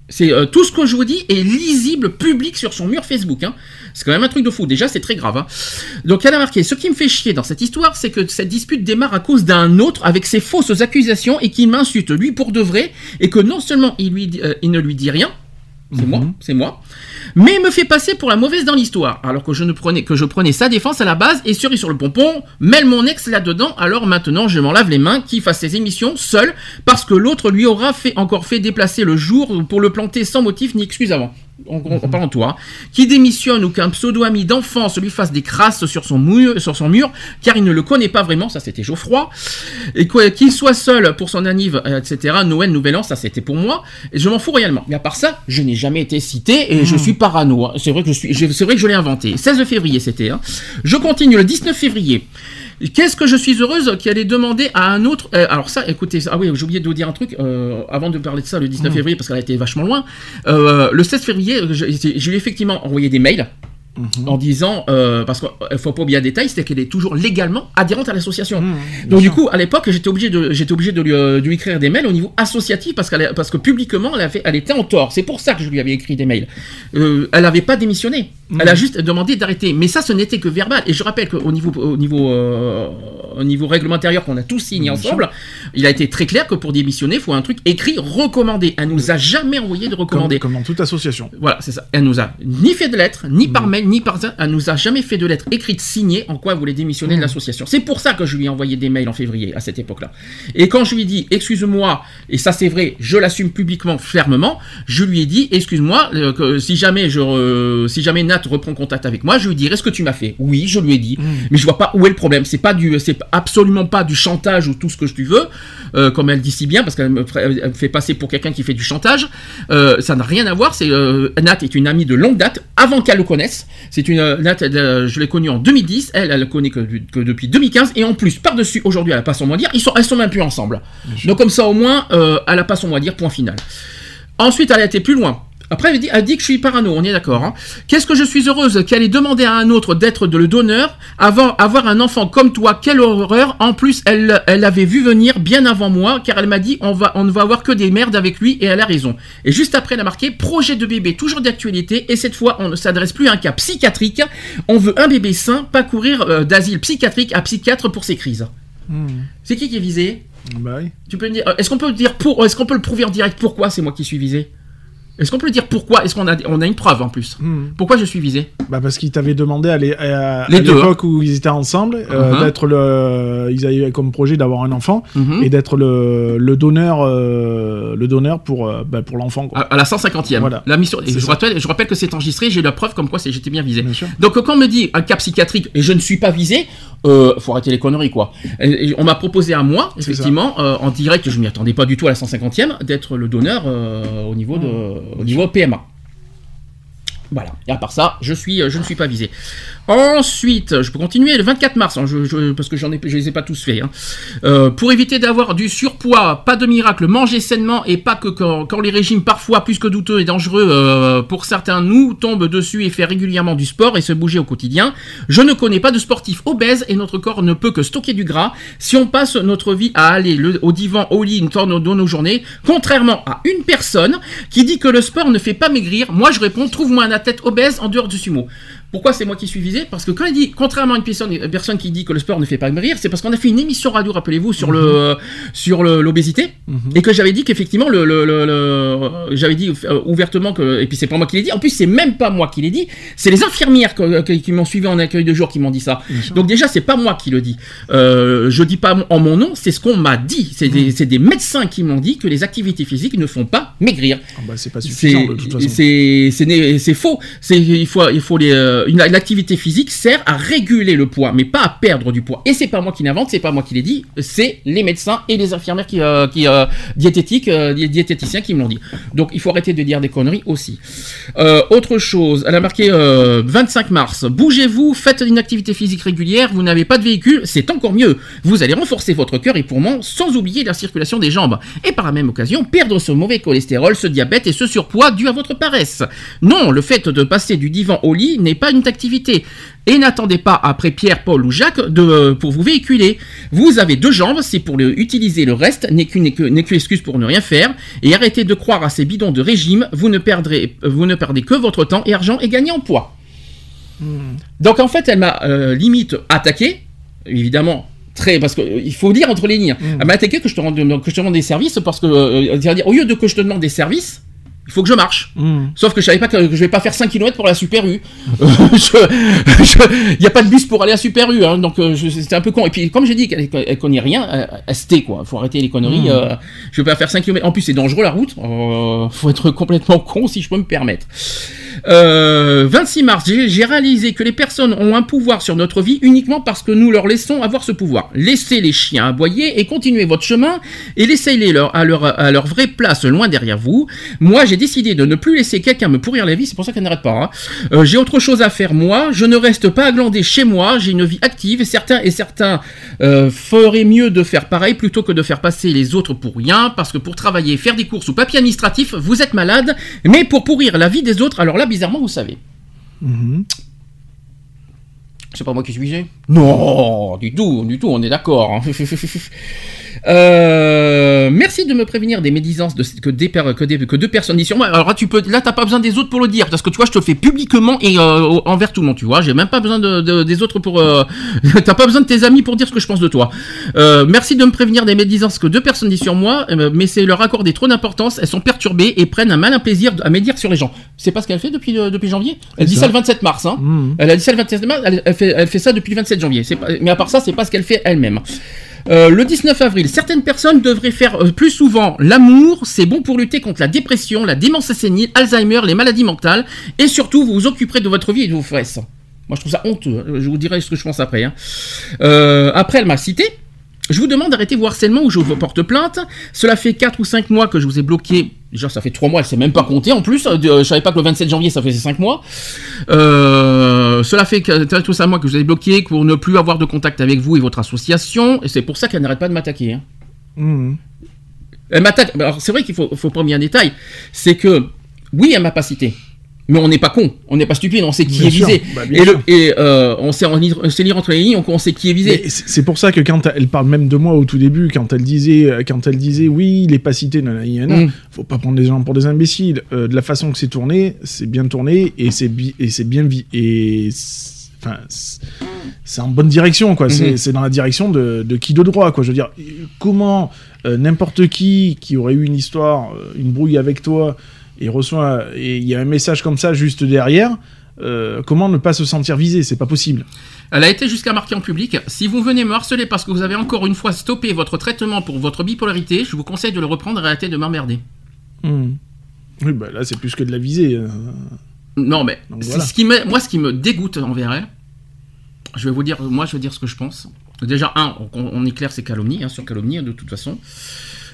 C'est euh, tout ce que je vous dis est lisible public sur son mur Facebook. hein. C'est quand même un truc de fou. Déjà, c'est très grave. hein. Donc, elle a marqué. Ce qui me fait chier dans cette histoire, c'est que cette dispute démarre à cause d'un autre avec ses fausses accusations et qui m'insulte lui pour de vrai et que non seulement il, lui, dit- euh, il ne lui dit rien. C'est moi, c'est moi. Mais me fait passer pour la mauvaise dans l'histoire, alors que je ne prenais que je prenais sa défense à la base et cerise sur le pompon, mêle mon ex là-dedans. Alors maintenant, je m'en lave les mains, qu'il fasse ses émissions seul, parce que l'autre lui aura fait encore fait déplacer le jour pour le planter sans motif ni excuse avant. En, parlant de toi, qui démissionne ou qu'un pseudo-ami d'enfance lui fasse des crasses sur son, mur, sur son mur, car il ne le connaît pas vraiment, ça c'était Geoffroy, et qu'il soit seul pour son anniv, euh, etc., Noël, Nouvel An, ça c'était pour moi, et je m'en fous réellement. Mais à part ça, je n'ai jamais été cité, et je suis parano, hein. c'est vrai que je suis, je- c'est vrai que je l'ai inventé. 16 février c'était, hein. Je continue le 19 février. Qu'est-ce que je suis heureuse qu'elle ait demandé à un autre. euh, alors, ça, écoutez, ah oui, j'ai oublié de vous dire un truc euh, avant de parler de ça le 19 Mm. février parce qu'elle a été vachement loin. Euh, le 16 février, je, je lui ai effectivement envoyé des mails. En disant, euh, parce qu'il faut pas oublier un détail, c'est qu'elle est toujours légalement adhérente à l'association. Donc du coup, à l'époque, j'étais obligé de, j'étais obligé de lui, euh, de lui écrire des mails au niveau associatif parce qu'elle, parce que publiquement, elle, avait, elle était en tort. C'est pour ça que je lui avais écrit des mails. Euh, elle n'avait pas démissionné. Elle a juste demandé d'arrêter. Mais ça, ce n'était que verbal. Et je rappelle qu'au niveau, au niveau, euh, au niveau règlement intérieur qu'on a tous signé ensemble, il a été très clair que pour démissionner, il faut un truc écrit recommandé. Elle nous a jamais envoyé de Comme, recommandé. comme dans toute association. Voilà, c'est ça. Elle nous a ni fait de lettre, ni par mail, ni par ça. Elle nous a jamais fait de lettre écrite signée en quoi elle voulait démissionner de l'association. C'est pour ça que je lui ai envoyé des mails en février à cette époque-là. Et quand je lui ai dit, excuse-moi, et ça c'est vrai, je l'assume publiquement, fermement, je lui ai dit, excuse-moi, euh, que si jamais je, re- si jamais Nat reprend contact avec moi, je lui dirai ce que tu m'as fait. Oui, je lui ai dit, mais je vois pas où est le problème. C'est pas du, c'est absolument pas du chantage ou tout ce que tu veux, euh, comme elle dit si bien, parce qu'elle me, me fait passer pour quelqu'un qui fait du chantage. Euh, ça n'a rien à voir. C'est euh, Nat est une amie de longue date, avant qu'elle le connaisse. C'est une euh, Nat, elle, euh, je l'ai connue en 2010. Elle, elle le connaît que, que depuis 2015. Et en plus, par dessus, aujourd'hui, elle a pas son mot à dire. Ils sont, elles sont même plus ensemble. Donc comme ça, au moins, euh, elle a pas son mot à dire. Point final. Ensuite, elle a été plus loin. Après, elle dit, elle dit que je suis parano, on est d'accord. hein. Qu'est-ce que je suis heureuse qu'elle ait demandé à un autre d'être de le donneur avant avoir un enfant comme toi. Quelle horreur. En plus, elle, elle l'avait vu venir bien avant moi, car elle m'a dit on, va, on ne va avoir que des merdes avec lui, et elle a raison. Et juste après, elle a marqué projet de bébé, toujours d'actualité, et cette fois, on ne s'adresse plus à un cas psychiatrique. On veut un bébé sain, pas courir euh, d'asile psychiatrique à psychiatre pour ses crises. C'est qui qui est visé? Bah oui. tu peux me dire, euh, est-ce qu'on peut dire pour, est-ce qu'on peut le prouver en direct? Pourquoi c'est moi qui suis visé? Est-ce qu'on peut dire pourquoi? Est-ce qu'on a, on a une preuve en plus? Pourquoi je suis visé? Bah parce qu'ils t'avaient demandé à deux, l'époque où ils étaient ensemble euh, Uh-huh. d'être le ils avaient comme projet d'avoir un enfant Mhm. et d'être le, le donneur euh, le donneur pour euh, bah, pour l'enfant à, à la 150e. Voilà. La mission. et je rappelle, je rappelle que c'est enregistré. J'ai la preuve comme quoi j'étais bien visé. Bien. Donc quand on me dit un cas psychiatrique et je ne suis pas visé, euh, faut arrêter les conneries quoi. Et- et on m'a proposé à moi, effectivement, en direct, je m'y attendais pas du tout à la 150e, d'être le donneur au niveau de, Mmh. Au niveau PMA. Voilà. Et à part ça, je suis, euh, je ne suis pas visé. Ensuite, je peux continuer le 24 mars, hein, parce que j'en ai, je les ai pas tous faits. hein. Euh, pour éviter d'avoir du surpoids, pas de miracle, manger sainement et pas que quand, les régimes parfois plus que douteux et dangereux euh, pour certains nous tombent dessus et faire régulièrement du sport et se bouger au quotidien. Je ne connais pas de sportif obèse et notre corps ne peut que stocker du gras. Si on passe notre vie à aller le- au divan, au lit, dans nos, dans nos journées, contrairement à une personne qui dit que le sport ne fait pas maigrir, moi je réponds trouve-moi un athlète obèse en dehors du sumo. Pourquoi c'est moi qui suis visé? Parce que quand il dit, contrairement à une personne, une personne qui dit que le sport ne fait pas maigrir, c'est parce qu'on a fait une émission radio, rappelez-vous, sur le sur le- l'obésité, et que j'avais dit qu'effectivement le, le- le- le- j'avais dit euh, ouvertement que, et puis c'est pas moi qui l'ai dit. En plus, c'est même pas moi qui l'ai dit, c'est les infirmières que- que- qui m'ont suivi en accueil de jour qui m'ont dit ça. Donc déjà, c'est pas moi qui le dis. Euh, je dis pas en mon nom, c'est ce qu'on m'a dit. C'est des, c'est des médecins qui m'ont dit que les activités physiques ne font pas maigrir. Ah bah, c'est pas suffisant de toute façon. C'est faux. C'est il faut il faut les euh, l'activité physique sert à réguler le poids, mais pas à perdre du poids. Et c'est pas moi qui l'invente, c'est pas moi qui l'ai dit, c'est les médecins et les infirmières qui euh, euh, diététiques euh, di- diététiciens qui me l'ont dit. Donc il faut arrêter de dire des conneries aussi. Euh, autre chose, elle a marqué euh, 25 mars. Bougez-vous, faites une activité physique régulière. Vous n'avez pas de véhicule, c'est encore mieux. Vous allez renforcer votre cœur et poumons sans oublier la circulation des jambes. Et par la même occasion, perdre ce mauvais cholestérol, ce diabète et ce surpoids dû à votre paresse. Non, le fait de passer du divan au lit n'est pas une activité. Et n'attendez pas après Pierre, Paul ou Jacques de, pour vous véhiculer. Vous avez deux jambes, c'est pour le, utiliser le reste, n'est qu'une excuse pour ne rien faire. Et arrêtez de croire à ces bidons de régime, vous ne, perdrez, vous ne perdez que votre temps et argent et gagnez en poids. Donc en fait, elle m'a euh, limite attaqué, évidemment. Très, parce qu'il faut dire entre les lignes. Elle m'a attaqué que je te rende, que je te rende des services parce que, euh, c'est-à-dire, au lieu de que je te demande des services, il faut que je marche. Hmm. Sauf que je savais pas que, je vais pas faire 5 km pour la Super U. Euh, Il n'y a pas de bus pour aller à Super U, hein, donc euh, c'était un peu con. Et puis comme j'ai dit qu'elle elle connaît rien, euh, tait quoi. Faut arrêter les conneries. Mm. euh, je vais pas faire 5 km. En plus c'est dangereux la route. Euh, faut être complètement con si je peux me permettre. Euh, 26 mars, j'ai j'ai réalisé que les personnes ont un pouvoir sur notre vie uniquement parce que nous leur laissons avoir ce pouvoir. Laissez les chiens aboyer et continuez votre chemin et laissez-les leur, à, leur, à leur vraie place loin derrière vous. Moi, j'ai décidé de ne plus laisser quelqu'un me pourrir la vie, c'est pour ça qu'elle n'arrête pas. hein. Euh, j'ai autre chose à faire moi, je ne reste pas à glander chez moi, j'ai une vie active et certains, et certains euh, feraient mieux de faire pareil plutôt que de faire passer les autres pour rien parce que pour travailler, faire des courses ou papier administratif, vous êtes malade, mais pour pourrir la vie des autres, alors là, bizarrement, vous savez. Mhm. C'est pas moi qui suis visé? Non, du tout, du tout, on est d'accord. hein. Euh, merci de me prévenir des médisances de, que, des, que, des- que deux personnes disent sur moi. Alors là, tu peux, là, t'as pas besoin des autres pour le dire, parce que tu vois, je te le fais publiquement et euh, envers tout le monde, tu vois. J'ai même pas besoin de, de- des autres pour. euh, t'as pas besoin de tes amis pour dire ce que je pense de toi. Euh, merci de me prévenir des médisances que deux personnes disent sur moi, mais c'est leur accorder trop d'importance. Elles sont perturbées et prennent un malin plaisir à médire sur les gens. C'est pas ce qu'elle fait depuis, depuis janvier? Elle dit ça. ça le 27 mars, hein. Mhm. Elle a dit ça le 27 mars, elle, elle fait, elle fait ça depuis le 27 janvier. Pas- mais à part ça, c'est pas ce qu'elle fait elle-même. Euh, le 19 avril, certaines personnes devraient faire euh, plus souvent l'amour, c'est bon pour lutter contre la dépression, la démence sénile, Alzheimer, les maladies mentales, et surtout vous vous occuperez de votre vie et de vos fesses. Moi je trouve ça honteux, je vous dirai ce que je pense après. hein. Euh, après elle m'a cité, je vous demande d'arrêter vos harcèlements ou je vous porte plainte. Cela fait 4 ou 5 mois que je vous ai bloqué. Déjà, ça fait 3 mois, elle s'est même pas compter en plus. Euh, Je savais pas que le 27 janvier, ça faisait 5 mois. Euh, cela fait 4 ou 5 mois que je vous ai bloqué pour ne plus avoir de contact avec vous et votre association. Et c'est pour ça qu'elle n'arrête pas de m'attaquer. hein. Mhm. Elle m'attaque. Alors, c'est vrai qu'il faut, faut prendre un détail. C'est que, oui, elle m'a pas cité. Mais on n'est pas con, on n'est pas stupide, on sait qui Bien est sûr, visé. bah, et le- sûr. et, euh, on sait, on sait lire entre les lignes, on, sait qui est visé. C'est pour ça que quand elle parle même de moi au tout début, quand elle disait, quand elle disait oui, il est pas cité, nanana, nanana, Mm. faut pas prendre les gens pour des imbéciles. Euh, de la façon que c'est tourné, c'est bien tourné et c'est bien vi et c'est- enfin c'est- en bonne direction quoi. C'est Mhm. c'est dans la direction de, de qui de droit quoi. Je veux dire, comment euh, n'importe qui qui aurait eu une histoire, euh, une brouille avec toi et reçoit et il y a un message comme ça juste derrière. euh, comment ne pas se sentir visé? C'est pas possible. Elle a été jusqu'à marquer en public Si vous venez me harceler parce que vous avez encore une fois stoppé votre traitement pour votre bipolarité, je vous conseille de le reprendre et arrêter de m'emmerder. Hmm. Oui, bah là, c'est plus que de la visée. euh. Non, mais Donc voilà. ce qui me, moi, ce qui me dégoûte envers elle, je vais vous dire, moi, je vais dire ce que je pense. Déjà, un, on, on est clair, c'est calomnie, hein, sur calomnie, de toute façon.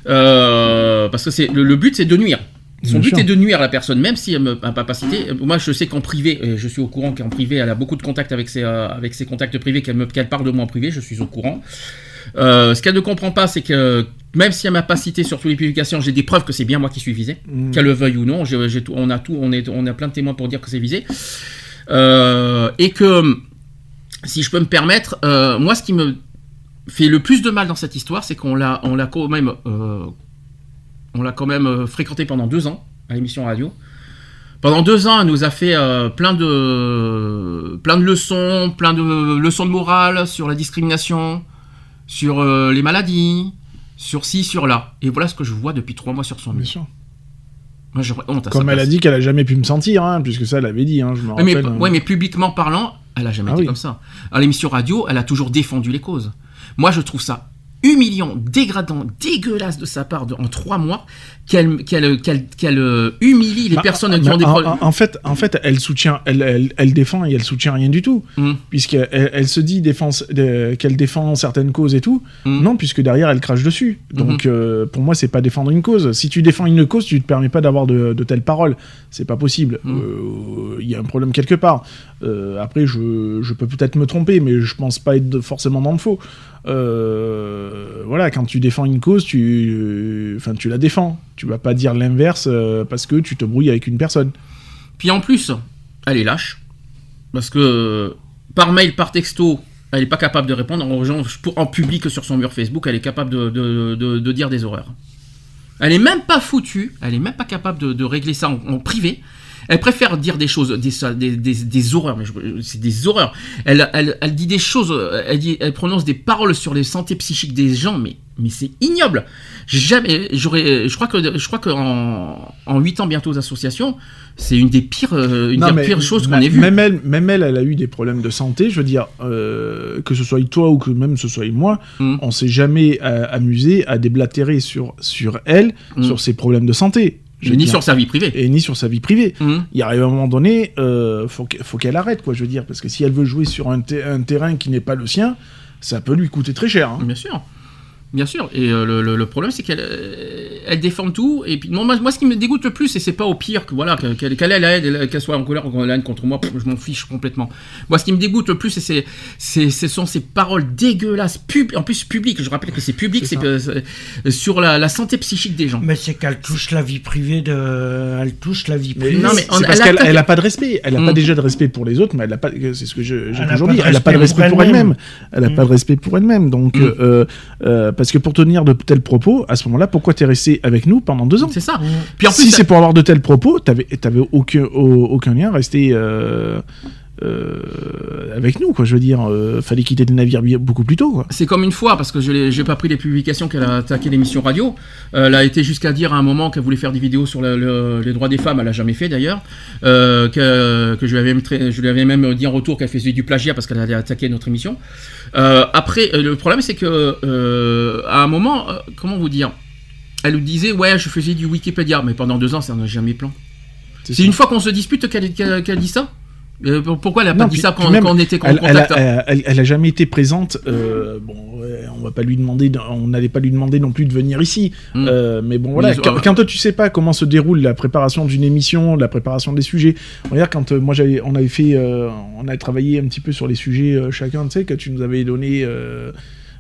Euh, parce que c'est le, le but, c'est de nuire. Son but sûr. est de nuire à la personne, même si elle ne m'a pas cité. Moi, je sais qu'en privé, euh, je suis au courant qu'en privé, elle a beaucoup de contacts avec ses, euh, avec ses contacts privés, qu'elle me- qu'elle parle de moi en privé, je suis au courant. Euh, ce qu'elle ne comprend pas, c'est que même si elle m'a pas cité sur toutes les publications, j'ai des preuves que c'est bien moi qui suis visé, Mm. qu'elle le veuille ou non. on a tout, on est, on a plein de témoins pour dire que c'est visé. Euh, et que, si je peux me permettre, moi, ce qui me fait le plus de mal dans cette histoire, c'est qu'on l'a, on l'a quand même, on l'a quand même euh, fréquenté pendant deux ans à l'émission radio. Pendant deux ans, elle nous a fait euh, plein de, plein de leçons, plein de leçons de morale sur la discrimination, sur euh, les maladies, sur ci, sur là. Et voilà ce que je vois depuis trois mois sur son mur. sûr. Moi, j'aurais honte à sa Comme elle a place. dit qu'elle a jamais pu me sentir, hein, puisque ça, elle avait dit, hein, je me Ouais, mais, rappelle. hein. ouais, mais publiquement parlant, elle a jamais Ah été oui. comme ça. À l'émission radio, elle a toujours défendu les causes. Moi, je trouve ça humiliant, dégradant, dégueulasse de sa part de- en trois mois qu'elle euh, humilie les Bah, personnes qui ont des problèmes. en- en fait, en fait, elle soutient, elle, elle, elle défend et elle soutient rien du tout, Mm. puisqu'elle elle se dit défense- qu'elle défend certaines causes et tout. Mm. Non, puisque derrière elle crache dessus. Donc, Mhm. euh, pour moi, c'est pas défendre une cause. Si tu défends une cause, tu te permets pas d'avoir de, de telles paroles. C'est pas possible. Mm. Euh, Il y a un problème quelque part. Euh, après, je, peux peut-être me tromper, mais je pense pas être forcément dans le faux. Euh, voilà, quand tu défends une cause, tu, enfin, tu la défends. Tu vas pas dire l'inverse euh, parce que tu te brouilles avec une personne. Puis en plus, elle est lâche. Parce que par mail, par texto, elle n'est pas capable de répondre en public sur son mur Facebook. Elle est capable de, dire des horreurs. Elle est même pas foutue. Elle est même pas capable de, régler ça en privé. Elle préfère dire des choses, des, des, des- des horreurs, mais c'est des horreurs. Elle, elle, elle dit des choses, elle, dit, elle prononce des paroles sur les santé psychiques des gens, mais Mais c'est ignoble. Jamais, j'aurais, je crois que, je crois que en, en 8 ans bientôt d'association, c'est une des pires, euh, une Non, des mais pires choses qu'on ait vues. Même elle, même elle, elle a eu des problèmes de santé. Je veux dire, euh, que ce soit toi ou que même ce soit moi, Mm. on s'est jamais euh, amusé à déblatérer sur, sur elle, Mm. sur ses problèmes de santé. Je ni dire. sur sa vie privée. Et ni sur sa vie privée. Mm. Il arrive un moment donné, euh, faut que- faut qu'elle arrête, quoi, je veux dire. Parce que si elle veut jouer sur un, te- un terrain qui n'est pas le sien, ça peut lui coûter très cher. hein. Bien sûr. Bien sûr. Et euh, le, le- le problème, c'est qu'elle euh, elle déforme tout. Et puis, non, moi, moi, ce qui me dégoûte le plus, et c'est pas au pire que voilà que- qu'elle qu'elle ait la haine, qu'elle soit en colère ou qu'elle ait la haine contre moi, pff, je m'en fiche complètement. Moi, ce qui me dégoûte le plus, c'est ce sont ces paroles dégueulasses, pub, en plus publiques. Je rappelle que c'est public, C'est euh, sur la, la santé psychique des gens. Mais c'est qu'elle touche la vie privée de. Elle touche la vie Mais privée. Non, mais on- parce elle qu'elle attaque- elle a pas de respect. Elle a Mm. pas déjà de respect pour les autres, mais elle a pas. C'est ce que j'ai Elle a toujours pas dit. de Elle a pas de respect pour elle-même. Elle a pas de respect pour elle-même. Donc, euh, euh, parce que pour tenir de tels propos, à ce moment-là, pourquoi t'es resté avec nous pendant deux ans C'est ça. Mm. Puis en plus, Si c'est pour avoir de tels propos, t'avais t'avais aucun au- aucun lien à rester. euh, euh, avec nous, quoi. Je veux dire, euh, fallait quitter le navire beaucoup plus tôt, quoi. C'est comme une fois, parce que je n'ai pas pris les publications qu'elle a attaqué l'émission radio. Euh, elle a été jusqu'à dire à un moment qu'elle voulait faire des vidéos sur le- le- les droits des femmes. Elle l'a jamais fait d'ailleurs. Euh, que, que je, lui avais même je lui avais même dit en retour qu'elle faisait du plagiat parce qu'elle allait attaquer notre émission. Après, le problème c'est que à un moment, comment vous dire Elle nous disait ouais, je faisais du Wikipédia, mais pendant deux ans, ça n'a jamais plan. C'est une fois qu'on se dispute qu'elle dit ça? Euh, pourquoi elle a pas Non, dit puis- ça quand, même, quand on était en elle, elle a, contact elle- elle- elle a jamais été présente. euh, bon, on va pas lui demander, de- on n'allait pas lui demander non plus de venir ici. Mm. Euh, mais bon, voilà. Mais, quand, quand toi tu sais pas comment se déroule la préparation d'une émission, la préparation des sujets. Regarde, quand moi j'avais, on avait fait, on a travaillé un petit peu sur les sujets chacun. Tu sais que tu nous avais donné.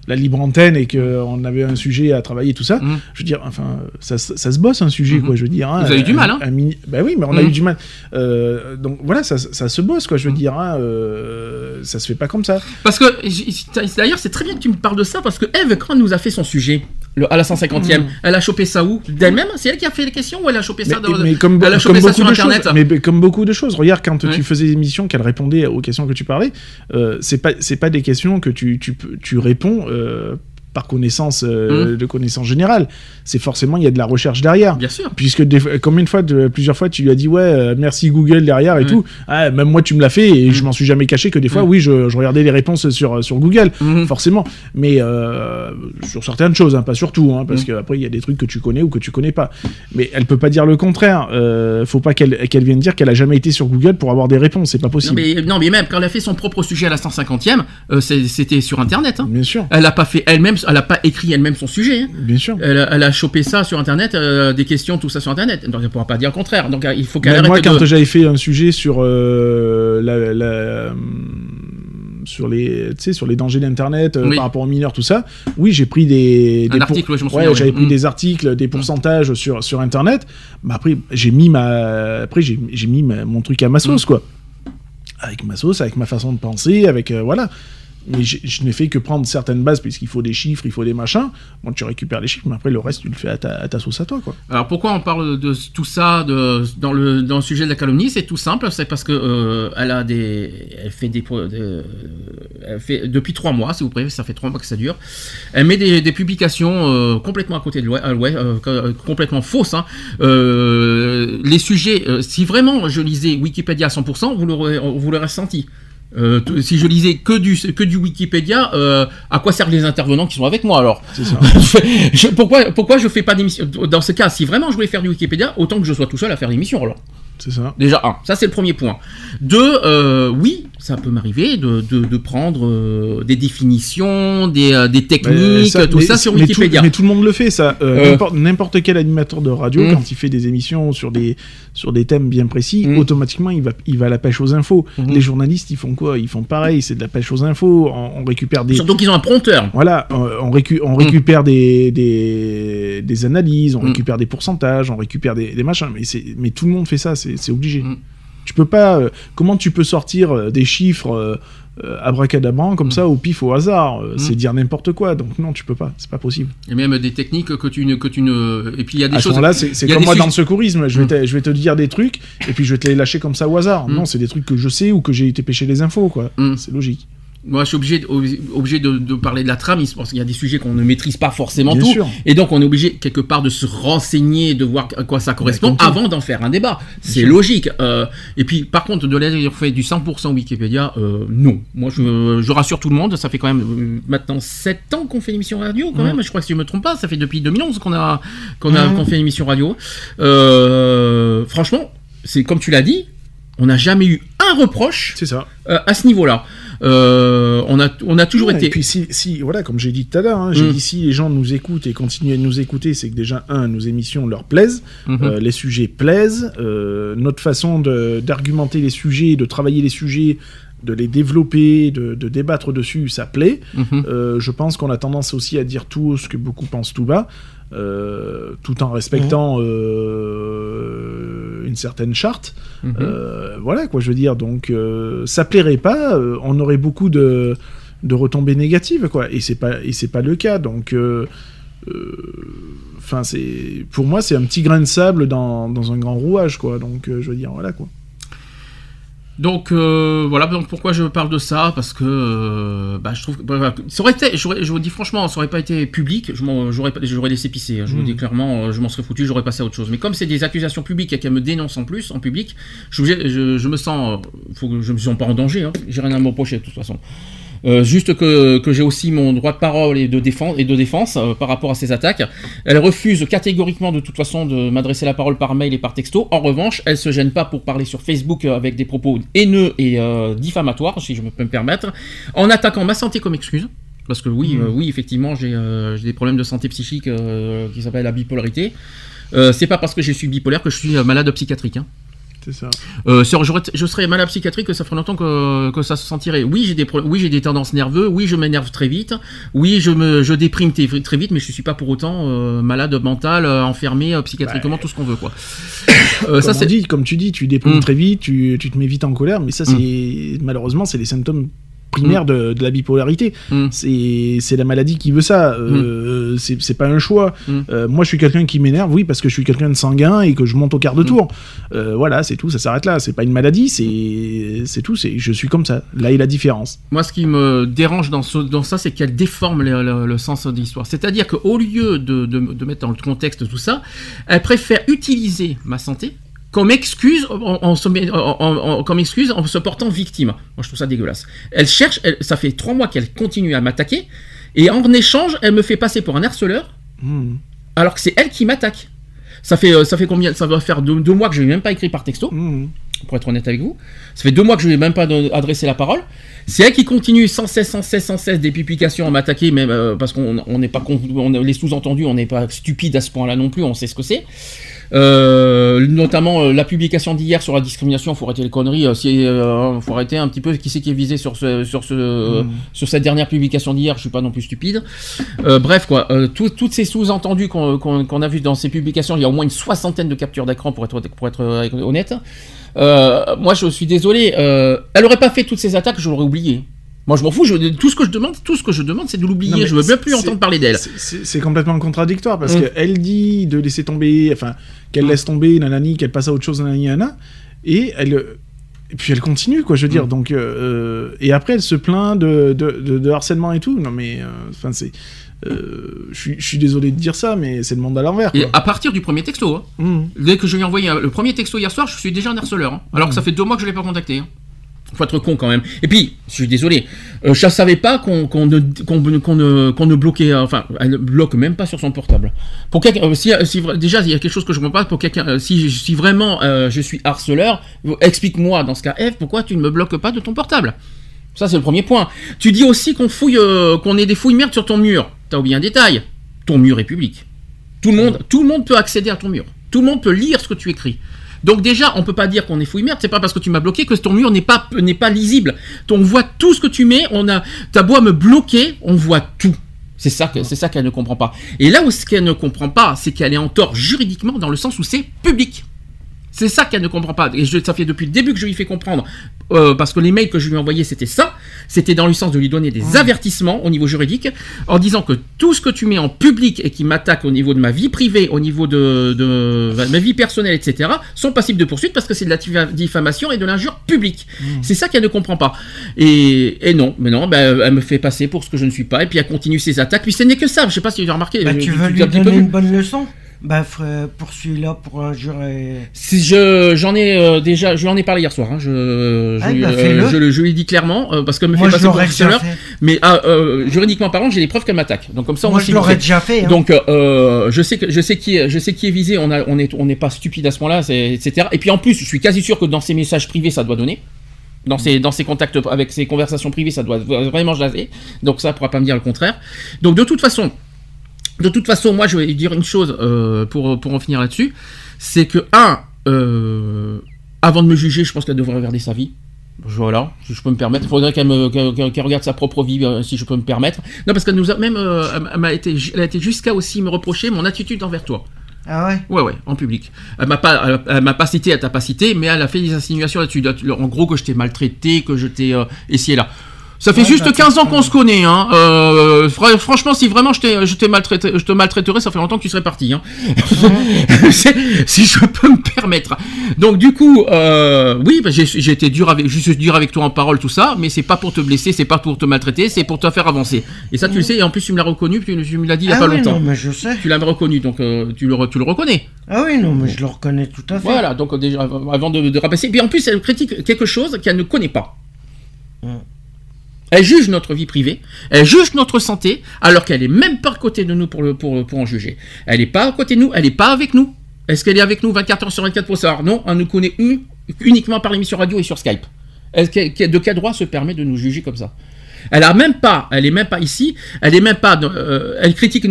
La libre antenne et qu'on avait un sujet à travailler, tout ça. Mm. Je veux dire, enfin, ça, se- ça se bosse un sujet, Mhm. quoi. Je veux dire. hein, Vous avez eu du mal, hein un mini- Bah oui, mais on a eu du mal. Euh, donc voilà, ça, ça se bosse, quoi. Je veux Mhm. dire, hein, euh, ça se fait pas comme ça. Parce que, d'ailleurs, c'est très bien que tu me parles de ça, parce que Eve, quand elle nous a fait son sujet, le- à la 150e, Mm. elle a chopé ça où? D'elle-même? C'est elle qui a fait les questions ou elle a chopé ça Mais, comme, Elle a chopé ça beaucoup sur de Internet? choses, mais, mais comme beaucoup de choses. Regarde, quand Ouais. tu faisais des émissions, qu'elle répondait aux questions que tu parlais, euh, c'est pas pas des questions que tu tu, peux- tu réponds. Euh, par connaissance euh, Mhm. de connaissance générale, c'est forcément il y a de la recherche derrière. Bien sûr. Puisque des, combien de fois, de- plusieurs fois, tu lui as dit ouais, euh, merci Google derrière et Ouais. tout. Ah, même moi, tu me l'as fait et je m'en suis jamais caché que des fois, Mhm. oui, je, je regardais les réponses sur sur Google, forcément. Mais euh, sur certaines choses, hein, pas sur tout, hein, parce qu'après il y a des trucs que tu connais ou que tu connais pas. Mais elle peut pas dire le contraire. Euh, faut pas qu'elle qu'elle vienne dire qu'elle a jamais été sur Google pour avoir des réponses. C'est pas Non possible. mais, non, mais même quand elle a fait son propre sujet à la 150e, euh, c'est- c'était sur Internet. hein. Bien sûr, Elle a pas fait elle-même, elle a pas écrit elle-même son sujet. hein. bien sûr. Elle, a, elle a chopé ça sur Internet, euh, des questions, tout ça sur Internet. Donc elle pourra pas dire le contraire. Donc euh, il faut qu'elle arrête moi, quand de... j'avais fait un sujet sur euh, la, la- hum, sur les, tu sais, sur les dangers d'Internet euh, Oui. par rapport aux mineurs, tout ça. Oui, j'ai pris des, des article, ouais, j'avais pris Mm. des articles, des pourcentages sur sur Internet. Mais après, j'ai mis ma, après j'ai j'ai mis ma- mon truc à ma sauce, Mm. quoi. Avec ma sauce, avec ma façon de penser, avec euh, voilà. Mais je n'ai fait que prendre certaines bases puisqu'il faut des chiffres, il faut des machins. Bon, tu récupères les chiffres, mais après le reste, tu le fais à ta, sauce à toi, quoi. Alors pourquoi on parle de tout ça dans, le, dans le sujet de la calomnie? C'est tout simple, c'est parce que euh, elle a des, elle fait des, de- elle fait depuis trois mois, si vous préférez, ça fait trois mois que ça dure. Elle met des, publications euh, complètement à côté de l'ouest, euh, ouais, euh, euh, complètement fausses. hein. Euh, les sujets, euh, si vraiment je lisais Wikipédia à 100%, vous l'aurez, vous l'aurez ressenti. Euh, si je lisais que du que du Wikipédia, euh, à quoi servent les intervenants qui sont avec moi alors ça. je, pourquoi, pourquoi je fais pas d'émission? Dans ce cas, si vraiment je voulais faire du Wikipédia, autant que je sois tout seul à faire l'émission alors. C'est ça. Déjà, un, ça c'est le premier point. Deux, euh, oui, ça peut m'arriver de, de, de prendre euh, des définitions, des, euh, des techniques, tout mais- ça sur mais tout- Wikipédia. Mais tout, le monde le fait, ça. N'importe- quel animateur de radio, Mm. quand il fait des émissions sur des, sur des thèmes bien précis, Mm. automatiquement, il va, il va à la pêche aux infos. Mhm. Les journalistes, ils font quoi? Ils font pareil, c'est de la pêche aux infos. On, on récupère des. Surtout qu'ils ont un prompteur. Voilà, on, récu- on récupère des, des, des analyses, on récupère des pourcentages, on récupère des, des machins. Mais, mais tout le monde fait ça, c'est obligé. Mm. Tu peux pas. euh, comment tu peux sortir euh, des chiffres euh, euh, abracadabrants comme Mm. ça au pif au hasard Mm. C'est dire n'importe quoi. Donc non, tu peux pas. C'est pas possible. Et même des techniques que tu ne. Que tu ne... Et puis il y a des à ce choses. moment-là, c'est comme moi dans le secourisme. Je vais, te, je vais te dire des trucs et puis je vais te les lâcher comme ça au hasard. Non, c'est des trucs que je sais ou que j'ai été pêcher les infos, quoi. C'est logique. Moi, je suis obligé, de- obligé de, de parler de la trame, il- parce qu'il y a des sujets qu'on ne maîtrise pas forcément Bien tout, sûr. et donc on est obligé quelque part de se renseigner, de voir à quoi ça correspond comme tout. avant d'en faire un débat. C'est logique. Euh, et puis, par contre, de l'avoir fait du 100% Wikipédia, euh, non. Moi, je, je rassure tout le monde. Ça fait quand même euh, maintenant 7 ans qu'on fait l'émission radio, quand même. Je crois que si je me trompe pas, ça fait depuis 2011 qu'on a qu'on a qu'on fait une émission radio. Euh, franchement, c'est comme tu l'as dit, on n'a jamais eu un reproche. C'est ça. à ce niveau-là. Euh, on a on a toujours Ouais, été. Et puis si, si voilà, comme j'ai dit tout à l'heure, hein, j'ai Mm. dit si les gens nous écoutent et continuent à nous écouter, c'est que déjà un, nos émissions leur plaisent, Mhm. euh, les sujets plaisent, euh, notre façon d'argumenter les sujets, de travailler les sujets, de les développer, de, de débattre dessus, ça plaît. Mhm. Euh, je pense qu'on a tendance aussi à dire tout haut ce que beaucoup pensent tout bas, euh, tout en respectant euh, une certaine charte. Mhm. Euh, voilà quoi, je veux dire. Donc, ça plairait pas, on aurait beaucoup de, de retombées négatives, quoi. Et c'est pas et c'est pas le cas. Donc, enfin, c'est pour moi, c'est un petit grain de sable dans, dans un grand rouage, quoi. Donc, je veux dire, voilà quoi. Donc euh, voilà donc pourquoi je parle de ça parce que euh, bah, je trouve que bah, ça aurait été je vous dis franchement ça aurait pas été public je j'aurais j'aurais laissé pisser hein, je vous Mhm. dis clairement euh, je m'en serais foutu j'aurais passé à autre chose. Mais comme c'est des accusations publiques et qu'elles me dénoncent en plus en public je, je, je me sens euh, faut que je me sens pas en danger hein, j'ai rien à me reprocher de toute façon Euh, juste que, que j'ai aussi mon droit de parole et de défense, et de défense euh, par rapport à ces attaques. Elle refuse catégoriquement de toute façon de m'adresser la parole par mail et par texto. En revanche, elle se gêne pas pour parler sur Facebook euh, avec des propos haineux et euh, diffamatoires, si je peux me permettre, en attaquant ma santé comme excuse. Parce que oui, euh, oui, effectivement, j'ai des problèmes de santé psychique qui s'appellent la bipolarité. C'est pas parce que je suis bipolaire que je suis malade psychiatrique. hein. C'est ça. Euh, sur- je serais malade psychiatrique, ça ferait longtemps que, que ça se sentirait. Oui, j'ai des, pro- oui, j'ai des tendances nerveuses, oui, je m'énerve très vite, oui, je, me, je déprime très, vite, mais je suis pas pour autant euh, malade mental, euh, enfermé psychiatriquement, tout ce qu'on veut, quoi. Comme, ça, c'est- dit, comme tu dis, tu déprimes Mm. très vite, tu, tu te mets vite en colère, mais ça, c'est malheureusement, c'est les symptômes primaires de, de la bipolarité. Mm. C'est la maladie qui veut ça. Euh, C'est c'est pas un choix. Mm. Euh, moi, je suis quelqu'un qui m'énerve, oui, parce que je suis quelqu'un de sanguin et que je monte au quart de tour. Euh, voilà, c'est tout, ça s'arrête là. C'est pas une maladie, c'est tout. Je suis comme ça. Là est la différence. Moi, ce qui me dérange dans, ce- dans ça, c'est qu'elle déforme le, le- le sens de l'histoire. C'est-à-dire qu'au lieu de, de, de mettre dans le contexte tout ça, elle préfère utiliser ma santé comme excuse en, comme excuse en se portant victime. Moi, je trouve ça dégueulasse. Elle cherche, elle- ça fait trois mois qu'elle continue à m'attaquer, et en échange, elle me fait passer pour un harceleur, Mm. alors que c'est elle qui m'attaque. Ça fait, euh, ça fait combien Ça va faire deux, deux mois que je n'ai même pas écrit par texto, Mm. pour être honnête avec vous. Ça fait deux mois que je n'ai même pas adressé la parole. C'est elle qui continue sans cesse, sans cesse, sans cesse des publications à m'attaquer, même euh, parce qu'on on n'est pas on, les sous-entendus, on n'est pas stupide à ce point-là non plus, on sait ce que c'est. Euh, notamment euh, la publication d'hier sur la discrimination, faut arrêter les conneries, euh, euh, faut arrêter un petit peu qui c'est qui est visé sur ce, sur ce, Mm. sur cette dernière publication d'hier. Je suis pas non plus stupide. Bref quoi, tout- toutes ces sous-entendus qu'on a vu dans ces publications, il y a au moins une soixantaine de captures d'écran pour être pour être honnête. Euh, moi je suis désolé, euh, elle aurait pas fait toutes ces attaques, je l'aurais oublié. Moi je m'en fous, je, tout ce que je demande, tout ce que je demande, c'est de l'oublier. Je veux même plus entendre parler d'elle. C'est- complètement contradictoire parce Mm. qu'elle dit de laisser tomber, enfin, qu'elle Mm. laisse tomber, nanani, qu'elle passe à autre chose, nanani, nanana, et elle. Et puis elle continue, quoi, je veux dire. Mm. Donc, euh, et après, elle se plaint de, de, de- de harcèlement et tout. Non, mais, euh, enfin, c'est. euh, Je suis- désolé de dire ça, mais c'est le monde à l'envers. Et à partir du premier texto, hein. Dès que je lui ai envoyé le premier texto hier soir, je suis déjà un harceleur. hein. alors que ça fait deux mois que je l'ai pas contacté. hein. Faut être con quand même. Et puis, je suis désolé, euh, je savais pas qu'on ne, ne, ne bloquait, euh, enfin, elle ne bloque même pas sur son portable. Pour euh, si, si vra- déjà il y a quelque chose que je comprends pas, pour quelqu'un, euh, si, si vraiment euh, je suis harceleur, explique-moi dans ce cas, F, pourquoi tu ne me bloques pas de ton portable? Ça c'est le premier point. Tu dis aussi qu'on fouille, euh, qu'on ait des fouilles merdes sur ton mur. T'as oublié un détail. Ton mur est public. Tout le monde, tout le monde peut accéder à ton mur. Tout le monde peut lire ce que tu écris. Donc déjà, on peut pas dire qu'on est fouille merde. C'est pas parce que tu m'as bloqué que ton mur n'est pas n'est pas lisible. On voit tout ce que tu mets. On a, t'as beau me bloquer, on voit tout. C'est ça que c'est ça qu'elle ne comprend pas. Et là où ce qu'elle ne comprend pas, c'est qu'elle est en tort juridiquement dans le sens où c'est public. C'est ça qu'elle ne comprend pas. Et je- ça fait depuis le début que je lui fais comprendre. euh, parce que les mails que je lui ai envoyés, c'était ça. C'était dans le sens de lui donner des avertissements au niveau juridique, en disant que tout ce que tu mets en public et qui m'attaque au niveau de ma vie privée, au niveau de, de ma vie personnelle, etc., sont passibles de poursuite parce que c'est de la diffa- diffamation et de l'injure publique. C'est ça qu'elle ne comprend pas. Et, et non, mais non, ben, elle me fait passer pour ce que je ne suis pas, et puis elle continue ses attaques. Puis ce n'est que ça. Je sais pas si tu as remarqué. Bah, euh, tu veux lui donner une bonne leçon Bah, frère, poursuis-la pour injure et... Si je j'en ai euh, déjà, je lui en ai parlé hier soir. hein, je, Ah, je, bah, euh, je, lui ai dit clairement euh, parce qu'elle me Moi, fait je passer pour harceleur. Mais ah, euh, juridiquement parlant, j'ai les preuves qu'elle m'attaque. Donc comme ça, Moi, on je l'aurais déjà fait, hein. Donc euh, je sais que je sais qui est, je sais qui est visé. On a on est on n'est pas stupide à ce moment-là, etc. Et puis en plus, je suis quasi sûr que dans ses messages privés, ça doit donner. Dans ses, dans ses contacts avec ses conversations privées, ça doit vraiment jaser. Donc ça, elle pourra pas me dire le contraire. Donc de toute façon, de toute façon, moi, je vais dire une chose euh, pour, pour en finir là-dessus. C'est que, un, euh, avant de me juger, je pense qu'elle devrait regarder sa vie. Voilà, si je peux me permettre. Il faudrait qu'elle regarde sa propre vie, euh, si je peux me permettre. Non, parce qu'elle nous a même, euh, elle- été, a été jusqu'à aussi me reprocher mon attitude envers toi. Ah ouais? Ouais, ouais, en public. Elle m'a pas, elle, elle m'a pas cité, elle t'a pas cité, mais elle a fait des insinuations là-dessus. En gros, que je t'ai maltraité, que je t'ai euh, essayé là. Ça fait Ouais, juste bah, 15 ans qu'on se connaît, hein. Euh, fr- franchement, si vraiment je je maltraité, je te maltraiterais, ça fait longtemps que tu serais parti, hein. Si je peux me permettre. Donc du coup, euh, oui, bah, j'ai, j'ai été dur avec, juste dur avec toi en parole, tout ça, mais c'est pas pour te blesser, c'est pas pour te maltraiter, c'est pour te faire avancer. Et ça, tu le sais, et en plus tu me l'as reconnu, tu, tu me l'as dit il y a Ah pas oui, longtemps. non, mais je sais. Tu l'as reconnu, donc euh, tu le, re- tu le reconnais. Ah oui, non, mais je le reconnais tout à fait. Voilà, donc déjà, avant de, de rabaisser. Puis en plus, elle critique quelque chose qu'elle ne connaît pas. Elle juge notre vie privée, elle juge notre santé, alors qu'elle est même pas à côté de nous pour, pour, pour en juger. Elle n'est pas à côté de nous, elle n'est pas avec nous. Est-ce qu'elle est avec nous 24 heures sur 24 pour savoir? Non, elle nous connaît uniquement par l'émission radio et sur Skype. De quel droit se permet de nous juger comme ça? Elle a même pas, elle est même pas ici, elle est même pas, euh, elle critique,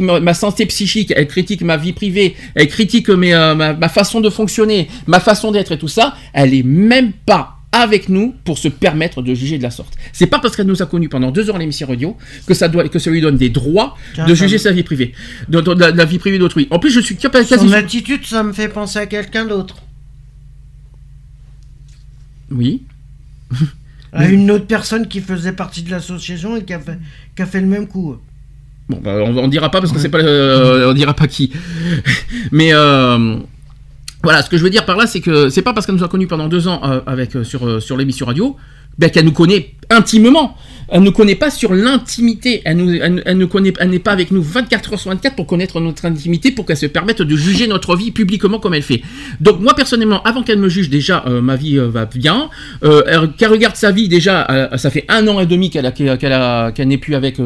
ma, santé psychique, elle critique ma vie privée, elle critique euh, ma, ma façon de fonctionner, ma façon d'être et tout ça, elle est même pas avec nous pour se permettre de juger de la sorte. C'est pas parce qu'elle nous a connus pendant deux heures à l'émission radio que ça doit, que ça lui donne des droits de juger sa vie privée, de, de- de la, de la vie privée d'autrui. En plus, je suis capable Son attitude, ça me fait penser à quelqu'un d'autre. Oui. À une autre personne qui faisait partie de l'association et qui a fait, qui a fait le même coup. Bon, bah, on, on dira pas parce que c'est pas, euh, on dira pas qui. Mais euh, voilà, ce que je veux dire par là, c'est que c'est pas parce qu'elle nous a connus pendant deux ans euh, euh, sur euh, sur l'émission radio, ben, qu'elle nous connaît intimement. Elle ne connaît pas sur l'intimité. Elle, n'est pas avec nous 24 heures sur 24 pour connaître notre intimité, pour qu'elle se permette de juger notre vie publiquement comme elle fait. Donc moi personnellement, avant qu'elle me juge, déjà ma vie va bien. Elle- qu'elle regarde sa vie déjà, ça fait un an et demi qu'elle a, qu'elle a- qu'elle n'est plus avec.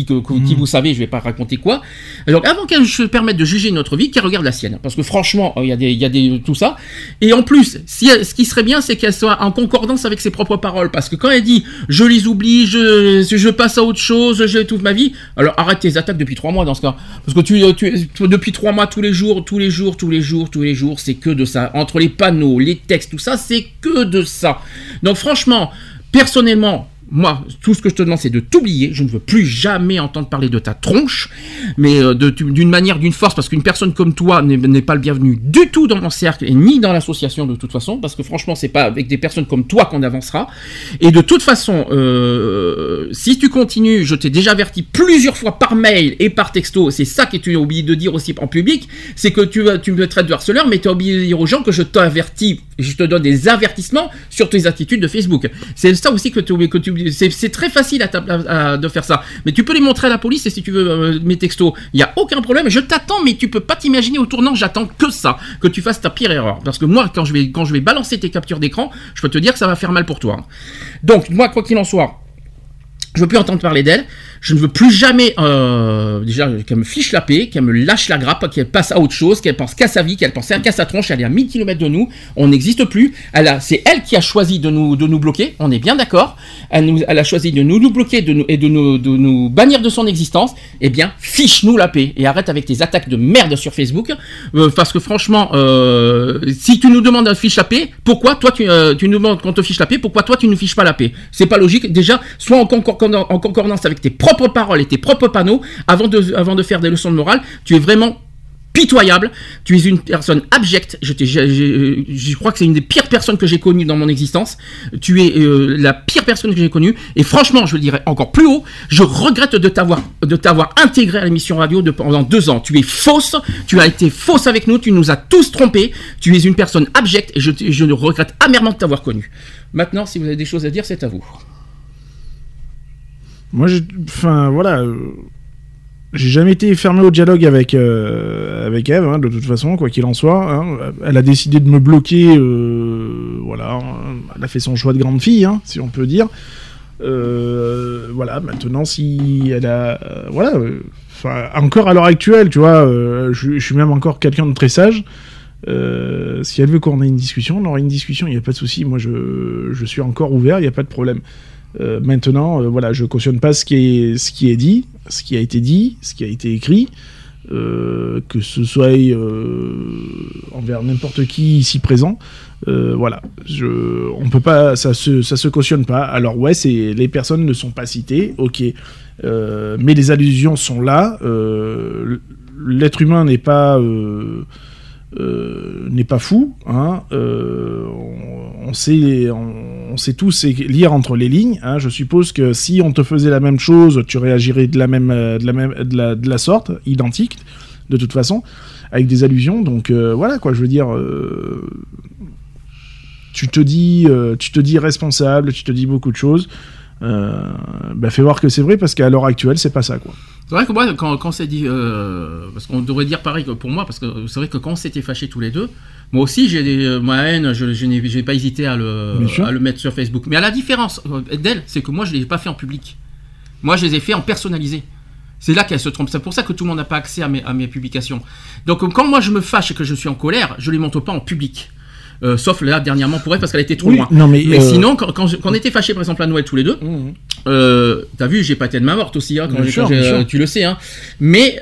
Euh, qui, que- qui vous savez, je vais pas raconter quoi. Donc avant qu'elle se permette de juger notre vie, qu'elle regarde la sienne, parce que franchement, euh, il y a des, il y a des tout ça. Et en plus, si elle- ce qui serait bien, c'est qu'elle soit en concordance avec ses propres paroles, parce que quand elle dit je les oublie, je, je passe à autre chose, je toute ma vie, alors arrête tes attaques depuis trois mois dans ce cas, parce que tu, tu, tu- depuis trois mois tous les jours, tous les jours, tous les jours, tous les jours, c'est que de ça. Entre les panneaux, les textes, tout ça, c'est que de ça. Donc franchement, personnellement. Moi, tout ce que je te demande, c'est de t'oublier. Je ne veux plus jamais entendre parler de ta tronche, mais euh, d'une manière, d'une force, parce qu'une personne comme toi n'est pas le bienvenu du tout dans mon cercle et ni dans l'association de toute façon, parce que franchement, c'est pas avec des personnes comme toi qu'on avancera. Et de toute façon, euh, si tu continues, je t'ai déjà averti plusieurs fois par mail et par texto, c'est ça que tu as oublié de dire aussi en public, c'est que tu, tu me traites de harceleur, mais tu as oublié de dire aux gens que je t'avertis, je te donne des avertissements sur tes attitudes de Facebook. C'est ça aussi que, tu- que c'est très facile de faire ça. Mais tu peux les montrer à la police et si tu veux euh, mes textos, il y a aucun problème. Je t'attends, mais tu peux pas t'imaginer au tournant. J'attends que ça, que tu fasses ta pire erreur. Parce que moi, quand je vais balancer tes captures d'écran, je peux te dire que ça va faire mal pour toi. Donc moi, quoi qu'il en soit. Je veux plus entendre parler d'elle. Je ne veux plus jamais, euh, déjà, qu'elle me fiche la paix, qu'elle me lâche la grappe, qu'elle passe à autre chose, qu'elle pense qu'à sa vie, qu'elle pense qu'à sa tronche. Elle est à 1000 km de nous. On n'existe plus. C'est elle qui a choisi de nous, de nous bloquer. On est bien d'accord. Elle, a choisi de nous, bloquer et de nous, bannir de son existence. Eh bien, fiche-nous la paix et arrête avec tes attaques de merde sur Facebook. Euh, parce que franchement, euh, si tu nous demandes un fiche la paix, pourquoi toi tu, nous demandes qu'on te fiche la paix, pourquoi toi tu ne fiches pas la paix? C'est pas logique. Déjà, sois en en concordance avec tes propres paroles et tes propres panneaux avant de, faire des leçons de morale. Tu es vraiment pitoyable. Tu es une personne abjecte. Je, je crois que c'est une des pires personnes que j'ai connues dans mon existence. Tu es euh, la pire personne que j'ai connue. Et franchement, je le dirais encore plus haut, je regrette de t'avoir de t'avoir intégré à l'émission radio pendant deux ans. Tu es fausse. Tu as été fausse avec nous. Tu nous as tous trompés. Tu es une personne abjecte et je, je regrette amèrement de t'avoir connu. Maintenant, si vous avez des choses à dire, c'est à vous. Moi, enfin, voilà. euh, J'ai jamais été fermé au dialogue avec, euh, avec Eve, hein, de toute façon, quoi qu'il en soit. hein. Elle a décidé de me bloquer, euh, voilà. hein. Elle a fait son choix de grande fille, si on peut dire. Voilà, maintenant, si elle a. voilà. encore à l'heure actuelle, tu vois, je, suis même encore quelqu'un de très sage. Si elle veut qu'on ait une discussion, on aura une discussion, il n'y a pas de souci. Moi, je, je suis encore ouvert, il n'y a pas de problème. Euh, maintenant, euh, voilà, je cautionne pas ce qui est ce qui est dit, ce qui a été dit, ce qui a été écrit, euh, que ce soit envers n'importe qui ici présent. Voilà, je, on peut pas, ça se, ça se cautionne pas. Alors ouais, c'est les personnes ne sont pas citées, ok, mais les allusions sont là. L'être humain n'est pas n'est pas fou. Hein, on sait, on, sait tous lire entre les lignes. Hein, je suppose que si on te faisait la même chose, tu réagirais de la même, euh, de la même, de la, sorte, identique, de toute façon, avec des allusions. Donc euh, voilà quoi, je veux dire. euh, tu te dis, tu te dis responsable, tu te dis beaucoup de choses. Bah, fais voir que c'est vrai parce qu'à l'heure actuelle, c'est pas ça quoi. C'est vrai que moi, quand, quand c'est dit, parce qu'on devrait dire pareil pour moi, parce que c'est vrai que quand on s'était fâchés tous les deux, moi aussi j'ai des, euh, ma haine, je, je n'ai pas hésité à le, à mettre sur Facebook. Mais à la différence euh, d'elle, c'est que moi je ne l'ai pas fait en public. Moi je les ai fait en personnalisé. C'est là qu'elle se trompe. C'est pour ça que tout le monde n'a pas accès à mes, à mes publications. Donc euh, quand moi je me fâche et que je suis en colère, je ne les montre pas en public. Euh, sauf là dernièrement pour elle parce qu'elle était trop Oui, loin. non, mais, euh, sinon, quand, quand, je- quand on était fâchés par exemple à Noël tous les deux, euh, t'as vu, j'ai pas été de ma morte aussi, hein, quand sûr, quand tu le sais. Hein. Mais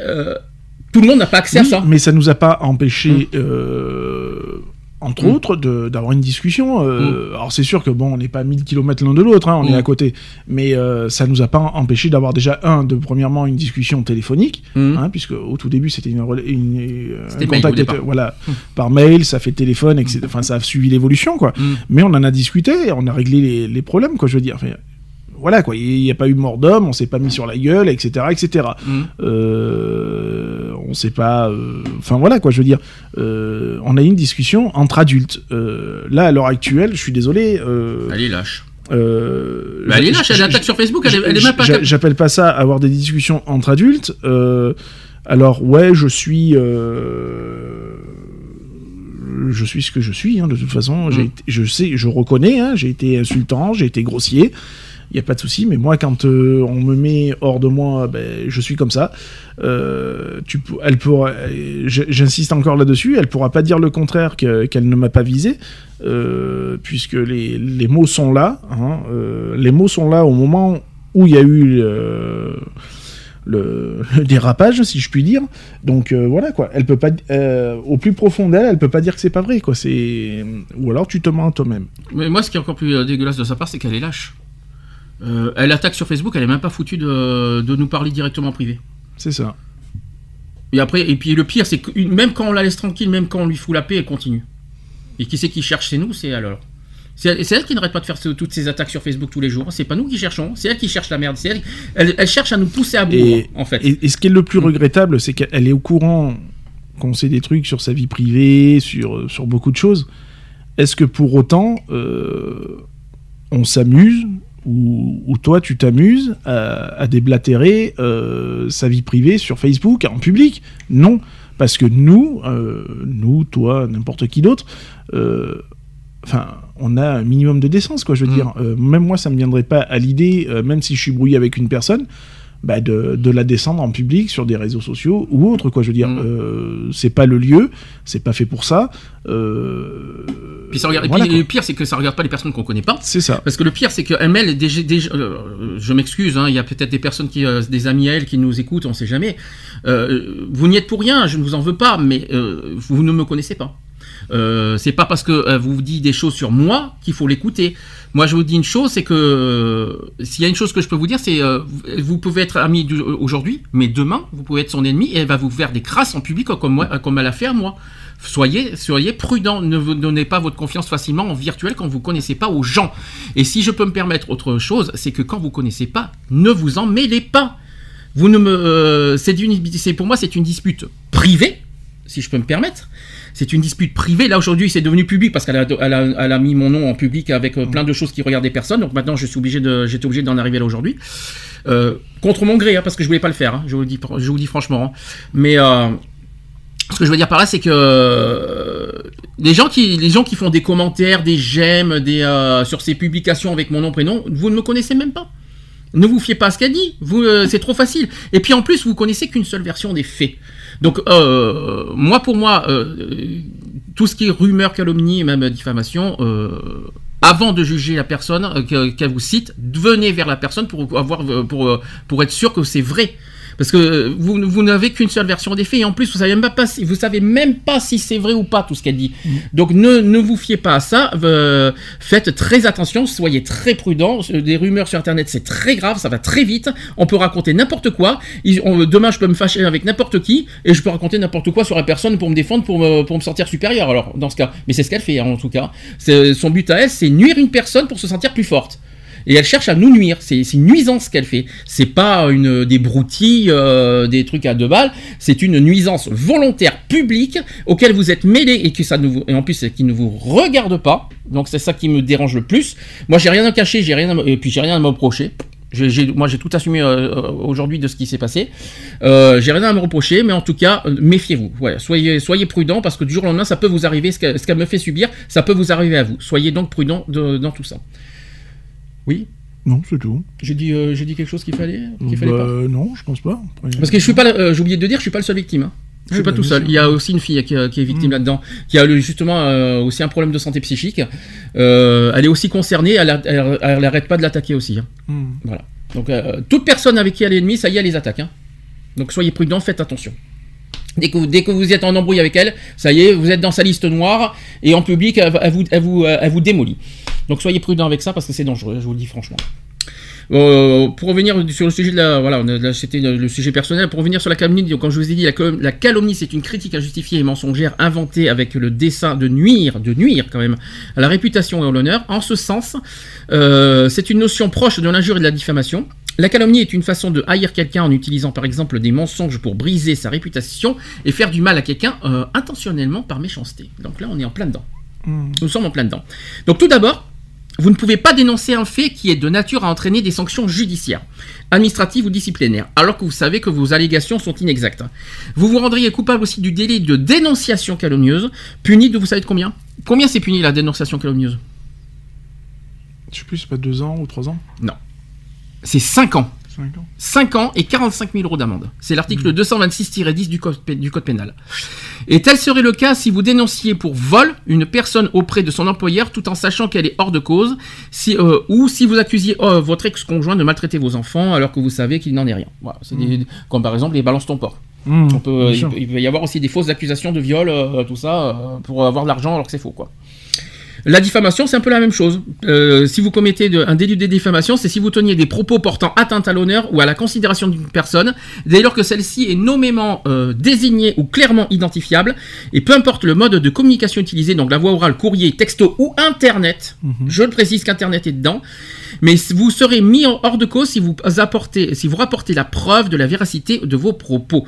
tout le monde n'a pas accès à ça. Mais ça nous a pas empêché, euh, entre Mm. autres, d'avoir une discussion. euh, Alors c'est sûr que bon, on n'est pas à 1000 km l'un de l'autre, hein, on Mm. est à côté. Mais euh, ça nous a pas empêché d'avoir déjà un, de premièrement une discussion téléphonique, hein, puisque au tout début c'était une, rela- une, euh, Mm. Un contact, voilà, Mm. par mail, ça fait téléphone, etc. Enfin, ça a suivi l'évolution, quoi. Mm. Mais on en a discuté, on a réglé les, les problèmes, quoi. Je veux dire. Enfin, voilà quoi, il n'y a pas eu mort d'homme, on s'est pas mis sur la gueule, etc., etc. Mm. Euh, on sait pas, euh, enfin voilà quoi, je veux dire, euh, on a eu une discussion entre adultes. Euh, là à l'heure actuelle, je suis désolé. Elle est lâche. euh, Bah, elle est lâche, elle attaque sur Facebook, elle elle est même pas J'appelle pas ça avoir des discussions entre adultes. euh, alors ouais, je suis. euh, je suis ce que je suis, hein, de toute façon. Mm. été- je sais, je reconnais, hein, j'ai été insultant, j'ai été grossier. Il n'y a pas de souci, mais moi, quand euh, on me met hors de moi, ben, je suis comme ça. Euh, tu, elle pourra, euh, j'insiste encore là-dessus, elle pourra pas dire le contraire que- qu'elle ne m'a pas visé, euh, puisque les, les mots sont là. hein, les mots sont là au moment où il y a eu le, dérapage, si je puis dire. Donc voilà quoi. Elle peut pas, au plus profond d'elle, elle peut pas dire que c'est pas vrai quoi. C'est ou alors tu te mens toi-même. Mais moi, ce qui est encore plus dégueulasse de sa part, c'est qu'elle est lâche. Euh, elle attaque sur Facebook, elle est même pas foutue de, de nous parler directement en privé. C'est ça. Et après, et puis le pire, c'est que même quand on la laisse tranquille, même quand on lui fout la paix, elle continue. Et qui c'est qui cherche C'est nous, c'est elle alors. C'est elle, qui n'arrête pas de faire ce- toutes ces attaques sur Facebook tous les jours. C'est pas nous qui cherchons, c'est elle qui cherche la merde. Elle, elle, elle cherche à nous pousser à bout, Et, en fait. et, et ce qui est le plus regrettable, c'est qu'elle est au courant qu'on sait des trucs sur sa vie privée, sur, sur beaucoup de choses. Est-ce que pour autant, euh, on s'amuse ou, ou toi tu t'amuses à, à déblatérer euh, sa vie privée sur Facebook en public Non, parce que nous, euh, nous, toi, n'importe qui d'autre, euh, enfin, on a un minimum de décence, quoi. Je veux Mm. dire, Euh, même moi, ça me viendrait pas à l'idée, euh, même si je suis brouillé avec une personne, bah, de, de la descendre en public sur des réseaux sociaux ou autre, quoi. Je veux dire, Mm. euh, c'est pas le lieu, c'est pas fait pour ça. Euh, Puis ça regarde, voilà, puis le pire, c'est que ça regarde pas les personnes qu'on connaît pas. C'est ça. Parce que le pire, c'est qu'elle mêle déjà, déjà- euh, je m'excuse, hein, il y a peut-être des personnes qui, euh, des amis à elle qui nous écoutent, on sait jamais. Vous n'y êtes pour rien, je ne vous en veux pas, mais vous ne me connaissez pas. Euh, c'est pas parce que euh, vous dites des choses sur moi qu'il faut l'écouter. Moi, je vous dis une chose, c'est que euh, s'il y a une chose que je peux vous dire, c'est euh, vous- pouvez être ami aujourd'hui, mais demain, vous pouvez être son ennemi et elle va vous faire des crasses en public comme comme elle a fait à moi. Soyez, soyez prudent, ne vous donnez pas votre confiance facilement en virtuel quand vous connaissez pas aux gens. Et si je peux me permettre autre chose, c'est que quand vous connaissez pas, ne vous en mêlez pas. Vous ne me, c'est pour moi c'est une dispute privée, si je peux me permettre. C'est une dispute privée. Là aujourd'hui, c'est devenu public parce qu'elle a, mis mon nom en public avec euh, plein de choses qui regardaient personne. Donc maintenant, je suis obligé j'étais obligé d'en arriver là aujourd'hui. Euh, contre mon gré, hein, parce que je voulais pas le faire. hein, je vous le dis, franchement. hein. Mais euh, ce que je veux dire par là, c'est que les gens qui, font des commentaires, des j'aime, des sur ces publications avec mon nom prénom, vous ne me connaissez même pas. Ne vous fiez pas à ce qu'elle dit. C'est trop facile. Et puis en plus, vous connaissez qu'une seule version des faits. Donc euh, moi, pour moi, euh, tout ce qui est rumeur, calomnie, et même diffamation. Euh, avant de juger la personne que- qu'elle vous cite, venez vers la personne pour avoir pour, pour être sûr que c'est vrai. Parce que euh, vous, vous n'avez qu'une seule version des faits et en plus vous savez même pas si, vous savez même pas si c'est vrai ou pas tout ce qu'elle dit. Donc ne, ne vous fiez pas à ça. euh, faites très attention, soyez très prudents. Euh, Des rumeurs sur internet c'est très grave, ça va très vite. On peut raconter n'importe quoi. Ils- on- demain je peux me fâcher avec n'importe qui et je peux raconter n'importe quoi sur la personne pour me défendre, pour me, pour me sentir supérieur. Alors dans ce cas, mais c'est ce qu'elle fait hein, en tout cas. C'est- Son but à elle c'est nuire une personne pour se sentir plus forte. Et elle cherche à nous nuire. C'est une nuisance qu'elle fait. C'est pas une des broutilles, euh, des trucs à deux balles. C'est une nuisance volontaire publique auquel vous êtes mêlé et que ça ne vous et en plus qui ne vous regarde pas. Donc c'est ça qui me dérange le plus. Moi j'ai rien à cacher, j'ai rien et puis j'ai rien à me reprocher. Moi j'ai tout assumé euh, euh, aujourd'hui de ce qui s'est passé. Euh, j'ai rien à me reprocher, mais en tout cas méfiez-vous. Soyez soyez prudent parce que du jour au lendemain ça peut vous arriver. Ce qu'elle me fait subir, ça peut vous arriver à vous. Soyez donc prudent de- dans tout ça. Oui. Non, c'est tout. J'ai dit, euh, j'ai dit quelque chose qu'il fallait, qu'il fallait Bah, pas. Non, je pense pas. Après- Parce que je suis pas, euh, j'ai oublié de dire, je suis pas le seul victime. hein. Je suis Oui, pas bah, tout bien seul. sûr. Il y a aussi une fille qui, qui est victime là-dedans, qui a le- justement euh, aussi un problème de santé psychique. Euh, elle est aussi concernée. Elle, a- elle, elle arrête pas de l'attaquer aussi. hein. Hmm. Voilà. Donc euh, toute personne avec qui elle est ennemie, ça y est, elle les attaque. hein. Donc soyez prudents, faites attention. Dès que, vous, dès que vous êtes en embrouille avec elle, ça y est, vous êtes dans sa liste noire et en public, elle, elle vous, elle, vous, elle vous démolit. Donc soyez prudents avec ça parce que c'est dangereux, je vous le dis franchement. Euh, pour revenir sur le sujet de la, voilà, c'était le sujet personnel. Pour revenir sur la calomnie, donc, comme je vous ai dit, la, calom- la calomnie, c'est une critique injustifiée et mensongère inventée avec le dessein de nuire, de nuire quand même, à la réputation et à l'honneur. En ce sens, euh, c'est une notion proche de l'injure et de la diffamation. La calomnie est une façon de haïr quelqu'un en utilisant par exemple des mensonges pour briser sa réputation et faire du mal à quelqu'un euh, intentionnellement par méchanceté. Donc là, on est en plein dedans. Hmm. Nous sommes en plein dedans. Donc tout d'abord, vous ne pouvez pas dénoncer un fait qui est de nature à entraîner des sanctions judiciaires, administratives ou disciplinaires, alors que vous savez que vos allégations sont inexactes. Vous vous rendriez coupable aussi du délit de dénonciation calomnieuse, puni de vous savez de combien? Combien c'est puni la dénonciation calomnieuse? Je sais plus, c'est pas deux ans ou trois ans? Non. C'est 5 ans. Cinq ans 5 ans et 45 000 euros d'amende. C'est l'article 226-10 du code, du code pénal. Et tel serait le cas si vous dénonciez pour vol une personne auprès de son employeur tout en sachant qu'elle est hors de cause, si, euh, ou si vous accusiez euh, votre ex-conjoint de maltraiter vos enfants alors que vous savez qu'il n'en est rien. Voilà, des- comme par exemple les balances ton porc. Hmm, On peut, bien il, peut, il peut y avoir aussi des fausses accusations de viol, euh, tout ça, pour avoir de l'argent alors que c'est faux, quoi. La diffamation, c'est un peu la même chose. Euh, si vous commettez de- un délit de diffamation, c'est si vous teniez des propos portant atteinte à l'honneur ou à la considération d'une personne, dès lors que celle-ci est nommément euh, désignée ou clairement identifiable, et peu importe le mode de communication utilisé, donc la voix orale, courrier, texto ou Internet, je le précise qu'Internet est dedans, mais vous serez mis hors de cause si vous apportez, si vous rapportez la preuve de la véracité de vos propos.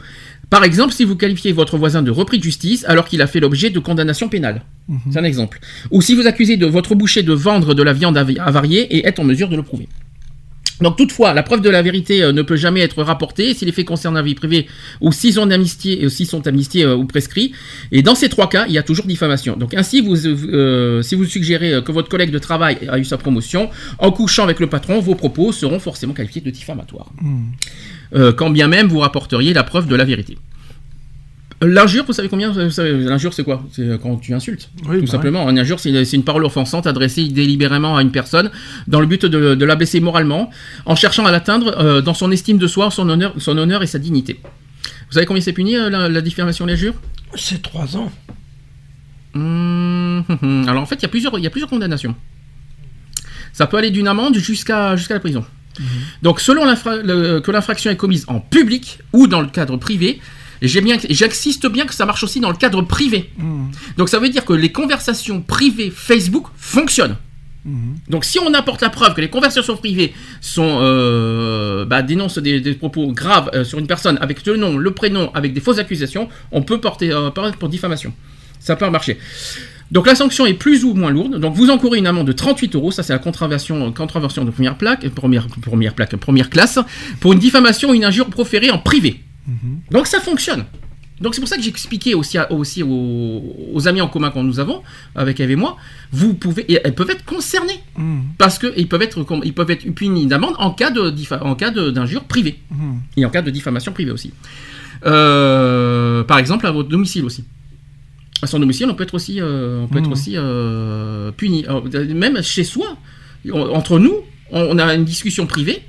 Par exemple, si vous qualifiez votre voisin de repris de justice alors qu'il a fait l'objet de condamnation pénale. C'est un exemple. Ou si vous accusez de votre boucher de vendre de la viande avariée et êtes en mesure de le prouver. Donc toutefois, la preuve de la vérité euh, ne peut jamais être rapportée si les faits concernent la vie privée ou s'ils sont amnistiés, euh, s'ils sont amnistiés euh, ou prescrits. Et dans ces trois cas, il y a toujours diffamation. Donc ainsi, vous, si vous suggérez que votre collègue de travail a eu sa promotion, en couchant avec le patron, vos propos seront forcément qualifiés de diffamatoires. Hmm. Euh, quand bien même vous rapporteriez la preuve de la vérité. L'injure, vous savez combien L'injure, c'est quoi? C'est euh, quand tu insultes. Oui, tout bah simplement. Une injure, c'est une parole offensante adressée délibérément à une personne dans le but de, de la blesser moralement, en cherchant à l'atteindre euh, dans son estime de soi, son honneur, son honneur et sa dignité. Vous savez combien c'est puni, euh, la, la diffamation l'injure? C'est trois ans. Hum, hum, hum. Alors en fait, il y a plusieurs, il y a plusieurs condamnations. Ça peut aller d'une amende jusqu'à jusqu'à la prison. Donc selon le- que l'infraction est commise en public ou dans le cadre privé, et j'insiste bien que ça marche aussi dans le cadre privé. Donc ça veut dire que les conversations privées Facebook fonctionnent. Donc si on apporte la preuve que les conversations privées sont euh, bah, dénoncent des, des propos graves euh, sur une personne avec le nom, le prénom, avec des fausses accusations, on peut porter euh, pour diffamation. Ça peut marcher. Donc la sanction est plus ou moins lourde. Donc vous encourez une amende de 38 euros, ça c'est la contravention, contravention de première plaque, euh, première, première plaque, première classe, pour une diffamation ou une injure proférée en privé. Donc ça fonctionne. Donc c'est pour ça que j'ai expliqué aussi, à- aussi aux, aux amis en commun que nous avons, avec Eve et moi, vous pouvez, et elles peuvent être concernées. Parce qu'ils peuvent être, ils peuvent être punis d'amende en cas de en cas d'injure privée. Et en cas de diffamation privée aussi. Euh, par exemple, à votre domicile aussi. À son domicile, on peut être aussi, euh, on peut être Mhm. aussi euh, puni. Alors, même chez soi, on- entre nous, on, on a une discussion privée.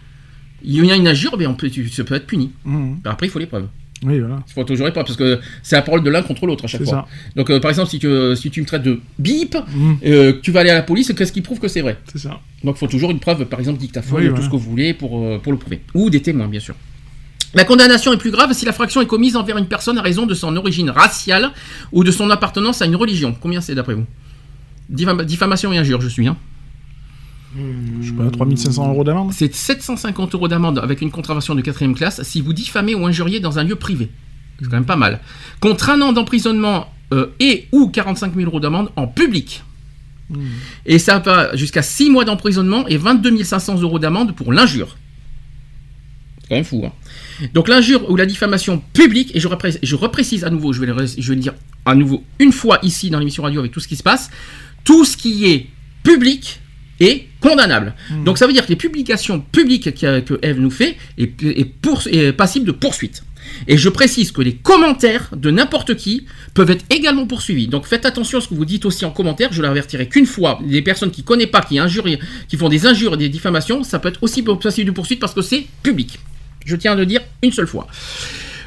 Il y a une injure, mais on peut, tu- ça peut être puni. Mhm. Après, il faut les preuves. Oui, voilà. Il faut toujours les preuves parce que c'est la parole de l'un contre l'autre à chaque fois. Donc, euh, par exemple, si tu, si tu me traites de bip, euh, que tu vas aller à la police, qu'est-ce qui prouve que c'est vrai? C'est ça. Donc, il faut toujours une preuve, par exemple, dictaphone, Oui, tout ce que vous voulez pour, pour le prouver. Ou des témoins, bien sûr. La condamnation est plus grave si la fraction est commise envers une personne à raison de son origine raciale ou de son appartenance à une religion. Combien c'est d'après vous? Diffam- Diffamation et injure, je suis. Hein Je sais pas, 3500 euros d'amende? C'est 750 euros d'amende avec une contravention de quatrième classe si vous diffamez ou injuriez dans un lieu privé. C'est quand même pas mal. Contre un an d'emprisonnement euh, et ou 45 000 euros d'amende en public. Et ça va jusqu'à 6 mois d'emprisonnement et 22 500 euros d'amende pour l'injure. C'est quand même fou. hein. Donc l'injure ou la diffamation publique, et je, repré- je reprécise à nouveau, je vais, le, ré- je vais le dire à nouveau une fois ici dans l'émission radio avec tout ce qui se passe, tout ce qui est public est condamnable. Donc ça veut dire que les publications publiques que Eve nous fait est, est, pour- est passible de poursuite. Et je précise que les commentaires de n'importe qui peuvent être également poursuivis. Donc faites attention à ce que vous dites aussi en commentaire. Je l'avertirai qu'une fois. Les personnes qui ne connaissent pas, qui, injurient, qui font des injures et des diffamations, ça peut être aussi passible de poursuite parce que c'est public. Je tiens à le dire une seule fois.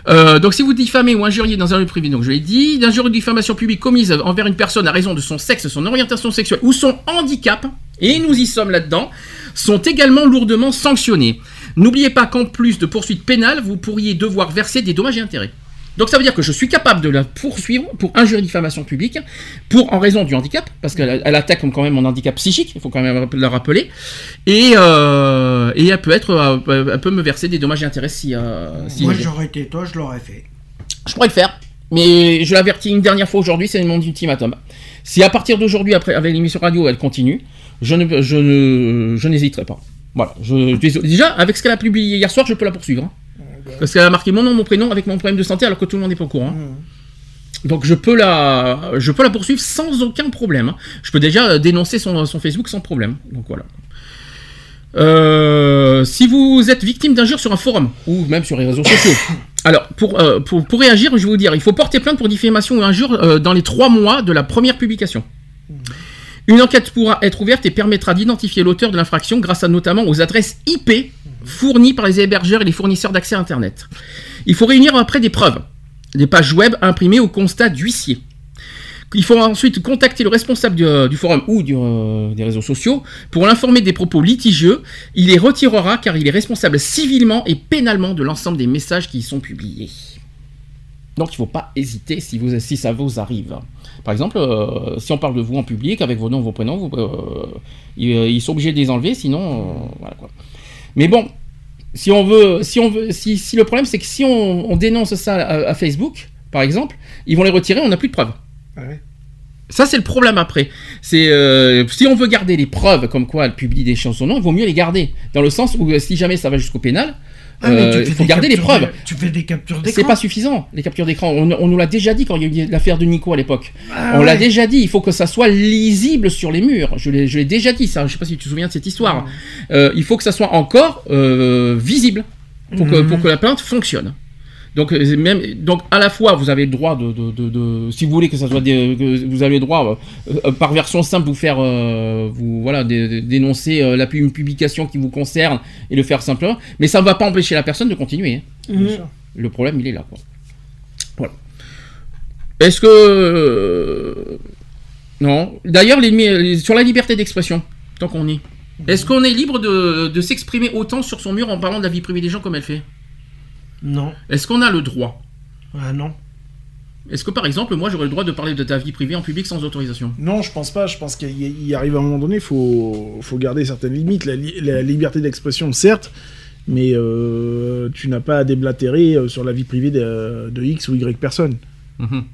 Euh, donc si vous diffamez ou injuriez dans un lieu privé, donc je l'ai dit, d'injure ou de diffamation publique commise envers une personne à raison de son sexe, son orientation sexuelle ou son handicap, et nous y sommes là-dedans, sont également lourdement sanctionnés. N'oubliez pas qu'en plus de poursuites pénales, vous pourriez devoir verser des dommages et intérêts. Donc ça veut dire que je suis capable de la poursuivre pour injure et diffamation publique, pour en raison du handicap, parce qu'elle elle attaque quand même mon handicap psychique, il faut quand même le rappeler, et, euh, et elle peut être, euh, elle peut me verser des dommages et intérêts si, euh, si Moi, j'aurais été toi, je l'aurais fait. je pourrais le faire, mais je l'avertis une dernière fois aujourd'hui, c'est mon ultimatum. Si à partir d'aujourd'hui, après avec l'émission radio, elle continue, je ne, je ne, je n'hésiterai pas. Voilà. Je, déjà, avec ce qu'elle a publié hier soir, je peux la poursuivre. hein. Parce qu'elle a marqué mon nom, mon prénom avec mon problème de santé, alors que tout le monde n'est pas au courant. hein. Donc je peux la, je peux la poursuivre sans aucun problème. hein. Je peux déjà euh, dénoncer son, son Facebook sans problème. Donc voilà. Euh, si vous êtes victime d'injures sur un forum ou même sur les réseaux sociaux, alors pour, euh, pour, pour réagir, je vais vous dire, il faut porter plainte pour diffamation ou injure euh, dans les trois mois de la première publication. Une enquête pourra être ouverte et permettra d'identifier l'auteur de l'infraction grâce à notamment aux adresses IP fournies par les hébergeurs et les fournisseurs d'accès à Internet. Il faut réunir après des preuves, des pages web imprimées au constat d'huissier. Il faut ensuite contacter le responsable du, euh, forum ou euh, des réseaux sociaux pour l'informer des propos litigieux. Il les retirera car il est responsable civilement et pénalement de l'ensemble des messages qui y sont publiés. Donc il ne faut pas hésiter si, ça vous arrive. Par exemple, euh, si on parle de vous en public avec vos noms, vos prénoms, ils, ils sont obligés de les enlever, sinon voilà quoi. Mais bon, si on veut, si on veut, si, si le problème c'est que si on, on dénonce ça à, à Facebook, par exemple, ils vont les retirer, on n'a plus de preuves. Ça, c'est le problème après. C'est euh, si on veut garder les preuves comme quoi elle publie des chansons, non, il vaut mieux les garder. Dans le sens où euh, si jamais ça va jusqu'au pénal, Ah, euh, il fais faut garder les preuves. de- tu fais des captures d'écran. C'est pas suffisant, les captures d'écran. On, on nous l'a déjà dit quand il y a eu l'affaire de Nico à l'époque. Ah on l'a déjà dit, il faut que ça soit lisible sur les murs. Je l'ai déjà dit, ça. Je sais pas si tu te souviens de cette histoire. Euh, il faut que ça soit encore euh, visible pour que, pour que la plainte fonctionne. Donc, euh, même, donc à la fois, vous avez le droit de, de, de- de- si vous voulez que ça soit, des- que vous avez le droit, euh, euh, par version simple, vous faire, euh, vous voilà, dé- dé- dénoncer euh, la une publication qui vous concerne et le faire simplement. Mais ça ne va pas empêcher la personne de continuer. hein. Bien sûr. Le problème, il est là. Quoi. Voilà. Est-ce que euh, Non. D'ailleurs, les- les- sur la liberté d'expression, tant qu'on y est. Est-ce qu'on est libre de, de s'exprimer autant sur son mur en parlant de la vie privée des gens comme elle fait? Non. Est-ce qu'on a le droit Ah non. Est-ce que par exemple, moi j'aurais le droit de parler de ta vie privée en public sans autorisation Non, je pense pas. Je pense qu'il y- arrive à un moment donné, il faut, faut garder certaines limites. La, li- la liberté d'expression, certes, mais euh, tu n'as pas à déblatérer euh, sur la vie privée de, de X ou Y personne. Mhm.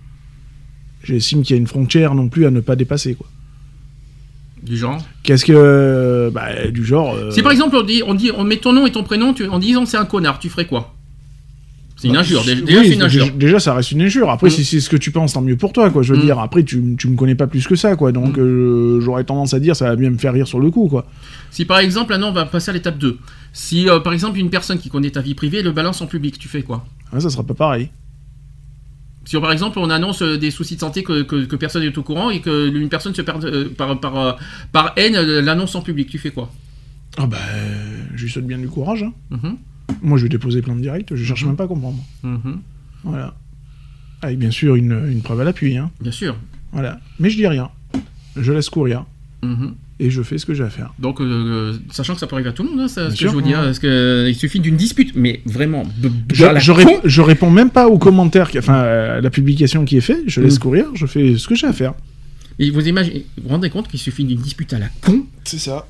J'estime qu'il y a une frontière non plus à ne pas dépasser. Quoi. Du genre Qu'est-ce que. bah, du genre. euh, Si par exemple on dit, on dit, on met ton nom et ton prénom tu- en disant c'est un connard, tu ferais quoi? C'est une injure. Déjà, oui, c'est une injure. Déjà, ça reste une injure. Après, Mm. si c'est ce que tu penses, tant mieux pour toi, quoi. Je veux Mm. dire, après, tu, tu me connais pas plus que ça, quoi. Donc, euh, j'aurais tendance à dire, ça va bien me faire rire sur le coup, quoi. Si par exemple, là non, on va passer à l'étape 2. Si euh, par exemple une personne qui connaît ta vie privée le balance en public, tu fais quoi? Ah, ça sera pas pareil. Si par exemple on annonce euh, des soucis de santé que, que- que personne n'est au courant et que une personne se perd euh, par, par, par haine l'annonce en public, tu fais quoi? Ah, bah, je lui souhaite bien du courage. hein. Mhm. Moi, je vais déposer plainte directe, je cherche même pas à comprendre. Mhm. Voilà. Avec bien sûr une, une preuve à l'appui, hein. Bien sûr. Voilà. Mais je dis rien. Je laisse courir. Mhm. Et je fais ce que j'ai à faire. Donc, euh, sachant que ça peut arriver à tout le monde, hein, ça, ce que je vous dis, hein, parce que, euh, il suffit d'une dispute, mais vraiment, Je, je, con. rép- je réponds même pas aux commentaires, enfin, à la publication qui est faite. Je laisse Mm. courir, je fais ce que j'ai à faire. Et vous imaginez, vous vous rendez compte qu'il suffit d'une dispute à la con? C'est ça.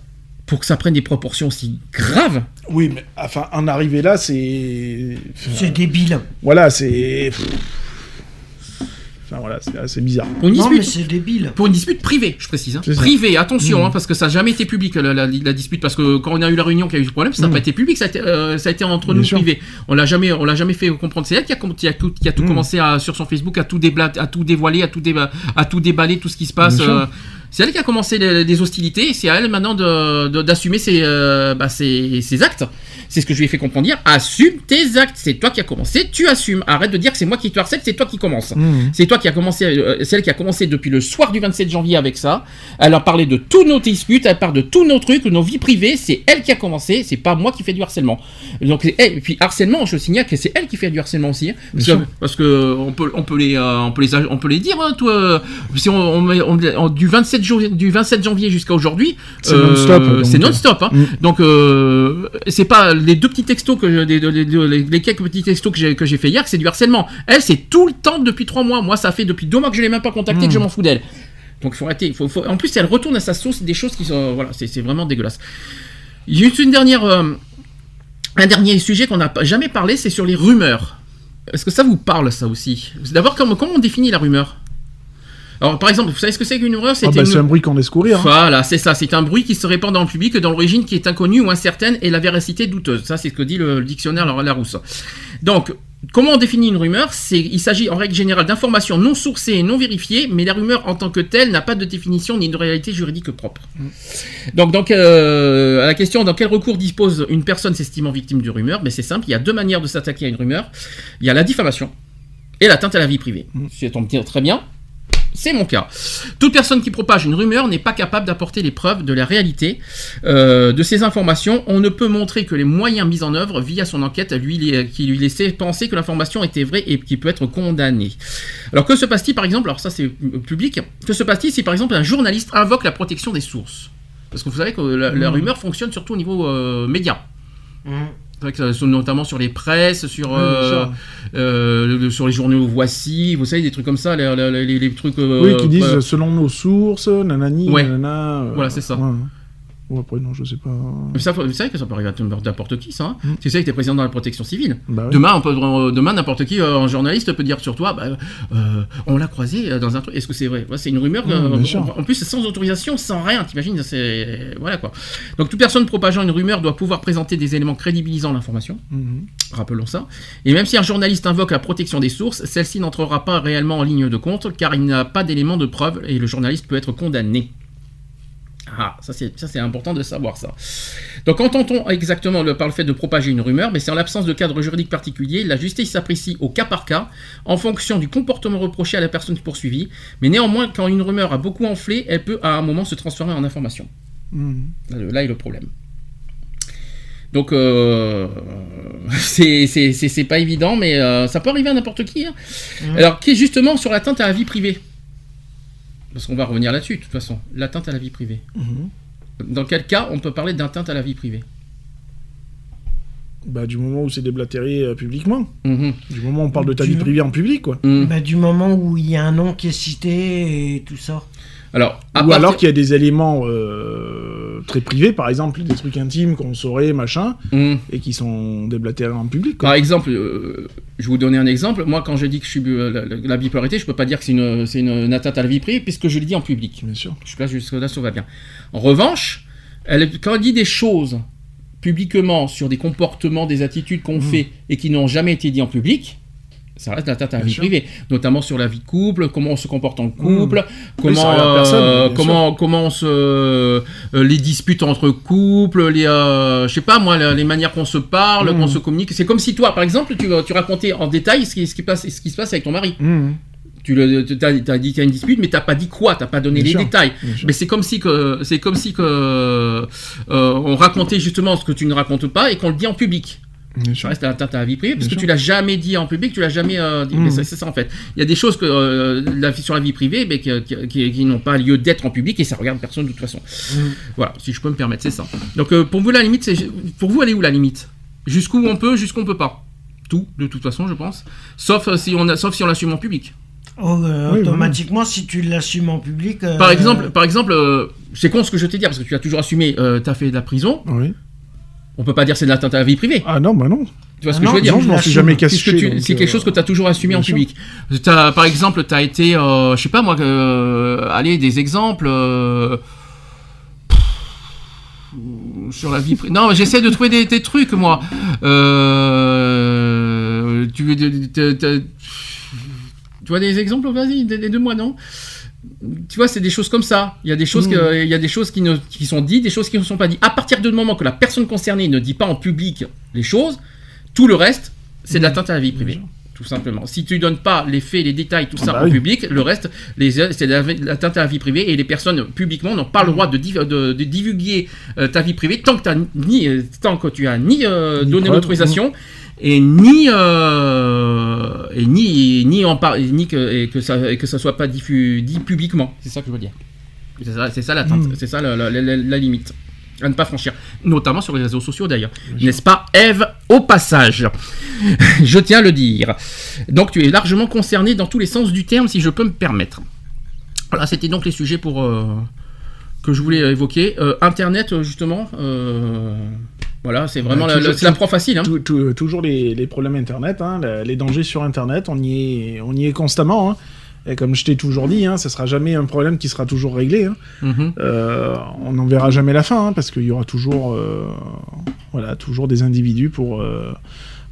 Pour que ça prenne des proportions aussi graves Oui, mais enfin, en arriver là, c'est. C'est débile. Voilà, c'est. Enfin voilà, c'est bizarre. Pour une Non, dispute, mais c'est débile. pour une dispute privée, je précise. hein. Privée, attention, Mm. hein, parce que ça n'a jamais été public la, la- la dispute, parce que quand on a eu la réunion qui a eu ce problème, ça n'a Mm. pas été public, ça a été, euh, ça a été entre Bien nous sûr. privés. On l'a jamais, on l'a jamais fait comprendre. C'est elle qui a, com- qui a tout, qui a tout Mm. commencé à, sur son Facebook à tout débla- à tout dévoiler, à tout, déba- à tout déballer, tout ce qui se passe. Euh, c'est elle qui a commencé les- des hostilités, et c'est à elle maintenant de- de- d'assumer ses, euh, bah, ses, ses actes. C'est ce que je lui ai fait comprendre. Assume tes actes. C'est toi qui as commencé, tu assumes. Arrête de dire que c'est moi qui te harcèle, c'est toi qui commence. Mhm. C'est toi qui a commencé, euh, c'est elle qui a commencé depuis le soir du 27 janvier avec ça. Elle a parlé de tous nos disputes, elle parle de tous nos trucs, nos vies privées. C'est elle qui a commencé, c'est pas moi qui fais du harcèlement. Donc, et puis harcèlement, je signale que c'est elle qui fait du harcèlement aussi. hein. parce, que, sûr. parce que on peut, on peut les, euh, on peut les, on peut les dire. hein, toi, euh, si on, on met- on- on- du 27 janvier, du 27 janvier jusqu'à aujourd'hui, C'est non-stop, donc, c'est non-stop. hein. Mm. Donc, c'est pas les deux petits textos que je- les, les- les- les quelques petits textos que j'ai que j'ai fait hier, c'est du harcèlement. Elle, c'est tout le temps depuis trois mois. Moi, ça fait depuis deux mois que je l'ai même pas contactée, que je m'en fous d'elle. Donc, il faut arrêter. Faut, faut- En plus, elle retourne à sa sauce des choses qui sont, voilà, c'est c'est vraiment dégueulasse. Il y a une dernière, euh, un dernier sujet qu'on n'a jamais parlé, c'est sur les rumeurs. Est-ce que ça vous parle, ça aussi? D'abord, comment, comment on définit la rumeur? Alors, par exemple, vous savez ce que c'est qu'une rumeur? Ah bah, une- c'est un bruit qu'on laisse courir. hein. voilà, c'est ça. C'est un bruit qui se répand dans le public dont l'origine qui est inconnue ou incertaine et la véracité douteuse. Ça, c'est ce que dit le, le dictionnaire Larousse. Donc, comment on définit une rumeur? Il s'agit en règle générale d'informations non sourcées et non vérifiées, mais la rumeur en tant que telle n'a pas de définition ni de réalité juridique propre. Donc, donc euh, à la question dans quel recours dispose une personne s'estimant victime d'une rumeur, ben c'est simple. Il y a deux manières de s'attaquer à une rumeur. Il y a la diffamation et l'atteinte à la vie privée. Si ça tombe très bien. C'est mon cas. Toute personne qui propage une rumeur n'est pas capable d'apporter les preuves de la réalité euh, de ces informations. On ne peut montrer que les moyens mis en œuvre via son enquête lui, qui lui laissait penser que l'information était vraie et qui peut être condamnée. Alors que se passe-t-il par exemple? Alors ça c'est public. Que se passe-t-il si par exemple un journaliste invoque la protection des sources? Parce que vous savez que la, la Mhm. rumeur fonctionne surtout au niveau euh, média. Mhm. C'est vrai que ça- notamment sur les presses, sur, bien euh, euh, le- sur les journaux Voici, vous savez, des trucs comme ça, les, les- trucs... euh, Oui, qui disent selon nos sources, nanani, Ouais. nanana. euh, Voilà, c'est ça. Ouais. Ou après, non, je sais pas. Mais ça, vous savez que ça peut arriver à n'importe qui, ça. Hein Mm. Tu sais que t'es président de la protection civile. Bah oui. Demain, on peut, euh, demain, n'importe qui, euh, un journaliste peut dire sur toi, bah, euh, on l'a croisé euh, dans un truc. Est-ce que c'est vrai? Ouais, C'est une rumeur. Mm, en- plus, c'est sans autorisation, sans rien. T'imagines C'est voilà quoi. Donc, toute personne propageant une rumeur doit pouvoir présenter des éléments crédibilisant l'information. Mhm. Rappelons ça. Et même si un journaliste invoque la protection des sources, celle-ci n'entrera pas réellement en ligne de compte, car il n'a pas d'éléments de preuve et le journaliste peut être condamné. Ah, ça c'est, important de savoir ça. Donc entend-on exactement le, par le fait de propager une rumeur, mais c'est en l'absence de cadre juridique particulier, la justice s'apprécie au cas par cas, en fonction du comportement reproché à la personne poursuivie, mais néanmoins quand une rumeur a beaucoup enflé, elle peut à un moment se transformer en information. Mhm. Là, Là est le problème. Donc, euh, c'est pas évident, mais euh, ça peut arriver à n'importe qui. hein. Alors, qui est justement sur l'atteinte à la vie privée parce qu'on va revenir là-dessus de toute façon, l'atteinte à la vie privée. Mhm. Dans quel cas on peut parler d'atteinte à la vie privée? Bah, du moment où c'est déblatéré euh, publiquement. Mhm. Du moment où on parle de ta Du- vie privée en public, quoi. Mm. Bah, du moment où il y a un nom qui est cité et tout ça. Alors, à Ou partir- alors qu'il y a des éléments euh, très privés, par exemple des trucs intimes qu'on saurait, machin, Mm. et qui sont déblatérés en public. Quoi. Par exemple, euh, je vais vous donner un exemple. Moi, quand je dis que je suis euh, la, la- la bipolarité, je peux pas dire que c'est une, c'est une, une atteinte à la vie privée, puisque je le dis en public. Bien sûr. Je là, jusque là, ça va bien. En revanche, elle, quand elle dit des choses publiquement sur des comportements, des attitudes qu'on fait et qui n'ont jamais été dit en public, ça reste à la sûr. privée, notamment sur la vie de couple, comment on se comporte en couple, comment, personne, euh, comment, comment on se, euh, les disputes entre couples, les, euh, je sais pas moi, les manières qu'on se parle, Mm. qu'on se communique. C'est comme si toi, par exemple, tu, tu racontais en détail ce qui, ce qui passe, ce qui se passe avec ton mari. Mhm. Tu le, t'as dit qu'il y a une dispute, mais t'as pas dit quoi, t'as pas donné Bien les sûr, détails. Mais c'est comme si que, c'est comme si que, euh, on racontait justement ce que tu ne racontes pas et qu'on le dit en public. Bien Ça sûr. reste atteinte à la vie privée parce Bien que sûr. tu l'as jamais dit en public, tu l'as jamais euh, dit. Mais c'est, ça en fait. Il y a des choses que euh, la, sur la vie privée, mais qui, qui- qui- qui n'ont pas lieu d'être en public et ça regarde personne de toute façon. Voilà, si je peux me permettre, c'est ça. Donc euh, pour vous la limite, c'est pour vous elle est où la limite? Jusqu'où on peut, jusqu'où on peut pas? Tout, de toute façon, je pense. Sauf si on a, sauf si on l'assume en public. Oh, euh, Oui, automatiquement, si tu l'assumes en public. euh, Par exemple, par exemple, euh, c'est con ce que je t'ai dit parce que tu as toujours assumé. Euh, t'as fait de la prison. Oui. On peut pas dire c'est de l'atteinte à la vie privée. Ah non, bah non. Tu vois ce Ah que non, je veux dire Non, je m'en suis jamais donc, c'est quelque euh, chose que tu as toujours assumé en sûr. public. T'as- par exemple, tu as été, euh, je sais pas moi, euh, allez, des exemples. euh, pff, sur la vie privée. Non, j'essaie de trouver des, des trucs, moi. Euh, tu, veux- tu- tu- tu- tu vois des exemples Vas-y, des, des deux mois, non? Tu vois, c'est des choses comme ça. Il y a des choses, que- il y a des choses qui, ne, qui sont dites, des choses qui ne sont pas dites. À partir du moment que la personne concernée ne dit pas en public les choses, tout le reste, c'est de l'atteinte à la vie privée. Tout simplement. Si tu donnes pas les faits, les détails, tout Ah ça bah en oui. public, le reste, c'est de l'atteinte à la vie privée et les personnes publiquement n'ont pas le droit de, div- de- de divulguer euh, ta vie privée tant que, t'as ni, tant que tu as ni, euh, Ni donné l'autorisation et ni euh, et ni ni en par- ni que et que ça et que ça soit pas diffus, dit publiquement. C'est ça que je veux dire. C'est ça, c'est ça l'atteinte, Mm. c'est ça la, la- la- la- la limite à ne pas franchir, notamment sur les réseaux sociaux d'ailleurs. N'est-ce pas, Eve Au passage, je tiens à le dire. Donc tu es largement concerné dans tous les sens du terme, si je peux me permettre. Voilà, c'était donc les sujets pour euh, que je voulais évoquer. Euh, Internet, euh, justement. euh, voilà, c'est vraiment Bah, la, toujours- la- c'est la proie facile. Hein. Tout- tout- toujours les, les problèmes Internet, hein, les dangers sur Internet, on y est, on y est constamment. hein. Et comme je t'ai toujours dit, ce sera jamais un problème qui sera toujours réglé. Euh, on n'en verra jamais la fin, parce qu'il y aura toujours, euh, voilà, toujours des individus pour, euh,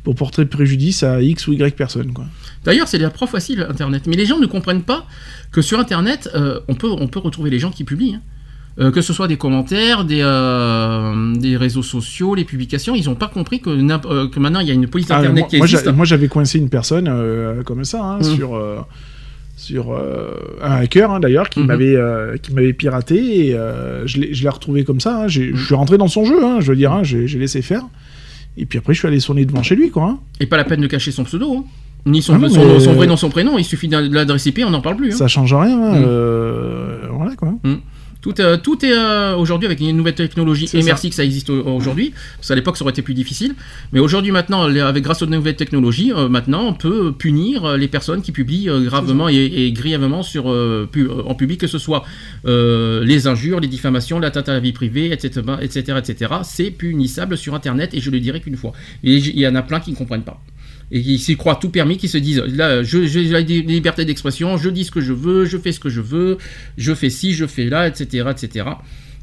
pour porter préjudice à X ou Y personnes. Quoi. D'ailleurs, c'est la proie facile, Internet. Mais les gens ne comprennent pas que sur Internet, euh, on, peut, on peut retrouver les gens qui publient. hein. Euh, que ce soit des commentaires, des, euh, des réseaux sociaux, les publications, ils n'ont pas compris que, euh, que maintenant il y a une police Ah, Internet moi, qui existe. moi, j'avais coincé une personne comme ça hein, Mhm. sur sur un hacker hein, d'ailleurs qui Mhm. m'avait qui m'avait piraté et je l'ai retrouvé comme ça. hein. J'ai- Je suis rentré dans son jeu, je veux dire, j'ai laissé faire. Et puis après, je suis allé sonner devant chez lui, quoi. Et pas la peine de cacher son pseudo. Ni son, Ah non, son, mais- son vrai nom, son prénom. Il suffit de l'adresse IP, on n'en parle plus. Ça change rien. voilà, quoi. Tout, euh, tout est euh, aujourd'hui avec une nouvelle technologie. Et ça. merci que ça existe au- aujourd'hui. Parce qu'à l'époque, ça aurait été plus difficile. Mais aujourd'hui, maintenant, avec grâce aux nouvelles technologies, euh, maintenant, on peut punir euh, les personnes qui publient euh, gravement et, et grièvement sur, euh, pu- euh, en public, que ce soit euh, les injures, les diffamations, l'atteinte à la vie privée, etc., etc., etc. C'est punissable sur Internet et je le dirai qu'une fois. Et il y en a plein qui ne comprennent pas. Et qui s'y croient tout permis, qui se disent là, j'ai la li- liberté d'expression, je dis ce que je veux, je fais ce que je veux, je fais ci, je fais là, etc., etc.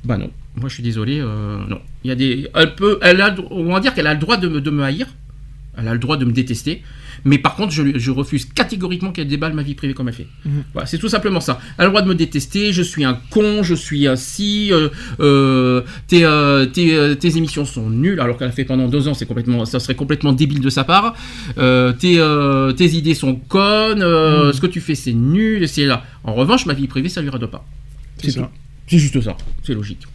Bah non, moi je suis désolé, euh, non. Il y a des, elle peut, elle a, on va dire qu'elle a le droit de de me haïr, elle a le droit de me détester, mais par contre je, refuse catégoriquement qu'elle déballe ma vie privée comme elle fait. Mhm. Voilà, c'est tout simplement ça. Elle a le droit de me détester, je suis un con, je suis un si, euh, euh, tes, euh, tes, tes émissions sont nulles, alors qu'elle a fait pendant deux ans, c'est complètement, ça serait complètement débile de sa part. Tes, tes idées sont connes, Mhm. ce que tu fais c'est nul, c'est là. En revanche, ma vie privée, ça lui rade pas. C'est ça. C'est juste ça, c'est logique.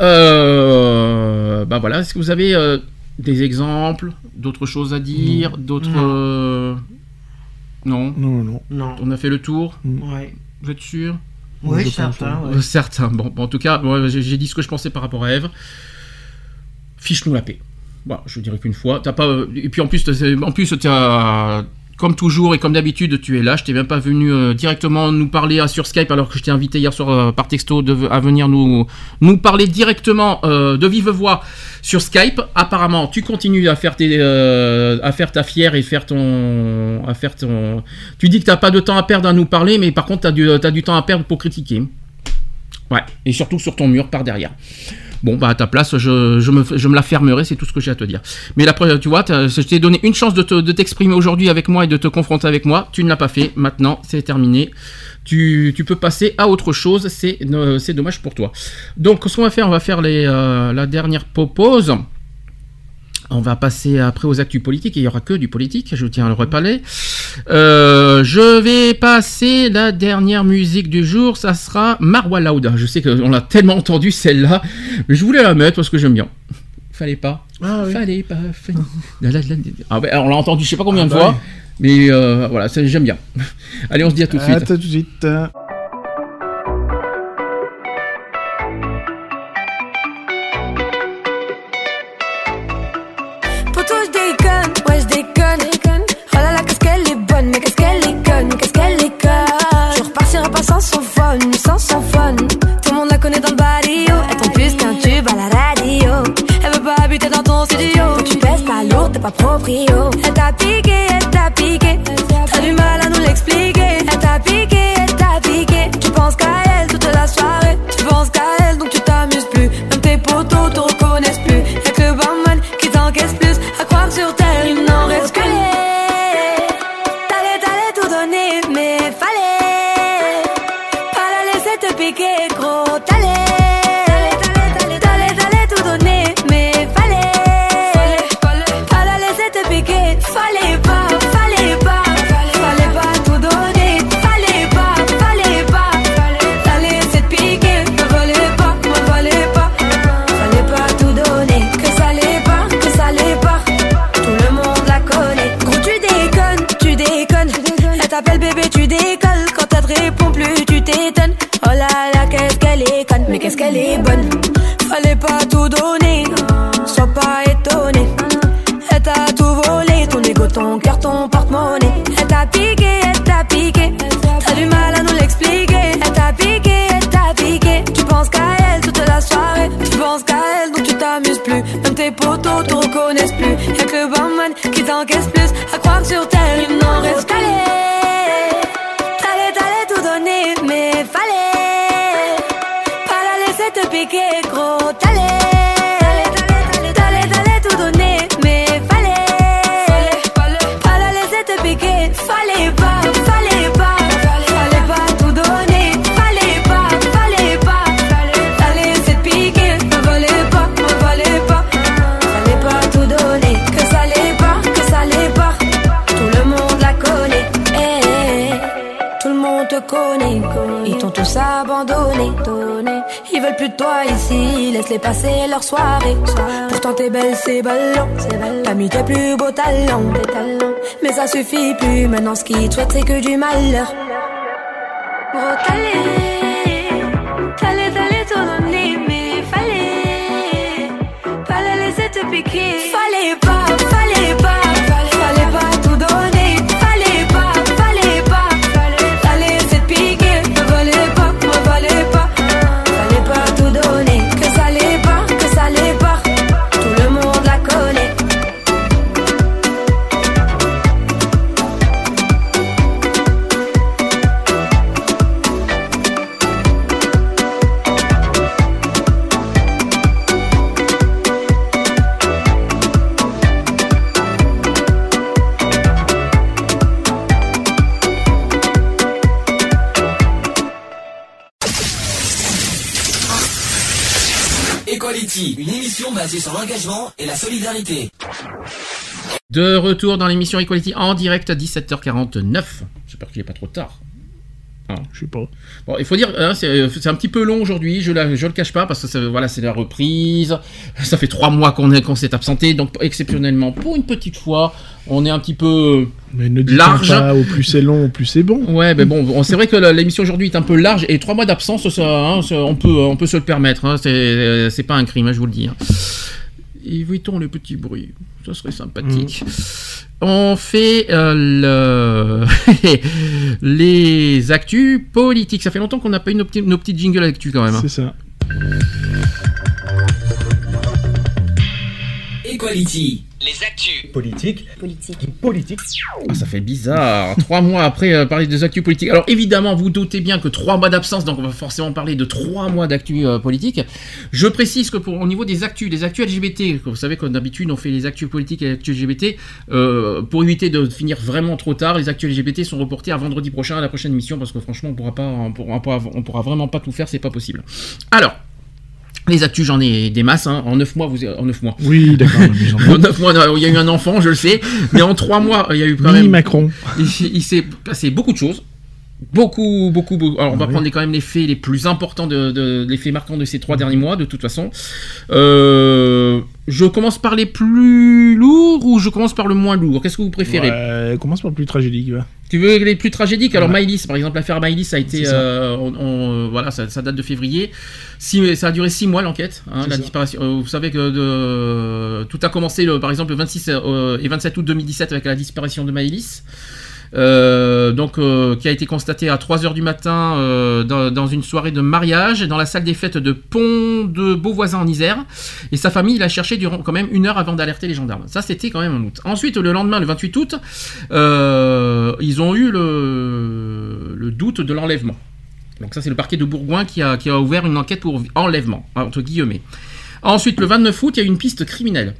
Euh, bah voilà, est-ce que vous avez euh, des exemples, d'autres choses à dire, d'autres... Non. euh, Non. Non, non. Non. On a fait le tour. Ouais. Vous êtes sûr? Oui, certain, ouais. certain. Bon, bon, en tout cas, j'ai dit ce que je pensais par rapport à Eve. Fiche-nous la paix. Voilà, je dirais qu'une fois. T'as pas. euh, Et puis en plus, en plus, t'as. Comme toujours et comme d'habitude, tu es là. Je t'ai même pas venu euh, directement nous parler euh, sur Skype alors que je t'ai invité hier soir euh, par texto à venir nous, nous parler directement de vive voix sur Skype. Apparemment, tu continues à faire, tes, à faire ta fière et faire ton, à faire ton. Tu dis que t'as pas de temps à perdre à nous parler, mais par contre, t'as du, t'as du temps à perdre pour critiquer. Ouais, et surtout sur ton mur par derrière. Bon, bah à ta place, je, je me, je me la fermerai, c'est tout ce que j'ai à te dire. Mais la tu vois, je t'ai donné une chance de, te- de t'exprimer aujourd'hui avec moi et de te confronter avec moi. Tu ne l'as pas fait, maintenant c'est terminé. Tu, tu peux passer à autre chose, c'est, euh, c'est dommage pour toi. Donc, ce qu'on va faire, on va faire les, euh, la dernière pause. On va passer après aux actus politiques, et il n'y aura que du politique, je tiens à le reparler. Euh, je vais passer la dernière musique du jour, ça sera Marwa Loud. Je sais qu'on l'a tellement entendu celle-là, mais je voulais la mettre parce que j'aime bien. Fallait pas. Ah oui. Fallait pas. fallait-. Ah ouais, on l'a entendu je sais pas combien Ah de bah fois, oui. mais euh, voilà, j'aime bien. Allez, on se dit à tout de À suite. tout de suite. Qu'est-ce qu'elle est conne? Je repartirai pas sans son phone, sans son phone. Tout le monde la connaît dans le barrio. Elle tombe plus qu'un tube à la radio. Elle veut pas habiter dans ton studio. Tu pèses ta lourde, t'es pas proprio. Elle t'a piqué, elle t'a piqué. T'as du mal à nous l'expliquer. Elle t'a piqué, elle t'a piqué. Tu penses qu'à elle toute la soirée. Passer leur soirée. Pourtant t'es belle, c'est ballon. T'as mis tes plus beaux talents. Mais ça suffit plus, maintenant ce qu'ils te souhaitent c'est que du malheur. Basée sur l'engagement et la solidarité. De retour dans l'émission Equality en direct à 17h49. J'espère qu'il n'est pas trop tard. Je sais pas. Bon, il faut dire, hein, c'est c'est un petit peu long aujourd'hui, je, la- je le cache pas, parce que ça- voilà, c'est la reprise. Ça fait trois mois qu'on est- qu'on s'est absenté, donc exceptionnellement, pour une petite fois, on est un petit peu Mais ne dites large. pas au plus c'est long, au plus c'est bon. Ouais, mais bon, c'est vrai que l'émission aujourd'hui est un peu large et trois mois d'absence, ça, hein, ça, on peut, on peut se le permettre. hein, c'est, c'est pas un crime, hein, je vous le dis. hein. Évitons les petits bruits, ça serait sympathique. On fait euh, le... les actus politiques. Ça fait longtemps qu'on n'a pas eu nos petits, nos petits jingles actus quand même. C'est ça. Equality. Les actus. Politique. Politique. Politique. Ah, ça fait bizarre. trois mois après euh, parler des actus politiques. Alors évidemment, vous doutez bien que trois mois d'absence, donc on va forcément parler de trois mois d'actus euh, politiques. Je précise que pour au niveau des actus, des actus LGBT, vous savez que d'habitude on fait les actus politiques et les actus LGBT euh, pour éviter de finir vraiment trop tard. Les actus LGBT sont reportés à vendredi prochain à la prochaine émission parce que franchement on pourra pas, on pourra pas, on pourra vraiment pas tout faire, c'est pas possible. Alors. Les actus, j'en ai des masses. hein. En 9 mois, vous en 9 mois. Oui, d'accord. en 9 mois, il y a eu un enfant, je le sais. Mais en 3 mois, il y a eu quand Mini même. Macron. Il, il s'est passé beaucoup de choses. Beaucoup, beaucoup, beaucoup. Alors, on va Ah prendre quand même les faits les plus importants, de, de- les faits marquants de ces trois derniers mois, de toute façon. Euh, je commence par les plus lourds ou je commence par le moins lourd? Qu'est-ce que vous préférez? Ouais, commence par le plus tragédique. Tu veux les plus tragédiques? Alors, Ouais. Maïlis, par exemple, l'affaire Maïlis, ça a été. Euh, on- on- voilà, ça, ça date de février. Six- ça a duré six mois l'enquête. hein, la disparition. euh, vous savez que de- tout a commencé, le- par exemple, le 26 euh, et 27 août 2017 avec la disparition de Maïlis. Euh, donc, euh, qui a été constaté à 3h du matin euh, dans, une soirée de mariage dans la salle des fêtes de Pont de Beauvoisin en Isère. Et sa famille l'a cherché durant quand même une heure avant d'alerter les gendarmes. Ça, c'était quand même en août. Ensuite, le lendemain, le 28 août, ils ont eu le, le doute de l'enlèvement. Donc ça, c'est le parquet de Bourgoin qui a, qui a ouvert une enquête pour enlèvement, entre guillemets. Ensuite, le 29 août, il y a eu une piste criminelle.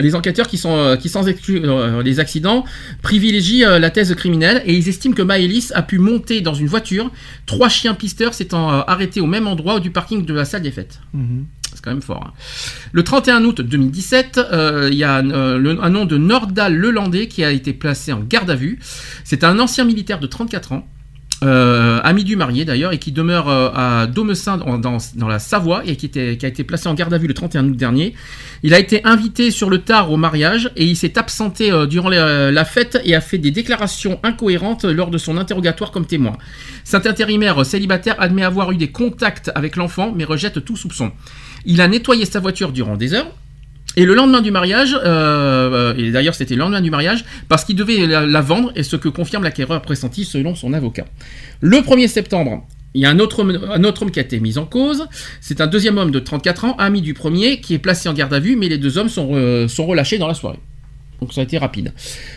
Les enquêteurs qui sont euh, qui sans exclure euh, les accidents privilégient euh, la thèse criminelle et ils estiment que Maëlys a pu monter dans une voiture, trois chiens pisteurs s'étant euh, arrêtés au même endroit du parking de la salle des fêtes. C'est quand même fort. hein. Le 31 août 2017, euh, il y a euh, le- un nom de Nordal Lelandais qui a été placé en garde à vue. C'est un ancien militaire de 34 ans. Euh, ami du marié d'ailleurs, et qui demeure euh, à Domessin dans, la Savoie, et qui, a été placé en garde à vue le 31 août dernier. Il a été invité sur le tard au mariage, et il s'est absenté euh, durant la, la fête et a fait des déclarations incohérentes lors de son interrogatoire comme témoin. Cet intérimaire célibataire admet avoir eu des contacts avec l'enfant, mais rejette tout soupçon. Il a nettoyé sa voiture durant des heures, et le lendemain du mariage, euh, et d'ailleurs c'était le lendemain du mariage, parce qu'il devait la, vendre, et ce que confirme l'acquéreur pressenti selon son avocat. Le 1er septembre, il y a un autre, homme, qui a été mis en cause. C'est un deuxième homme de 34 ans, ami du premier, qui est placé en garde à vue, mais les deux hommes sont, euh, sont relâchés dans la soirée. Donc ça a été rapide.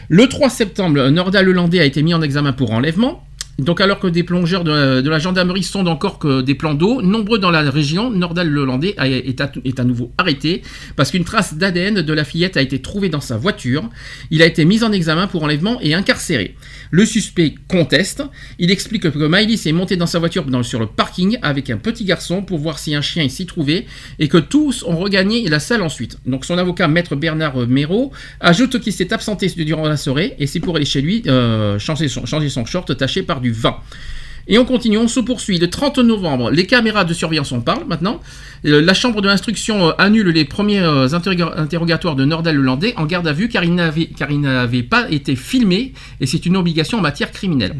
Le 3 septembre, Nordal Lelandais a été mis en examen pour enlèvement. Donc alors que des plongeurs de, la gendarmerie sondent encore que des plans d'eau, nombreux dans la région, Nordal Lelandais a- est est à nouveau arrêté parce qu'une trace d'ADN de la fillette a été trouvée dans sa voiture. Il a été mis en examen pour enlèvement et incarcéré. Le suspect conteste. Il explique que Maïlis est monté dans sa voiture sur le parking avec un petit garçon pour voir si un chien s'y trouvait et que tous ont regagné la salle ensuite. Donc son avocat, maître Bernard Méraud, ajoute qu'il s'est absenté durant la soirée et c'est pour aller chez lui euh, changer son short taché par du vin. Et on continue, on se poursuit. Le 30 novembre, les caméras de surveillance en parlent maintenant. Euh, La chambre de l'instruction euh, annule les premiers euh, interroga- interrogatoires de Nordal Lelandais en garde à vue car il n'avait car il n'avait pas été filmé et c'est une obligation en matière criminelle.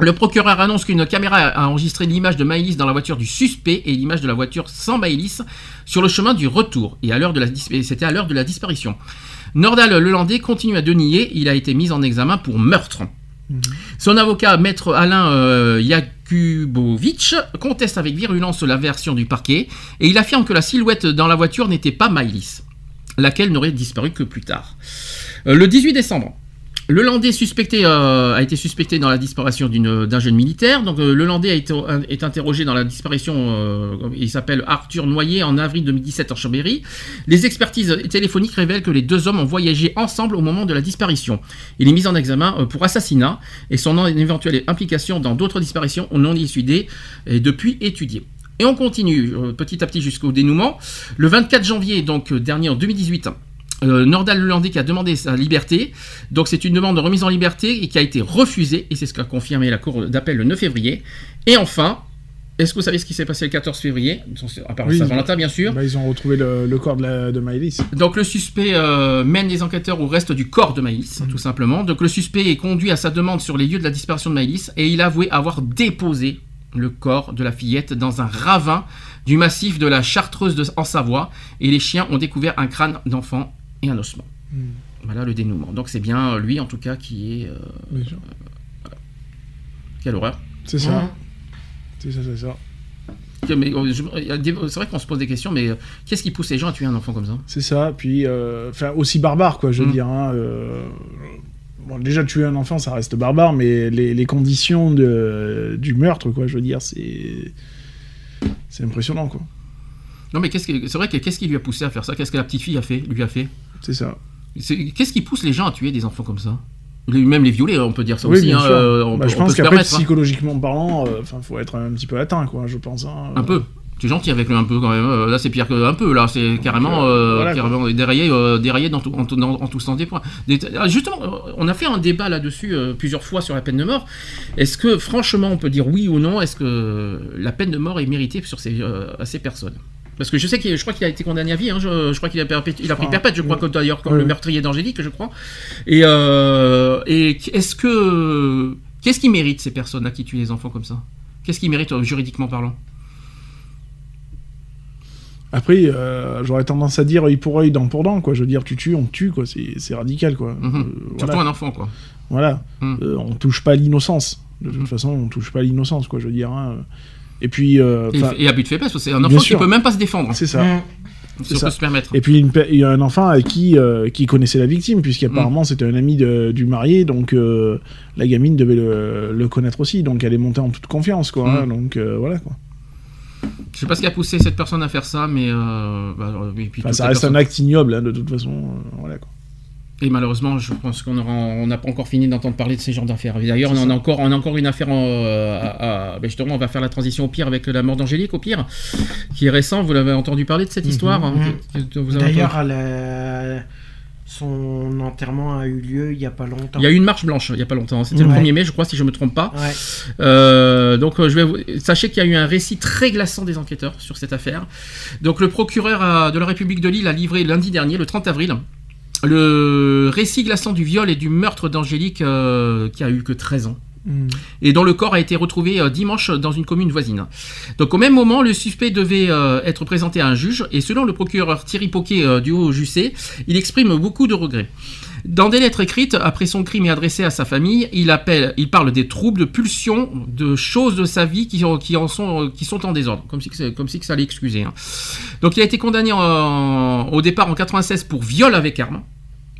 Le procureur annonce qu'une caméra a enregistré l'image de Maïlis dans la voiture du suspect et l'image de la voiture sans Maïlis sur le chemin du retour. Et à l'heure de la c'était à l'heure de la disparition. Nordal Lelandais continue à dénier. Il a été mis en examen pour meurtre. Son avocat, maître Alain euh, conteste avec virulence la version du parquet et il affirme que la silhouette dans la voiture n'était pas Maïlis, laquelle n'aurait disparu que plus tard. Euh, le 18 décembre, le Landais suspecté, euh, a été suspecté dans la disparition d'un jeune militaire. Donc, euh, le Landais a été, est interrogé dans la disparition, euh, il s'appelle Arthur Noyer, en avril 2017 en Chambéry. Les expertises téléphoniques révèlent que les deux hommes ont voyagé ensemble au moment de la disparition. Il est mis en examen euh, pour assassinat et son éventuelle implication dans d'autres disparitions non élucidées est depuis étudiée. Et on continue euh, petit à petit jusqu'au dénouement. Le 24 janvier, donc euh, dernier en 2018, Euh, Nordal qui a demandé sa liberté. Donc c'est une demande de remise en liberté et qui a été refusée. Et c'est ce qu'a confirmé la Cour d'appel le 9 février. Et enfin, est-ce que vous savez ce qui s'est passé le 14 février? À part Oui, Saint-Valentin, bien sûr. bah, ils ont retrouvé le, le corps de, la, de Maëlys. Donc le suspect euh, mène les enquêteurs au reste du corps de Maïlis, Mhm. tout simplement. Donc le suspect est conduit à sa demande sur les lieux de la disparition de Maïlis et il a avoué avoir déposé le corps de la fillette dans un ravin du massif de la Chartreuse de- en Savoie et les chiens ont découvert un crâne d'enfant et un ossement. Mhm. Voilà le dénouement. Donc c'est bien euh, lui en tout cas qui est... euh, Bien sûr. Quelle horreur. C'est ça. C'est ça, c'est ça. Euh, des- C'est vrai qu'on se pose des questions, mais euh, qu'est-ce qui pousse les gens à tuer un enfant comme ça? C'est ça, puis euh, enfin aussi barbare quoi, je veux Mm. dire. hein, euh, bon, déjà tuer un enfant, ça reste barbare, mais les, les conditions de, du meurtre, quoi, je veux dire, c'est c'est impressionnant quoi. Non mais c'est vrai que qu'est-ce qui lui a poussé à faire ça? Qu'est-ce que la petite fille a fait lui a fait? C'est ça. Qu'est-ce qui pousse les gens à tuer des enfants comme ça? Même les violer, on peut dire ça oui, aussi. hein, euh, on Bah, peut, je pense qu'après hein. psychologiquement parlant, euh, enfin, faut être un petit peu atteint quoi, je pense. hein. Un peu. Tu es gentil avec le un peu quand même. euh, Là, c'est pire que un peu. Là, c'est carrément, euh, voilà, carrément déraillé, déraillé dans tout, en, tout- dans- en tout sens des points. Des- ah, justement, on a fait un débat là-dessus plusieurs fois sur la peine de mort. Est-ce que, franchement, on peut dire oui ou non? Est-ce que la peine de mort est méritée sur ces, à ces personnes? Parce que je sais qu'il, je crois qu'il a été condamné à vie. hein, je, je crois qu'il a, perpétu- il a pris Ah, perpète. Je crois ouais. que d'ailleurs comme le meurtrier d'Angélique, je crois. Et, euh, et est-ce que qu'est-ce qui mérite ces personnes-là qui tuent les enfants comme ça? Qu'est-ce qui mérite euh, juridiquement parlant? Après, euh, j'aurais tendance à dire œil pour œil, dent pour dent, quoi. Je veux dire, tu tues, on te tue, quoi. C'est c'est radical, quoi. Mhm. Euh, Surtout voilà. un enfant, quoi. Voilà. Mhm. Euh, on touche pas l'innocence. De toute façon, on touche pas l'innocence, quoi. Je veux dire. hein. Et puis. euh, Et, et à but de faiblesse, parce que c'est un enfant qui peut même pas se défendre. C'est ça. Mmh. Ça. peut se permettre. Et puis il y a un enfant à qui euh, qui connaissait la victime puisqu'apparemment c'était un ami de- du marié donc euh, la gamine devait le, le connaître aussi donc elle est montée en toute confiance quoi hein, Mm. donc euh, voilà quoi. Je sais pas ce qui a poussé cette personne à faire ça, mais euh, bah, et puis Enfin, toute ça reste personne- un acte ignoble hein, de toute façon euh, voilà quoi. Et malheureusement, je pense qu'on n'a pas encore fini d'entendre parler de ces genres d'affaires. D'ailleurs, on en a encore, on a encore une affaire. en, euh, à- à- ben justement, on va faire la transition au pire avec la mort d'Angélique, au pire, qui est récent. Vous l'avez entendu parler de cette Mhm. histoire hein, Mhm. D'ailleurs, son enterrement a eu lieu il y a pas longtemps. il y a eu une marche blanche il y a pas longtemps. C'était le Ouais. 1er mai, je crois, si je me trompe pas. Ouais. Euh, donc, euh, je vais vous... sachez qu'il y a eu un récit très glaçant des enquêteurs sur cette affaire. Donc, le procureur de la République de Lille a livré lundi dernier, le 30 avril, le récit glaçant du viol et du meurtre d'Angélique, euh, qui a eu que 13 ans. Mm. Et dont le corps a été retrouvé euh, dimanche dans une commune voisine. Donc au même moment, le suspect devait euh, être présenté à un juge et selon le procureur Thierry Poquet du Haut-Jussé, il exprime beaucoup de regrets. Dans des lettres écrites, après son crime et adressé à sa famille, il, appelle, il parle des troubles, de pulsions, de choses de sa vie qui, qui, en sont, qui sont en désordre, comme si, comme si que ça allait excuser. hein. Donc il a été condamné au départ en 96 pour viol avec arme.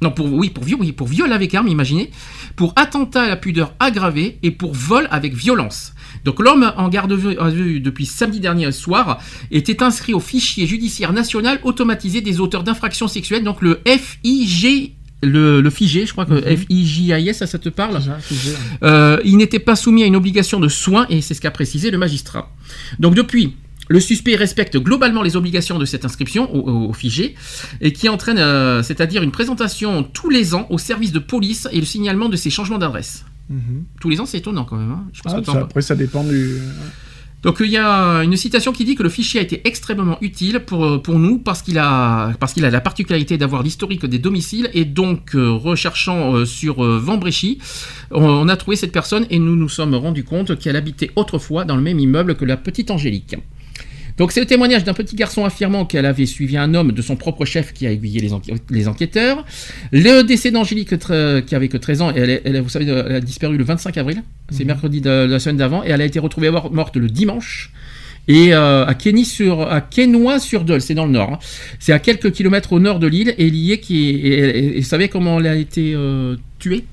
Non, pour, oui, pour, viol, oui, pour viol avec arme, imaginez. Pour attentat à la pudeur aggravé et pour vol avec violence. Donc l'homme en garde vue depuis samedi dernier soir était inscrit au fichier judiciaire national automatisé des auteurs d'infractions sexuelles, donc le FIG. Le, le FIG, je crois que FIJIS, ça, ça te parle ça. euh, il n'était pas soumis à une obligation de soins et c'est ce qu'a précisé le magistrat. Donc depuis, le suspect respecte globalement les obligations de cette inscription au, FIGé et qui entraîne, euh, c'est-à-dire une présentation tous les ans au service de police et le signalement de ses changements d'adresse. Mhm. Tous les ans, c'est étonnant quand même. hein. Je pense Ah, que ça, après ça dépend du donc il y a une citation qui dit que le fichier a été extrêmement utile pour, pour nous parce qu'il a, la particularité d'avoir l'historique des domiciles et donc euh, recherchant euh, sur euh, Vambréchy, on a trouvé cette personne et nous nous sommes rendus compte qu'elle habitait autrefois dans le même immeuble que la petite Angélique. Donc c'est le témoignage d'un petit garçon affirmant qu'elle avait suivi un homme de son propre chef qui a aiguillé les, enquê- les enquêteurs. Le décès d'Angélique qui avait que 13 ans, elle, vous savez, elle a disparu le 25 avril, c'est mercredi de, de la semaine d'avant, et elle a été retrouvée mor- morte le dimanche. Et euh, à Kenny sur à sur Dole, c'est dans le nord. hein. C'est à quelques kilomètres au nord de l'île. Et lié qui et, savez comment elle a été euh, tuée?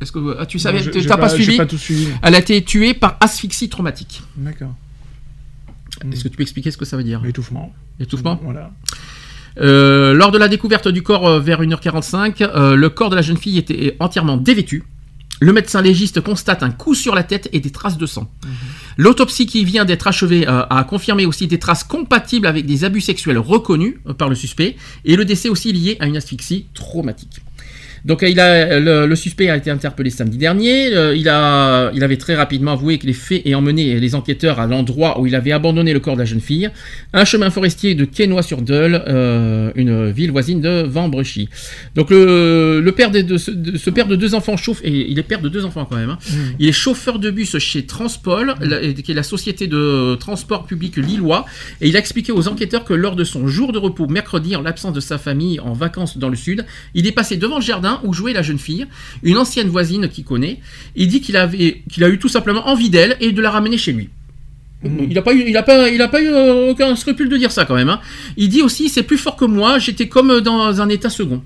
Est-ce que ah, tu savais t'as pas, j'ai suivi? pas tout suivi. Elle a été tuée par asphyxie traumatique. D'accord. Est-ce que tu peux expliquer ce que ça veut dire? Étouffement. Étouffement Voilà. Euh, lors de la découverte du corps euh, vers 1h45, euh, le corps de la jeune fille était entièrement dévêtu. Le médecin légiste constate un coup sur la tête et des traces de sang. L'autopsie qui vient d'être achevée euh, a confirmé aussi des traces compatibles avec des abus sexuels reconnus par le suspect et le décès aussi lié à une asphyxie traumatique. Donc il a, le, le suspect a été interpellé samedi dernier. Euh, il, a, il avait très rapidement avoué que les faits et emmené les enquêteurs à l'endroit où il avait abandonné le corps de la jeune fille, un chemin forestier de Quesnoy-sur-Deule, euh, une ville voisine de Vambrechy. Donc le, le père de, de ce, de ce père de deux enfants chauffe, et il est père de deux enfants quand même. hein. Il est chauffeur de bus chez Transpol, la- qui est la société de transport public lillois, et il a expliqué aux enquêteurs que lors de son jour de repos mercredi, en l'absence de sa famille en vacances dans le sud, il est passé devant le jardin où jouait la jeune fille, une ancienne voisine qu'il connaît. Il dit qu'il avait, qu'il a eu tout simplement envie d'elle et de la ramener chez lui. Il n'a pas eu, il a pas, il a pas eu euh, aucun scrupule de dire ça quand même. hein. Il dit aussi, c'est plus fort que moi. J'étais comme dans un état second.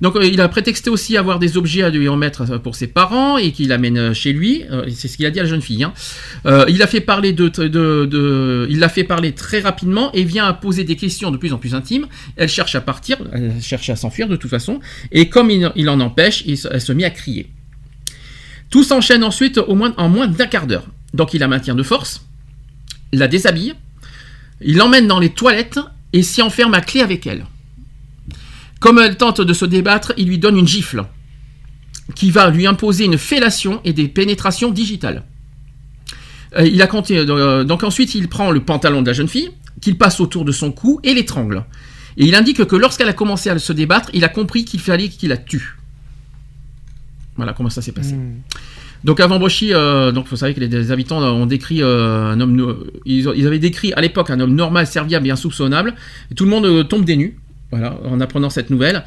Donc euh, il a prétexté aussi avoir des objets à lui remettre euh, pour ses parents et qu'il amène euh, chez lui. C'est ce qu'il a dit à la jeune fille. hein. Il a fait parler de, l'a fait parler très rapidement et vient à poser des questions de plus en plus intimes. Elle cherche à partir, elle cherche à s'enfuir de toute façon. Et comme il, en empêche, elle se met à crier. Tout s'enchaîne ensuite au en moins d'un quart d'heure. Donc il la maintient de force, la déshabille, il l'emmène dans les toilettes et s'y enferme à clé avec elle. Comme elle tente de se débattre, il lui donne une gifle qui va lui imposer une fellation et des pénétrations digitales. Euh, il a compté, euh, donc ensuite il prend le pantalon de la jeune fille, qu'il passe autour de son cou et l'étrangle. Et il indique que lorsqu'elle a commencé à se débattre, il a compris qu'il fallait qu'il la tue. Voilà comment ça s'est passé. Donc avant Brochy, euh, donc vous savez que les, les habitants ont décrit euh, un homme, ils, avaient décrit à l'époque un homme normal, serviable et insoupçonnable. Et tout le monde euh, tombe des nues. Voilà, en apprenant cette nouvelle.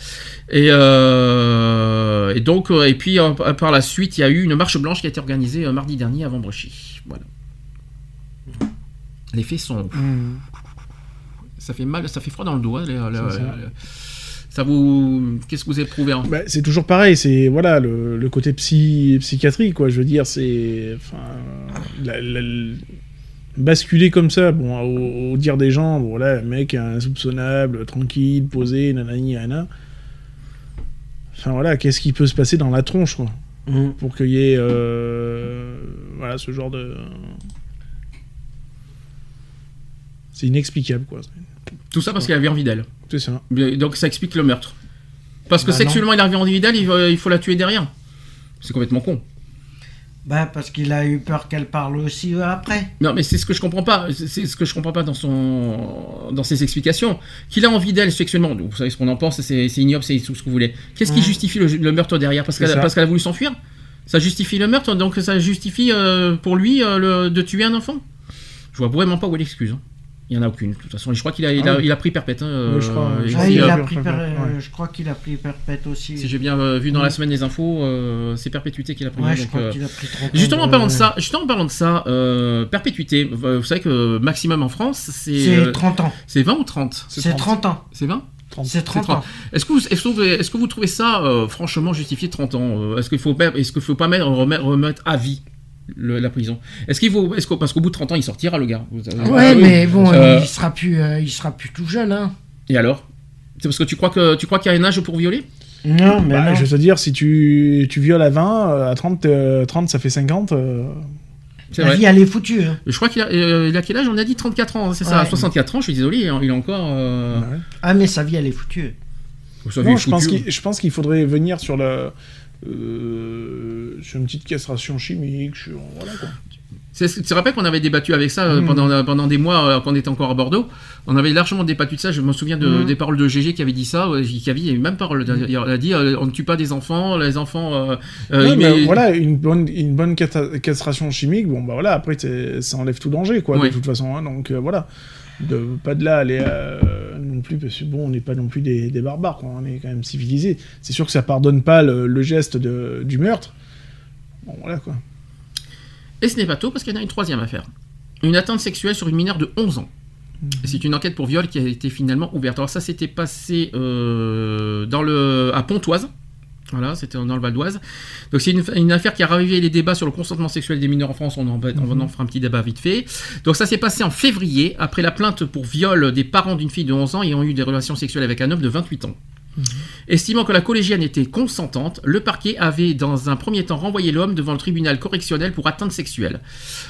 Et, euh, et donc, euh, et puis euh, par la suite, il y a eu une marche blanche qui a été organisée euh, mardi dernier avant Brochy. Voilà. Les faits sont. Ça fait mal, ça fait froid dans le dos. hein, les- les- ça. les- ça vous. Qu'est-ce que vous éprouvez hein Bah, c'est toujours pareil, c'est voilà le, le côté psy, psychiatrie quoi. Je veux dire, c'est enfin la- la- la- basculer comme ça, bon, au, au dire des gens, bon, mec insoupçonnable, tranquille, posé, nanani, nana. Enfin voilà, qu'est-ce qui peut se passer dans la tronche quoi, pour qu'il y ait euh, voilà ce genre de c'est inexplicable quoi. Tout ça parce qu'il avait envie d'elle. C'est ça. Donc ça explique le meurtre. Parce que Bah sexuellement non. il avait envie d'elle, il, faut- il faut la tuer derrière. C'est complètement con. Bah, parce qu'il a eu peur qu'elle parle aussi euh, après. Non, mais c'est ce que je comprends pas. C'est- ce que je comprends pas dans son, dans ses explications. Qu'il a envie d'elle sexuellement. Vous savez ce qu'on en pense. C'est ignoble, c'est tout ce que vous voulez. Qu'est-ce qui justifie le, le meurtre derrière? Parce qu'elle ça. parce qu'elle a voulu s'enfuir? Ça justifie le meurtre, donc ça justifie euh, pour lui euh, le- de tuer un enfant? Je vois vraiment pas où est l'excuse. hein. Il y en a aucune. De toute façon, je crois qu'il a, il a, Ah oui. il a pris perpète. hein, Oui, je crois, euh, je et Ah, crois puis, il euh, a euh, pris ouais. per- euh, Je crois qu'il a pris perpète aussi. Si j'ai bien euh, vu dans la Ouais. semaine des infos, euh, c'est perpétuité qu'il a pris. Ouais, hein, je crois euh, qu'il a pris 30 ans Justement en parlant de ça, justement en parlant de ça, euh, perpétuité. euh, Vous savez que maximum en France, c'est C'est euh, 30 ans. C'est 20 ou 30 C'est 30 ans. C'est 20 C'est 30 ans. Est-ce que, vous- que que trouvez ça euh, franchement justifié 30 ans euh, Est-ce qu'il faut, pas- est-ce qu'il faut pas mettre, remettre, remettre à vie? Le- la prison Est-ce qu'il faut, est-ce parce qu'au bout de 30 ans, il sortira le gars. Ouais, Ah oui. mais bon, Euh, il sera plus, euh, il sera plus tout jeune, hein. Et alors? C'est parce que tu crois que tu crois qu'il y a un âge pour violer? Non, mais Bah, non. je vais te dire, si tu, tu violes à 20, euh, à 30, euh, 30 ça fait 50. euh, La vrai. vie, elle est foutue. hein. Je crois qu'il a, euh, il a quel âge? On a dit 34 ans, hein, c'est ça. Ouais. À 64 ans, je suis désolé, hein, il est encore. euh, Ah, mais sa vie, elle est foutue. sa vie Non, est je pense foutue. qu'il je pense qu'il faudrait venir sur la. Euh, sur une petite castration chimique, sur. Voilà quoi. Tu te rappelles qu'on avait débattu avec ça euh, Mhm. pendant, pendant des mois euh, quand on était encore à Bordeaux? On avait largement débattu de ça. Je me souviens de- Mhm. des paroles de GG qui avait dit ça. euh, Qui avait, il y a eu même parole. Il a dit euh, on ne tue pas des enfants, les enfants. euh, euh, il mais met- voilà, une bonne, une bonne castration chimique, bon bah voilà, après ça enlève tout danger quoi, de toute façon. hein, donc euh, voilà. De, pas de là aller euh, non plus, parce que bon, on n'est pas non plus des, des barbares, quoi, on est quand même civilisés. C'est sûr que ça pardonne pas le, le geste de, du meurtre. Bon voilà quoi. Et ce n'est pas tout parce qu'il y en a une troisième affaire. Une atteinte sexuelle sur une mineure de 11 ans. Mhm. C'est une enquête pour viol qui a été finalement ouverte. Alors ça s'était passé euh, dans le, à Pontoise. Voilà, c'était dans le Val d'Oise. Donc c'est une, une affaire qui a ravivé les débats sur le consentement sexuel des mineurs en France. On en, va- on Mhm. en un petit débat vite fait. Donc ça s'est passé en février, après la plainte pour viol des parents d'une fille de 11 ans ayant eu des relations sexuelles avec un homme de 28 ans. Estimant que la collégienne était consentante, le parquet avait dans un premier temps renvoyé l'homme devant le tribunal correctionnel pour atteinte sexuelle.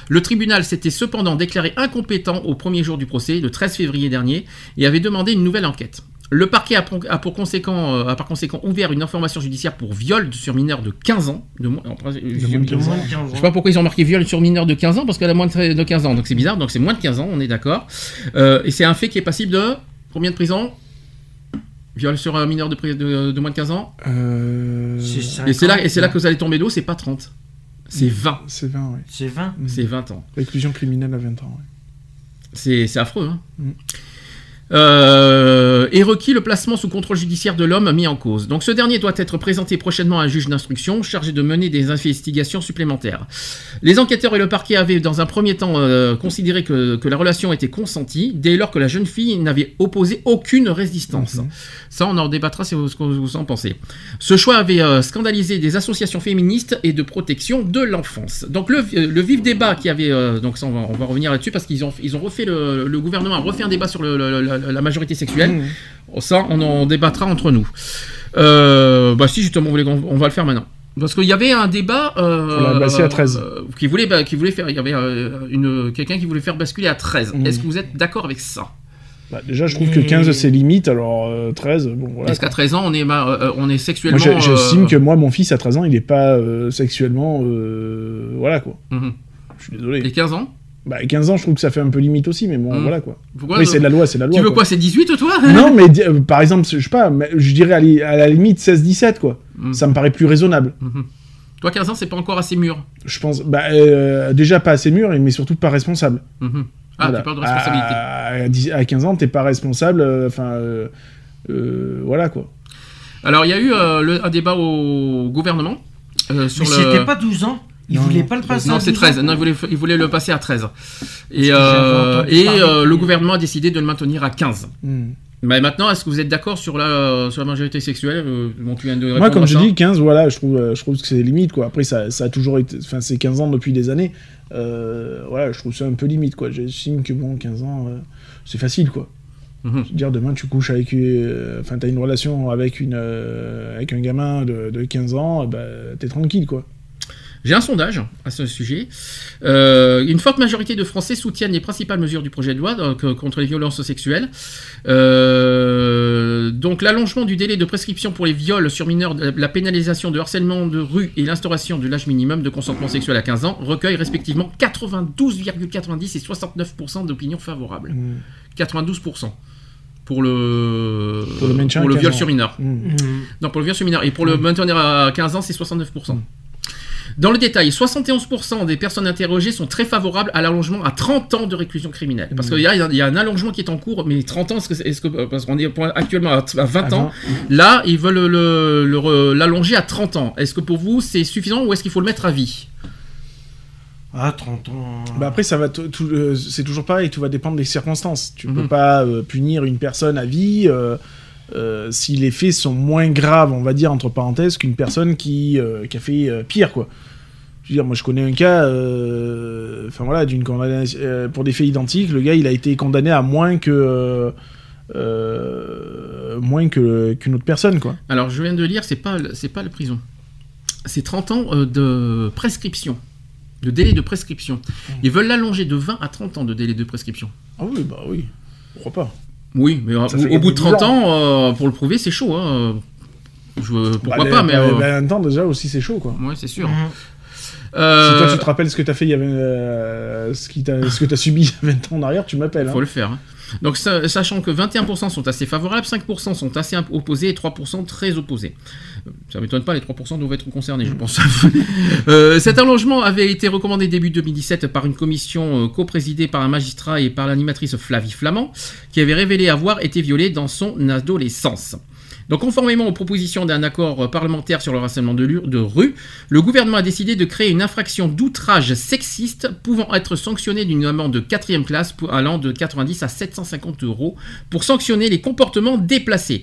Le tribunal s'était cependant déclaré incompétent au premier jour du procès, le 13 février dernier, et avait demandé une nouvelle enquête. Le parquet a, pour- a pour conséquent, euh, a par conséquent ouvert une information judiciaire pour viol sur mineur de 15 ans. De moins, principe, De moins de 15 ans. je sais pas pourquoi ils ont marqué viol sur mineur de 15 ans, parce qu'elle a moins de de 15 ans, donc c'est bizarre, donc c'est moins de 15 ans, on est d'accord. Euh, et c'est un fait qui est passible de combien de prison Viol sur un mineur de, de, de moins de 15 ans? Euh, Et c'est là, et c'est là que vous allez tomber d'eau, c'est pas 30. C'est 20. C'est 20, oui. C'est 20 C'est 20 ans. Réclusion criminelle à 20 ans, oui. C'est c'est affreux. Hein Mm. Euh, est requis le placement sous contrôle judiciaire de l'homme mis en cause. Donc ce dernier doit être présenté prochainement à un juge d'instruction chargé de mener des investigations supplémentaires. Les enquêteurs et le parquet avaient dans un premier temps euh, considéré que, que la relation était consentie dès lors que la jeune fille n'avait opposé aucune résistance. Ça on en débattra si vous, ce que vous en pensez. Ce choix avait euh, scandalisé des associations féministes et de protection de l'enfance. Donc le, le vif débat qui avait... euh, donc ça on va, on va revenir là-dessus parce qu'ils ont, ils ont refait le, le gouvernement a refait un débat sur le- le- la, majorité sexuelle. Ça on en débattra entre nous. Euh, bah si justement on va le faire maintenant. Parce qu'il y avait un débat euh, à 13. euh, qui voulait bah, qui voulait faire il y avait euh, une quelqu'un qui voulait faire basculer à 13. Mhm. Est-ce que vous êtes d'accord avec ça? Bah, déjà, je trouve que 15 c'est limite, alors euh, 13, bon voilà. Est-ce qu'à 13 ans on est on est sexuellement j'estime que moi, mon fils à 13 ans, il est pas sexuellement. voilà quoi. Je suis désolé. Les 15 ans? Bah, 15 ans, je trouve que ça fait un peu limite aussi, mais bon, Mhm. voilà quoi. Pourquoi oui, c'est de la loi, c'est de la loi. Tu veux quoi, c'est 18 toi Non, mais euh, par exemple, je sais pas, mais je dirais à, li- à la limite 16-17 quoi. Mhm. Ça me paraît plus raisonnable. Mhm. Toi 15 ans c'est pas encore assez mûr. Je pense, bah, euh, déjà pas assez mûr, mais surtout pas responsable. Ah, Voilà. tu parles de responsabilité. À, à 10 à 15 ans, t'es pas responsable, euh, enfin, euh, euh, voilà quoi. Alors, il y a eu euh, le- un débat au gouvernement euh, sur Mais le. c'était pas 12 ans Il Non, voulait pas le passer Non, à c'est 12 13. ans Non, il voulait, il voulait le passer à 13. Et, euh, et euh, le gouvernement a décidé de le maintenir à 15. Hmm. Mais maintenant, est-ce que vous êtes d'accord sur la, sur la majorité sexuelle euh, bon, tu viens de Moi, comme je dis, 15, voilà, je trouve, je trouve que c'est limite, quoi. Après, ça, ça a toujours été. Enfin, c'est 15 ans depuis des années. Euh, voilà, je trouve ça un peu limite, quoi. J'estime que, bon, 15 ans, euh, c'est facile, quoi. Mhm. Dire, demain, tu couches avec. euh, Enfin, t'as une relation avec, une, euh, avec un gamin de, de 15 ans, bah, t'es tranquille, quoi. J'ai un sondage à ce sujet. Euh, une forte majorité de Français soutiennent les principales mesures du projet de loi donc, euh, contre les violences sexuelles. Euh, donc l'allongement du délai de prescription pour les viols sur mineurs, la pénalisation de harcèlement de rue et l'instauration de l'âge minimum de consentement sexuel à 15 ans recueillent respectivement 92,90 et 69% d'opinions favorables. Mm. 92% pour le, Pour le pour le 15 viol ans. sur mineur. Mm. Mhm. Non, pour le viol sur mineur. Et pour le maintenir à 15 ans, c'est 69%. Dans le détail, 71% des personnes interrogées sont très favorables à l'allongement à 30 ans de réclusion criminelle. Parce qu'il y, a- il y a un allongement qui est en cours, mais 30 ans, est-ce que, parce qu'on est actuellement à à 20 À ans, là, ils veulent le- le re- l'allonger à 30 ans. Est-ce que pour vous, c'est suffisant ou est-ce qu'il faut le mettre à vie? Ah, 30 ans. Bah après, ça va euh, c'est toujours pareil, tout va dépendre des circonstances. Tu Mhm. peux pas euh, punir une personne à vie euh, euh, si les faits sont moins graves, on va dire, entre parenthèses, qu'une personne qui, euh, qui a fait euh, pire, quoi. Je veux dire, moi je connais un cas, enfin voilà, d'une condamnation pour des faits identiques, le gars il a été condamné à moins que. moins que qu'une autre personne, quoi. Alors, je viens de lire, c'est pas, c'est pas la prison. C'est 30 ans de prescription, de délai de prescription. Ils veulent l'allonger de 20 à 30 ans de délai de prescription. Ah oui, bah oui, pourquoi pas. Oui, mais euh, Ça au, bout de gagner 30 du ans, euh, pour le prouver, c'est chaud. Hein. Je- pourquoi Bah, pas, mais. bah, euh, bah, un temps déjà aussi c'est chaud, quoi. ouais, c'est sûr. Mhm. Euh, Si toi tu te rappelles ce que t'as fait il y avait euh, ce, qui t'a- ce que t'as subi il y a 20 ans en arrière, tu m'appelles. hein. faut le faire. hein. Donc, sa- sachant que 21% sont assez favorables, 5% sont assez opposés et 3% très opposés. Euh, Ça m'étonne pas, les 3% doivent être concernés, je pense. Euh, cet allongement avait été recommandé début 2017 par une commission euh, coprésidée par un magistrat et par l'animatrice Flavie Flamand, qui avait révélé avoir été violée dans son adolescence. Donc, conformément aux propositions d'un accord parlementaire sur le harcèlement de, rue, le gouvernement a décidé de créer une infraction d'outrage sexiste pouvant être sanctionnée d'une amende de 4 classe allant de 90 à 750 euros pour sanctionner les comportements déplacés.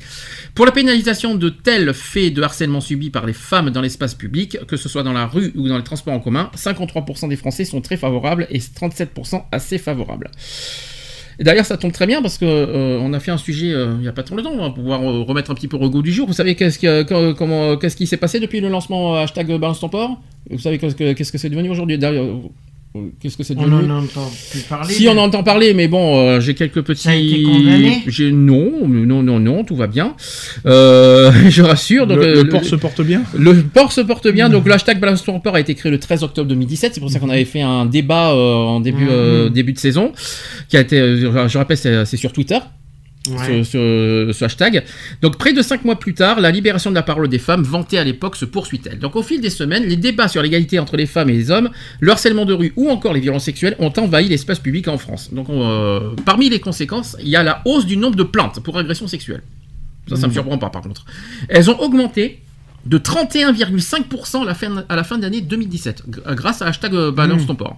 Pour la pénalisation de tels faits de harcèlement subis par les femmes dans l'espace public, que ce soit dans la rue ou dans les transports en commun, 53% des Français sont très favorables et 37% assez favorables. Et d'ailleurs, ça tombe très bien parce que euh, on a fait un sujet euh, il n'y a pas trop longtemps, on va pouvoir euh, remettre un petit peu au goût du jour. Vous savez qu'est-ce que, que- comment, qu'est-ce qui s'est passé depuis le lancement hashtag Balance ton Vous savez qu'est-ce que, c'est devenu aujourd'hui? D'ailleurs, qu'est-ce que c'est On devenu en entend plus parler. Si mais- on en entend parler, mais bon, euh, j'ai quelques petits. Ça a été condamné non, non, non, non, tout va bien. Euh, je rassure. Donc, Le- euh, le port se porte bien Le port se porte bien. Donc le hashtag Balance ton port a été créé le 13 octobre 2017. C'est pour ça qu'on avait fait un débat euh, en début Mhm. euh, début de saison, qui a été, je rappelle, c'est sur Twitter. Ouais. Ce, ce- ce hashtag. Donc près de cinq mois plus tard, la libération de la parole des femmes, vantée à l'époque, se poursuit-elle. Donc au fil des semaines, les débats sur l'égalité entre les femmes et les hommes, le harcèlement de rue ou encore les violences sexuelles ont envahi l'espace public en France. Donc on, euh, parmi les conséquences, il y a la hausse du nombre de plaintes pour agression sexuelle. Ça, ça me Mhm. surprend pas par contre. Elles ont augmenté de 31,5% à la fin, à la fin d'année 2017, gr- grâce à hashtag euh, Balance Mhm. ton port.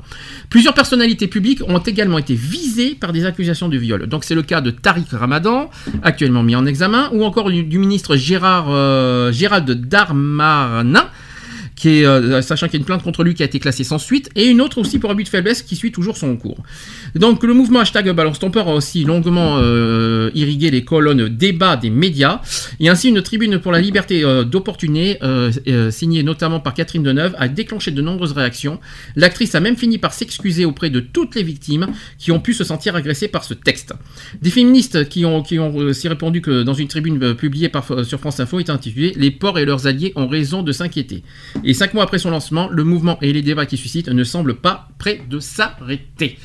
Plusieurs personnalités publiques ont également été visées par des accusations de viol. Donc c'est le cas de Tariq Ramadan, actuellement mis en examen, ou encore du, du ministre Gérard, euh, Gérald Darmanin, est, euh, sachant qu'il y a une plainte contre lui qui a été classée sans suite, et une autre aussi pour abus de faiblesse qui suit toujours son cours. Donc le mouvement hashtag Balance ton a aussi longuement euh, irrigué les colonnes débat des médias, et ainsi une tribune pour la liberté euh, d'opportuner, euh, euh, signée notamment par Catherine Deneuve, a déclenché de nombreuses réactions. L'actrice a même fini par s'excuser auprès de toutes les victimes qui ont pu se sentir agressées par ce texte. Des féministes qui ont, aussi répondu que dans une tribune euh, publiée par, euh, sur France Info est intitulée Les porcs et leurs alliés ont raison de s'inquiéter. Cinq mois après son lancement, le mouvement et les débats qui suscitent ne semblent pas prêts de s'arrêter.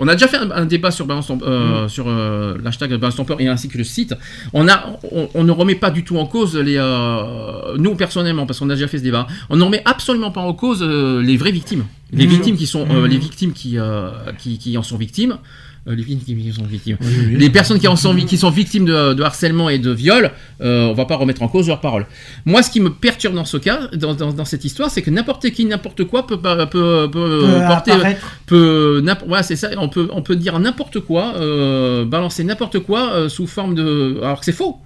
On a déjà fait un, un débat sur, Balance Ton- euh, sur euh, l'hashtag Balance Ton Peur et ainsi que le site. On, a, on, on ne remet pas du tout en cause les. euh, nous, personnellement, parce qu'on a déjà fait ce débat, on ne remet absolument pas en cause les vraies victimes. Les Mhm. victimes qui sont. les victimes qui, qui, qui en sont victimes. Euh, les victimes qui sont victimes. Oui, oui. Les personnes qui, en sont, vi- qui sont victimes de, de harcèlement et de viol, euh, on va pas remettre en cause leurs paroles. Moi, ce qui me perturbe dans ce cas, dans, dans- dans cette histoire, c'est que n'importe qui, n'importe quoi peut, peut, peut, peut porter, peut, c'est ça. On peut, on peut dire n'importe quoi, euh, balancer n'importe quoi sous forme de, alors que c'est faux.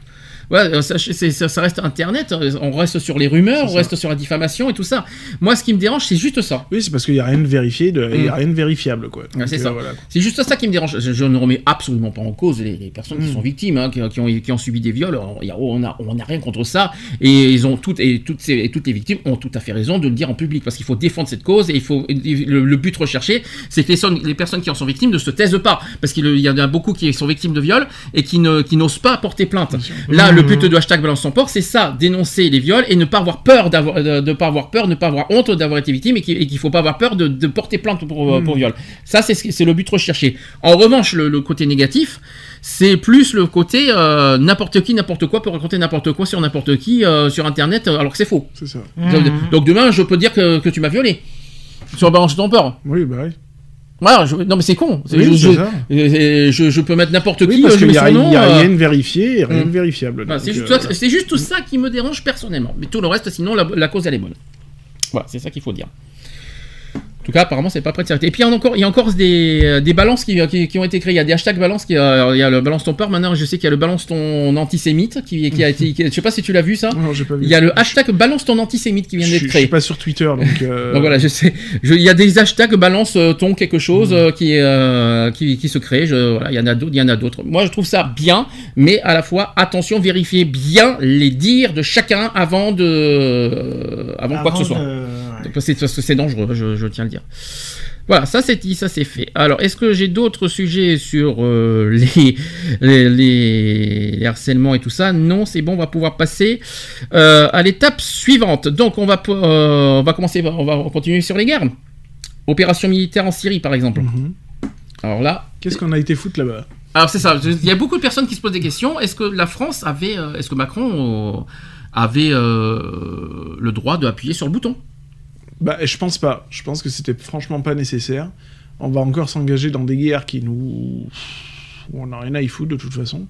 Ouais, euh, ça, c'est- ça, ça reste Internet, euh, on reste sur les rumeurs, on reste sur la diffamation et tout ça. Moi, ce qui me dérange, c'est juste ça. Oui, c'est parce qu'il n'y a rien de vérifié, de- il n'y a Mm. rien de vérifiable, quoi. C'est ça. euh, voilà. C'est juste ça qui me dérange. Je, je ne remets absolument pas en cause les, les personnes qui Mm. sont victimes, hein, qui, qui ont, qui ont subi des viols. A- on n'a on a rien contre ça. Et ils ont toutes et toutes, ces, et toutes les victimes ont tout à fait raison de le dire en public parce qu'il faut défendre cette cause et il faut le, le but recherché, c'est que les, les personnes qui en sont victimes ne se taisent pas parce qu'il y en a beaucoup qui sont victimes de viols et qui ne qui n'osent pas porter plainte. Là, le but de hashtag balance son port, c'est ça, dénoncer les viols et ne pas avoir peur d'avoir de, de pas avoir peur, ne pas avoir honte d'avoir été victime et qu'il qu'il faut pas avoir peur de, de porter plainte pour, Mm. pour viol. Ça, c'est le but recherché. En revanche, le, le côté négatif, c'est plus le côté euh, n'importe qui, n'importe quoi peut raconter n'importe quoi sur n'importe qui euh, sur Internet euh, alors que c'est faux. C'est ça. Donc, donc demain, je peux dire que, que tu m'as violé. Sur Balance ton peur. Oui, bah oui. Voilà, je- non mais c'est con. Oui, je, peux mettre n'importe Oui, qui, parce euh, qu'il n'y a, nom. y a euh, rien de vérifié et rien Mm. de vérifiable. voilà, donc, c'est juste, euh, ça- c'est juste ça qui me dérange personnellement. Mais tout le reste, sinon, la, la cause, elle est bonne. Voilà, c'est ça qu'il faut dire. En tout cas, apparemment, c'est pas prêt de s'arrêter. Et puis, il y, a encore, il y a encore des, euh, des balances qui, qui- qui ont été créées. Il y a des hashtags balance. Qui, euh, il y a le balance ton peur. Maintenant, je sais qu'il y a le balance ton antisémite qui, qui a été. qui- je sais pas si tu l'as vu ça. Non, j'ai pas vu. Il y a le hashtag balance ton antisémite qui vient d'être suis- je créé. suis pas sur Twitter, donc. euh, Donc voilà, je sais. Je- Il y a des hashtags balance euh, ton quelque chose qui, euh, qui, qui se crée. Je, voilà, il y en a d'autres, il y en a d'autres. Moi, je trouve ça bien, mais à la fois, attention, vérifiez bien les dires de chacun avant de, euh, avant, quoi que ce soit. de- Parce que c'est- parce que c'est dangereux, je, je tiens à le dire. Voilà, ça c'est dit, ça c'est fait. Alors, est-ce que j'ai d'autres sujets sur euh, les, les, les- les harcèlements et tout ça? Non, c'est bon, on va pouvoir passer euh, à l'étape suivante. Donc, on va, euh, on va commencer, on va continuer sur les guerres. Opération militaire en Syrie, par exemple. Mhm. Alors là, Qu'est-ce qu'on a été foutre là-bas? Alors c'est ça. Il y a beaucoup de personnes qui se posent des questions. Est-ce que la France avait, est-ce que Macron avait le droit de appuyer sur le bouton? Bah, je pense pas. Je pense que c'était franchement pas nécessaire. On va encore s'engager dans des guerres qui nous. on n'a rien à y foutre de toute façon.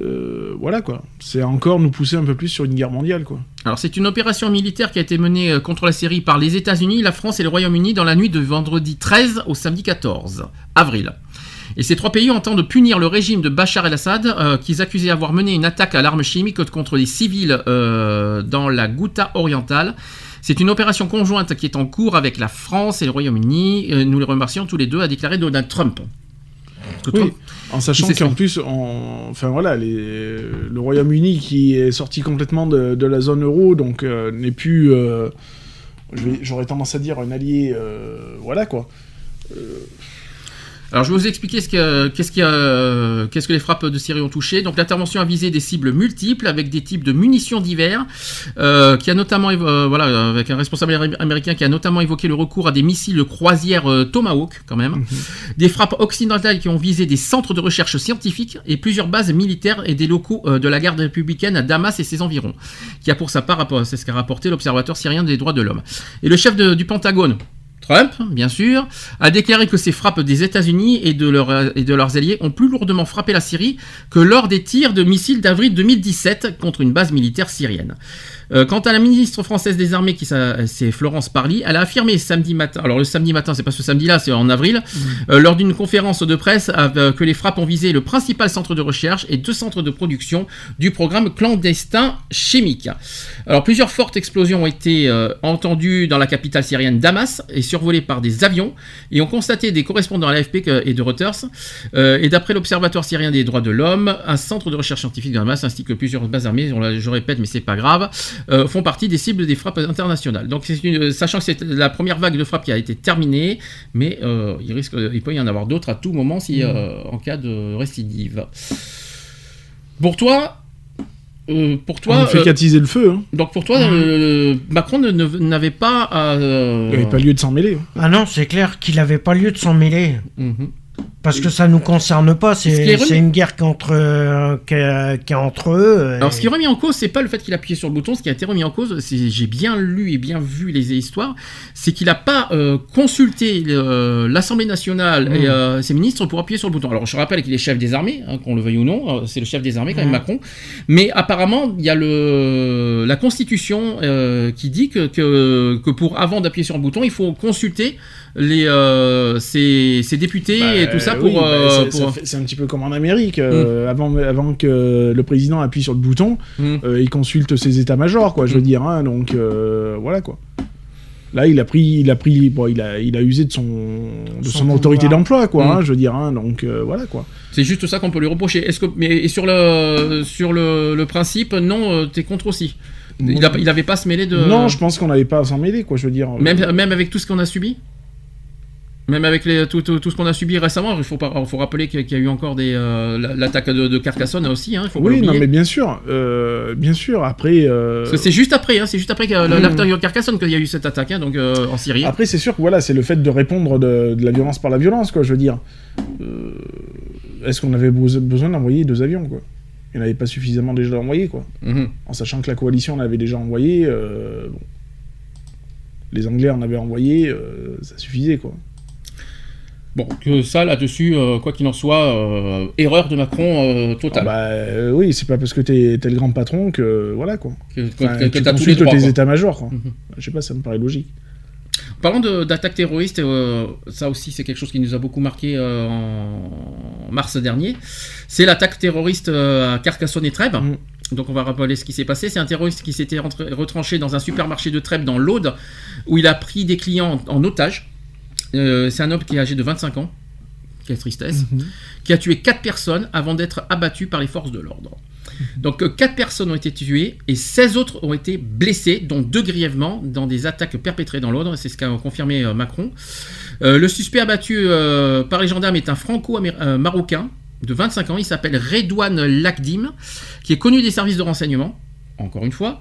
Euh, voilà quoi. C'est encore nous pousser un peu plus sur une guerre mondiale quoi. Alors c'est une opération militaire qui a été menée euh, contre la Syrie par les États-Unis, la France et le Royaume-Uni dans la nuit de vendredi 13 au samedi 14 avril. Et ces trois pays entendent punir le régime de Bachar el-Assad, euh, qu'ils accusaient avoir mené une attaque à l'arme chimique contre les civils euh, dans la Ghouta orientale. C'est une opération conjointe qui est en cours avec la France et le Royaume-Uni. Euh, nous les remercions tous les deux, a déclaré Donald Trump. Oui, en sachant qu'en plus, on... enfin voilà, les... le Royaume-Uni qui est sorti complètement de, de la zone euro, donc euh, n'est plus, euh, j'aurais tendance à dire un allié, euh, voilà quoi. Alors je vais vous expliquer ce que, qu'est-ce, qui a- qu'est-ce que les frappes de Syrie ont touché. Donc l'intervention a visé des cibles multiples avec des types de munitions divers, euh, qui a notamment, euh, voilà, avec un responsable amé- américain qui a notamment évoqué le recours à des missiles de croisière euh, Tomahawk quand même, des frappes occidentales qui ont visé des centres de recherche scientifiques et plusieurs bases militaires et des locaux euh, de la garde républicaine à Damas et ses environs, qui a pour sa part, c'est ce qu'a rapporté l'Observatoire syrien des droits de l'homme. Et le chef de- du Pentagone, Trump, bien sûr, a déclaré que ces frappes des États-Unis et, de de leurs alliés ont plus lourdement frappé la Syrie que lors des tirs de missiles d'avril 2017 contre une base militaire syrienne. Euh, quant à la ministre française des Armées, qui c'est Florence Parly, elle a affirmé samedi matin, alors le samedi matin, c'est pas ce samedi-là, c'est en avril, euh, lors d'une conférence de presse, euh, que les frappes ont visé le principal centre de recherche et deux centres de production du programme clandestin chimique. Alors plusieurs fortes explosions ont été entendues dans la capitale syrienne Damas et survolées par des avions et ont constaté des correspondants à l'AFP et de Reuters. Et d'après l'Observatoire syrien des droits de l'homme, un centre de recherche scientifique de Damas ainsi que plusieurs bases armées, on l'a- je répète mais c'est pas grave, euh, font partie des cibles des frappes internationales. Donc une- sachant que c'est la première vague de frappes qui a été terminée, mais euh, il risque, il peut y en avoir d'autres à tout moment si euh, en cas de récidive. Pour toi, euh, pour toi, On ne fait euh, qu'attiser le feu. Hein. donc pour toi, euh, Macron n'avait pas à, euh, Il n'y avait pas lieu de s'en mêler. hein. Ah non, c'est clair qu'il n'avait pas lieu de s'en mêler. Mhm. Parce que ça nous concerne pas, Ce c'est remis- une guerre qui est entre, euh, qui est- qui est entre eux. Alors, ce qui est remis en cause, c'est pas le fait qu'il a appuyé sur le bouton. Ce qui a été remis en cause, j'ai bien lu et bien vu les histoires, c'est qu'il n'a pas euh, consulté l'Assemblée nationale et Mm. euh, ses ministres pour appuyer sur le bouton. Alors, je rappelle qu'il est chef des armées, hein, qu'on le veuille ou non, euh, c'est le chef des armées quand même Mm. Macron. Mais apparemment, il y a le la Constitution euh, qui dit que, que que pour avant d'appuyer sur le bouton, il faut consulter les euh, ses, ses députés Bah, et tout ça pour. oui, euh, c'est- pour- un petit peu comme en Amérique. euh, avant, avant que le président appuie sur le bouton, Mm. euh, il consulte ses états-majors, quoi. Je veux dire, hein, donc euh, voilà quoi. Là, il a pris, il a pris, bon, il a, il a usé de son, de Son son, autorité d'emploi, quoi. Hein, je veux dire, hein, donc euh, voilà quoi. C'est juste ça qu'on peut lui reprocher. Est-ce que mais et sur le sur le, le principe, non, euh, t'es contre aussi. Il, a- il avait pas à se mêler de. Non, je pense qu'on n'avait pas à s'en mêler, quoi. Je veux dire. Même même avec tout ce qu'on a subi? Même avec les, tout, tout, tout ce qu'on a subi récemment, il faut, pas, il faut rappeler qu'il y a eu encore des euh, la- l'attaque de, de Carcassonne aussi. Hein, faut Oui, non, mais bien sûr, euh, bien sûr. Après, euh, c'est juste après, hein, c'est juste après que l'attaque de Carcassonne qu'il y a eu cette attaque, hein, donc euh, en Syrie. Après, c'est sûr que voilà, c'est le fait de répondre de, de la violence par la violence, quoi. Je veux dire, est-ce qu'on avait beso- besoin d'envoyer deux avions, quoi? Il n'y en avait pas suffisamment déjà envoyés, quoi. Mhm. En sachant que la coalition en avait déjà envoyé, bon. les Anglais en avaient envoyé, ça suffisait, quoi. Bon, que ça là-dessus, euh, quoi qu'il en soit, euh, erreur de Macron euh, Ah totale. bah euh, oui, c'est pas parce que t'es t'es le grand patron que voilà, quoi. Que- Enfin, que- tous les consultes droits, tes états-majors, quoi. Mhm. Je sais pas, ça me paraît logique. Parlant terroristes, euh, ça aussi c'est quelque chose qui nous a beaucoup marqué en mars dernier. C'est l'attaque terroriste à Carcassonne et Trèbes. Mm. Donc on va rappeler ce qui s'est passé. C'est un terroriste qui s'était retranché dans un supermarché de Trèbes dans l'Aude, où il a pris des clients en, en otage. Euh, c'est un homme qui est âgé de 25 ans. Quelle tristesse. Qui a tué 4 personnes avant d'être abattu par les forces de l'ordre. Donc 4 personnes ont été tuées et 16 autres ont été blessées, dont deux grièvement, dans des attaques perpétrées dans l'ordre. C'est ce qu'a confirmé euh, Macron. Euh, le suspect abattu euh, par les gendarmes est un franco-marocain de 25 ans. Il s'appelle Redouane Lakdim, qui est connu des services de renseignement. Encore une fois,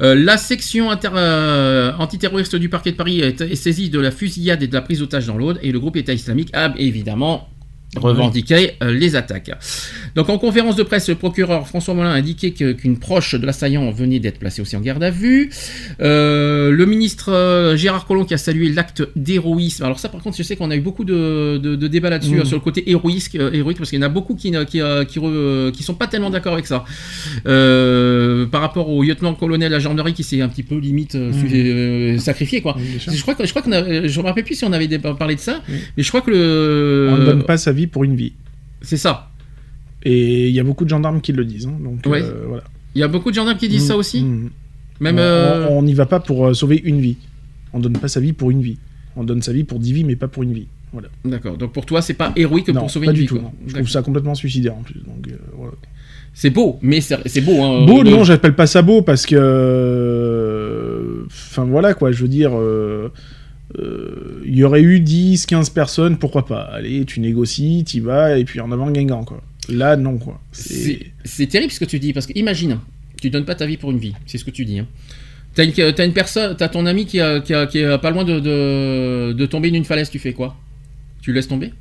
Euh, la section euh, antiterroriste du parquet de Paris est, est saisie de la fusillade et de la prise d'otage dans l'Aude et le groupe État islamique a évidemment revendiqué euh, les attaques. Donc en conférence de presse, le procureur François Molin a indiqué que- qu'une proche de l'assaillant venait d'être placée aussi en garde à vue. Euh, le ministre euh, Gérard Collomb qui a salué l'acte d'héroïsme. Alors ça par contre je sais qu'on a eu beaucoup de, de- de débats là-dessus Mhm. euh, sur le côté héroïque, euh, héroïque parce qu'il y en a beaucoup qui, ne- qui, qui, re- qui sont pas tellement d'accord avec ça. Euh, par rapport au lieutenant-colonel de la gendarmerie qui s'est un petit peu limite euh, sacrifié quoi. Oui. Je crois que je crois qu'on a, je me rappelle plus si on avait parlé de ça, mais je crois que le On ne donne pas sa vie pour une vie. c'est ça. Et il y a beaucoup de gendarmes qui le disent. hein, donc Ouais. euh, voilà. Il y a beaucoup de gendarmes qui disent ça Mm, aussi. mm. Même On- euh, on n'y va pas pour euh, sauver une vie. On donne pas sa vie pour une vie. On donne sa vie pour dix vies, mais pas pour une vie. Voilà. D'accord. Donc pour toi, c'est pas héroïque Non, pour sauver pas une du vie. tout. quoi. Je trouve ça complètement suicidaire en plus. Donc, euh, voilà. C'est beau, mais c'est beau. Hein, Beau, de- non, j'appelle pas ça beau parce que. Enfin voilà quoi, je veux dire. euh, euh, Il y aurait eu 10, 15 personnes, pourquoi pas Allez, tu négocies, tu vas, et puis en avant Guingamp quoi. Là, non quoi. C'est- terrible ce que tu dis, parce que imagine, tu donnes pas ta vie pour une vie, c'est ce que tu dis. Hein. T'as une, une personne, t'as ton ami qui, a, qui, a- qui est pas loin de, de, de tomber d'une falaise, tu fais quoi? Tu le laisses tomber?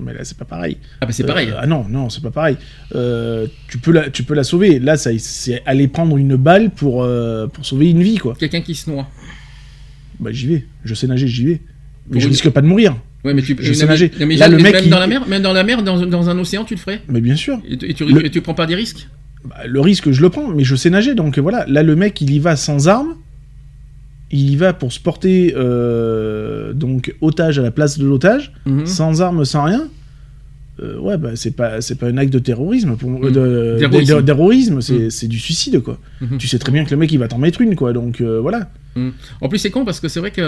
Mais là, c'est pas pareil. Ah bah c'est pareil. Euh, ah non, non, c'est pas pareil. Euh, tu, peux la, tu peux la sauver. Là, ça, c'est aller prendre une balle pour, euh, pour sauver une vie quoi. Quelqu'un qui se noie. Bah j'y vais. Je sais nager, j'y vais. Mais je risque pas de mourir. Ouais, mais tu Je sais nager. mais Là, le mec, même il- dans la mer, même dans la mer, dans, dans un océan, tu le ferais? Mais bien sûr. Et tu, et tu, Le- et tu prends pas des risques? Bah, le risque, je le prends, mais je sais nager, donc voilà. Là, le mec, il y va sans armes. Il y va pour se porter euh, donc otage à la place de l'otage, Mhm. sans armes, sans rien. Euh, ouais, bah c'est pas c'est pas un acte de terrorisme, pour, euh, de, c'est Mhm. c'est du suicide quoi. Mhm. Tu sais très bien que le mec il va t'en mettre une quoi, donc euh, voilà. Mm. En plus, c'est con parce que c'est vrai qu'il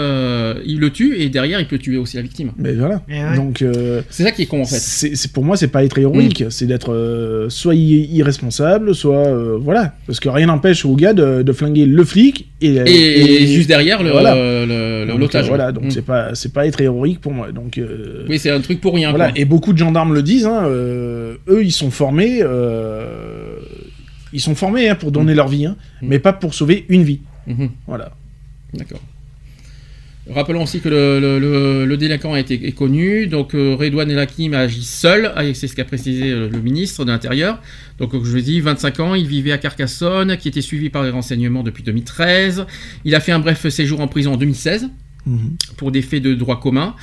le tue et derrière, il peut tuer aussi la victime. Mais voilà. Eh ouais. Donc euh, C'est ça qui est con en fait. c'est c'est- pour moi c'est pas être héroïque, c'est d'être euh, soit irresponsable, soit euh, voilà, parce que rien n'empêche au gars de, de flinguer le flic et, Et, et juste derrière le- voilà. le- le- Donc, l'otage. euh, Voilà, donc Mm. c'est pas c'est pas être héroïque pour moi. Donc euh, Oui, c'est un truc pour rien. voilà, quoi. et beaucoup de gendarmes le disent. hein, euh, eux, ils sont formés, euh, ils sont formés hein, pour donner leur vie, hein, mais pas pour sauver une vie. Mhm. Voilà. D'accord. Rappelons aussi que le, délinquant a été est connu, donc euh, Redouane El Hakim a agi seul, ah, c'est ce qu'a précisé euh, le ministre de l'Intérieur. Donc comme je vous dit, 25 ans, il vivait à Carcassonne, qui était suivi par les renseignements depuis 2013. Il a fait un bref séjour en prison en 2016 pour des faits de droit commun.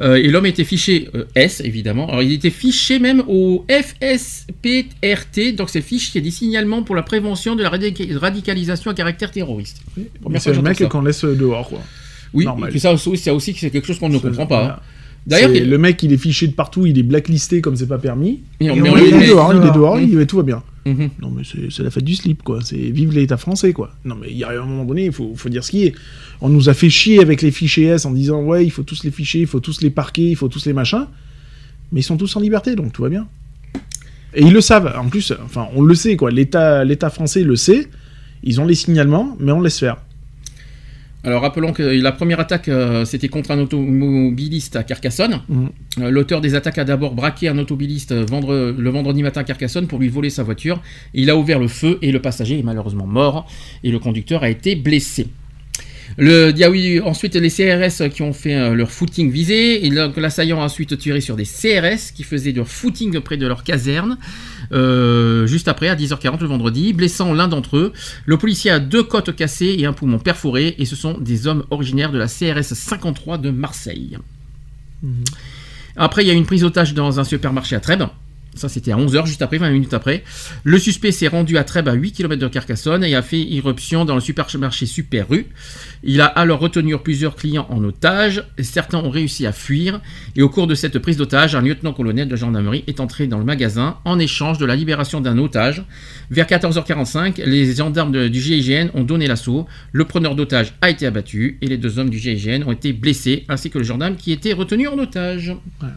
Euh, et l'homme était fiché euh, S, évidemment. Alors il était fiché même au FSPRT, donc c'est le fichier des signalements pour la prévention de la radica- radicalisation à caractère terroriste. C'est le mec qu'on laisse dehors, quoi. Oui, et puis ça aussi, c'est aussi c'est quelque chose qu'on ne C'est- comprend pas. voilà. hein. D'ailleurs, C'est- il- le mec, il est fiché de partout, il est blacklisté comme c'est pas permis. Et on- mais on il, est dehors, il est dehors. Mhm. il- tout va bien. Mhm. Non, mais c'est la fête du slip, quoi. C'est vive l'État français, quoi. Non, mais il y a un moment donné, il faut, dire ce qui est. On nous a fait chier avec les fichiers S en disant, ouais, il faut tous les fichiers, il faut tous les parquer, il faut tous les machins. Mais ils sont tous en liberté, donc tout va bien. Et ils le savent. En plus, enfin, on le sait, quoi. L'État français le sait. Ils ont les signalements, mais on laisse faire. Alors rappelons que la première attaque, euh, c'était contre un automobiliste à Carcassonne. Mhm. Euh, L'auteur des attaques a d'abord braqué un automobiliste euh, vendre- le vendredi matin à Carcassonne pour lui voler sa voiture. Il a ouvert le feu et le passager est malheureusement mort et le conducteur a été blessé. Le, il y a eu ensuite les CRS qui ont fait euh, leur footing visé. L'assaillant a ensuite tiré sur des CRS qui faisaient leur footing près de leur caserne. Euh, juste après, à 10h40 le vendredi, blessant l'un d'entre eux. Le policier a deux côtes cassées et un poumon perforé. Et ce sont des hommes originaires de la CRS 53 de Marseille. Après, il y a une prise d'otage dans un supermarché à Trèbes. Ça, c'était à 11h, juste après, 20 minutes après. Le suspect s'est rendu à Trèbes, à 8 km de Carcassonne, et a fait irruption dans le supermarché Super. Il a alors retenu plusieurs clients en otage. Certains ont réussi à fuir. Et au cours de cette prise d'otage, un lieutenant-colonel de gendarmerie est entré dans le magasin en échange de la libération d'un otage. Vers 14h45, les gendarmes du GIGN ont donné l'assaut. Le preneur d'otage a été abattu et les deux hommes du GIGN ont été blessés, ainsi que le gendarme qui était retenu en otage. Voilà,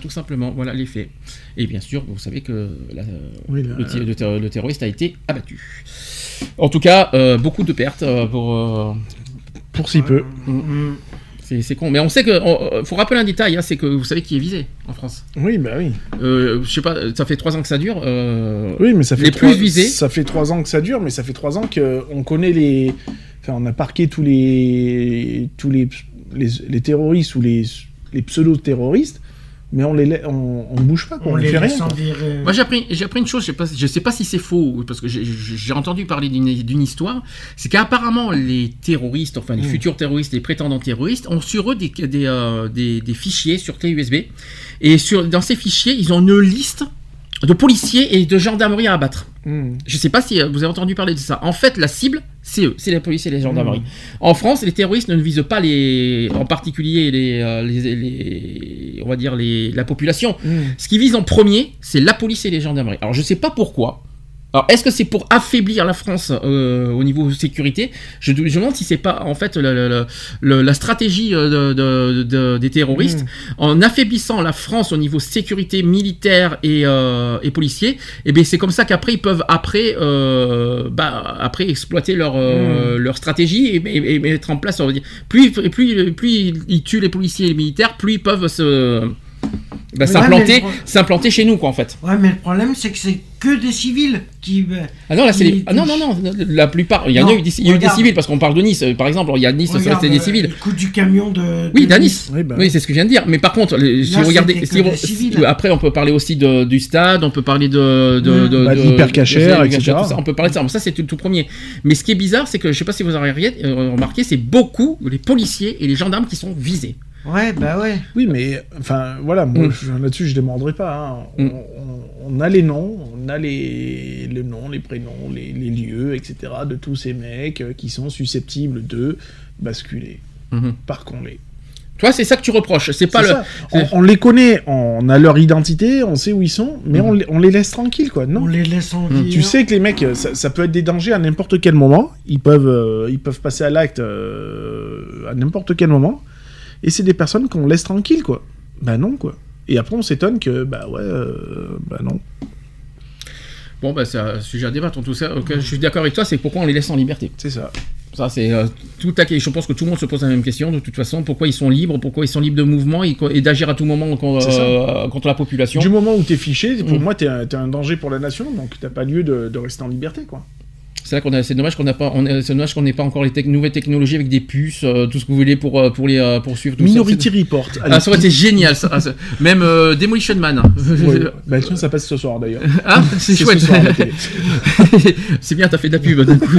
tout simplement, voilà les faits. Et bien sûr, vous savez que la- Oui, la- le, ti- le ter- le terroriste a été abattu. En tout cas, euh, beaucoup de pertes euh, pour. euh, Pour si peu. C'est c'est con. Mais on sait que. on- faut rappeler un détail, hein, c'est que vous savez qui est visé en France. Oui, bah oui. Euh, je sais pas, ça fait trois ans que ça dure. euh, Oui, mais ça fait les trois, plus visés. Ça fait trois ans que ça dure, mais ça fait trois ans qu'on connaît les. Enfin, on a parqué tous les tous les, les, les terroristes ou les, les pseudo-terroristes, mais on les la- on, on bouge pas, quoi, on, On ne les fait rien. Moi j'ai appris, j'ai appris une chose, je sais pas, je sais pas si c'est faux, parce que j'ai- entendu parler d'une d'une histoire, c'est qu'apparemment les terroristes, enfin les Mm. futurs terroristes, les prétendants terroristes, ont sur eux des, des, euh, des- des fichiers sur clé USB, et sur, dans ces fichiers, ils ont une liste de policiers et de gendarmerie à abattre. Mm. Je sais pas si euh, vous avez entendu parler de ça. En fait, la cible, c'est eux, c'est les policiers et les gendarmeries. Mm. En France, les terroristes ne visent pas les, en particulier les, euh, les, les- on va dire les, la population. Mm. Ce qu'ils visent en premier, c'est la police et les gendarmeries. Alors je sais pas pourquoi. Alors, est-ce que c'est pour affaiblir la France euh, au niveau sécurité? Je, je me demande si c'est pas en fait la, la- la- la stratégie euh, de, de- de- des terroristes Hmm. en affaiblissant la France au niveau sécurité militaire et, euh, et policier. Et bien c'est comme ça qu'après ils peuvent après euh, bah, après exploiter leur leur stratégie et, et- et mettre en place. On va dire, plus plus plus ils tuent les policiers et les militaires, plus ils peuvent se bah, Ouais, s'implanter pro- chez nous quoi en fait. Ouais, mais le problème, c'est que c'est que des civils qui. bah, Ah non, là, c'est les... ah non, non, non, la plupart. Il y en a Non, eu des, il y a eu des civils, parce qu'on parle de Nice, euh, par exemple. Il y a Nice, restait des euh, civils. Le coup du camion de. Oui, de Nice. Oui, bah. Oui, c'est ce que je viens de dire. Mais par contre, les- si vous regardez. c'était si civils. après, on peut parler aussi de, du stade, on peut parler de. de, de, Bah, de etc. ça, on peut parler de ça. Bon, ça, c'est tout, tout premier. Mais ce qui est bizarre, c'est que je sais pas si vous avez euh, remarqué, c'est beaucoup les policiers et les gendarmes qui sont visés. Ouais, bah ouais. Oui, mais enfin voilà, moi Mm. je- là-dessus je démordrai pas. hein. On, Mm. on- on a les noms, on a les, les noms, les prénoms, les, les lieux, etc. de tous ces mecs euh, qui sont susceptibles de basculer. Mhm. Par contre, les. Toi, c'est ça que tu reproches. C'est pas le. On, on les connaît, on a leur identité, on sait où ils sont, mais Mhm. on, les, on les laisse tranquilles, quoi. Non? On les laisse en vie. Tu sais que les mecs, ça, ça peut être des dangers à n'importe quel moment. Ils peuvent, euh, ils peuvent passer à l'acte euh, à n'importe quel moment. Et c'est des personnes qu'on laisse tranquilles, quoi. Bah non, quoi. Et après, on s'étonne que, bah ouais, euh, bah non. Bon, bah, c'est un sujet à débattre. En tout cas, je suis d'accord avec toi, c'est pourquoi on les laisse en liberté. C'est ça. Ça, c'est euh, tout à Je pense que tout le monde se pose la même question, de toute façon. Pourquoi ils sont libres? Pourquoi ils sont libres de mouvement? Et, et d'agir à tout moment euh, contre la population? Du moment où t'es fiché, pour Mhm. moi, t'es un, t'es un danger pour la nation, donc t'as pas lieu de, de rester en liberté, quoi. C'est là qu'on a. C'est dommage qu'on n'a pas. C'est dommage qu'on n'ait pas encore les tec- nouvelles technologies avec des puces, euh, tout ce que vous voulez pour euh, pour les euh, pour suivre tout Minority ça. Report. Ah, ça aurait été génial. Ça. Ah, Même euh, Demolition Man. Ouais. Bah tiens, ça passe ce soir d'ailleurs. Ah, c'est ce chouette. c'est bien, t'as fait de la pub. d'un coup.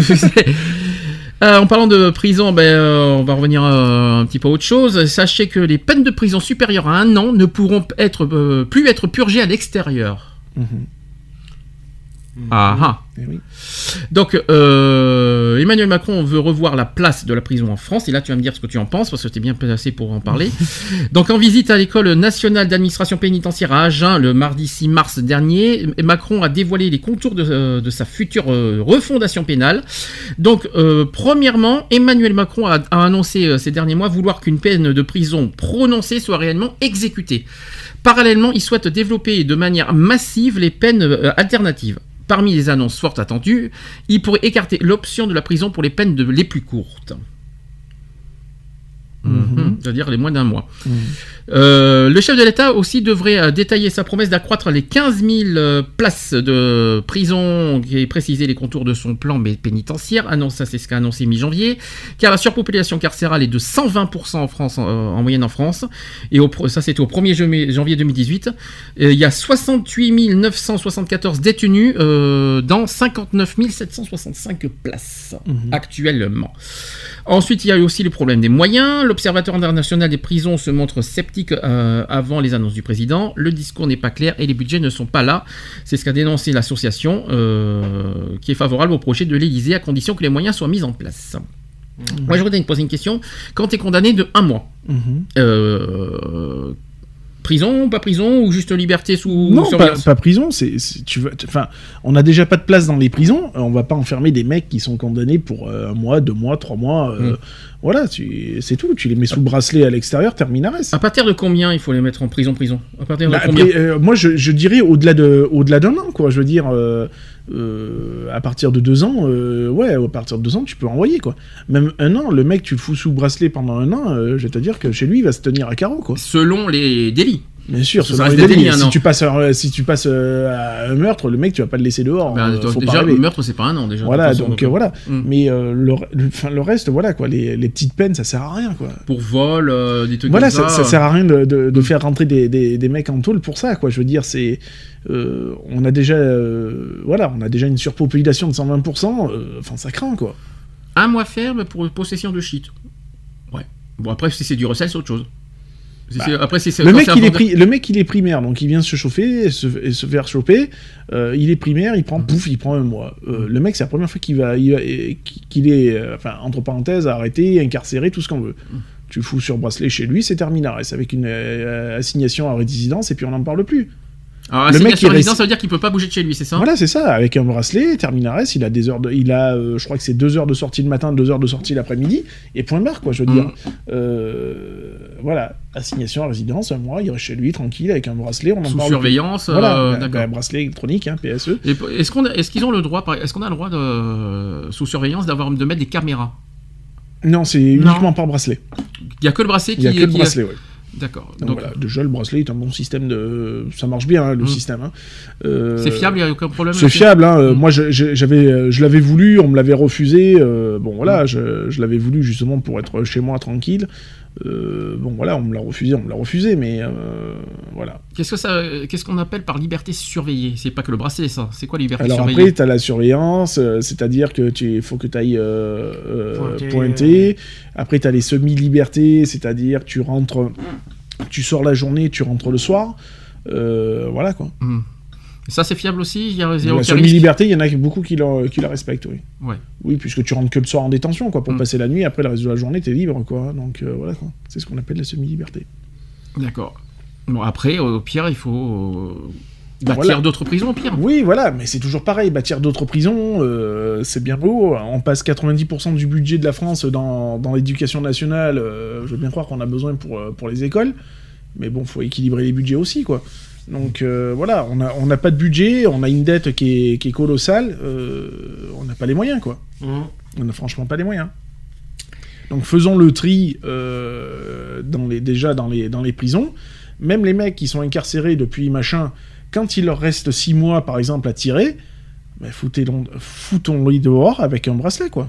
Euh, en parlant de prison, ben, euh, on va revenir euh, un petit peu à autre chose. Sachez que les peines de prison supérieures à un an ne pourront être, plus être purgées à l'extérieur. Mhm. Ah ah. Eh oui. Donc, euh, Emmanuel Macron veut revoir la place de la prison en France. Et là, tu vas me dire ce que tu en penses, parce que tu es bien placé pour en parler. Donc, en visite à l'école nationale d'administration pénitentiaire à Agen le mardi 6 mars dernier, Macron a dévoilé les contours de, euh, de sa future euh, refondation pénale. Donc, euh, premièrement, Emmanuel Macron a, a annoncé ces derniers mois vouloir qu'une peine de prison prononcée soit réellement exécutée. Parallèlement, il souhaite développer de manière massive les peines alternatives. Parmi les annonces fortes attendues, il pourrait écarter l'option de la prison pour les peines les plus courtes. Mhm. C'est-à-dire les moins d'un mois. Euh, le chef de l'État aussi devrait euh, détailler sa promesse d'accroître les 15 000 euh, places de prison et préciser les contours de son plan pénitentiaire. Annonce, ça c'est ce qu'a annoncé mi-janvier. Car la surpopulation carcérale est de 120% en France, en, en moyenne en France. Et au, ça c'était au 1er janvier- janvier 2018. Euh, il y a 68 974 détenus dans 59 765 places actuellement. Ensuite, il y a eu aussi le problème des moyens. L'Observatoire international des prisons se montre sceptique euh, avant les annonces du président. Le discours n'est pas clair et les budgets ne sont pas là. C'est ce qu'a dénoncé l'association euh, qui est favorable au projet de l'Élysée à condition que les moyens soient mis en place. Moi, je voudrais te poser une question. Quand tu es condamné de un mois, Mhm. euh, prison, pas prison ou juste liberté sous Non, pas, pas prison. C'est, tu vas, enfin, on n'a déjà pas de place dans les prisons. euh, On va pas enfermer des mecs qui sont condamnés pour euh, un mois, deux mois, trois mois. euh, Mm. Voilà, c'est tout. Tu les mets sous le bracelet à l'extérieur, terminares. À partir de combien il faut les mettre en prison prison? À partir de Bah, combien? moi, je, je dirais au-delà de, au-delà d'un an, quoi. Je veux dire, euh, à partir de deux ans, euh, ouais, à partir de deux ans, tu peux envoyer, quoi. Même un an, le mec, tu le fous sous bracelet pendant un an, euh, je vais te dire que chez lui, il va se tenir à carreau, quoi. Selon les délits. Bien sûr, Ça reste des délits. si, tu passes, un- si tu passes euh, à un meurtre, le mec, tu vas pas le laisser dehors. Ben, euh, faut pas déjà, le meurtre, c'est pas un an déjà. Voilà, façon, donc euh, voilà. Mm. Mais euh, le, le, reste, voilà, quoi. Les, les petites peines, ça sert à rien, quoi. Pour vol, euh, des trucs Voilà, comme ça, ça. ça sert à rien de, de- de faire rentrer des, des, des mecs en tôle pour ça, quoi. Je veux dire, c'est. euh, on a déjà. euh, voilà, on a déjà une surpopulation de 120%. euh, Enfin, ça craint, quoi. Un mois ferme pour possession de shit. Ouais. Bon, après, si c'est du recel, c'est autre chose. Si c'est- après, si c'est Le mec, il est vendeur- pri- le mec, il est primaire, donc il vient se chauffer, et se, et se faire choper. euh, il est primaire, il prend pouf, il prend un mois. Euh, Le mec, c'est la première fois qu'il va, qu'il est, euh, enfin, entre parenthèses, arrêté, incarcéré, tout ce qu'on veut. Tu le fous sur bracelet chez lui, c'est terminaris, avec une euh, assignation à résidence, et puis on n'en parle plus. Alors, le le mec qui reste- résidence, ça veut dire qu'il peut pas bouger de chez lui, c'est ça? Voilà, c'est ça. Avec un bracelet, Terminares, il a des heures de, il a, euh, je crois que c'est deux heures de sortie le matin, deux heures de sortie l'après-midi, et point barre, quoi. Je veux Mm. dire, Euh, voilà, assignation à résidence, un mois, il reste chez lui tranquille avec un bracelet, on en Sous parle surveillance, Voilà, euh, d'accord. bah, bracelet électronique, hein, PSE. Est-ce qu'on a- est-ce qu'ils ont le droit, par- est-ce qu'on a le droit de, sous surveillance d'avoir de mettre des caméras? Non, c'est uniquement par bracelet. Il y a que le bracelet Il y a qui que le qui- bracelet, ouais. D'accord. Donc, Donc, voilà, déjà le bracelet est un bon système de, ça marche bien hein, le Mm. système. hein. Euh, c'est fiable, il n'y a aucun problème. C'est fiable, hein. euh, moi je- je- j'avais, euh, je l'avais voulu, on me l'avait refusé. euh, bon voilà, je, je l'avais voulu justement pour être chez moi tranquille. Euh, bon voilà, on me l'a refusé, on me l'a refusé, mais euh, voilà. Qu'est-ce que ça, qu'est-ce qu'on appelle par liberté surveillée? C'est pas que le bracelet, ça. C'est quoi liberté Alors surveillée? après, tu as la surveillance, euh, c'est-à-dire que tu faut que tu ailles euh, euh, Pointer, pointer. Après, tu as les semi-libertés, c'est-à-dire tu rentres, tu sors la journée, tu rentres le soir. Euh, voilà quoi. Ça, c'est fiable aussi. Il y a, La semi-liberté, il y en a beaucoup qui la, qui la respectent, oui. Ouais. Oui, puisque tu rentres que le soir en détention, quoi, pour Mm. passer la nuit. Après, le reste de la journée, t'es libre, quoi. Donc euh, voilà. C'est ce qu'on appelle la semi-liberté. D'accord. Bon, après, au pire, il faut euh, bâtir Voilà. d'autres prisons, au pire. Oui, voilà, mais c'est toujours pareil. Bâtir d'autres prisons, euh, c'est bien beau. On passe 90% du budget de la France dans, dans l'éducation nationale. euh, je veux bien croire qu'on a besoin pour, pour les écoles. Mais bon, faut équilibrer les budgets aussi, quoi. Donc euh, voilà, on n'a on n'a pas de budget, on a une dette qui est, qui est colossale. euh, on n'a pas les moyens, quoi. Mhm. On n'a franchement pas les moyens. Donc faisons le tri euh, dans les, déjà dans les, dans les prisons. Même les mecs qui sont incarcérés depuis machin, quand il leur reste 6 mois par exemple à tirer, ben, foutez-les foutons-les dehors avec un bracelet quoi.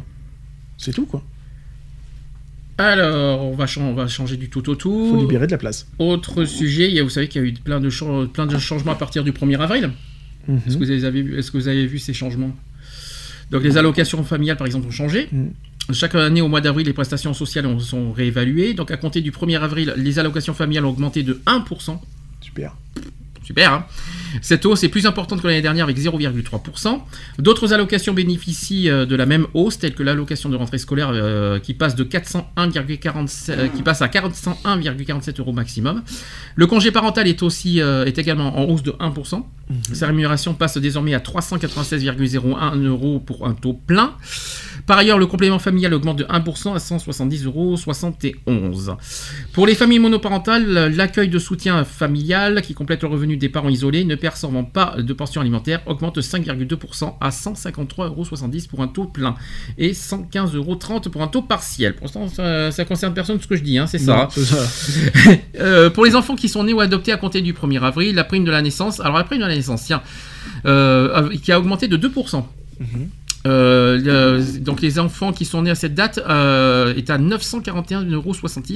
C'est tout quoi. Alors, on va, chan- on va changer du tout au tout. Faut libérer de la place. Autre sujet, il y a- vous savez qu'il y a eu plein de, chan- plein de changements à partir du 1er avril. Mhm. Est-ce que, vous avez vu, est-ce que vous avez vu ces changements? Donc les allocations familiales, par exemple, ont changé. Mhm. Chaque année, au mois d'avril, les prestations sociales ont- sont réévaluées. Donc à compter du 1er avril, les allocations familiales ont augmenté de 1%. Super. Super. hein Cette hausse est plus importante que l'année dernière avec 0,3%. D'autres allocations bénéficient euh, de la même hausse, telles que l'allocation de rentrée scolaire euh, qui passe de 401,47 euh, qui passe à 401,47 euros maximum. Le congé parental est aussi euh, est également en hausse de 1%. Sa rémunération passe désormais à 396,01 euros pour un taux plein. Par ailleurs, le complément familial augmente de 1% à 170,71 euros. Pour les familles monoparentales, l'accueil de soutien familial qui complète le revenu des parents isolés ne percevant pas de pension alimentaire augmente de 5,2% à 153,70 euros pour un taux plein et 115,30 euros pour un taux partiel. Pour l'instant, ça, ça concerne personne ce que je dis, hein, c'est ça. Non, c'est ça. Euh, pour les enfants qui sont nés ou adoptés à compter du 1er avril, la prime de la naissance, alors la prime de la naissance, tiens, euh, qui a augmenté de 2%. Euh, le- donc les enfants qui sont nés à cette date euh, est à 941,66 euros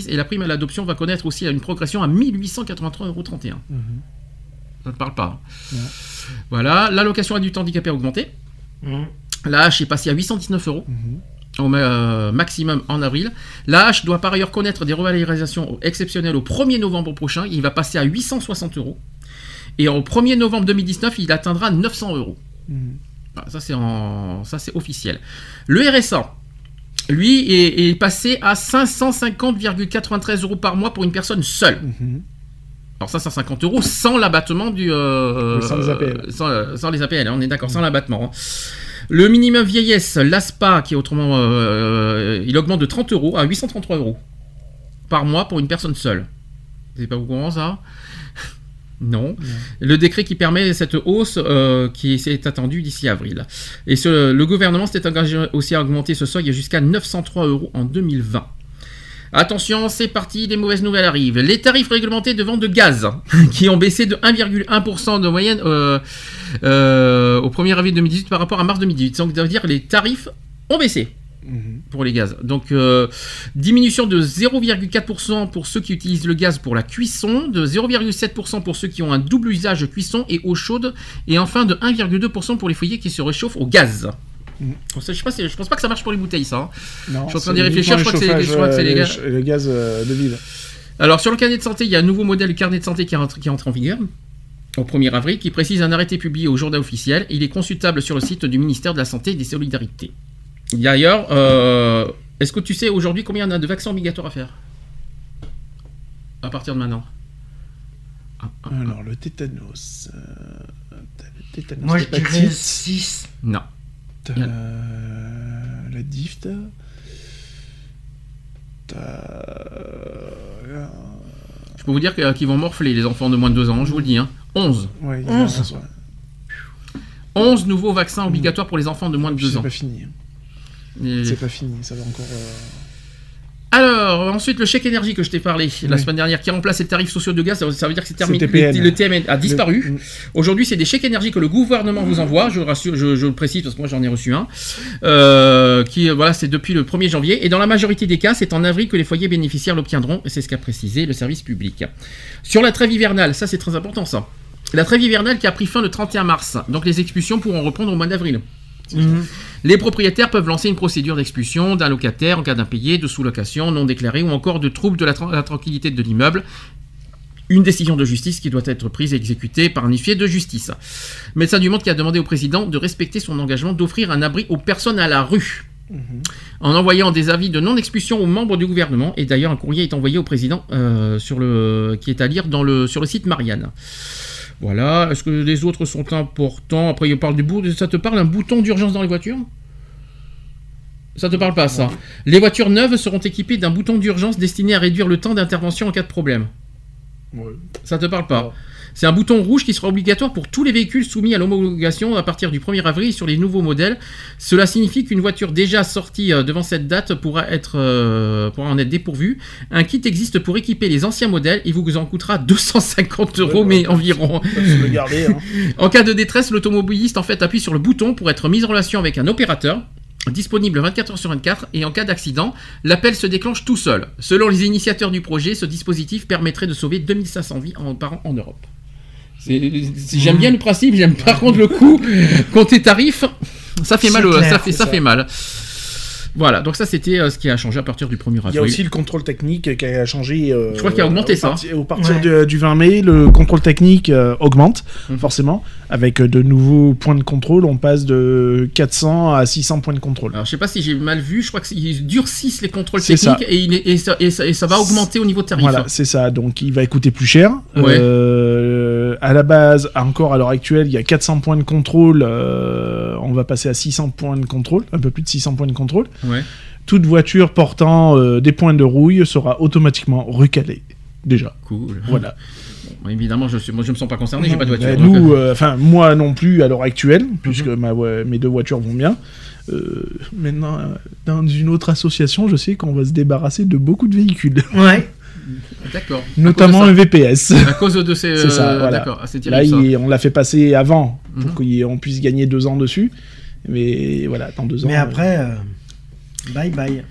et la prime à l'adoption va connaître aussi une progression à 1883,31 euros. Ça ne parle pas. hein. Voilà, l'allocation adulte handicapé a augmenté. Mhm. La hache est passée à 819 euros au ma- euh, maximum en avril. La hache doit par ailleurs connaître des revalorisations exceptionnelles au 1er novembre prochain. Il va passer à 860 euros. Et au 1er novembre 2019, il atteindra 900 euros. Ça, c'est en... ça, c'est officiel. Le RSA, lui, est, est passé à 550,93 euros par mois pour une personne seule. Alors 550 euros sans l'abattement du... euh, Oui, sans les APL. sans, euh, sans les APL, hein, on est d'accord, sans l'abattement. hein. Le minimum vieillesse, l'ASPA, qui est autrement... euh, il augmente de 30 euros à 833 euros par mois pour une personne seule. C'est pas au courant ça? Non. Le décret qui permet cette hausse euh, qui est attendu d'ici avril. Et ce- le gouvernement s'était engagé aussi à augmenter ce seuil jusqu'à 903 euros en 2020. Attention, c'est parti, les mauvaises nouvelles arrivent. Les tarifs réglementés de vente de gaz, qui ont baissé de 1,1% de moyenne euh, euh, au 1er avril 2018 par rapport à mars 2018. Donc, ça veut dire que les tarifs ont baissé pour les gaz. Donc, euh, diminution de 0,4% pour ceux qui utilisent le gaz pour la cuisson, de 0,7% pour ceux qui ont un double usage cuisson et eau chaude, et enfin de 1,2% pour les foyers qui se réchauffent au gaz. Ça, Je sais pas, si- je pense pas que ça marche pour les bouteilles, ça. hein. Non, je suis en train d'y réfléchir, je crois que c'est les gaz. euh, le gaz euh, de ville. Alors sur le carnet de santé, il y a un nouveau modèle carnet de santé qui rentre, qui entre en vigueur au 1er avril, qui précise un arrêté publié au journal officiel. Il est consultable sur le site du ministère de la Santé et des Solidarités. D'ailleurs, euh, est-ce que tu sais aujourd'hui combien on a de vaccins obligatoires à faire À partir de maintenant Alors, le tétanos. euh, le tétanos Moi, je dirais hépatite, 6. Non. t'as la diphte. T'as. euh, Je peux vous dire qu'ils vont morfler les enfants de moins de 2 ans, je vous le dis. Hein. 11. Ouais, il y a 11. 11, ouais. 11 nouveaux vaccins obligatoires pour les enfants de moins de Puis 2 C'est ans. pas fini. Et- C'est pas fini, ça va encore. euh, Alors, ensuite, le chèque énergie que je t'ai parlé la semaine dernière, qui remplace les tarifs sociaux de gaz, ça, veut dire que c'est terminé. Le, le TMN a disparu. Le- Aujourd'hui, c'est des chèques énergie que le gouvernement vous envoie. Je rassure, je, je le précise parce que moi j'en ai reçu un. Euh, qui, euh, voilà, c'est depuis le 1er janvier. Et dans la majorité des cas, c'est en avril que les foyers bénéficiaires l'obtiendront. Et c'est ce qu'a précisé le service public. Sur la trêve hivernale, ça c'est très important ça. La trêve hivernale qui a pris fin le 31 mars. Donc les expulsions pourront reprendre au mois d'avril. Les propriétaires peuvent lancer une procédure d'expulsion d'un locataire en cas d'impayé, de sous-location non déclarée ou encore de trouble de la, tra- la tranquillité de l'immeuble. Une décision de justice qui doit être prise et exécutée par un huissier de justice. Médecin du Monde qui a demandé au président de respecter son engagement d'offrir un abri aux personnes à la rue. En envoyant des avis de non-expulsion aux membres du gouvernement, et d'ailleurs un courrier est envoyé au président euh, sur le, qui est à lire dans le, sur le site Marianne. Voilà, est-ce que les autres sont importants? Après, il parle du bout, ça te parle un bouton d'urgence dans les voitures? Ça te parle pas, ça? Les voitures neuves seront équipées d'un bouton d'urgence destiné à réduire le temps d'intervention en cas de problème. Ouais. Ça te parle pas? C'est un bouton rouge qui sera obligatoire pour tous les véhicules soumis à l'homologation à partir du 1er avril sur les nouveaux modèles. Cela signifie qu'une voiture déjà sortie euh, devant cette date pourra, être, euh, pourra en être dépourvue. Un kit existe pour équiper les anciens modèles. Il vous en coûtera 250 euros, mais environ. Faut se le garder, hein. En cas de détresse, l'automobiliste en fait appuie sur le bouton pour être mis en relation avec un opérateur disponible 24 heures sur 24 et en cas d'accident, l'appel se déclenche tout seul. Selon les initiateurs du projet, ce dispositif permettrait de sauver 2500 vies par an en Europe. J'aime bien le principe, j'aime par contre le coût. Compter tarif, ça fait mal, au- clair, ça fait, c'est ça ça. fait mal. Voilà, donc ça c'était euh, ce qui a changé à partir du 1er avril. Il y a aussi le contrôle technique qui a changé. euh, Je crois qu'il a augmenté au ça. parti- Au partir Ouais. du 20 mai, le contrôle technique euh, augmente, Mhm. forcément, avec euh, de nouveaux points de contrôle. On passe de 400 à 600 points de contrôle. Alors je sais pas si j'ai mal vu, je crois qu'ils durcissent les contrôles techniques et, il est- et ça, et ça- et ça va augmenter au niveau de tarif. Voilà, c'est ça. Donc, il va coûter plus cher. Ouais. Euh, à la base, encore à l'heure actuelle, il y a 400 points de contrôle. euh, on va passer à 600 points de contrôle, un peu plus de 600 points de contrôle. Ouais. Toute voiture portant euh, des points de rouille sera automatiquement recalée. Déjà. Cool. Voilà. Bon, évidemment, je, suis, moi, je me sens pas concerné, j'ai pas de voiture. Ben, nous, euh, euh, enfin moi non plus à l'heure actuelle, puisque ma voi- mes deux voitures vont bien. Euh, maintenant, dans une autre association, je sais qu'on va se débarrasser de beaucoup de véhicules. Ouais. D'accord. Notamment de VPS. À cause de ces. C'est ça, voilà. D'accord, ah, c'est Là, terrible. ça. il- on l'a fait passer avant pour Mhm. qu'on puisse gagner deux ans dessus. Mais voilà, dans deux ans. Mais euh, après, euh, bye bye.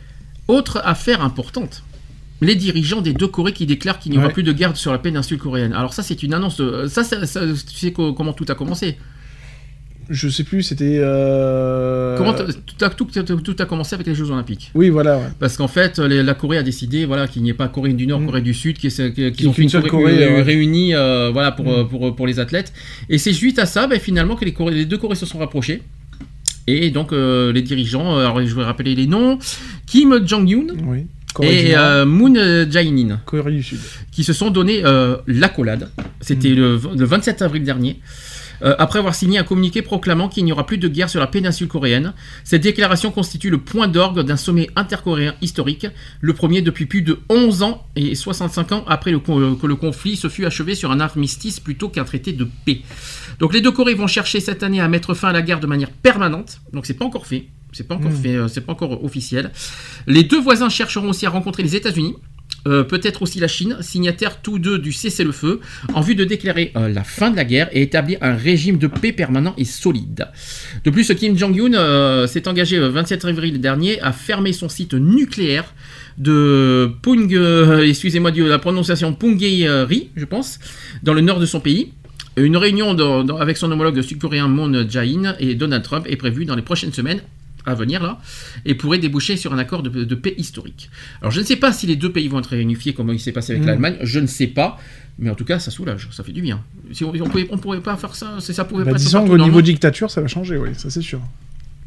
Autre affaire importante. Les dirigeants des deux Corées qui déclarent qu'il n'y aura Ouais. plus de guerre sur la péninsule coréenne. Alors ça, c'est une annonce. de- Ça, ça- ça- tu sais co- comment tout a commencé? Je sais plus, c'était. euh, Comment tout a, tout, a commencé avec les Jeux Olympiques? Oui, voilà. ouais. Parce qu'en fait, les- la Corée a décidé voilà, qu'il n'y ait pas Corée du Nord, Mm. Corée du Sud, qu'ils Qu'il y ont une Corée, euh, réunie euh, voilà, pour, Mm. pour, pour les athlètes. Et c'est suite à ça, ben, finalement, que les, Corées- les deux Corées se sont rapprochées. Et donc, euh, les dirigeants, euh, alors je vais rappeler les noms Kim Jong-un Oui. Et euh, Moon Jae-in Corée du Sud. qui se sont donné euh, l'accolade. C'était Mm. le, le 27 avril dernier. euh, après avoir signé un communiqué proclamant qu'il n'y aura plus de guerre sur la péninsule coréenne. Cette déclaration constitue le point d'orgue d'un sommet intercoréen historique, le premier depuis plus de 11 ans et 65 ans après le que le conflit se fut achevé sur un armistice plutôt qu'un traité de paix. Donc les deux Corées vont chercher cette année à mettre fin à la guerre de manière permanente, donc c'est pas encore fait. C'est pas encore Mm. fait, euh, c'est pas encore officiel. Les deux voisins chercheront aussi à rencontrer les États-Unis, euh, peut-être aussi la Chine, signataires tous deux du cessez-le-feu, en vue de déclarer euh, la fin de la guerre et établir un régime de paix permanent et solide. De plus, Kim Jong-un euh, s'est engagé le 27 avril dernier à fermer son site nucléaire de Pung, excusez-moi de la prononciation Punggye-ri, je pense, dans le nord de son pays. Une réunion dans- dans- avec son homologue sud-coréen Moon Jae-in et Donald Trump est prévue dans les prochaines semaines à venir là et pourrait déboucher sur un accord de, de paix historique. Alors je ne sais pas si les deux pays vont être réunifiés comme il s'est passé avec Mm. l'Allemagne, je ne sais pas, mais en tout cas ça soulage, ça fait du bien. Si on, on pourrait pas faire ça, ça pouvait Bah, pas disons qu'au niveau dictature, ça va changer, oui, ça c'est sûr.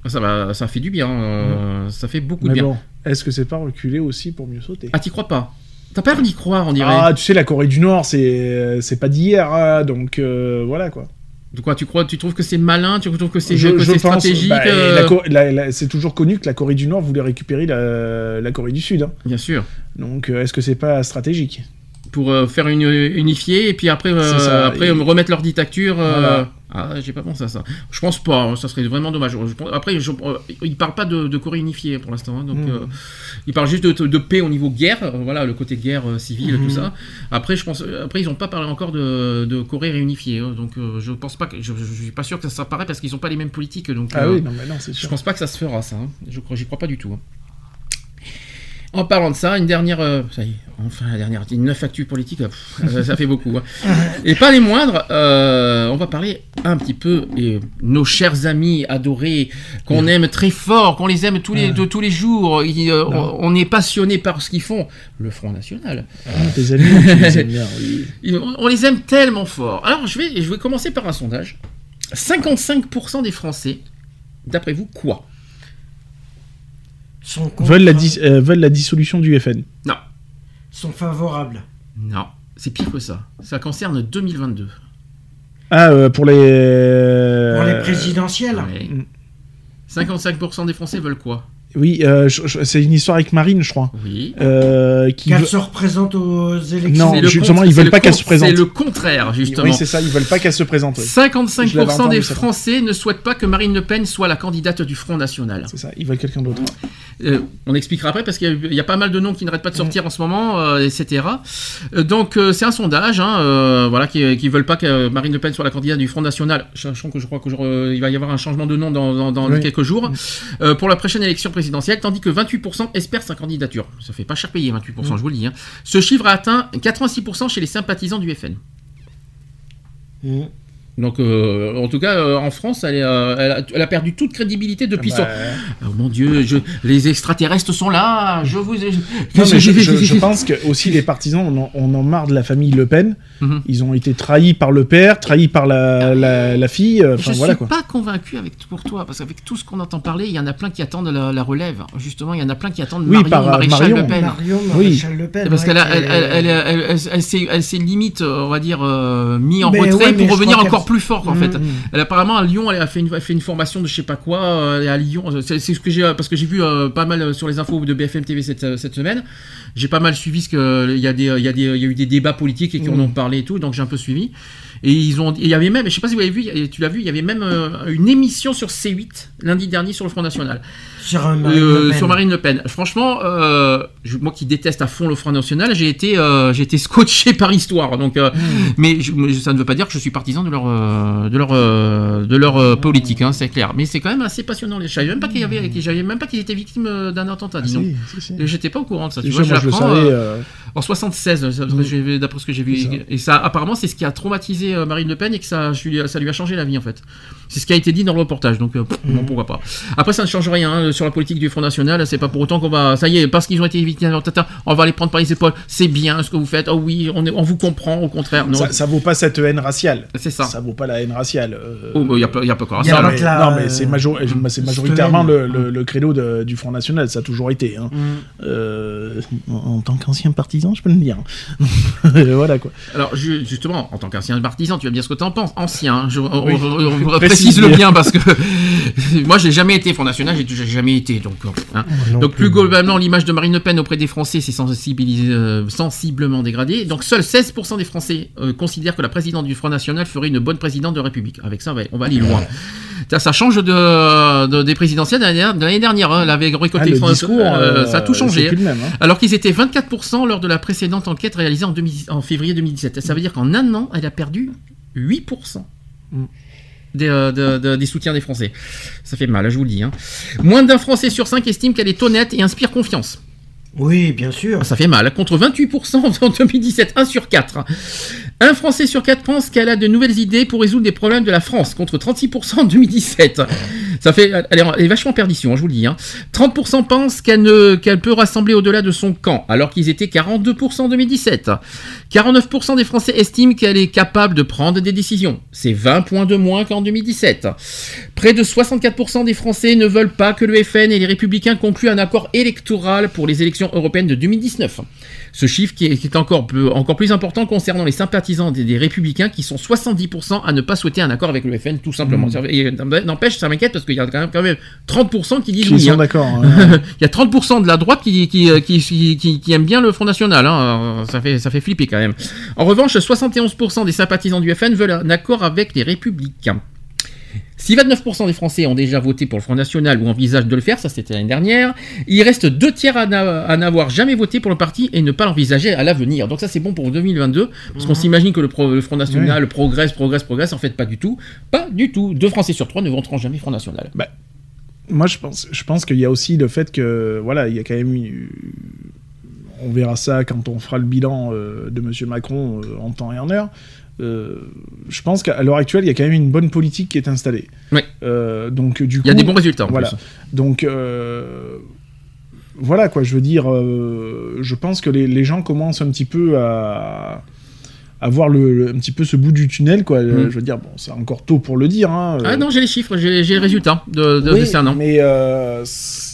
ça va, ça fait du bien, euh, ça fait beaucoup de bien. bon, est-ce que c'est pas reculé aussi pour mieux sauter? Ah t'y crois pas? T'as peur d'y croire, on dirait. Ah, tu sais, la Corée du Nord, c'est c'est pas d'hier, hein, donc euh, voilà quoi. De quoi tu crois Tu trouves que c'est malin Tu trouves que c'est Je- que je c'est pense- stratégique bah, euh, la Co- la- la- C'est toujours connu que la Corée du Nord voulait récupérer la, Corée du Sud. hein. Bien sûr. Donc euh, est-ce que c'est pas stratégique? Pour euh, faire une unifier et puis après, après et- remettre leur dictature. Voilà. Ah, j'ai pas pensé à ça. Je pense pas. hein, Ça serait vraiment dommage. Je pense- Après, je, euh, il parle pas de, de Corée unifiée pour l'instant. hein, donc, Mm. euh, il parle juste de, de paix au niveau guerre. euh, voilà, le côté guerre euh, civile, Mhm. tout ça. Après, je pense. Après, ils ont pas parlé encore de, de Corée réunifiée. hein, donc, euh, je pense pas. Que, je, suis pas sûr que ça apparaît parce qu'ils ont pas les mêmes politiques. Donc, Ah oui, non, mais non, c'est Je pense pas que ça se fera, ça. hein. Je crois, j'y crois pas du tout. En parlant de ça, une dernière, euh, ça y est, enfin la dernière, une neuf actus politiques, euh, pff, ça, ça fait beaucoup. hein. Et pas les moindres, euh, on va parler un petit peu et nos chers amis adorés qu'on aime très fort, qu'on les aime tous les de tous les jours. ils, euh, on, on est passionné par ce qu'ils font. Le Front National. Ah, tes amis, tu les aimes bien, oui. Ils- on, on les aime tellement fort. Alors je vais, je vais commencer par un sondage. 55% des Français, d'après vous, quoi? Sont, Veulent la, dis- euh, veulent la dissolution du FN. Non. sont favorables. Non, c'est pire que ça. Ça concerne 2022. Ah, euh, pour les. Pour les présidentielles. Ouais. 55% des Français veulent quoi? Oui, euh, c'est une histoire avec Marine, je crois. Oui. Euh, qui Qu'elle veut- se représente aux élections. Non, justement, con- ils veulent le pas qu'elle se présente. C'est le contraire, justement. Oui, c'est ça, ils veulent pas qu'elle se présente. oui. Je l'avais 55% entendu, des ça. Français ne souhaitent pas que Marine Le Pen soit la candidate du Front National. C'est ça, ils veulent quelqu'un d'autre. Euh, on expliquera après parce qu'il y, a- il y a pas mal de noms qui n'arrêtent pas de sortir en ce moment, euh, etc. Donc euh, c'est un sondage, hein, euh, voilà, qui, qui veulent pas que Marine Le Pen soit la candidate du Front National, sachant que je crois qu'il va y avoir un changement de nom dans, dans- dans Oui. quelques jours euh, pour la prochaine élection présidentielle, tandis que 28% espèrent sa candidature. Ça fait pas cher payé, 28%, Mm. je vous le dis. hein. Ce chiffre a atteint 86% chez les sympathisants du FN. Mm. Donc, euh, en tout cas, euh, en France, elle, est, euh, elle, a, elle a perdu toute crédibilité depuis Bah, son. Oh mon Dieu, je- les extraterrestres sont là. Je vous. ai- Non, je- je pense que aussi les partisans on en, on en marre de la famille Le Pen. Mhm. Ils ont été trahis par le père, trahis par la, la, la fille. euh, Je Enfin voilà suis quoi. pas convaincu avec pour toi parce qu'avec tout ce qu'on entend parler, il y en a plein qui attendent la, la relève. Justement, il y en a plein qui attendent Oui, Marion par, euh, Maréchal Marion. Le Pen. Marion Oui. Maréchal Le Pen. Parce ouais, qu'elle elle, elle, elle, elle- elle- elle s'est- elle s'est limite, euh, on va dire, euh, mis en Mais retrait ouais, pour revenir encore plus fort en Mm, fait. mm. Elle apparemment à Lyon, elle a fait une, fait une formation de je sais pas quoi. euh, à Lyon, c'est ce que j'ai parce que j'ai vu euh, pas mal sur les infos de BFM TV cette, cette semaine. J'ai pas mal suivi ce que il y a des il y a des il y a eu des débats politiques et qui en Mm. ont parlé et tout, donc j'ai un peu suivi. Et ils ont, il y avait même, je sais pas si vous avez vu, tu l'as vu, il y avait même euh, une émission sur C8 lundi dernier sur le Front National. Sur, un Marine Euh, Le Pen. sur Marine Le Pen. Franchement, euh, je- moi qui déteste à fond le Front National, j'ai été, euh, j'ai été scotché par histoire. Donc, euh, mais, je- ça ne veut pas dire que je suis partisan de leur, de leur, de leur euh, politique, hein, c'est clair. Mais c'est quand même assez passionnant. Je savais même pas qu'il y avait, que j'avais même pas qu'ils étaient victimes d'un attentat. Ah, si, si, si. J'étais pas au courant de ça. Si, Tu vois, moi, je le l'apprends, savais, en 76, ça, d'après ce que j'ai- vu. Ça. Et ça, apparemment, c'est ce qui a traumatisé Marine Le Pen et que ça, lui- ça lui a changé la vie en fait. C'est ce qui a été dit dans le reportage. Donc, pff, bon, pourquoi pas. Après, ça ne change rien hein, sur la politique du Front National. C'est pas pour autant qu'on va, ça y est, parce qu'ils ont été victimes on va les prendre par les épaules. C'est bien ce que vous faites. Oh oui, on, est- on vous comprend. Au contraire, non. ça, ça vaut pas cette haine raciale. C'est ça. Ça vaut pas la haine raciale. euh, Oh, bah, y a pas, y a pas encore à Y a ça. pas mais, la- non, mais c'est major- majoritairement le, le- le credo de- du Front National, ça a toujours été. hein. Mm. Euh, en, en tant qu'ancien partisan, je peux le dire. voilà quoi. Alors ju- justement, en tant qu'ancien partisan, tu vas me dire ce que tu en penses. Ancien, hein, je, on, Oui. on- on- on Précise précise-le bien. parce que moi j'ai jamais été Front National, j'ai jamais été. Donc, hein. non donc plus. plus globalement, l'image de Marine Le Pen auprès des Français s'est euh, sensiblement dégradée. Donc seuls 16% des Français euh, considèrent que la présidente du Front National ferait une bonne présidente de République. Avec ça, on va aller loin. Ça, ça change de, de- des présidentielles de l'année dernière-. Hein. Elle avait récolté Ah, le discours, euh, ça a tout changé. même, hein. Alors qu'ils étaient 24% lors de la précédente enquête réalisée en, 2000 en février 2017. Ça veut dire qu'en un an, elle a perdu 8%. Mm. Des, euh, de- de- des soutiens des Français. Ça fait mal, je vous le dis. hein. Moins d'un Français sur 5 estime qu'elle est honnête et inspire confiance. Oui, bien sûr. Ça fait mal, contre 28% en 2017, 1 sur 4. Un Français sur 4 pense qu'elle a de nouvelles idées pour résoudre les problèmes de la France, contre 36% en 2017. Ça fait, elle est, elle est vachement en perdition, hein, je vous le dis. hein. 30% pensent qu'elle ne- qu'elle peut rassembler au-delà de son camp, alors qu'ils étaient 42% en 2017. 49% des Français estiment qu'elle est capable de prendre des décisions. C'est 20 points de moins qu'en 2017. Près de 64% des Français ne veulent pas que le FN et les Républicains concluent un accord électoral pour les élections européennes de 2019. Ce chiffre qui est, qui est encore, plus, encore plus important concernant les sympathisants des, des Républicains qui sont 70% à ne pas souhaiter un accord avec le FN, tout simplement. Mmh. N'empêche, ça m'inquiète parce qu'il y a quand même, quand même 30% qui disent Qui oui. sont hein. d'accord, hein. Il y a 30% de la droite qui, qui, qui, qui, qui- qui aime bien le Front National. hein. Ça, fait, ça fait flipper quand même. En revanche, 71% des sympathisants du FN veulent un accord avec les Républicains. Si 29% des Français ont déjà voté pour le Front National ou envisagent de le faire, ça c'était l'année dernière, il reste deux tiers à n'a- à n'avoir jamais voté pour le parti et ne pas l'envisager à l'avenir. Donc ça c'est bon pour 2022, parce qu'on s'imagine que le, pro- le Front National progresse, progresse, progresse, en fait pas du tout. Pas du tout. Deux Français sur trois ne voteront jamais Front National. Bah, Moi, je pense, je pense qu'il y a aussi le fait que, voilà, il y a quand même On verra ça quand on fera le bilan euh, de M. Macron euh, en temps et en heure. Euh, je pense qu'à l'heure actuelle, il y a quand même une bonne politique qui est installée. Ouais. Euh, donc, du coup, Il y a des bons résultats, en Voilà. plus. Donc, euh, voilà quoi. Je veux dire, je pense que les, les gens commencent un petit peu à, à voir le, le- un petit peu ce bout du tunnel, quoi. Mm. Je veux dire, bon, c'est encore tôt pour le dire. Hein, Ah euh, non, j'ai les chiffres, j'ai les résultats de, de, oui, de ces un an. mais euh,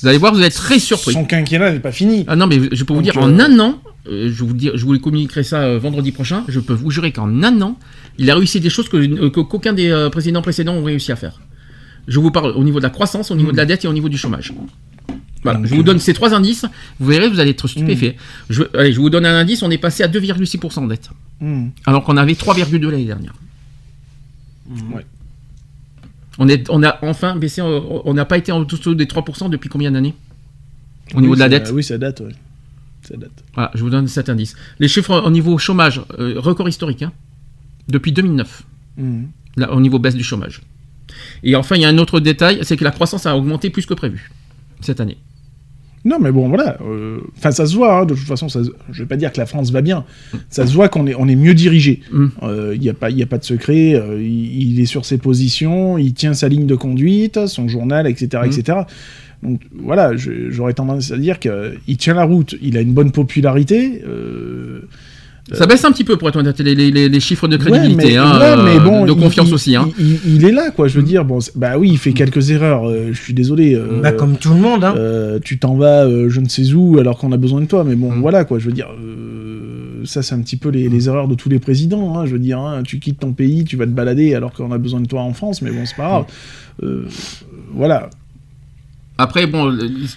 Vous allez voir, vous allez être très surpris. Son quinquennat n'est pas fini. Ah non, mais je peux vous Donc, dire, euh, en un an, euh, je, vous dire, je vous communiquerai ça euh, vendredi prochain, je peux vous jurer qu'en un an, il a réussi des choses que, euh, qu'aucun des euh, présidents précédents ont réussi à faire. Je vous parle au niveau de la croissance, au niveau de la dette et au niveau du chômage. Voilà, je vous donne ces trois indices, vous verrez, vous allez être stupéfait. Je, allez, je vous donne un indice, on est passé à 2,6% de dette, Hmm. alors qu'on avait 3,2 l'année dernière. Ouais. On, est, on a enfin baissé, euh, on n'a pas été en dessous des 3% depuis combien d'années? Au niveau de la dette Oui, ça date, ouais. Ça date. Voilà, je vous donne cet indice. Les chiffres au niveau chômage, euh, record historique, hein, depuis 2009, Mhm. là, au niveau baisse du chômage. Et enfin, il y a un autre détail, c'est que la croissance a augmenté plus que prévu cette année. Non, mais bon, voilà. euh, Enfin, ça se voit. hein, de toute façon, ça, se- je vais pas dire que la France va bien. Ça se voit qu'on est, on est mieux dirigé. Euh, Il n'y a pas, il y a pas de secret. euh, il, il est sur ses positions. Il tient sa ligne de conduite, son journal, etc., etc. Donc voilà, j'aurais tendance à dire qu'il tient la route. Il a une bonne popularité. Ça baisse un petit peu pour être honnête, les, les- les- les chiffres de Ouais, crédibilité, mais, hein, ouais, mais bon, de confiance il- aussi. Hein. Il, il- il est là, quoi. Je veux dire, bon, bah oui, il fait quelques erreurs. euh, je suis désolé. euh, Bah, comme tout le monde, hein. euh, tu t'en vas, euh, je ne sais où, alors qu'on a besoin de toi. Mais Mm. bon, voilà, quoi. Je veux dire, euh, ça, c'est un petit peu les, les erreurs de tous les présidents. hein. Je veux dire, hein, tu quittes ton pays, tu vas te balader, alors qu'on a besoin de toi en France. Mais bon, c'est pas grave. Mm. Euh, voilà. Après, bon,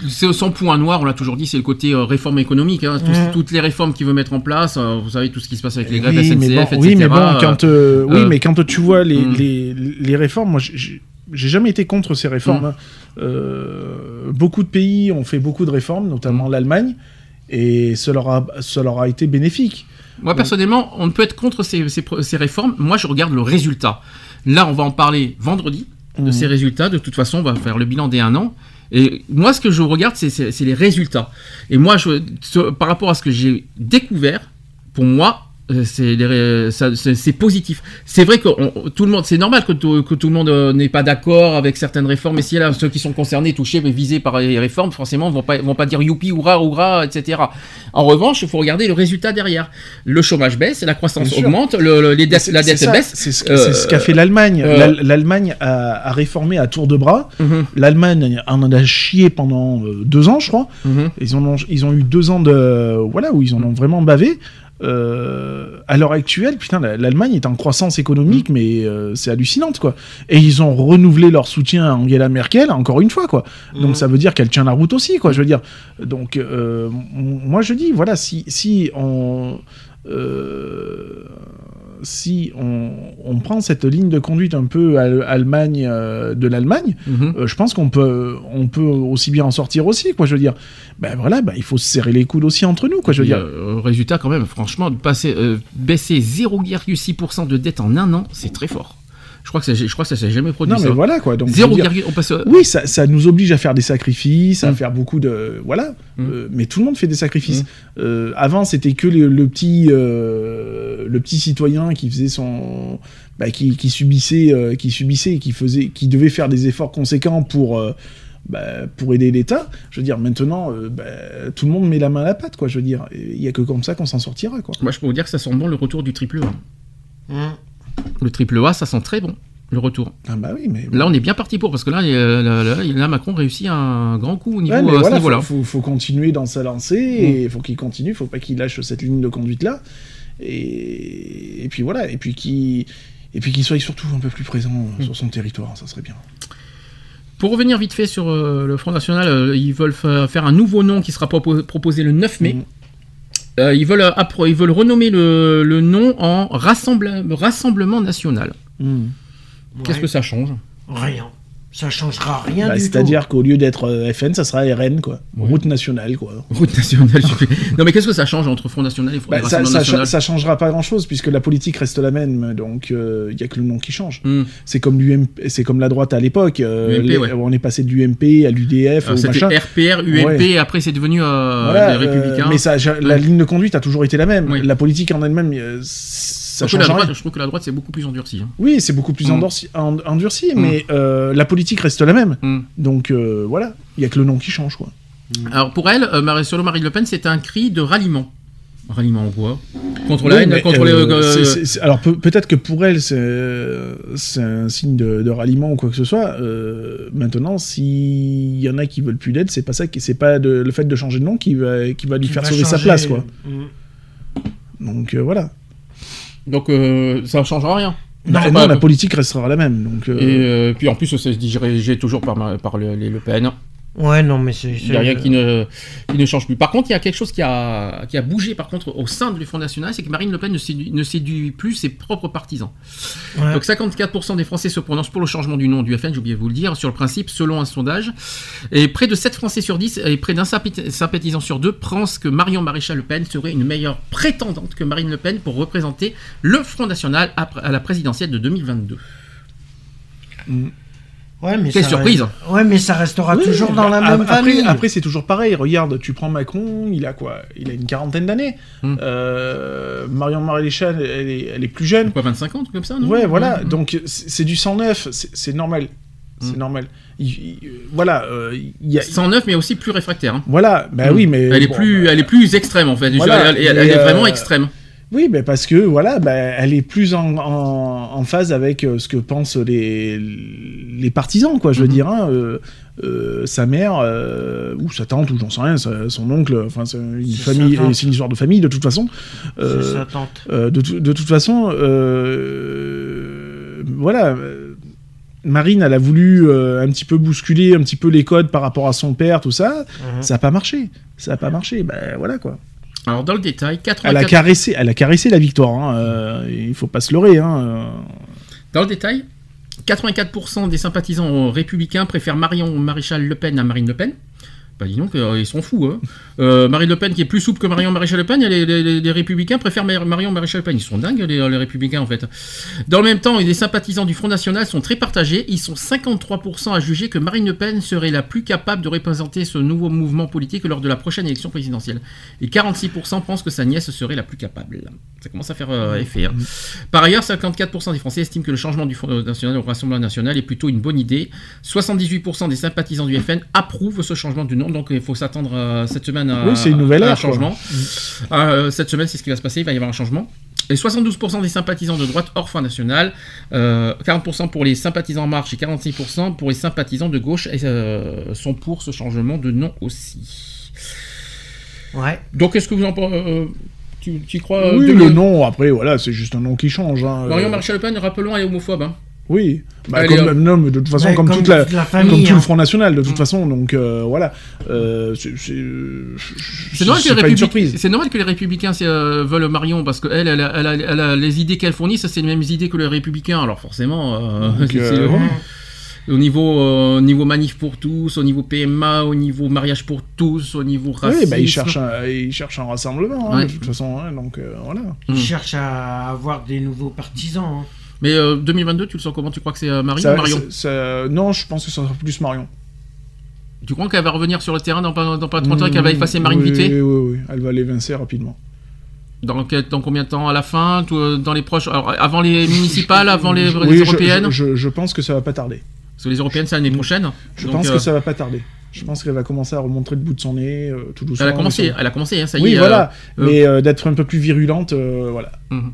c'est son point noir, on l'a toujours dit, c'est le côté euh, réforme économique. hein. Toutes les réformes qu'il veut mettre en place, euh, vous savez tout ce qui se passe avec les grèves oui, mais SNCF, bon, etc. oui, mais bon, quand, euh, oui, mais quand tu vois les, hmm. les, les réformes, moi, j'ai- jamais été contre ces réformes. Hein. Beaucoup de pays ont fait beaucoup de réformes, notamment l'Allemagne, et ça leur, a, ça leur a été bénéfique. Moi, personnellement, on ne peut être contre ces, ces ces réformes. Moi, je regarde le résultat. Là, on va en parler vendredi de Mhm. ces résultats. De toute façon, on va faire le bilan des un an. Et moi, ce que je regarde, c'est- les résultats. Et moi, par rapport à ce que j'ai découvert, pour moi, c'est ça- c'est positif. C'est vrai que on- tout le monde, c'est normal que tout, que tout le monde euh, n'est pas d'accord avec certaines réformes. Et si là, ceux qui sont concernés, touchés, mais visés par les réformes, forcément, vont pas, vont pas dire youpi, hurrah, hurrah, etc. En revanche, il faut regarder le résultat derrière. Le chômage baisse, la croissance augmente, le- le- les dettes- C'est- la dette ça, baisse. C'est ce, Euh, qu'a fait l'Allemagne. euh, L'Al- L'Allemagne a, a réformé à tour de bras. Mhm. L'Allemagne en a chié pendant euh, deux ans, je crois. Mhm. Ils, ont, ils ont eu deux ans de. Voilà, où ils en ont vraiment bavé. Euh, à l'heure actuelle, putain, la- l'Allemagne est en croissance économique, Mhm. mais euh, c'est hallucinante, quoi. Et ils ont renouvelé leur soutien à Angela Merkel, encore une fois, quoi. Donc Mhm. ça veut dire qu'elle tient la route aussi, quoi. Je veux dire. Donc, euh, moi, je dis, voilà, si, si on. Si on, on prend cette ligne de conduite un peu à Allemagne euh, de l'Allemagne, Mhm. euh, je pense qu'on peut, on peut aussi bien en sortir aussi, quoi. Je veux dire, ben voilà, ben, il faut se serrer les coudes aussi entre nous, quoi. Je veux Et, dire, euh, résultat, quand même, franchement, de passer, baisser 0,6% de dette en un an, c'est très fort. Je crois que ça, je crois que ça s'est jamais produit. non mais ça. voilà quoi. Donc 0, dire, on passe. oui, ça, ça nous oblige à faire des sacrifices, à Mm. faire beaucoup de, voilà. Mm. Euh, mais tout le monde fait des sacrifices. Mm. Euh, avant, c'était que le, le petit, euh, le petit citoyen qui faisait son, bah, qui, qui subissait, euh, qui subissait, qui faisait, qui devait faire des efforts conséquents pour. euh, bah, pour aider l'État, je veux dire, maintenant, euh, bah, tout le monde met la main à la pâte, quoi. Je veux dire, il y a que comme ça qu'on s'en sortira, quoi. Moi, je peux vous dire que ça sent bon le retour du triple A. Hein. Le triple A, ça sent très bon. le retour. Ah bah oui, mais Là, on est bien parti pour, parce que là, euh, là, là, là, Macron réussit un grand coup au niveau, Ouais, mais à ce voilà, niveau-là. faut, faut, faut continuer dans sa lancée Mm. et il faut qu'il continue, faut pas qu'il lâche cette ligne de conduite là. Et, et puis voilà, et puis qu'il et puis qu'il soit surtout un peu plus présent Mm. euh, sur son territoire, ça serait bien. Pour revenir vite fait sur euh, le Front National, euh, ils veulent fa- faire un nouveau nom qui sera propo- proposé le 9 mai. Euh, ils, veulent, euh, ils veulent renommer le, le nom en Rassemble- Rassemblement National. Qu'est-ce Ouais. que ça change? Rien. Ça changera rien Bah, du tout. C'est-à-dire qu'au lieu d'être euh, FN, ça sera RN quoi, route nationale quoi. Route nationale. Non mais qu'est-ce que ça change entre Front National et Front Bah, ça, ça, National ça changera pas grand-chose puisque la politique reste la même, donc il y a que le nom qui change. Hmm. C'est comme l'UMP, c'est comme la droite à l'époque. euh, ouais. On est passé de l'UMP à l'UDF Alors, au C'était machin. RPR, UMP, Ouais. et après c'est devenu euh, Voilà, les euh, Républicains. mais ça, ja- la Ouais. ligne de conduite a toujours été la même. Oui. La politique en elle-même, euh, ça change la rien. droite, je trouve que la droite c'est beaucoup plus endurci. hein. Oui, c'est beaucoup plus Mm. endurci, en- endurci, Mm. mais euh, la politique reste la même. Mm. Donc euh, voilà, il y a que le nom qui change quoi. Alors pour elle, euh, Marie- selon Marine Le Pen, c'est un cri de ralliement. Ralliement en quoi? Contre la Oui, haine, contre euh, les. euh, c'est- c'est- c'est- alors peut- peut-être que pour elle c'est c'est un signe de, de ralliement ou quoi que ce soit. Euh, maintenant, s'il y en a qui veulent plus d'aide, c'est pas ça, qui- c'est pas de- le fait de changer de nom qui va qui va lui Qui faire va sauver sa place quoi. Donc euh, voilà. Donc euh, ça ne changera rien. Non, Faut non, pas- la politique restera la même. Donc euh, Et euh, puis en plus, c'est dirigé toujours par, ma- par le- les Le Pen. Ouais, non, mais c'est. Il n'y a rien qui ne, qui ne change plus. Par contre, il y a quelque chose qui a, qui a bougé par contre au sein du Front National, c'est que Marine Le Pen ne séduit, ne séduit plus ses propres partisans. Ouais. Donc 54% des Français se prononcent pour le changement du nom du FN, j'ai oublié de vous le dire, sur le principe, selon un sondage. Et près de 7 Français sur 10 et près d'un sympathi- sympathisant sur deux pensent que Marion Maréchal Le Pen serait une meilleure prétendante que Marine Le Pen pour représenter le Front National à la présidentielle de 2022. Ouais, mais Quelle ça surprise. reste- Ouais, mais ça restera Oui, toujours dans bah, la même après, famille. Après, c'est toujours pareil. Regarde, tu prends Macron, il a quoi? Il a une quarantaine d'années. Hmm. Euh, Marion Maréchal, elle est, elle est plus jeune. Quoi, 25 ans, comme ça non? Ouais, voilà. Ouais. Donc c'est du 109, c'est c'est normal. C'est normal. Il- il- euh, voilà, euh, il y a. 109, mais aussi plus réfractaire. hein. Voilà, bah oui, mais. Elle est, bon, plus, elle est plus extrême en fait. Voilà, elle, est euh, vraiment extrême. Oui, mais parce que voilà, bah, elle est plus en, en, en phase avec euh, ce que pensent les, les partisans, quoi. Je veux Mhm. dire, hein, euh, euh, sa mère ou sa tante ou j'en sais rien, sa- son oncle. Enfin, c'est une famille, c'est histoire de famille de toute façon. Sa tante. de, tout- de toute façon, voilà. Marine, elle a voulu euh, un petit peu bousculer un petit peu les codes par rapport à son père, tout ça. Mhm. Ça n'a pas marché. Ça n'a pas marché. Ben voilà quoi. Alors dans le détail, Elle a 84... caressé, elle a caressé la victoire. Hein. euh, il faut pas se leurrer. Hein. euh. Dans le détail, 84% des sympathisants républicains préfèrent Marion Maréchal Le Pen à Marine Le Pen. Bah dis donc, sont fous. Hein. Euh, Marine Le Pen qui est plus souple que Marion Maréchal Le Pen, les, républicains préfèrent Mar- Marion Maréchal Le Pen. Ils sont dingues les, les républicains en fait. Dans le même temps, les sympathisants du Front National sont très partagés. Ils sont 53% à juger que Marine Le Pen serait la plus capable de représenter ce nouveau mouvement politique lors de la prochaine élection présidentielle. Et 46% pensent que sa nièce serait la plus capable. Ça commence à faire euh, effet. hein. Par ailleurs, 54% des Français estiment que le changement du Front National au Rassemblement National est plutôt une bonne idée. 78% des sympathisants du FN approuvent ce changement du nom, donc il faut s'attendre euh, cette semaine à, Oui, c'est une nouvelle à un ère, quoi. changement. Euh, cette semaine, c'est ce qui va se passer, il va y avoir un changement. Et 72% des sympathisants de droite hors Front National, euh, 40% pour les sympathisants en marche et 46% pour les sympathisants de gauche et, euh, sont pour ce changement de nom aussi. Ouais. Donc, est-ce que vous en pensez euh, tu, tu y crois oui, le nom, après, voilà, c'est juste un nom qui change. Hein. Marion euh, Maréchal Le Pen, rappelons, elle est homophobe. hein. Oui, bah, Elle comme, non, mais de toute façon, Ouais, comme, comme toute la, toute la famille, comme tout hein. le Front National, de toute façon, donc euh, voilà. Euh, c'est c'est- normal, que les normal que républicains euh, veulent Marion parce qu'elle, elle, elle, elle a les idées qu'elle fournit, ça c'est les mêmes idées que les républicains. Alors forcément, euh, Donc, euh, au niveau, euh, au niveau manif pour tous, au niveau PMA, au niveau mariage pour tous, au niveau racisme. Oui, bah, ils, cherchent un, ils cherchent un rassemblement, hein, Ouais. de toute façon, hein, donc euh, voilà. Ils Mm. cherchent à avoir des nouveaux partisans. hein. Mais euh, 2022, tu le sens comment? Tu crois que c'est euh, Marion Ça- ou Marion? ça- ça- non, je pense que ça sera plus Marion. Tu crois qu'elle va revenir sur le terrain dans pas, dans pas 30 ans et qu'elle va effacer Marine oui, Vité? Oui, oui, oui, elle va l'évincer rapidement. dans, quel- dans combien de temps? À la fin? Tout, euh, Dans les proches alors, Avant les municipales Avant les, Oui, européennes? je, je- je pense que ça va pas tarder. Parce que les européennes, c'est l'année prochaine. Je Donc, pense euh, que ça va pas tarder. Je pense qu'elle va commencer à remontrer le bout de son nez, euh, tout doucement. Elle a commencé, elle a commencé, hein, ça y oui, est. voilà. euh, mais euh, d'être un peu plus virulente, euh, voilà. Mhm.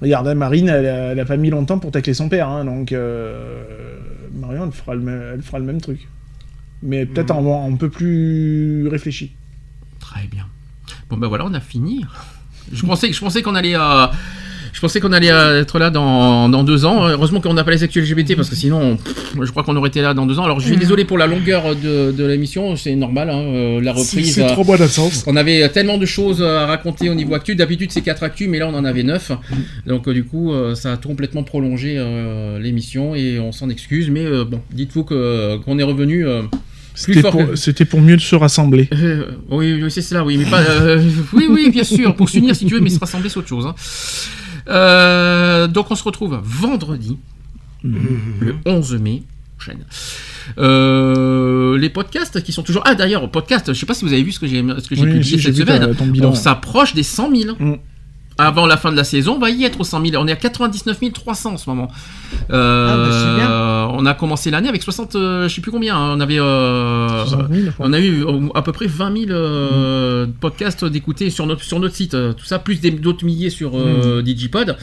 Regarde, hein, Marine, elle, a- elle a pas mis longtemps pour tacler son père, hein, donc euh, Marion, elle fera, le même, elle fera le même truc. Mais peut-être en un peu plus réfléchi. Très bien. Bon ben voilà, on a fini. Je pensais, je pensais qu'on allait, euh, je pensais qu'on allait euh, être là dans, dans deux ans. Heureusement qu'on n'a pas les actus LGBT parce que sinon, je crois qu'on aurait été là dans deux ans. Alors je suis désolé pour la longueur de, de l'émission, c'est normal. hein, euh, la reprise. C'est euh, trois mois d'absence. On avait tellement de choses à raconter au niveau actu. D'habitude, c'est quatre actus, mais là, on en avait neuf. Donc, euh, du coup, euh, ça a complètement prolongé euh, l'émission et on s'en excuse. Mais euh, bon, dites-vous qu'on est revenu euh, C'était pour, que- c'était pour mieux se rassembler. euh, oui, oui, c'est cela, oui, mais pas. euh, oui, oui, bien sûr, pour s'unir si tu veux, mais se rassembler, c'est autre chose. hein. Euh, donc, on se retrouve vendredi, le 11 mai prochaine. Euh, les podcasts qui sont toujours. Ah, d'ailleurs, podcast, je sais pas si vous avez vu ce que j'ai ce que j'ai Oui, publié si, cette semaine. ton. On s'approche des 100 000. Mm. Avant la fin de la saison, on va y être aux 100 000. On est à 99 300 en ce moment. Euh, Ah, bah. On a commencé l'année avec 60, euh, je sais plus combien. hein. On avait, euh, 60 000, je crois. on a eu à peu près 20 000 euh, podcasts d'écouter sur notre sur notre site. Tout ça plus des- d'autres milliers sur euh, Digipod.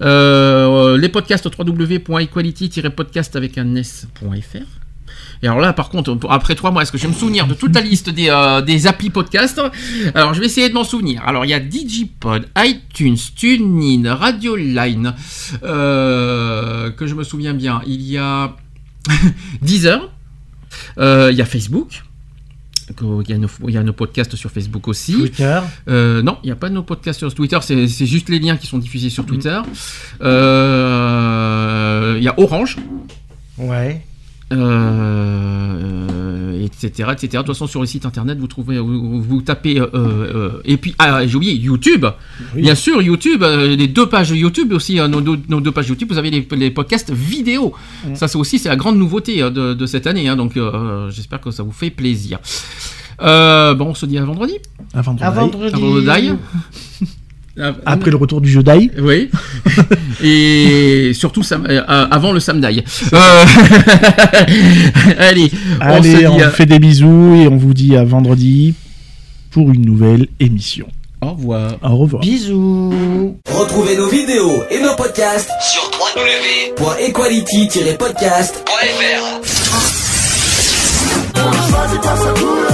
Les podcasts www.equality-podcast avec un s.fr. Et alors là, par contre, après trois mois, est-ce que je vais me souvenir de toute la liste des, euh, des applis podcast? Alors, je vais essayer de m'en souvenir. Alors, il y a Digipod, iTunes, TuneIn, Radio Line, euh, que je me souviens bien. Il y a Deezer, euh, il y a Facebook. Il y, a nos, il y a nos podcasts sur Facebook aussi. Twitter. Euh, non, il n'y a pas de nos podcasts sur Twitter, c'est juste les liens qui sont diffusés sur Twitter. Euh, Il y a Orange, Ouais. Euh, etc., etc. De toute façon, sur le site internet, vous trouvez, vous, vous tapez, euh, euh, et puis, ah, j'ai oublié, YouTube. Bien sûr, YouTube, euh, les deux pages YouTube aussi, euh, nos, deux- nos deux pages YouTube, vous avez les, les podcasts vidéo. Ça, c'est aussi, c'est la grande nouveauté euh, de, de cette année, hein, donc euh, j'espère que ça vous fait plaisir. Euh, bon, on se dit à vendredi. À vendredi. À vendredi. À vendredi. Ah, Après le retour du jeu d'ail. oui. Et surtout sam- euh, avant le samedi. Euh, Allez, on se Allez, dit on, à- fait des bisous et on vous dit à vendredi pour une nouvelle émission. Au revoir. Au revoir. Bisous. Retrouvez nos vidéos et nos podcasts sur www.equality-podcast.fr.